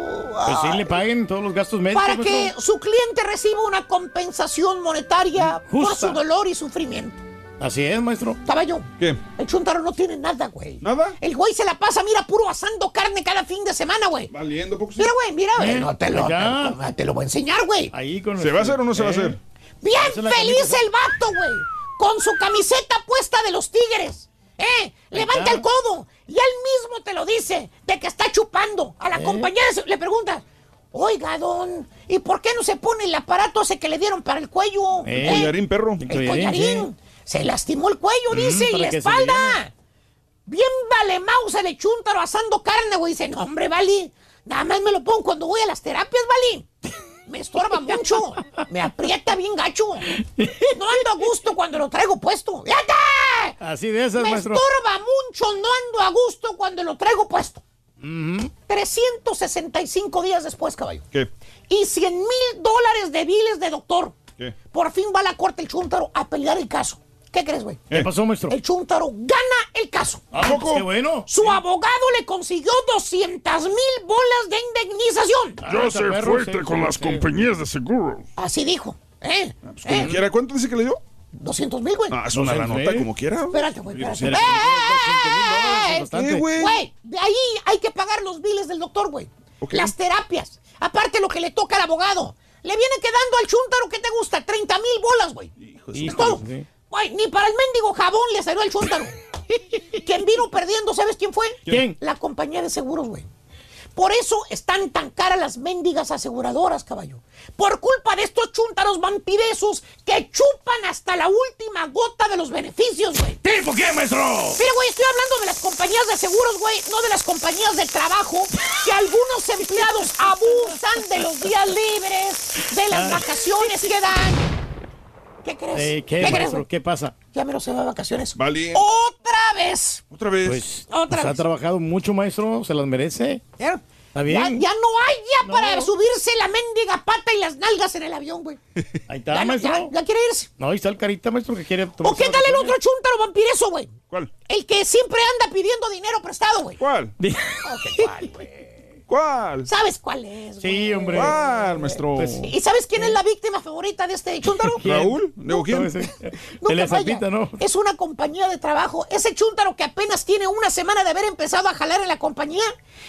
Pues sí, Ay. le paguen todos los gastos médicos. para que su cliente reciba una compensación monetaria por su dolor y sufrimiento. Así es, maestro. Caballo, ¿Qué? el chuntaro no tiene nada, güey. ¿Nada? El güey se la pasa, mira, puro asando carne cada fin de semana, güey. Valiendo poco. Mira, güey, mira, güey. Eh, No te lo, te, te lo voy a enseñar, güey. Ahí con ¿Se va a hacer o no se va a Eh, hacer? Bien feliz camisa. el vato, güey. Con su camiseta puesta de los tigres. ¿Eh? Levanta el codo. Y él mismo te lo dice, de que está chupando. A la ¿Eh? compañera le pregunta, oiga, don, ¿y por qué no se pone el aparato ese que le dieron para el cuello? Eh, ¿Eh? Collarín, perro. El collarín. Se lastimó el cuello, Mm, dice, y la espalda. Bien vale mouse el chúntaro asando carne, güey. Dice, no, hombre, vale. Nada más me lo pongo cuando voy a las terapias, vale. Me estorba mucho. Me aprieta bien gacho. No ando a gusto cuando lo traigo puesto. ¡Fíjate! Así de esas, Me maestro. estorba mucho, no ando a gusto cuando lo traigo puesto. Ujú. 365 días después, caballo. ¿Qué? Y 100 mil dólares de biles de doctor. ¿Qué? Por fin va a la corte el chúntaro a pelear el caso. ¿Qué crees, güey? ¿Qué pasó, maestro? El chúntaro gana el caso. Ah, pues qué bueno. Su abogado le consiguió 200 mil bolas de indemnización. Ah, Yo está sé fuerte sí, con sí, las sí. compañías de seguro. Así dijo. ¿Eh? Pues como ¿Eh? quiera, ¿cuánto dice que le dio? 200 mil, güey. Ah, es una la nota como quiera. Espérate, güey, espérate. ¡Eh, eh, eh! ¿Qué, güey? Güey, de ahí hay que pagar los biles del doctor, güey. Ok. Las terapias. Aparte lo que le toca al abogado. Le viene quedando al chúntaro que te gusta, 30 mil bolas, güey. Es todo. Güey, ni para el mendigo jabón le salió al chúntaro. Quien vino perdiendo, ¿sabes quién fue? ¿Quién? La compañía de seguros, güey. Por eso están tan caras las mendigas aseguradoras, caballo. Por culpa de estos chúntaros vampiresos que chupan hasta la última gota de los beneficios, güey. ¿Tipo qué, maestro? Mira, güey, estoy hablando de las compañías de seguros, güey, no de las compañías de trabajo, que algunos empleados abusan de los días libres, de las vacaciones que dan. ¿Qué crees? Eh, ¿Qué, crees, maestro? güey? ¿Qué pasa? Ya me lo se va de vacaciones. Vale. ¡Otra vez! Otra vez. Pues, Otra pues ha vez. trabajado mucho, maestro. Se las merece. ¿Ya? Está bien. Ya, ya no hay ya para subirse la mendiga pata y las nalgas en el avión, güey. Ahí está, Ya, no- maestro. ya- ya quiere irse. No, ahí está el carita, maestro, que quiere ¿O qué tal el otro chúntaro vampireso, güey? ¿Cuál? El que siempre anda pidiendo dinero prestado, güey. ¿Cuál? Di- ¿Cuál? ¿Sabes cuál es? güey? Sí, hombre. ¿Cuál, maestro? Pues, ¿Y sabes quién es la víctima favorita de este chúntaro? ¿Quién? ¿Raúl? ¿Digo quién? No, falla. Zapita, ¿no? Es una compañía de trabajo. Ese chúntaro que apenas tiene una semana de haber empezado a jalar en la compañía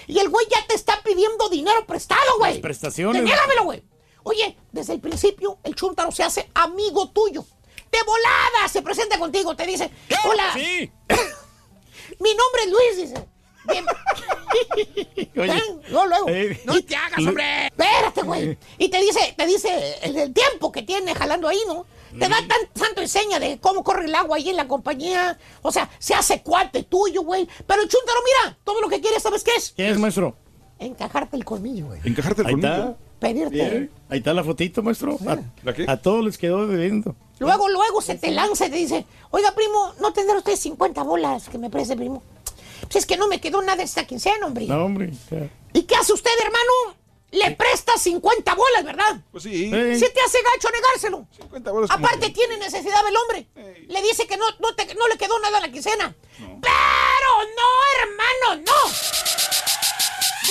y el güey ya te está pidiendo dinero prestado, güey. Las prestaciones. Denégamelo, güey. Oye, desde el principio el chúntaro se hace amigo tuyo. De volada se presenta contigo, te dice, hola. Mi nombre es Luis, dice. Bien. Oye. No, luego. Eh, No te hagas, hombre. Espérate, güey. Y te dice, te dice el, el tiempo que tiene jalando ahí, ¿no? Te da tan, tanto enseña de cómo corre el agua ahí en la compañía. O sea, se hace cuate tuyo, güey. Pero el chúntaro, mira, todo lo que quiere, ¿sabes qué es? ¿Qué es, maestro? Encajarte el colmillo, güey. Encajarte el Ahí colmillo. está. Pedirte. Bien. Ahí está la fotito, maestro. A, ¿La qué? a todos les quedó bebiendo. Luego, luego se te lanza y te dice, oiga, primo, ¿no tendrá usted 50 bolas que me preste, primo? Pues es que no me quedó nada esta quincena, hombre. No, hombre. ya. ¿Y qué hace usted, hermano? Le presta 50 bolas, ¿verdad? Pues sí. Sí. Se te hace gacho negárselo. 50 bolas Aparte que- tiene necesidad el hombre. Le dice que no, no, te- no le quedó nada en la quincena. Pero no, hermano, no.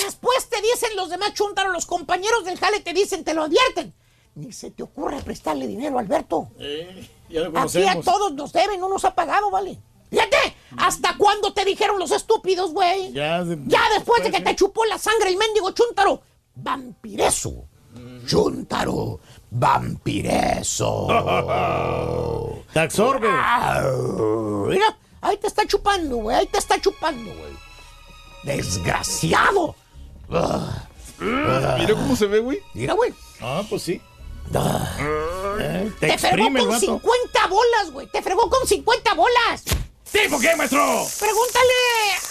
Después te dicen los demás chúntaros, los compañeros del jale te dicen, te lo advierten. Ni se te ocurre prestarle dinero, Alberto. Ya lo Aquí a todos nos deben, no nos ha pagado, ¿vale? Fíjate, ¿hasta cuándo te dijeron los estúpidos, güey? Ya, de- Ya después de que te chupó la sangre el mendigo chúntaro. Vampireso. Chúntaro. Vampireso. Te absorbe. Mira, ahí te está chupando, güey. Ahí te está chupando, güey. Desgraciado. Mira cómo se ve, güey. Mira, güey. Ah, pues sí. Ah. Eh, Te, te fregó el con vato. 50 bolas, güey. Te fregó con 50 bolas. ¿Tipo qué, maestro? Pregúntale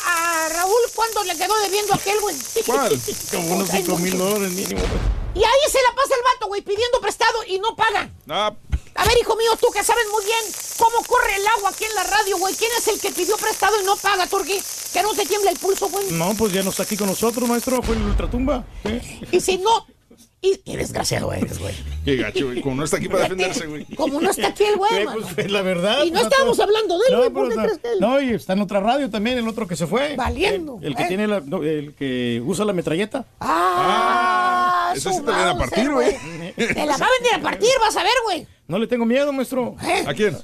a Raúl cuándo le quedó debiendo a aquel, güey. ¿Cuál? Como unos 5 mil dólares mínimo. Y ahí se la pasa el vato, güey, pidiendo prestado y no paga. Ah, A ver, hijo mío, tú que sabes muy bien cómo corre el agua aquí en la radio, güey. ¿Quién es el que pidió prestado y no paga, Turki? Que no te tiembla el pulso, güey. No, pues ya no está aquí con nosotros, maestro. Fue en el ultratumba. ¿Eh? Y si no... Y qué desgraciado eres, güey. qué gacho, güey. Como no está aquí para defenderse, güey. Como no está aquí el güey, mano. pues, es la verdad. Y no estábamos hablando de él, No, güey. pero ¿Por qué está- él? No, y está en otra radio también, el otro que se fue. Valiendo, El, el que eh. tiene la, no, el que usa la metralleta. Ah, Eso su sí te viene a partir, güey. Te la va a venir a partir, vas a ver, güey. No le tengo miedo, maestro. ¿Eh? ¿A quién?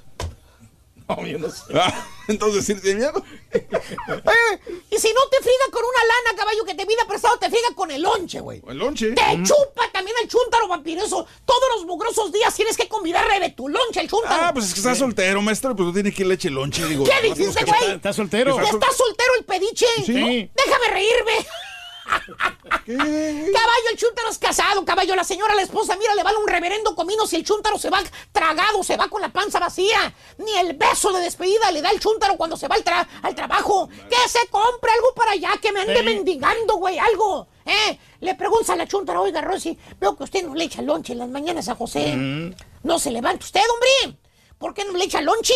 No, yo no sé. Ah, entonces sí tiene miedo. Eh, y si no te friga con una lana, caballo, que te pida prestado, te friga con el lonche, güey. El lonche. Te chupa también el chúntaro vampiroso. Todos los mugrosos días tienes que convidarle de tu lonche el chúntaro. Ah, pues es que está soltero, maestro. Pues no tiene que leche lonche. Digo, ¿Qué no dijiste, güey? Está soltero. ¿Que ¿Está soltero el pediche? Sí. Déjame reírme. Caballo, el chúntaro es casado, caballo. La señora, la esposa, mira, le vale un reverendo comino si el chúntaro se va tragado, se va con la panza vacía. Ni el beso de despedida le da el chúntaro cuando se va al, tra- al trabajo. Que se compre algo para allá, que me ande Sí. mendigando, güey, algo. ¿Eh? Le pregunta a la chúntara, oiga, Rosy, veo que usted no le echa lonche en las mañanas a José. No se levanta usted, hombre. ¿Por qué no le echa lonche?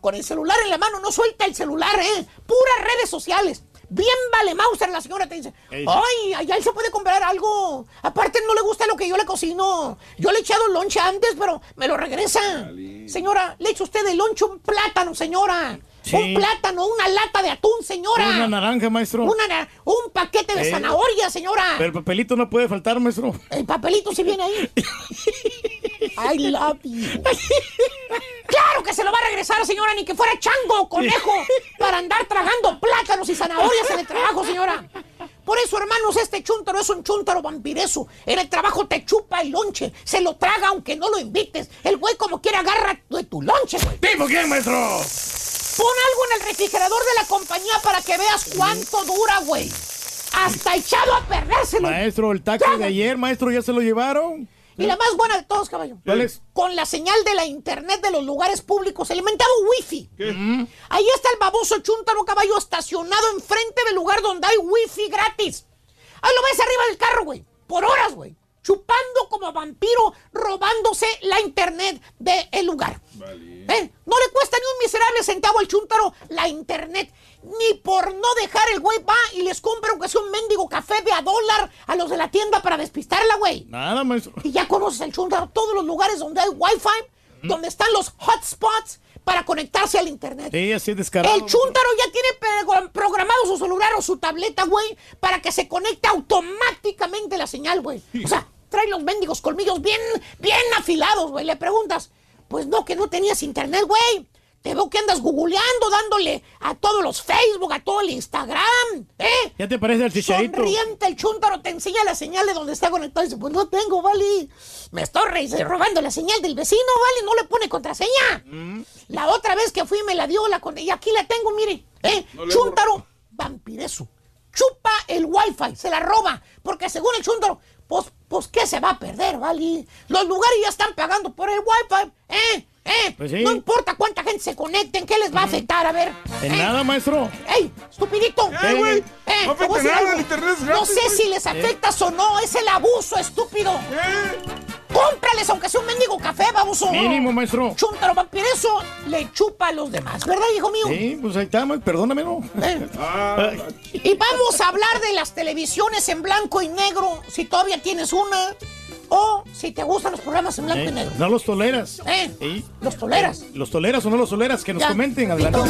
Con el celular en la mano, no suelta el celular, ¿eh? Puras redes sociales. Bien vale Mauser, la señora te dice. Ay, allá él se puede comprar algo. Aparte, no le gusta lo que yo le cocino. Yo le he echado lonche antes, pero me lo regresa. Señora, le echa usted de lonche un plátano, señora. Sí. Un plátano, una lata de atún, señora. Una naranja, maestro. Una un paquete de Eh. zanahoria, señora. Pero el papelito no puede faltar, maestro. El papelito sí viene ahí. I love you. Claro que se lo va a regresar, señora, ni que fuera chango o conejo para andar tragando plátanos y zanahorias en el trabajo, señora. Por eso, hermanos, este chúntaro es un chúntaro vampireso. En el trabajo te chupa el lonche, se lo traga aunque no lo invites. El güey como quiera agarra de tu lonche, güey. ¿Tipo qué, maestro? Pon algo en el refrigerador de la compañía para que veas cuánto dura, güey. Hasta echado a perdérselo. Maestro, el taxi de ayer, maestro, ya se lo llevaron. Y la más buena de todos, caballo. ¿Cuál es? Con la señal de la internet de los lugares públicos, el inventado wifi. Ahí está el baboso chúntaro caballo estacionado enfrente del lugar donde hay wifi gratis. Ahí lo ves arriba del carro, güey. Por horas, güey. Chupando como vampiro, robándose la internet del lugar. ¿Eh? No le cuesta ni un miserable centavo al chúntaro la internet. Ni por no dejar el güey va y les compra aunque sea un mendigo café de a dólar a los de la tienda para despistarla, güey. Nada, maestro. Y ya conoces el chúntaro, todos los lugares donde hay wifi, donde están los hotspots para conectarse al internet. Sí, así es descarado. El chúntaro ya tiene programado su celular o su tableta, güey, para que se conecte automáticamente la señal, güey. O sea, trae los mendigos colmillos bien, bien afilados, güey. Le preguntas, pues no, que no tenías internet, güey. Te veo que andas googleando, dándole a todos los Facebook, a todo el Instagram, ¿eh? ¿Ya te parece el chicharito? Sonriente, el chúntaro te enseña la señal de donde está conectado y dice, pues no tengo, vale. Me estoy robando la señal del vecino, vale, no le pone contraseña. Mm. La otra vez que fui me la dio la con- y aquí la tengo, mire, ¿eh? No chúntaro, vampireso. Chupa el wifi, se la roba, porque según el chúntaro, pues, pues, ¿qué se va a perder, vale? Los lugares ya están pagando por el wifi, ¿eh? ¿Eh? Pues sí. No importa cuánta gente se conecte, ¿en qué les va a afectar? A ver. En ¿eh? nada, maestro. ¡Ey, estupidito! Eh, güey, Eh, no afecta nada, el internet es No sé si les afectas o no, es el abuso, estúpido. Cómprales, aunque sea un mendigo café, baboso. Mínimo, maestro. Chuntaro vampireso le chupa a los demás, ¿verdad, hijo mío? Sí, pues ahí está, perdóname, ¿no? Y vamos a hablar de las televisiones en blanco y negro, si todavía tienes una, o si te gustan los programas en blanco y Eh, negro. No los toleras. ¿Eh? Sí. ¿Los toleras? ¿Los toleras o no los toleras? Que nos Ya. comenten, adelante.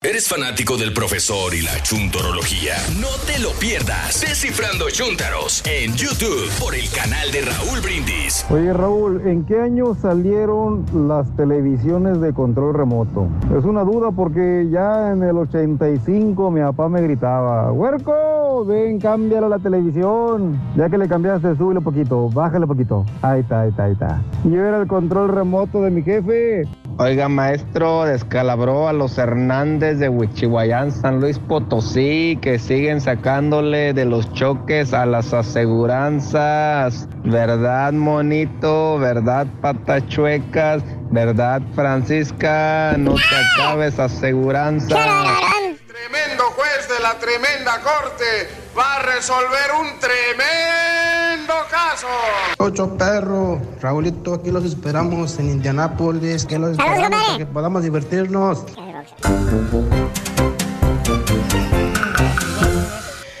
¿Eres fanático del profesor y la chuntorología? No te lo pierdas. Descifrando Chuntaros en YouTube por el canal de Raúl Brindis. Oye Raúl, ¿en qué año salieron las televisiones de control remoto? Es una duda porque ya en el 85 mi papá me gritaba, Huerco, ven, cámbiale la televisión. Ya que le cambiaste, súbele poquito, bájale poquito. Ahí está, ahí está, ahí está. Yo era el control remoto de mi jefe. Oiga, maestro, descalabró a los Hernández de Huichihuayán, San Luis Potosí, que siguen sacándole de los choques a las aseguranzas. ¿Verdad, monito? ¿Verdad, patachuecas? ¿Verdad, Francisca? No te acabes aseguranza. Tremendo juez de la tremenda corte va a resolver un tremendo caso. Ocho perros, Raulito, aquí los esperamos en Indianápolis, que los esperamos para que podamos divertirnos.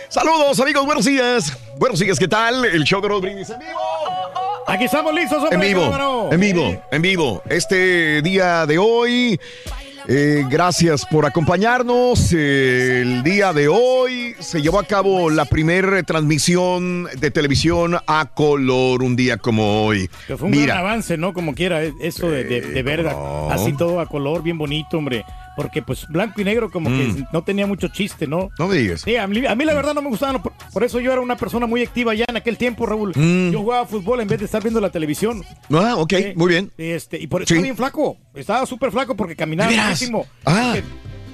Saludos, amigos, buenos días. Buenos días, ¿qué tal? El show de Brindis en vivo. Aquí estamos listos, hombre. En vivo, en vivo, en vivo. Este día de hoy, eh, gracias por acompañarnos. Eh, el día de hoy se llevó a cabo la primera transmisión de televisión a color, un día como hoy. Fue un gran avance, ¿no? Como quiera, eh, eso de, de, de ver no. así todo a color, bien bonito, hombre. Porque pues blanco y negro como que Mm. no tenía mucho chiste, ¿no? No me digas. Sí, a mí, a mí la verdad no me gustaban. Por, por eso yo era una persona muy activa ya en aquel tiempo, Raúl. Mm. Yo jugaba fútbol en vez de estar viendo la televisión. Ah, ok, muy bien. Este, y por eso Sí. estaba bien flaco. Estaba súper flaco porque caminaba muchísimo. Ah. Porque,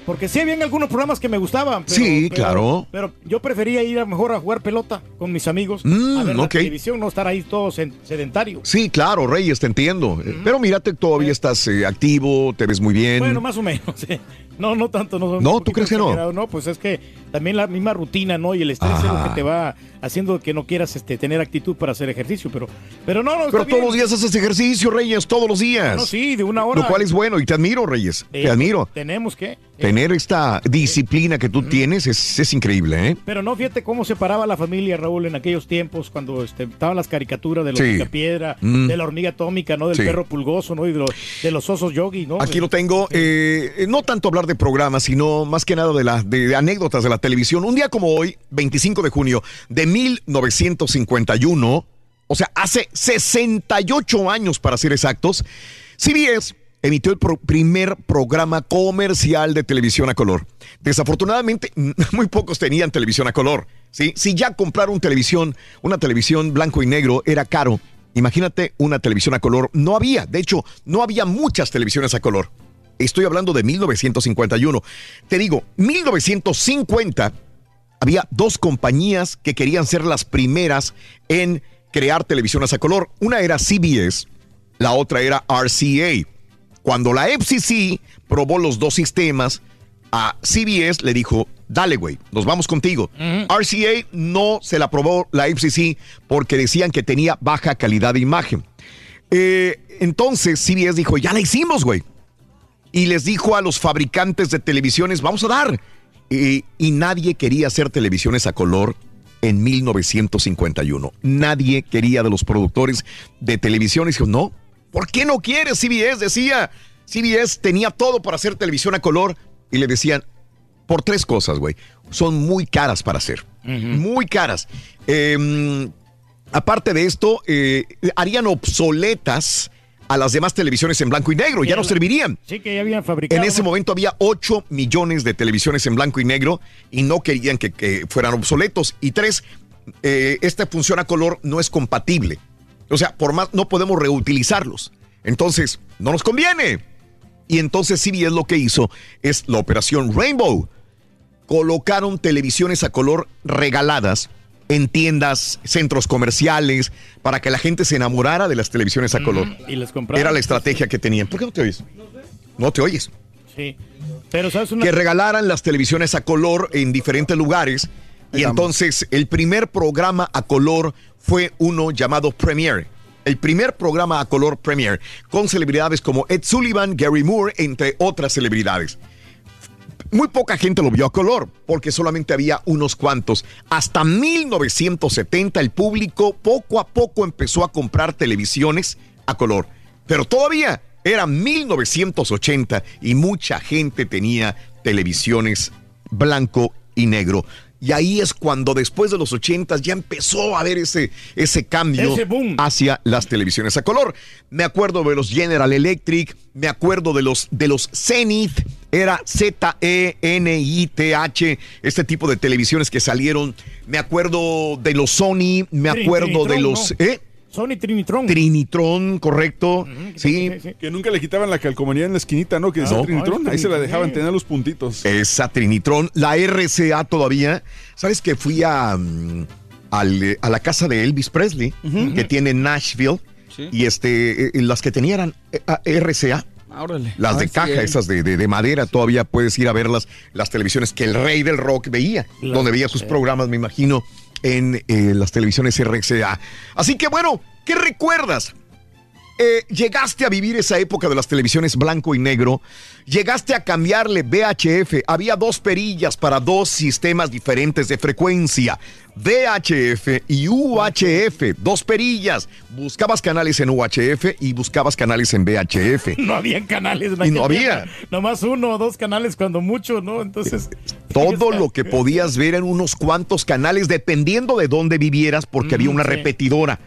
porque sí habían algunos programas que me gustaban. pero- Sí, pero- claro. Pero yo prefería ir a mejor a jugar pelota con mis amigos. Mm, a ver la ok. televisión, no estar ahí todo sed- sedentario. Sí, claro, Reyes, te entiendo. Eh, Pero mírate, todavía estás eh, activo, te ves muy bien. Bueno, más o menos. No, no tanto. No, No, ¿tú crees que no? No, pues es que también la misma rutina, ¿no? Y el estrés es lo que te va haciendo que no quieras este, tener actitud para hacer ejercicio. Pero, pero no, no. Pero todos bien. los días haces ejercicio, Reyes, todos los días. No, sí, de una hora. Lo cual es bueno y te admiro, Reyes. Eh, te admiro. Tenemos que. Tener esta disciplina que tú tienes es, es increíble, ¿eh? Pero no, fíjate cómo se paraba la familia, Raúl, en aquellos tiempos cuando este, estaban las caricaturas de los Sí. piedra, Mm. de la hormiga atómica, ¿no? Del Sí. perro pulgoso, ¿no? Y de, los- de los osos yogi, ¿no? Aquí lo tengo. eh, no tanto hablar de programas, sino más que nada de, la, de, de anécdotas de la televisión. Un día como hoy, 25 de junio de 1951, o sea, hace 68 años para ser exactos, CBS emitió el primer programa comercial de televisión a color. Desafortunadamente, muy pocos tenían televisión a color. ¿sí? Si ya comprar un televisión, una televisión blanco y negro era caro, imagínate una televisión a color. No había, de hecho, no había muchas televisiones a color. Estoy hablando de 1951. Te digo, 1950 había dos compañías que querían ser las primeras en crear televisiones a color. Una era CBS, la otra era RCA. Cuando la FCC probó los dos sistemas, a CBS le dijo, dale, güey, nos vamos contigo. RCA no se la probó la FCC porque decían que tenía baja calidad de imagen. Eh, entonces CBS dijo, ya la hicimos, güey. Y les dijo a los fabricantes de televisiones, vamos a dar. Eh, y nadie quería hacer televisiones a color en 1951. Nadie quería de los productores de televisiones. Dijo, no, ¿por qué no quieres? CBS decía, CBS tenía todo para hacer televisión a color. Y le decían, por tres cosas, güey. Son muy caras para hacer. Muy caras. Eh, aparte de esto, eh, harían obsoletas a las demás televisiones en blanco y negro, ya no servirían. Sí, que ya habían fabricado. En ese momento había 8 millones de televisiones en blanco y negro y no querían que, que fueran obsoletos. Y tres, eh, esta función a color no es compatible. O sea, por más no podemos reutilizarlos. Entonces, no nos conviene. Y entonces CBS lo que hizo es la operación Rainbow. Colocaron televisiones a color regaladas en tiendas, centros comerciales, para que la gente se enamorara de las televisiones a color. Y les. Era la estrategia que tenían. ¿Por qué no te oyes? No te oyes. Sí. Pero, ¿sabes una Que regalaran las televisiones a color en diferentes lugares. Y entonces el primer programa a color fue uno llamado Premiere. El primer programa a color Premiere, con celebridades como Ed Sullivan, Gary Moore, entre otras celebridades. Muy poca gente lo vio a color, porque solamente había unos cuantos. Hasta 1970 el público poco a poco empezó a comprar televisiones a color. Pero todavía era 1980 y mucha gente tenía televisiones blanco y negro. Y ahí es cuando después de los 80 ya empezó a haber ese, ese cambio Ese hacia las televisiones a color. Me acuerdo de los General Electric, me acuerdo de los, de los Zenith, era E Z-E-N-I-T-H, este tipo de televisiones que salieron. Me acuerdo de los Sony, me acuerdo de los... ¿no? ¿eh? Sony Trinitron. Trinitron, correcto. Sí. Que nunca le quitaban la calcomanía en la esquinita, ¿no? Que decía No. Trinitron. Ahí se la dejaban tener los puntitos. Esa Trinitron, la RCA todavía. ¿Sabes que fui a, mm, al, eh, a la casa de Elvis Presley, que tiene en Nashville? Sí. Y este, eh, las que tenían eran eh, RCA. Ah, órale. Las Ah, de sí, caja, eh. esas de, de- de madera, todavía puedes ir a verlas, las televisiones que el rey del rock veía, donde veía sus programas, me imagino, en eh, las televisiones RCA. Así que bueno, ¿qué recuerdas? Eh, llegaste a vivir esa época de las televisiones blanco y negro, llegaste a cambiarle VHF, había dos perillas para dos sistemas diferentes de frecuencia, VHF y UHF, dos perillas, buscabas canales en UHF y buscabas canales en VHF. No habían canales. en Y no había. época. Nomás uno o dos canales cuando mucho, ¿no? Entonces. Todo lo que podías ver en unos cuantos canales, dependiendo de dónde vivieras, porque había una sí. repetidora.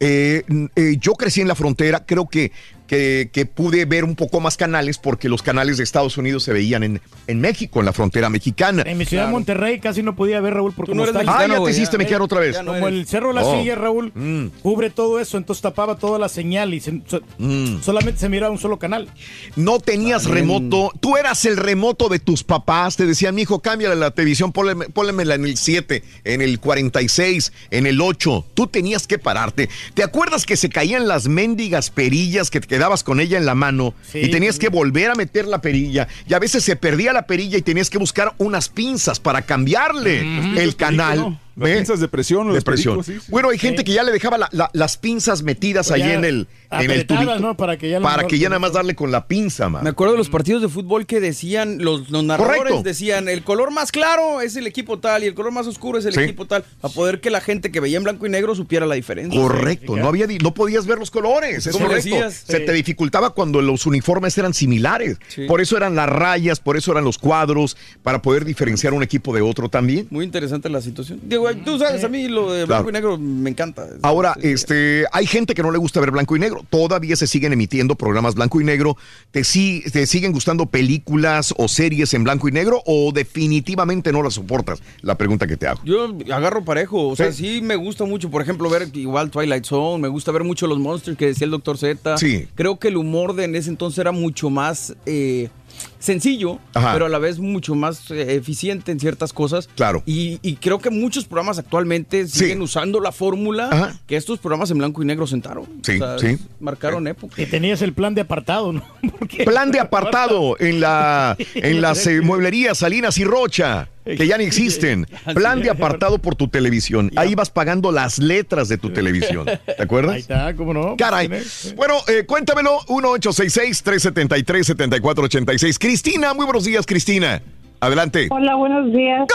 Eh, eh, yo crecí en la frontera, creo que, que, que pude ver un poco más canales porque los canales de Estados Unidos se veían en, en México, en la frontera mexicana. En mi ciudad de Monterrey casi no podía ver, Raúl, porque no eres está- Ah, mexicano, ya te hiciste mequear otra vez. No como eres. el Cerro de la Oh. Silla, Raúl, Mm. cubre todo eso, entonces tapaba toda la señal y se- so- Mm. solamente se miraba un solo canal. No tenías remoto, tú eras el remoto de tus papás, te decían, mi hijo, cámbiale la televisión, pónlemela en el 7, en el 46, en el 8. Tú tenías que pararte. ¿Te acuerdas que se caían las mendigas perillas que te quedabas con ella en la mano Sí. y tenías que volver a meter la perilla? Y a veces se perdía la perilla y tenías que buscar unas pinzas para cambiarle el canal. Pinzas de presión o sí, sí. Bueno, hay gente que ya le dejaba la- la- las pinzas metidas Pues allí ya en el, en el tubito. ¿no? Para que ya, Para que ya nada más darle con la pinza, man. Me acuerdo de los partidos de fútbol que decían, los, los narradores Correcto. decían, el color más claro es el equipo tal y el color más oscuro es el Sí. equipo tal, para poder que la gente que veía en blanco y negro supiera la diferencia. Correcto, no había no podías ver los colores, es ¿Cómo le correcto. decías? Se Sí. te dificultaba cuando los uniformes eran similares. Sí. Por eso eran las rayas, por eso eran los cuadros, para poder diferenciar un equipo de otro también. Muy interesante la situación. Digo, tú sabes, a mí lo de blanco Claro. y negro me encanta. Ahora, Sí. este, hay gente que no le gusta ver blanco y negro. Todavía se siguen emitiendo programas blanco y negro. ¿Te, si- te siguen gustando películas o series en blanco y negro o definitivamente no las soportas? La pregunta que te hago. Yo agarro parejo, o sea, Sí. sí me gusta mucho, por ejemplo, ver igual Twilight Zone, me gusta ver mucho los monsters que decía el Dr. Z. Sí. Creo que el humor de en ese entonces era mucho más eh, sencillo, Ajá. pero a la vez mucho más eh, eficiente en ciertas cosas. Claro. Y, y creo que muchos programas actualmente Sí. siguen usando la fórmula Ajá. que estos programas en blanco y negro sentaron. Sí, sí. Marcaron época. Y tenías el plan de apartado, ¿no? Plan de apartado en la en las eh, mueblerías Salinas y Rocha, que ya ni existen. Plan de apartado por tu televisión. Ahí vas pagando las letras de tu televisión. ¿Te Ahí acuerdas? está, ¿cómo no? Caray. Pues, Bueno, eh, cuéntamelo. 1866-373-7486. Cristina, muy buenos días, Cristina. Adelante. Hola, buenos días.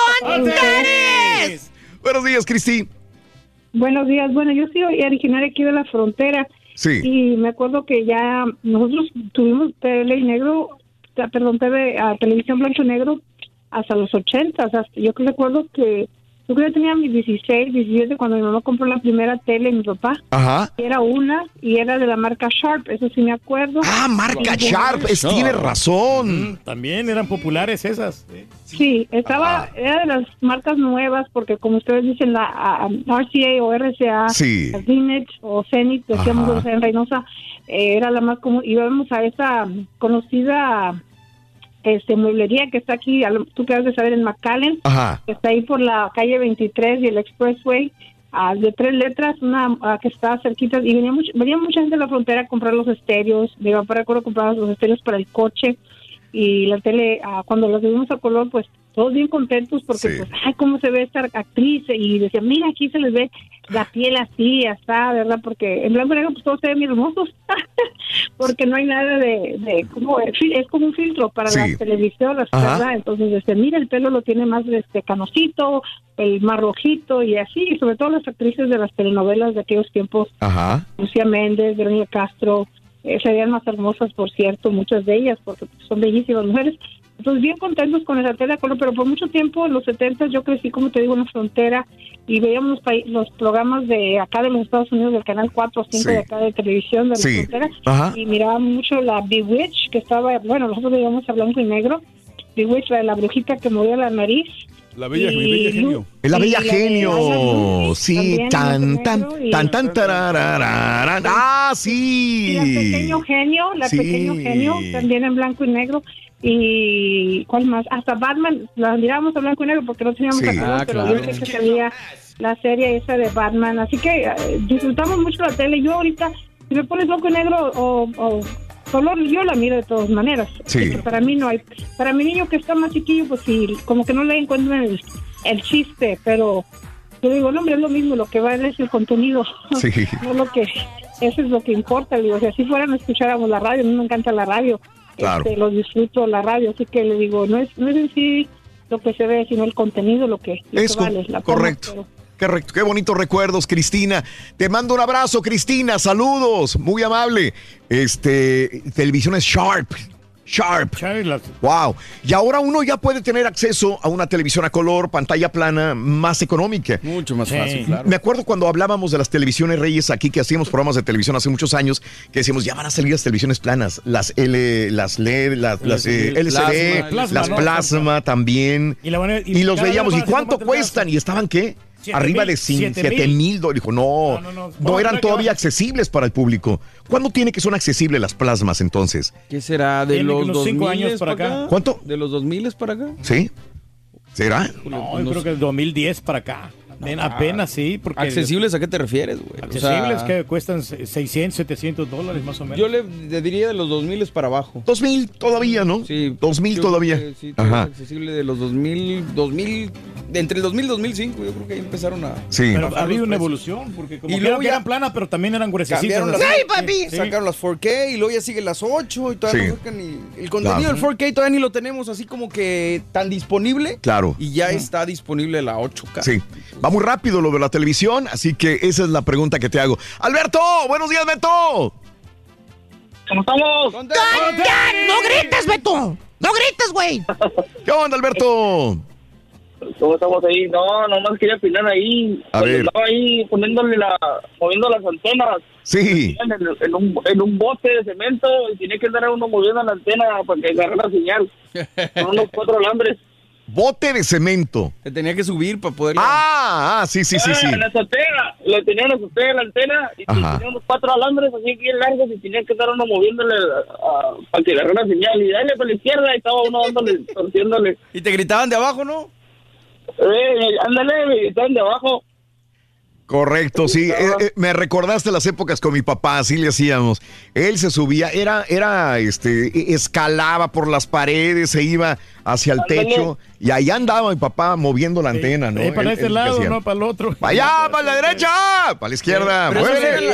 Buenos días, Cristi. Buenos días. Bueno, yo soy originaria aquí de la frontera Sí. y me acuerdo que ya nosotros tuvimos tele y negro, perdón, TV, a televisión blanco y negro hasta los ochentas. Hasta, yo que recuerdo que yo creo que tenía mis 16, 17 cuando mi mamá compró la primera tele, mi papá. Ajá. Y Era una y era de la marca Sharp, eso sí me acuerdo. Ah, marca Sharp, es, tiene razón. También eran populares esas. Sí, estaba, era de las marcas nuevas porque como ustedes dicen, la a- RCA o RCA, Sí. la Zenith o Zenith, decíamos en Reynosa, eh, era la más común. Íbamos a esa mm, conocida este mueblería que está aquí, tú que has de saber, en McAllen, Ajá. que está ahí por la calle 23 y el Expressway, ah, de tres letras, una ah, que está cerquita, y venía, much- venía mucha gente de la frontera a comprar los estéreos, mi papá recuerdo comprar los estéreos para el coche, y la tele, ah, cuando los vimos a color, pues todos bien contentos porque, Sí. pues, ay, cómo se ve esta actriz, y decían, mira, aquí se les ve la piel así, hasta, ¿verdad? Porque en blanco y negro, pues todos se ven hermosos, porque no hay nada de, de como, es como un filtro para Sí. las televisiones, Ajá. ¿verdad? Entonces, este, mira, el pelo lo tiene más este canosito, el más rojito y así, y sobre todo las actrices de las telenovelas de aquellos tiempos, Ajá. Lucía Méndez, Verónica Castro, eh, serían más hermosas, por cierto, muchas de ellas, porque son bellísimas mujeres. Entonces, bien contentos con esa tele de color, pero por mucho tiempo, en los 70 yo crecí, como te digo, en la frontera y veíamos los, los programas de acá de los Estados Unidos, del canal 4 o 5 Sí. de acá de televisión de la Sí. frontera, Ajá. y miraba mucho la Bewitch, que estaba, bueno, nosotros veíamos a blanco y negro, Bewitch, la de la brujita que movía la nariz. La bella, Y mi bella genio. Es la y bella genio. Ayla Sí, también, tan, blanco y tan, y- tan, tan, tararararán. Ah, y sí. la pequeño genio, la Sí. pequeño genio, también en blanco y negro. Y cuál más, hasta Batman, la mirábamos a blanco y negro porque no teníamos Sí. Ah, pero claro. yo sé que salía la serie esa de Batman, así que eh, disfrutamos mucho la tele. Yo ahorita, si me pones blanco y negro o, o color, yo la miro de todas maneras. Sí. Para mí no hay, para mi niño que está más chiquillo, pues sí, como que no le encuentran el, el chiste, pero yo digo, no, hombre, es lo mismo, lo que vale es el contenido. Sí. no lo que, eso es lo que importa. Digo, si así fuera, no escucháramos la radio, a mí me encanta la radio. Claro. Este, lo disfruto la radio, así que le digo, no es, no es en sí lo que se ve, sino el contenido lo que, lo Es que vale. La forma, correcto. pero- Correcto, qué bonitos recuerdos, Cristina. Te mando un abrazo, Cristina. Saludos, muy amable. Este, televisiones Sharp. Sharp. Wow. Y ahora uno ya puede tener acceso a una televisión a color, pantalla plana, más económica. Mucho más Sí. fácil, claro. Me acuerdo cuando hablábamos de las televisiones Reyes aquí, que hacíamos programas de televisión hace muchos años, que decíamos, ya van a salir las televisiones planas, las L, las LED, las, las, eh, LCD, plasma, las ¿no? plasma también. Y la van a- Y, y los veíamos, ¿y cuánto cuestan? ¿Y estaban qué? Siete Arriba mil, de siete 7 mil. dólares. Dijo, no, No, no, no. no eran todavía accesibles para el público. ¿Cuándo tiene que son accesibles las plasmas entonces? ¿Qué será? ¿De los unos cinco 2000 años para acá. ¿Cuánto? ¿De los 2000 para acá? ¿Sí? ¿Será? No, yo creo que el 2010 para acá. Ven, Apenas sí, porque... ¿Accesibles a qué te refieres, güey? O Accesibles sea, que cuestan 600, 700 dólares más o menos. Yo le, le diría de los 2000 para abajo. 2000 todavía, ¿no? Sí. 2000 yo todavía. Sí, Ajá. es accesible de los 2000, 2000, de entre el 2000 y 2005, yo creo que ahí empezaron a... Sí. Pero ha habido una evolución, porque como Y luego eran, ya- eran planas, pero también eran gruesecitas. Cambiaron las. ¡Ay, papi! Sí. Sacaron las 4K y luego ya siguen las 8 y todavía Sí. no sacan ni... El contenido Claro. del 4K todavía ni lo tenemos así como que tan disponible. Claro. Y ya está disponible la 8K. Sí. Va muy rápido lo de la televisión, así que esa es la pregunta que te hago. Alberto, buenos días, Beto. ¿Cómo estamos? ¡No grites, Beto! ¡No grites, güey! ¿Qué onda, Alberto? ¿Cómo estamos ahí? No, nomás quería opinar ahí. A ver. Estaba ahí poniéndole la, moviendo las antenas. Sí. En, el- en un, en un bote de cemento y tenía que andar uno moviendo la antena para que agarrara la señal. Con unos cuatro alambres. Bote de cemento. Te tenía que subir para poder... Ah, ah, sí, sí, sí, sí. Ah, En la azotea, le tenía en la azotea la antena y Ajá. tenía unos cuatro alambres así bien largos y tenía que estar uno moviéndole ah, para que agarrara la señal. Y dale para la izquierda y estaba uno dándole, torciéndole. Y te gritaban de abajo, ¿no? Eh, ándale, están de abajo. Correcto, sí. Eh, eh, me recordaste las épocas con mi papá, así le hacíamos. Él se subía, era, era, este, e- escalaba por las paredes, se iba hacia el Ándale. techo y ahí andaba mi papá moviendo la antena, ¿no? Eh, para Él- este él lado, no para el otro. ¡Para allá, para la derecha! ¡Para la izquierda!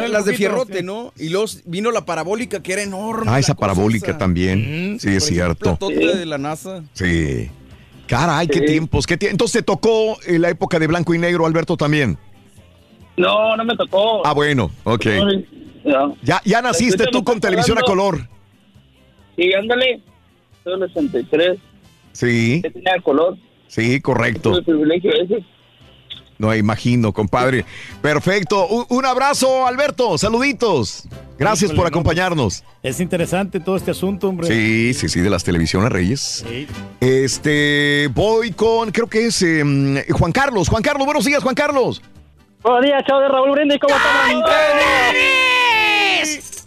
Las de fierrote, sí. ¿no? Y luego vino la parabólica que era enorme. Ah, esa parabólica esa. también. Mm, Sí, es cierto. de la NASA. Sí. Caray, qué tiempos. Qué tie- Entonces te tocó eh, la época de blanco y negro, Alberto, también. No, no me tocó. Ah, bueno, ok. Ya. Ya, ya naciste tú con televisión a color. Sí, ándale. Soy el 63. Sí, tenía color. sí, correcto. El privilegio ese. No imagino, compadre. Perfecto. Un, un abrazo, Alberto. Saluditos. Gracias Híjole, por no, acompañarnos. Es interesante todo este asunto, hombre. Sí, sí, sí, de las televisiones Reyes. Sí. Este, voy con, creo que es em, Juan Carlos. Juan Carlos, buenos días, Juan Carlos. Buenos días, chao de Raúl Brindis, ¿cómo estamos?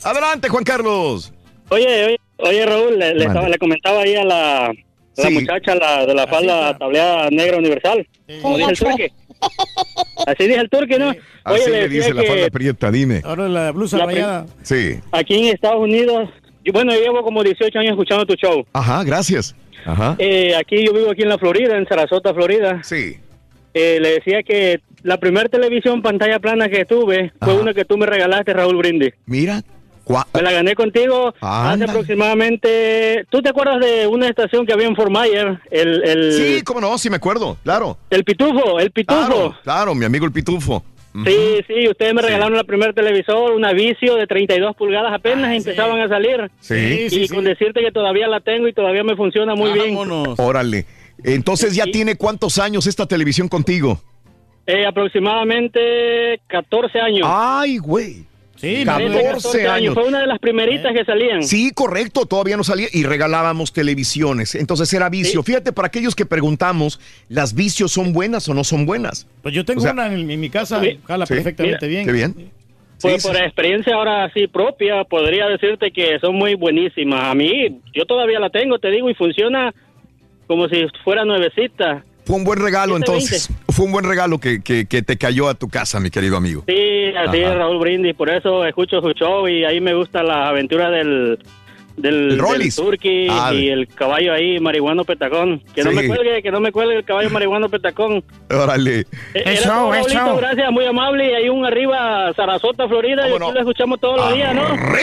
Adelante, Juan Carlos. Oye, oye, oye Raúl, le, le estaba- le comentaba ahí a la, a la Sí. muchacha la, de la falda tableada negra universal. Como dice el turque. Así dice el turque, ¿no? Así Oye, le dice la falda prieta, dime. Ahora la blusa La rayada. Sí. aquí en Estados Unidos, yo, bueno, yo llevo como 18 años escuchando tu show. Ajá, gracias. Ajá. Eh, aquí yo vivo aquí en la Florida, en Sarasota, Florida. Sí. Eh, le decía que la primera televisión pantalla plana que tuve fue una que tú me regalaste, Raúl Brindis. Mira. Me la gané contigo Anda. hace aproximadamente... ¿Tú te acuerdas de una estación que había en Fort Myers? El, el, Sí, cómo no, sí me acuerdo, claro. el pitufo, el pitufo. Claro, claro, mi amigo el pitufo. Sí, sí, ustedes me regalaron el primer televisor, una Vicio de 32 pulgadas, apenas empezaban a salir. Ah, Sí. Sí, y sí, con decirte que todavía la tengo y todavía me funciona muy bien. Órale. Entonces ya tiene cuántos años esta televisión contigo. Eh, aproximadamente 14 años. Ay, güey. Sí, 14 años. Fue una de las primeritas que salían. Sí, correcto, todavía no salía y regalábamos televisiones. Entonces era vicio. Fíjate, para aquellos que preguntamos, ¿las vicios son buenas o no son buenas? Pues yo tengo O sea, una en, en mi casa, Sí. jala Sí. perfectamente Mira, bien. Qué bien. Por, Sí, por sí. experiencia ahora sí propia, podría decirte que son muy buenísimas. A mí, yo todavía la tengo, te digo, y funciona como si fuera nuevecita. Fue un buen regalo 720. entonces. Fue un buen regalo que, que- que te cayó a tu casa, mi querido amigo. Sí, así Ajá. es Raúl Brindis, por eso escucho su show y ahí me gusta la aventura del del, El del Rollis. turqui Ah, y el caballo ahí, marihuano petacón. Que no me cuelgue, que no me cuelgue el caballo marihuano petacón. Órale. Eh, gracias, muy amable. Y hay un arriba, Sarasota, Florida, y aquí lo escuchamos todos los días, ¿no? ¡Arriba,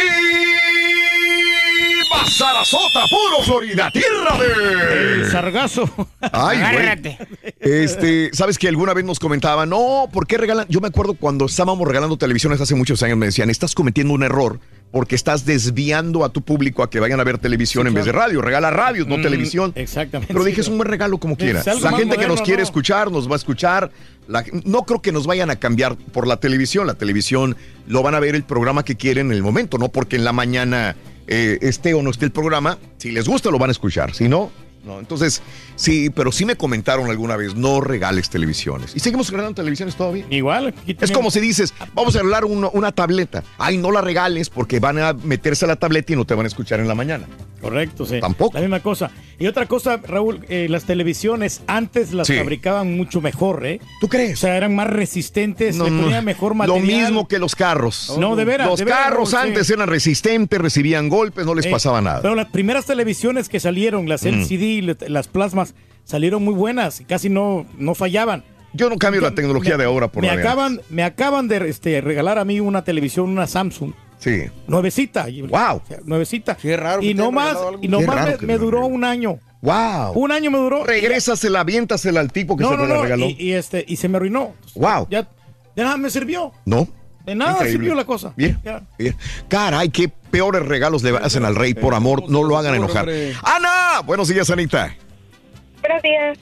Sarasota, puro Florida, tierra de... El sargazo. Ay, güey. Este, ¿sabes que alguna vez nos comentaban, no, ¿por qué regalan? Yo me acuerdo cuando estábamos regalando televisiones hace muchos años, me decían, estás cometiendo un error porque estás desviando a tu público a que vayan a ver televisión en vez de radio. Regala radios, no Mm, televisión. Exactamente. Pero dije, es un buen regalo como quiera. La gente que nos quiere ¿no? escuchar, nos va a escuchar. La- no creo que nos vayan a cambiar por la televisión. La televisión lo van a ver el programa que quieren en el momento, no porque en la mañana eh, esté o no esté el programa. Si les gusta, lo van a escuchar. Si no, no. Entonces, sí, pero sí me comentaron alguna vez, no regales televisiones. Y seguimos regalando televisiones todavía. Igual. Es como si dices, vamos a regalar una, una tableta. Ay, no la regales porque van a meterse a la tableta y no te van a escuchar en la mañana. Correcto, sí. Tampoco. La misma cosa. Y otra cosa, Raúl, eh, las televisiones antes las Sí. fabricaban mucho mejor, ¿eh? ¿Tú crees? O sea, eran más resistentes, No, le ponían mejor Lo material. mismo que los carros. No, de veras. Los de veras, carros Raúl, sí. antes eran resistentes, recibían golpes, no les Eh, pasaba nada. Pero las primeras televisiones que salieron, las Mm. Le- las plasmas, salieron muy buenas, casi no, no fallaban. Yo no cambio la tecnología de ahora por me la acaban, me acaban de este, regalar a mí una televisión, una Samsung. Sí. Nuevecita. Wow. Nuevecita. Qué raro. Y no más, y no más me, duró un año. Wow. Un año me duró. Regrésasela, aviéntasela al tipo que No, se no, la no. regaló. Y, y, este, y se me arruinó. Wow. Ya, de nada me sirvió. ¿No? De nada Increíble. sirvió la cosa. Bien, Ya. bien. Caray, qué peores regalos le hacen al rey. Por amor, no lo hagan enojar. ¡Ana! Buenos días, Anita. Buenos días.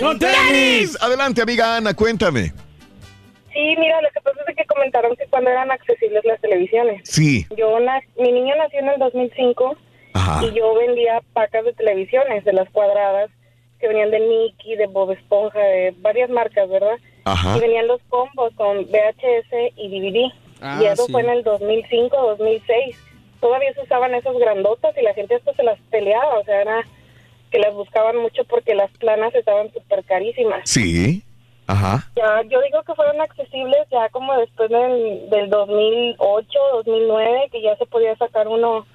¡Con tenis! Adelante, amiga Ana, cuéntame. Sí, mira, lo que pasa es que comentaron que cuando eran accesibles las televisiones. Sí. Yo na- mi niño nació en el 2005 Ajá. y yo vendía pacas de televisiones de las cuadradas que venían de Mickey, de Bob Esponja, de varias marcas, ¿verdad? Ajá. Y venían los combos con VHS y DVD. Ah, y eso sí. fue en el 2005, 2006. Todavía se usaban esos grandotas y la gente esto se las peleaba, o sea, era que las buscaban mucho porque las planas estaban súper carísimas. Sí. Ajá. Ya, yo digo que fueron accesibles ya como después del, del 2008, 2009, que ya se podía sacar uno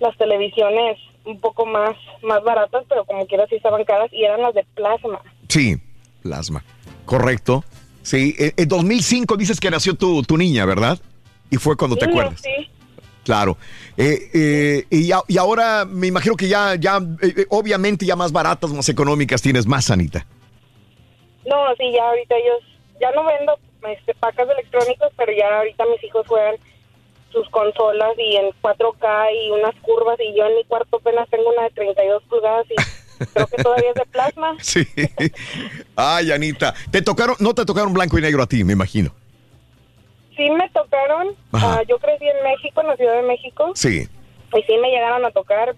las televisiones un poco más más baratas, pero como quiera sí estaban caras y eran las de plasma. Sí. Plasma. Correcto. Sí. En en 2005 dices que nació tu, tu niña, ¿verdad? Y fue cuando te acuerdas. Sí, Claro. Eh, eh, y, ahora me imagino que ya, ya eh, eh, obviamente ya más baratas, más económicas tienes más, Anita. no, sí, ya ahorita ellos, ya no vendo este, pacas electrónicos, pero ya ahorita mis hijos juegan sus consolas y en 4K y unas curvas y yo en mi cuarto apenas tengo una de 32 pulgadas y creo que todavía es de plasma. Sí. Ay, Anita. ¿Te tocaron, no te tocaron blanco y negro a ti, me imagino? Sí me tocaron, ah, yo crecí en México, en la Ciudad de México, Sí. y sí me llegaron a tocar,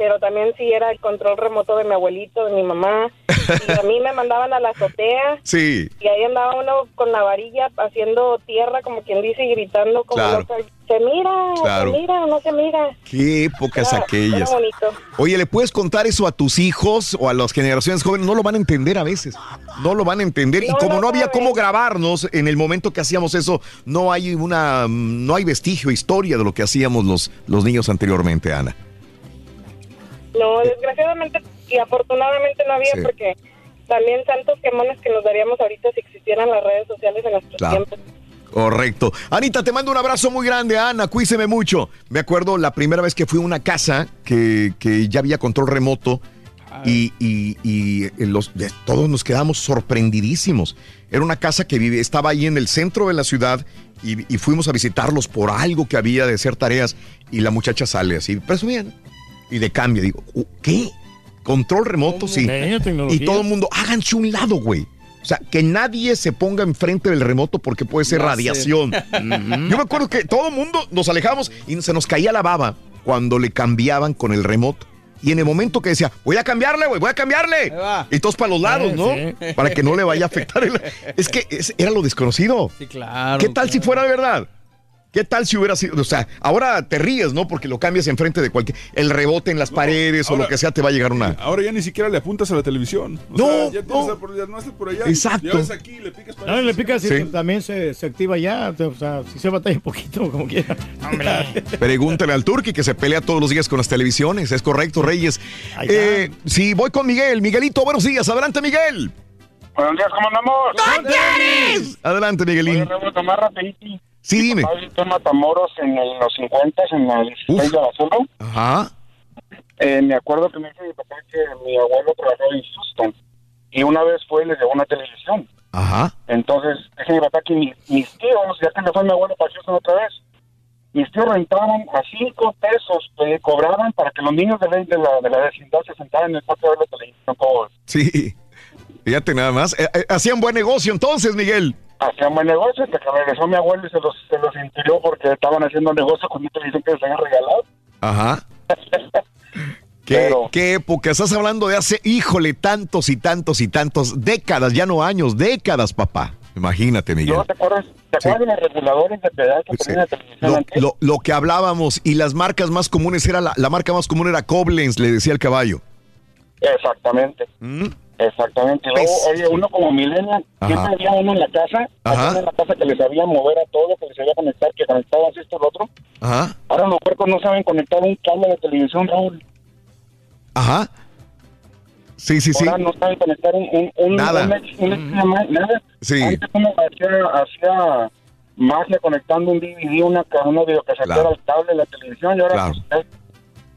pero también sí era el control remoto de mi abuelito, de mi mamá, y a mí me mandaban a la azotea, Sí. y ahí andaba uno con la varilla haciendo tierra, como quien dice, y gritando como Claro. se mira, Claro. se mira, no se mira. Qué épocas Era- aquellas. era bonito. Oye, ¿le puedes contar eso a tus hijos o a las generaciones jóvenes? No lo van a entender a veces. No lo van a entender. y como no había saben. cómo grabarnos en el momento que hacíamos eso, no hay una, no hay vestigio, historia de lo que hacíamos los, los niños anteriormente, Ana. No, desgraciadamente y afortunadamente no había Sí. porque también santos quemones que nos daríamos ahorita si existieran las redes sociales en nuestros Claro. tiempos. Correcto. Anita, te mando un abrazo muy grande, Ana. Cuíseme mucho. Me acuerdo la primera vez que fui a una casa que, que ya había control remoto y, y- y, eh, los, todos nos quedamos sorprendidísimos. Era una casa que vive, estaba ahí en el centro de la ciudad y, y fuimos a visitarlos por algo que había de hacer tareas y la muchacha sale así, presumían. Y de cambio, digo, "Uh, ¿qué? Control remoto, sí. Y todo el mundo, háganse un lado, güey. O sea, que nadie se ponga enfrente del remoto porque puede ser No sé. radiación. Yo me acuerdo que todo el mundo nos alejamos y se nos caía la baba cuando le cambiaban con el remoto. Y en el momento que decía, voy a cambiarle, güey, voy a cambiarle. Y todos para los lados, Eh, ¿no? sí. Para que no le vaya a afectar. el- Es que era lo desconocido. Sí, claro. ¿Qué tal si fuera de verdad? ¿Qué tal si hubiera sido? O sea, ahora te ríes, ¿no? Porque lo cambias enfrente de cualquier. El rebote en las paredes o lo que sea te va a llegar una. Ahora ya ni siquiera le apuntas a la televisión. O No, sea, ya tienes por, ya no haces por allá. Exacto. Llevas aquí, le picas para No, le picas y Sí. también se, se activa ya. O sea, si se batalla un poquito, como quiera. Pregúntale al Turqui que se pelea todos los días con las televisiones. Es correcto, Reyes. Eh, sí, voy con Miguel. Miguelito, buenos días. Adelante, Miguel. Buenos días, ¿cómo andamos? Adelante, Miguelín. Oye, nomás rapidito. Sí, dime. Papá en Matamoros en el- los 50, en la 16 de Abasolo. Ajá. Eh, me acuerdo que me dice mi papá que mi abuelo trabajaba en Houston. Y una vez fue y le llevó una televisión. Ajá. Entonces, dice mi papá que mi- mis tíos, ya que me fue mi abuelo para Houston otra vez, mis tíos rentaban a cinco pesos, eh, cobraban para que los niños de la, de la, de la vecindad se sentaran en el patio ver la televisión. Todo. Sí. Fíjate nada más. Eh, eh, hacían buen negocio entonces, Miguel. Hacían buen negocio, hasta que regresó mi abuelo y se los, se los impidió porque estaban haciendo negocio con una televisión que les habían regalado. Ajá. ¿Qué, qué época? Estás hablando de hace, híjole, tantos y tantos y tantos décadas, ya no años, décadas, papá. Imagínate, Miguel. ¿No te acuerdas, te acuerdas de los reguladores de pedal que en la televisión Lo, antes? lo- lo que hablábamos y las marcas más comunes era la, la marca más común era Koblenz, le decía el caballo. Exactamente. Exactamente. Luego, oye, uno como millennial, Ajá. siempre había uno en la casa, había en la casa que les sabía mover a todo, que les sabía conectar, que conectabas esto lo otro. Ajá. Ahora los puercos no saben conectar un cable de televisión, Raúl. Ajá. Sí, sí, sí. Ahora no saben conectar un... un, un Nada. un nada. Sí. Antes uno hacía, hacía magia conectando un DVD, una, una videocasetera Claro. al cable de la televisión y ahora Claro. pues,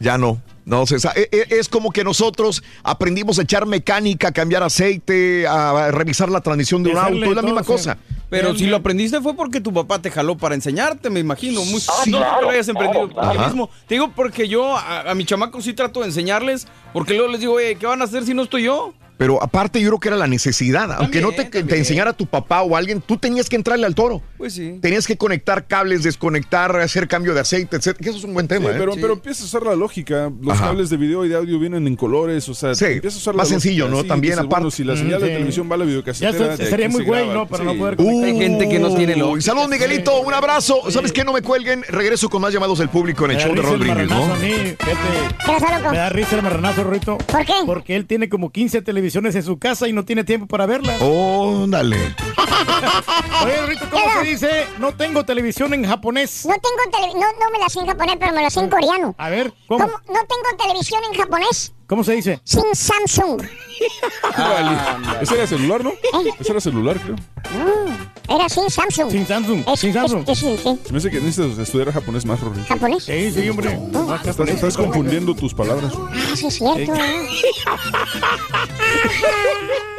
Ya no. No, se e- e- es como que nosotros aprendimos a echar mecánica, a cambiar aceite, a revisar la transmisión de un auto, es la misma cosa. Pero si lo aprendiste fue porque tu papá te jaló para enseñarte, me imagino. Muy, Sí, no claro, que lo hayas emprendido claro, por ti claro. mismo. Te digo porque yo a, a mi chamaco sí trato de enseñarles, porque luego les digo, oye, ¿qué van a hacer si no estoy yo? Pero aparte yo creo que era la necesidad. Aunque no te, te enseñara tu papá o alguien, tú tenías que entrarle al toro. Pues sí. Tenías que conectar cables, desconectar, hacer cambio de aceite, etc. Que eso es un buen tema. Sí, ¿eh? pero, pero empieza a usar la lógica. Los Ajá. cables de video y de audio vienen en colores. O sea, Sí, empieza a usar más la sencillo, lógica. ¿no? Sí, También, aparte. bueno, si la señal de televisión va a la videocasetera. Sería muy güey. ¿no? Para Sí. no poder Uy, Hay gente que no tiene lógica. Saludos, Miguelito. Un abrazo. ¿Sabes qué? No me cuelguen. Regreso con más llamados del público en el show de Brindis, ¿no? Me da risa el marranazo, Rito. ¿Por qué? Porque él tiene como 15 televisiones en su casa y no tiene tiempo para verlas. Oh, dale. Oye, Rito, ¿cómo se dice? No tengo televisión en japonés. No tengo televisión, no, no me la sé en japonés, pero me la sé en coreano. A ver, ¿cómo? ¿Cómo? No tengo televisión en japonés, ¿Cómo se dice? sin Samsung. Vale. Ese era celular, ¿no? ¿Eh? Ese era celular, creo. No, era sin Samsung. Sin Samsung. Es- sin Samsung. es-. Se me hace que necesitas estudiar japonés más, Rory. ¿Japonés? Sí, sí, hombre. Estás, estás confundiendo tus palabras. Ah, sí, es cierto. ¿eh?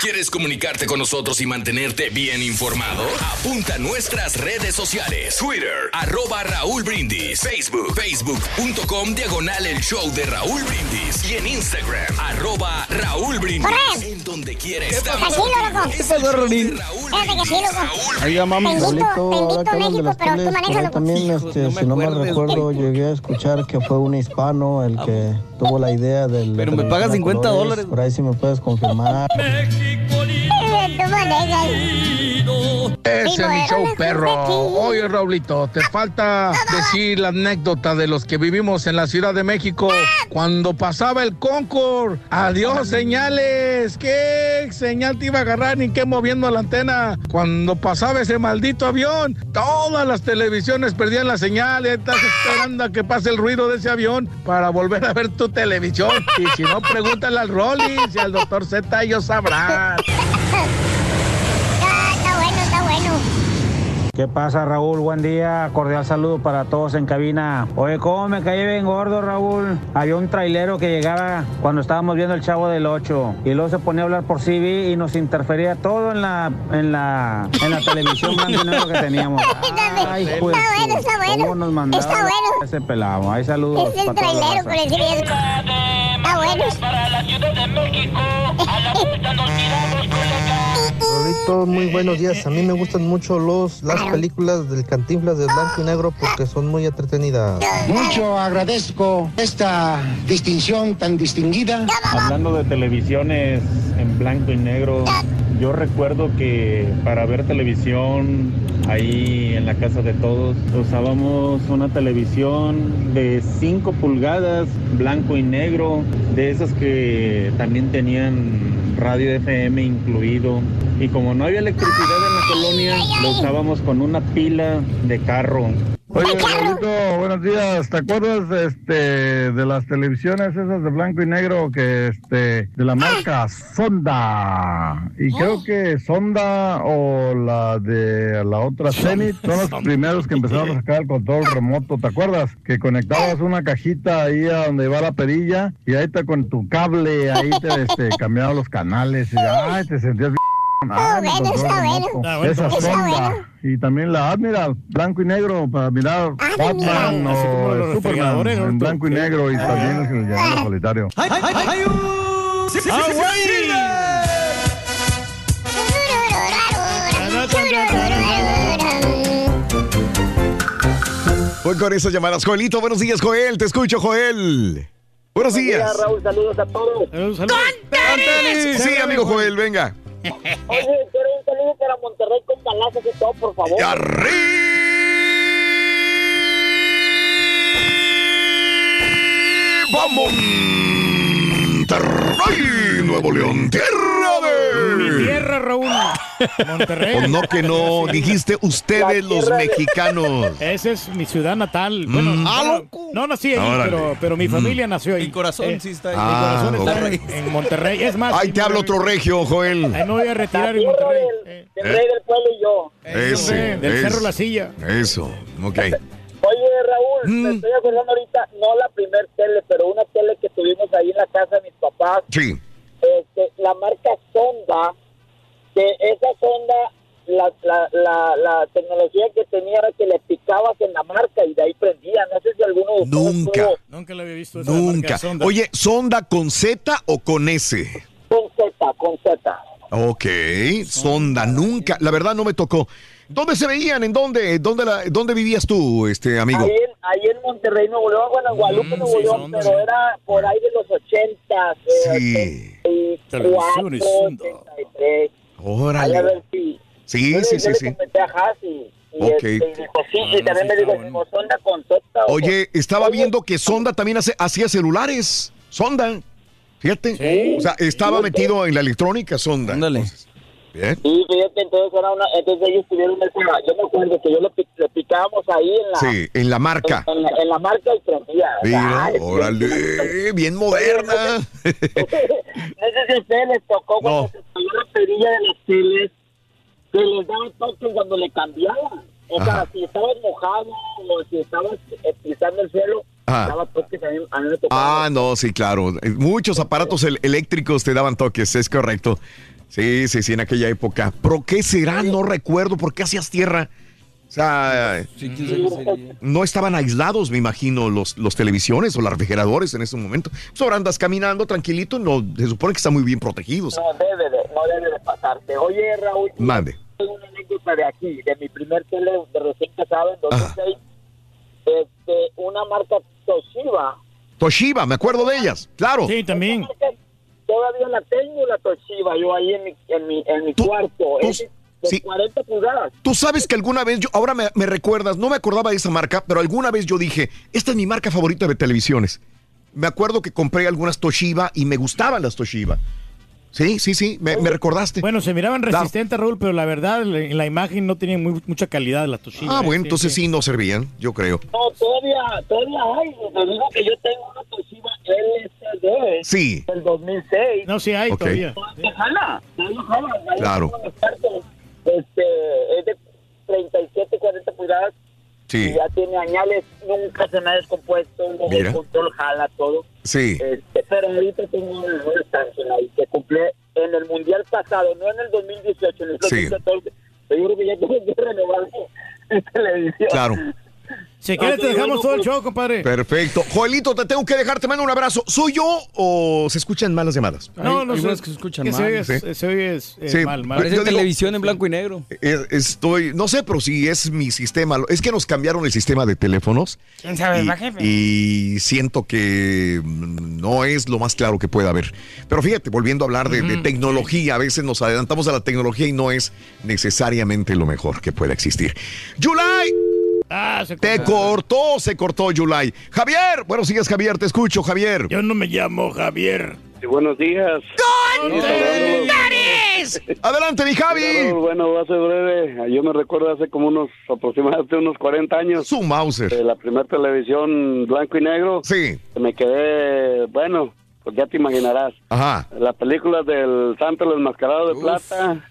¿Quieres comunicarte con nosotros y mantenerte bien informado? Apunta a nuestras redes sociales. Twitter, arroba Raúl Brindis. Facebook, facebook.com, diagonal el show de Raúl Brindis. Y en Instagram, arroba Raúl Brindis. En donde quieres. Estamos Tranquilo, loco. ¿Qué pasó, Ronin? Fíjate que sí, loco. Te invito, te invito a de México, pero tú ahí manéjalo. también, este, si no mal recuerdo, llegué a escuchar que fue un hispano el que tuvo la idea del... Pero me pagas 50 dólares. Por ahí sí me puedes confirmar. Manejas. Ese es mi show, perro. Oye, Raulito, te falta decir la anécdota de los que vivimos en la Ciudad de México cuando pasaba el Concord. Adiós, señales. ¿Qué señal te iba a agarrar ni qué moviendo la antena? Cuando pasaba ese maldito avión, todas las televisiones perdían la señal. Y estás esperando a que pase el ruido de ese avión para volver a ver tu televisión. Y si no, pregúntale al Rollins y al doctor Z, ellos sabrán. Ah, está bueno, está bueno. ¿Qué pasa, Raúl? Buen día. Cordial saludo para todos en cabina. Oye, ¿cómo me caí bien gordo, Raúl? Había un trailero que llegaba cuando estábamos viendo el Chavo del 8 y luego se ponía a hablar por CB y nos interfería todo en la en la en la televisión blanco y negro que teníamos. Ay, Está pues, bueno, está bueno. ¿Cómo nos mandaba Está bueno. ese pelado? Hay saludos Es el para la trailero con el riesgo. Está bueno. Raulito, muy buenos días. A mí me gustan mucho los las películas del Cantinflas de blanco y negro porque son muy entretenidas. Mucho agradezco esta distinción tan distinguida. Hablando de televisiones en blanco y negro, yo recuerdo que para ver televisión ahí en la casa de todos usábamos una televisión de 5 pulgadas, blanco y negro, de esas que también tenían radio FM incluido. Y como no había electricidad en la colonia, lo usábamos con una pila de carro. Oye, Raulito, buenos días. ¿Te acuerdas este, de las televisiones esas de blanco y negro que este, de la marca Sonda? Y creo que Sonda o la de la otra Zenith son los primeros que empezaron a sacar el control remoto. ¿Te acuerdas? Que conectabas una cajita ahí a donde iba la perilla y ahí te con tu cable ahí te este, cambiaba los canales y ay, te sentías bien. Ah, bueno, está bueno. remoto. Está bueno. Esa bueno. Y también la Admiral, blanco y negro, para mirar Batman Así como o los Superman en blanco y negro y Ah. también el llanero solitario. ¡Ay, ay, ay! Voy con esas llamadas. Joelito, buenos días, Joel. Te escucho, Joel. Buenos días. Raúl, saludos a todos. Sí, amigo Joel, venga. Oye, quiero un saludo para Monterrey con balazos y todo, por favor. ¡Vamos! Monterrey, Nuevo León, tierra de... Mi tierra, Raúl. Monterrey. O no que no, dijiste ustedes los mexicanos. Esa es mi ciudad natal. Bueno, Mm. bueno, no nací ahí, Órale. pero, pero mi Mm. familia nació ahí. Mi corazón sí está ahí. Mi Ah, corazón está ok. en- Monterrey. Es más, Ahí te hablo otro regio, Joel. ahí me voy a retirar en Monterrey. Eh, El rey del pueblo y yo. Ese, del ese. Cerro La Silla. Eso, ok. Oye, Raúl, me estoy acordando ahorita, no la primer tele, pero una tele que tuvimos ahí en la casa de mis papás, Sí. este, la marca Sonda, que esa Sonda, la, la, la, la tecnología que tenía era que le picabas en la marca y de ahí prendía. No sé si alguno de ustedes Nunca. tuvo Nunca la había visto esa marca Nunca. Sonda. Oye, ¿sonda con Z o con S? con Z, con Z. Ok, sonda, nunca. La verdad no me tocó. ¿Dónde se veían? ¿En dónde? ¿Dónde, la- dónde vivías tú, este amigo? Ahí en, ahí en Monterrey, Nuevo León, bueno, en Guadalupe, Mm, Nuevo León, pero era por ahí de los 80, Sí. Televisión y 84, Sonda. 83. Ahí a Órale. ver. Sí, yo sí, yo sí, le sí. a y, y Ok. este, y dijo, sí, y también me dijo, digo, sonda con Z. o Oye, estaba viendo que Sonda también hace- hacía celulares. Sonda. Fíjate. O sea, estaba metido en la electrónica, Sonda. Ándale. Bien. Sí, fíjate, entonces, era una, entonces ellos tuvieron esa, yo me acuerdo que yo le picábamos ahí en la, Sí, en la marca. en, la, en la marca y prendía. o sea, Mira, órale, bien moderna. No sé si a ustedes les tocó cuando No. se cayó la perilla de las teles, que les daba toques cuando le cambiaban. O sea, si estabas mojado o si estabas pisando el suelo, daba toques a mí, a mí me tocaba. Ah, no, sí, claro. Muchos aparatos el- eléctricos te daban toques, es correcto. Sí, sí, sí, en aquella época. ¿Pero qué será? No recuerdo. ¿Por qué hacías tierra? O sea, no estaban aislados, me imagino, los, los televisiones o los refrigeradores en ese momento. Pues ahora andas caminando tranquilito, no, se supone que están muy bien protegidos. No debe de, no debe de pasarte. Oye, Raúl, Mande. tengo una anécdota de aquí, de mi primer tele de recién casado en 2006. Este, una marca Toshiba. Toshiba, me acuerdo de ellas, claro. Sí, también. Todavía la tengo la Toshiba, yo ahí en mi, en mi, en mi cuarto. Es de sí. 40 pulgadas. Tú sabes que alguna vez, yo, ahora me, me recuerdas, no me acordaba de esa marca, pero alguna vez yo dije, esta es mi marca favorita de televisiones. Me acuerdo que compré algunas Toshiba y me gustaban las Toshiba. Sí, sí, sí, me, me recordaste. Bueno, se miraban resistentes, Raúl, pero la verdad, en la imagen no tenían muy- mucha calidad la Toshiba. Ah, bueno, Sí, entonces sí. sí no servían, yo creo. No, todavía, todavía hay. Te digo que yo tengo una Toshiba LCD Sí. del 2006. No, sí hay Ok. todavía. Jala, Claro. Este, es de 37, 40 pulgadas. Sí. Y ya tiene añales, nunca se me ha descompuesto. El control jala todo. Sí. Este, pero ahorita tengo una Samsung ahí que cumple en el mundial pasado, no en el 2018, en el Sí. 2014. Pero yo creo que ya tengo que renovar en televisión. Claro. Si quieres, Ok, te dejamos bueno, todo el show, compadre. Perfecto. Joelito, te tengo que dejar, te mando un abrazo. ¿Soy yo o se escuchan malas llamadas? No, no sé. algunas que se escuchan que mal. Se oye, Sí. se oye, eh, Sí. mal, mal. Parece televisión en blanco y negro. Eh, Estoy, no sé, pero si es mi sistema. Es que nos cambiaron el sistema de teléfonos. ¿Quién sabe, y, va, jefe? y siento que mm, no es lo más claro que pueda haber. Pero fíjate, volviendo a hablar de, de tecnología, a veces nos adelantamos a la tecnología y no es necesariamente lo mejor que pueda existir. Yulai, Ah, se te cortó, se cortó Yulai. Javier, bueno, sigues Javier, te escucho, Javier. Yo no me llamo Javier. buenos días. Adelante, mi Javi. Claro, bueno, va a ser breve. Yo me recuerdo hace como unos aproximadamente unos 40 años. Su Mauser. De la primera televisión blanco y negro. Sí. Me quedé, bueno, pues ya te imaginarás. Ajá. Las películas del Santo el Enmascarado de Plata.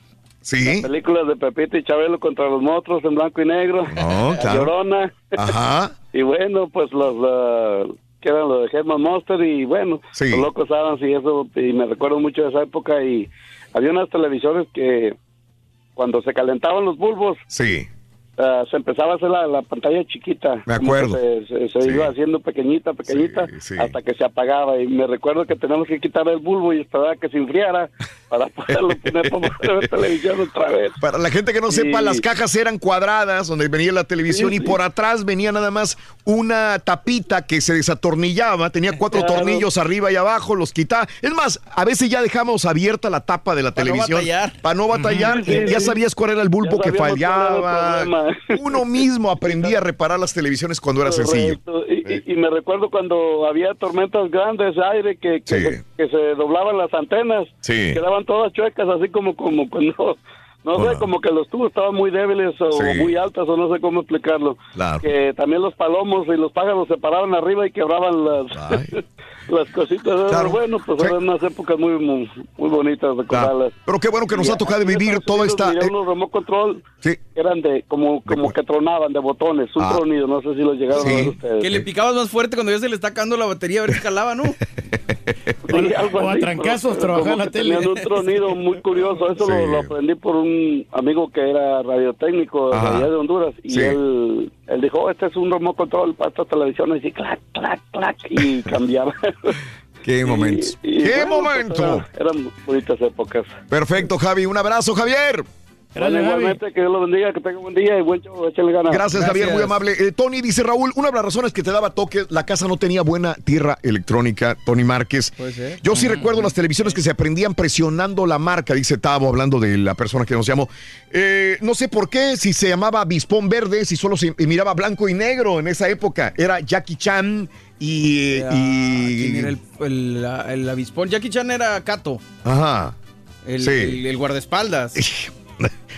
Sí. Las películas de Pepito y Chabelo contra los monstruos en blanco y negro. Oh, La claro. Llorona. Ajá. y bueno, pues los... ah, que eran los de Herman Monster y bueno, Sí. los locos Adams y eso, y me recuerdo mucho de esa época y había unas televisiones que cuando se calentaban los bulbos, Sí. ah, se empezaba a hacer la, la pantalla chiquita. Me acuerdo. Se, se- se Sí. iba haciendo pequeñita, pequeñita, sí. hasta que se apagaba. Y me recuerdo que teníamos que quitar el bulbo y esperar a que se enfriara para poderlo poner para ver televisión otra vez. Para la gente que no sepa, las cajas eran cuadradas donde venía la televisión Sí, y sí. por atrás venía nada más una tapita que se desatornillaba, tenía cuatro Claro. tornillos arriba y abajo, los quitaba. Es más, a veces ya dejamos abierta la tapa de la Para televisión para no batallar. Sí, sí, ya sí. sabías cuál era el bulbo que fallaba. Uno mismo aprendía a reparar las televisiones cuando era sencillo. Y, y- y me recuerdo cuando había tormentas grandes de aire que, que, Sí. se, que se doblaban las antenas, Sí. quedaban todas chuecas, así como como cuando no sé, como que los tubos estaban muy débiles o Sí. muy altas o no sé cómo explicarlo. Claro. Que también los palomos y los pájaros se paraban arriba y quebraban las las cositas. Era Claro. Bueno, pues eran unas épocas muy muy, muy bonitas de recordarlas. Pero qué bueno que nos Y ha tocado vivir toda esta... había eh, unos remote control Sí. que eran de como como que tronaban de botones, un Ah. tronido, no sé si los llegaron Sí. a ver ustedes. Que le picabas más fuerte cuando ya se le está acabando la batería a ver si calaba, ¿no? Sí, algo O a trancazos trabajar la tele. Tenían un tronido muy curioso. Eso Sí. lo, lo aprendí por un amigo que era radiotécnico de allá de Honduras. Y Sí. él, él dijo, "Oh, este es un remote control para estas televisiones. Y clac, clac, clac. Y cambiaba. Qué momento. Y- y Qué bueno, pues, momento. era- eran bonitas épocas. Perfecto, Javi. Un abrazo, Javier. Bueno, igualmente, que Dios lo bendiga, que tenga un buen día y buen show. Échale ganas. Gracias, Javier, muy amable. Eh, Tony dice, Raúl, una de las razones que te daba toque, la casa no tenía buena tierra electrónica, Tony Márquez. Yo sí recuerdo las televisiones que se aprendían presionando la marca, dice Tavo, hablando de la persona que nos llamó. Eh, no sé por qué, si se llamaba Bispón Verde, si solo se miraba blanco y negro en esa época. Era Jackie Chan y... Era- y- ¿Quién era el, el, avispón? Jackie Chan era Kato, Ajá. el, Sí. el- el guardaespaldas.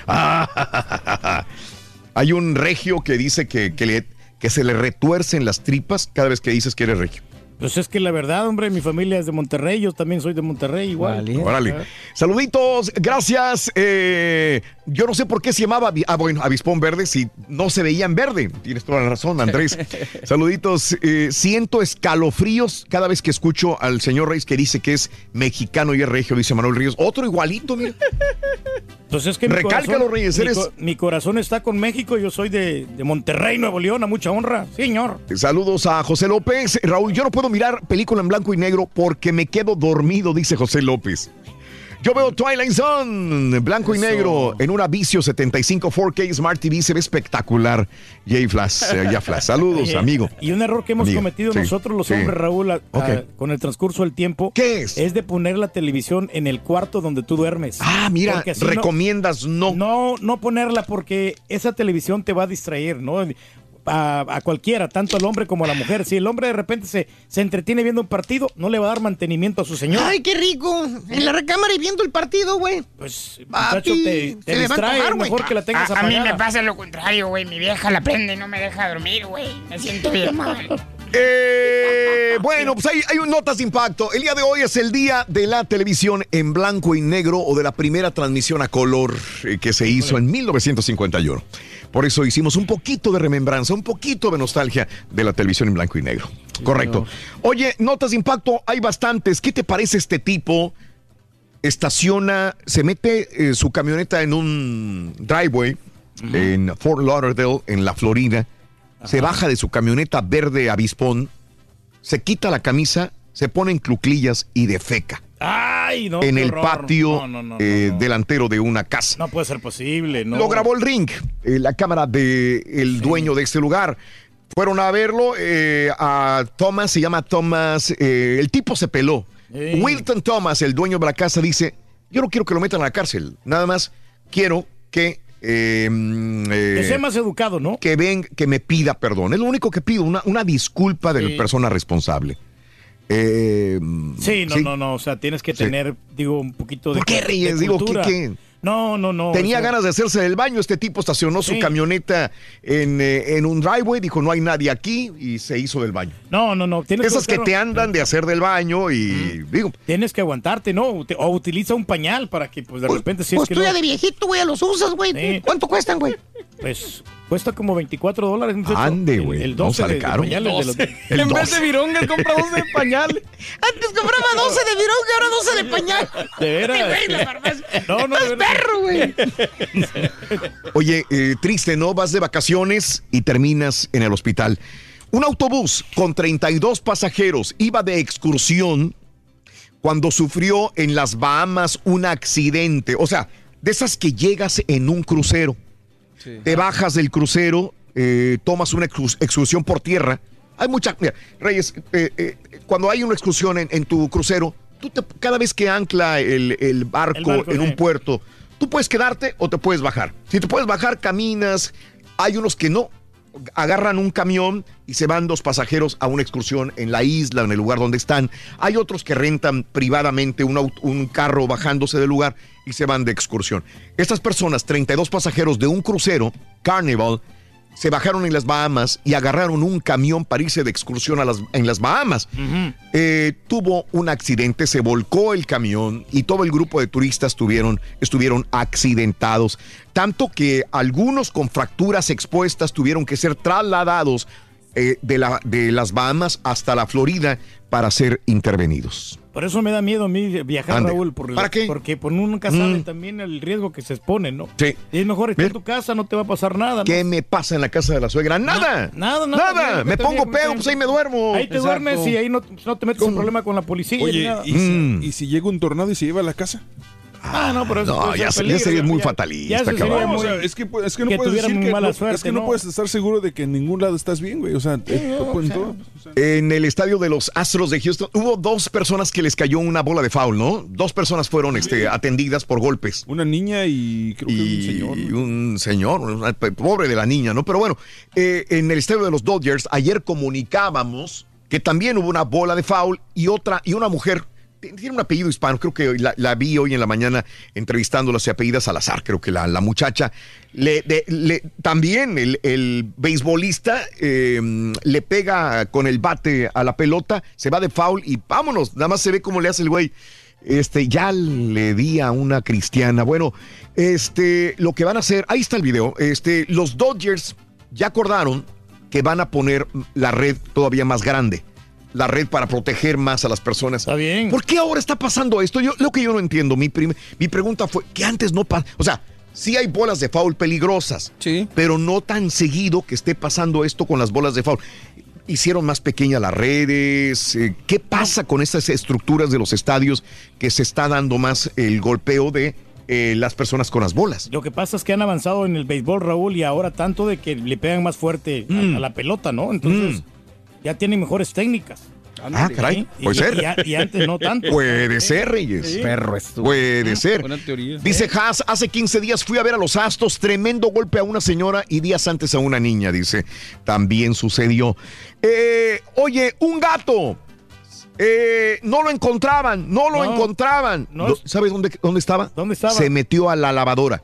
Ah, Hay un regio que dice que, que, le- que se le retuercen las tripas cada vez que dices que eres regio. Pues es que la verdad, hombre, mi familia es de Monterrey, yo también soy de Monterrey igual. Órale. Saluditos, gracias. Eh, yo no sé por qué se llamaba, ah, bueno, avispón verde si no se veía en verde. Tienes toda la razón, Andrés. Saluditos. eh, siento escalofríos cada vez que escucho al señor Reyes que dice que es mexicano y es regio, dice Manuel Ríos. Otro igualito, mira. Pues es que mi Recálcalo, corazón, Reyes, mi eres- co- mi corazón está con México, yo soy de, de Monterrey, Nuevo León, a mucha honra, señor. Saludos a José López. Raúl, yo no puedo mirar película en blanco y negro porque me quedo dormido, dice José López. Yo veo Twilight Zone, blanco y negro, en una Vicio 75 4K Smart TV, se ve espectacular. Jay Flash, eh, ya Flash. Saludos, amigo. Y un error que hemos Amigo, cometido sí, nosotros los sí. hombres, Raúl, a- a- Ok. con el transcurso del tiempo. ¿Qué es? Es de poner la televisión en el cuarto donde tú duermes. Ah, mira, no- recomiendas no. No, no ponerla porque esa televisión te va a distraer, ¿no? A, a cualquiera, tanto al hombre como a la mujer. Si el hombre de repente se, se entretiene viendo un partido, no le va a dar mantenimiento a su señor. Ay, qué rico. En la recámara y viendo el partido, güey. Pues, Papi, muchacho, te, te distrae, antojar, güey. mejor que la tengas a, a mí me pasa lo contrario, güey. Mi vieja la prende y no me deja dormir, güey. Me siento bien mal. Eh, bueno, pues hay, hay un notas de impacto. El día de hoy es el día de la televisión en blanco y negro o de la primera transmisión a color eh, que se hizo en 1951. Por eso hicimos un poquito de remembranza, un poquito de nostalgia de la televisión en blanco y negro. Correcto. Oye, notas de impacto, hay bastantes. ¿Qué te parece este tipo? Estaciona, se mete eh, su camioneta en un driveway en Fort Lauderdale, en la Florida. Se baja de su camioneta verde avispón, se quita la camisa, se pone en cluclillas y defeca Ay, no. en el horror. patio No, no, no, eh, delantero de una casa. No puede ser posible, ¿no? Lo grabó el Ring, eh, la cámara del el dueño de este lugar. Fueron a verlo, eh, a Thomas, se llama Thomas, eh, el tipo se peló. Sí. Wilton Thomas, el dueño de la casa, dice, yo no quiero que lo metan a la cárcel, nada más quiero que... eh, Que sea más educado, ¿no? que ven, que me pida perdón. Es lo único que pido, una, una disculpa de Sí. la persona responsable. Eh, Sí, no, no, no. O sea, tienes que Sí. tener, digo, un poquito de. ¿Por qué de ríes? Digo, ¿qué-? No, no, no. Tenía o sea, ganas de hacerse del baño. Este tipo estacionó su camioneta en, eh, en un driveway, dijo no hay nadie aquí y se hizo del baño. No, no, no. Tienes Esas que te andan de hacer del baño y digo, Tienes que aguantarte, ¿no? O utiliza un pañal para que, pues, de repente, si Pues es que tú ya de viejito, güey, los usas, güey. Sí. ¿Cuánto cuestan, güey? Pues, cuesta como 24 dólares. Ande, güey, El, no 12 sale de, de pañales de los- 12. El en vez 12. de vironga, compra 12 de pañales. Antes compraba 12 de virón y ahora 12 de pañal. De veras. No, no, Estás perro, güey. oye, eh, triste, ¿no? Vas de vacaciones y terminas en el hospital. Un autobús con 32 pasajeros iba de excursión cuando sufrió en las Bahamas un accidente. O sea, de esas que llegas en un crucero. Te bajas del crucero, eh, tomas una excurs- excursión por tierra. Hay mucha. Mira, Reyes, eh, eh, cuando hay una excursión en, en tu crucero, tú te- cada vez que ancla el, el barco, El barco, en un puerto, tú puedes quedarte o te puedes bajar. Si te puedes bajar, caminas. Hay unos que no. Agarran un camión y se van dos pasajeros a una excursión en la isla, en el lugar donde están. Hay otros que rentan privadamente un carro bajándose del lugar y se van de excursión. Estas personas, 32 pasajeros de un crucero, Carnival, se bajaron en las Bahamas y agarraron un camión para irse de excursión a las, en las Bahamas. Eh, tuvo un accidente, se volcó el camión y todo el grupo de turistas tuvieron, estuvieron accidentados. Tanto que algunos con fracturas expuestas tuvieron que ser trasladados eh, de, la, de las Bahamas hasta la Florida para ser intervenidos. Por eso me da miedo a mí viajar, Ande. Raúl. Por ¿Para qué? Porque por nunca sabe Mm. también el riesgo que se expone, ¿no? Sí. Y es mejor estar en tu casa, no te va a pasar nada. ¿no? ¿Qué me pasa en la casa de la suegra? Nada. Nada, nada. Nada. bien, Me pongo bien, pedo, pues ahí me duermo. Ahí te Exacto. duermes y ahí no, no te metes en problema con la policía. nada. ¿y, si, Mm. y si llega un tornado y se lleva a la casa? Ah, no, pero eso No, puede ser ya, se- ya peligro, sería muy ya- fatalista, ya eso sería cabrón. No, o muy- sea, es que, pu- es que no que puedes decir muy que mala no, suerte, es que no, ¿no? puedes estar seguro de que en ningún lado estás bien, güey. O sea, eh, en todo. En el estadio de los Astros de Houston hubo dos personas que les cayó una bola de foul, ¿no? Dos personas fueron este, atendidas por golpes. Una niña y creo que un Y señor. y un señor, pobre de la niña, ¿no? Pero bueno, eh, en el estadio de los Dodgers ayer comunicábamos que también hubo una bola de foul y otra y una mujer tiene un apellido hispano, creo que la, vi hoy en la mañana entrevistándola, se apellida Salazar, creo que la, la muchacha. Le- también el, el beisbolista eh, le pega con el bate a la pelota, se va de foul y vámonos, nada más se ve cómo le hace el güey. Este, ya le di a una cristiana. Bueno, este, lo que van a hacer, ahí está el video. Este, los Dodgers ya acordaron que van a poner la red todavía más grande. La red para proteger más a las personas. Está bien. ¿Por qué ahora está pasando esto? Yo, lo que yo no entiendo, mi, prim- mi pregunta fue que antes no pasa. O sea, sí hay bolas de foul peligrosas, pero no tan seguido que esté pasando esto con las bolas de foul. Hicieron más pequeñas las redes. eh, ¿Qué pasa con estas estructuras de los estadios que se está dando más el golpeo de eh, las personas con las bolas? Lo que pasa es que han avanzado en el béisbol, Raúl, y ahora tanto de que le pegan más fuerte a- Mm. a, la pelota, ¿no? Entonces, ya tienen mejores técnicas. Ah, caray, Y- puede y- ser. Y, antes no tanto. Puede ser, Reyes. Sí. Perro Puede ser. Buena teoría. Dice Haas, hace 15 días fui a ver a los Astos, tremendo golpe a una señora y días antes a una niña, dice. También sucedió. Eh, oye, un gato. Eh, no lo encontraban, no lo No. encontraban. No. ¿Sabes dónde, dónde estaba? ¿Dónde estaba? Se metió a la lavadora.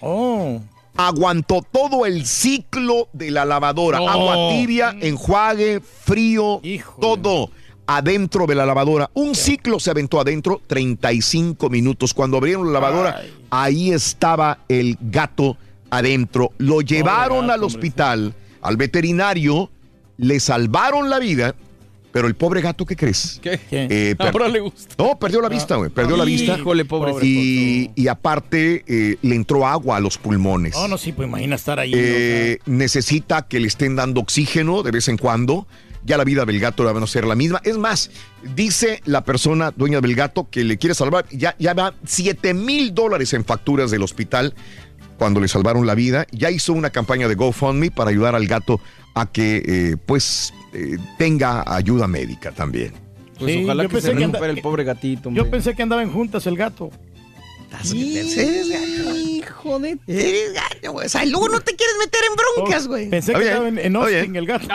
Oh. Aguantó todo el ciclo de la lavadora. No. Agua tibia, enjuague, frío, todo adentro de la lavadora. Un ciclo se aventó adentro, 35 minutos. Cuando abrieron la lavadora, ahí estaba el gato adentro. Lo llevaron al hospital, al veterinario, le salvaron la vida. Pero el pobre gato, ¿qué crees? ¿Qué? Eh, per- Ahora le gusta. No, perdió la vista, güey. Perdió la vista. Híjole, pobre. Y, y aparte, eh, le entró agua a los pulmones. No, no, sí, pues imagina estar ahí. Eh, necesita que le estén dando oxígeno de vez en cuando. Ya la vida del gato va a no ser la misma. Es más, dice la persona dueña del gato que le quiere salvar. Ya, ya va 7 mil dólares en facturas del hospital cuando le salvaron la vida. Ya hizo una campaña de GoFundMe para ayudar al gato a que, eh, pues, eh, tenga ayuda médica también. Pues Sí, ojalá yo que pensé se que anda- recupere el pobre gatito. Yo pensé que andaban juntas el gato. Hijo de... Eres gato, güey. O sea, luego no te quieres meter en broncas, güey. Pensé que estaba en, en. Austin el gato.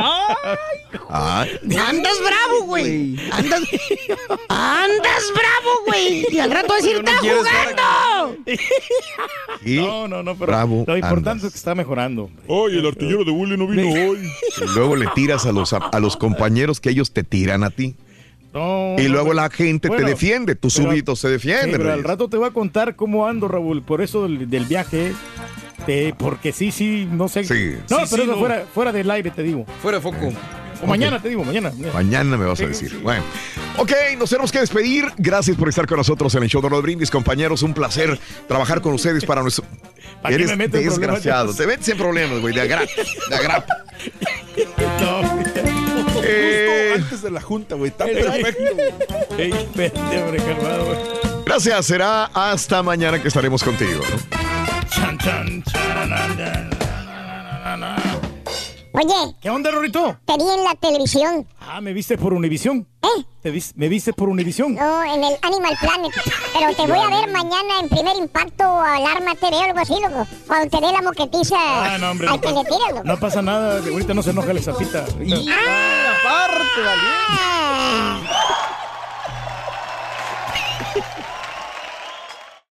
Ah, Andas bravo, güey. Andas, andas bravo, güey. Y al rato decir, ¡está jugando! No, no, no, pero bravo lo importante andas. es que está mejorando. Oye, el artillero de Bully no vino hoy. Y luego le tiras a los, a, los compañeros que ellos te tiran a ti. No, Y no, luego pero- la gente bueno, te defiende, tus súbditos se Sí, defienden. pero al rato te voy a contar cómo ando, Raúl, por eso del, del viaje. eh, porque sí, sí, no sé. Sí. No, Sí, pero sí, eso no. fuera, fuera del aire, te digo. Fuera de foco. O mañana te digo, mañana. Mañana me vas a decir. Bueno, ok, nos tenemos que despedir. Gracias por estar con nosotros en el show de los brindis, compañeros. Un placer trabajar con ustedes para nuestro. ¿Para Eres me desgraciado. Te metes en problemas, güey, de agrapa. De agrapa. Justo Eh, antes de la junta, güey. Está perfecto. Ey, calmado, gracias, será hasta mañana que estaremos contigo. ¿no? Chan, chan, nanana. Oye, ¿Qué onda, Rorito? te vi en la televisión. Ah, ¿me viste por Univisión? ¿Eh? ¿Te vis- ¿Me viste por Univisión? No, en el Animal Planet. Pero te voy a ver mañana en primer impacto o Alarma TV o algo así, loco. Cuando te dé la moquetiza Ah, no, hombre. al No, que le loco. no pasa nada. Ahorita no se enoja el zapita. aparte, Ah.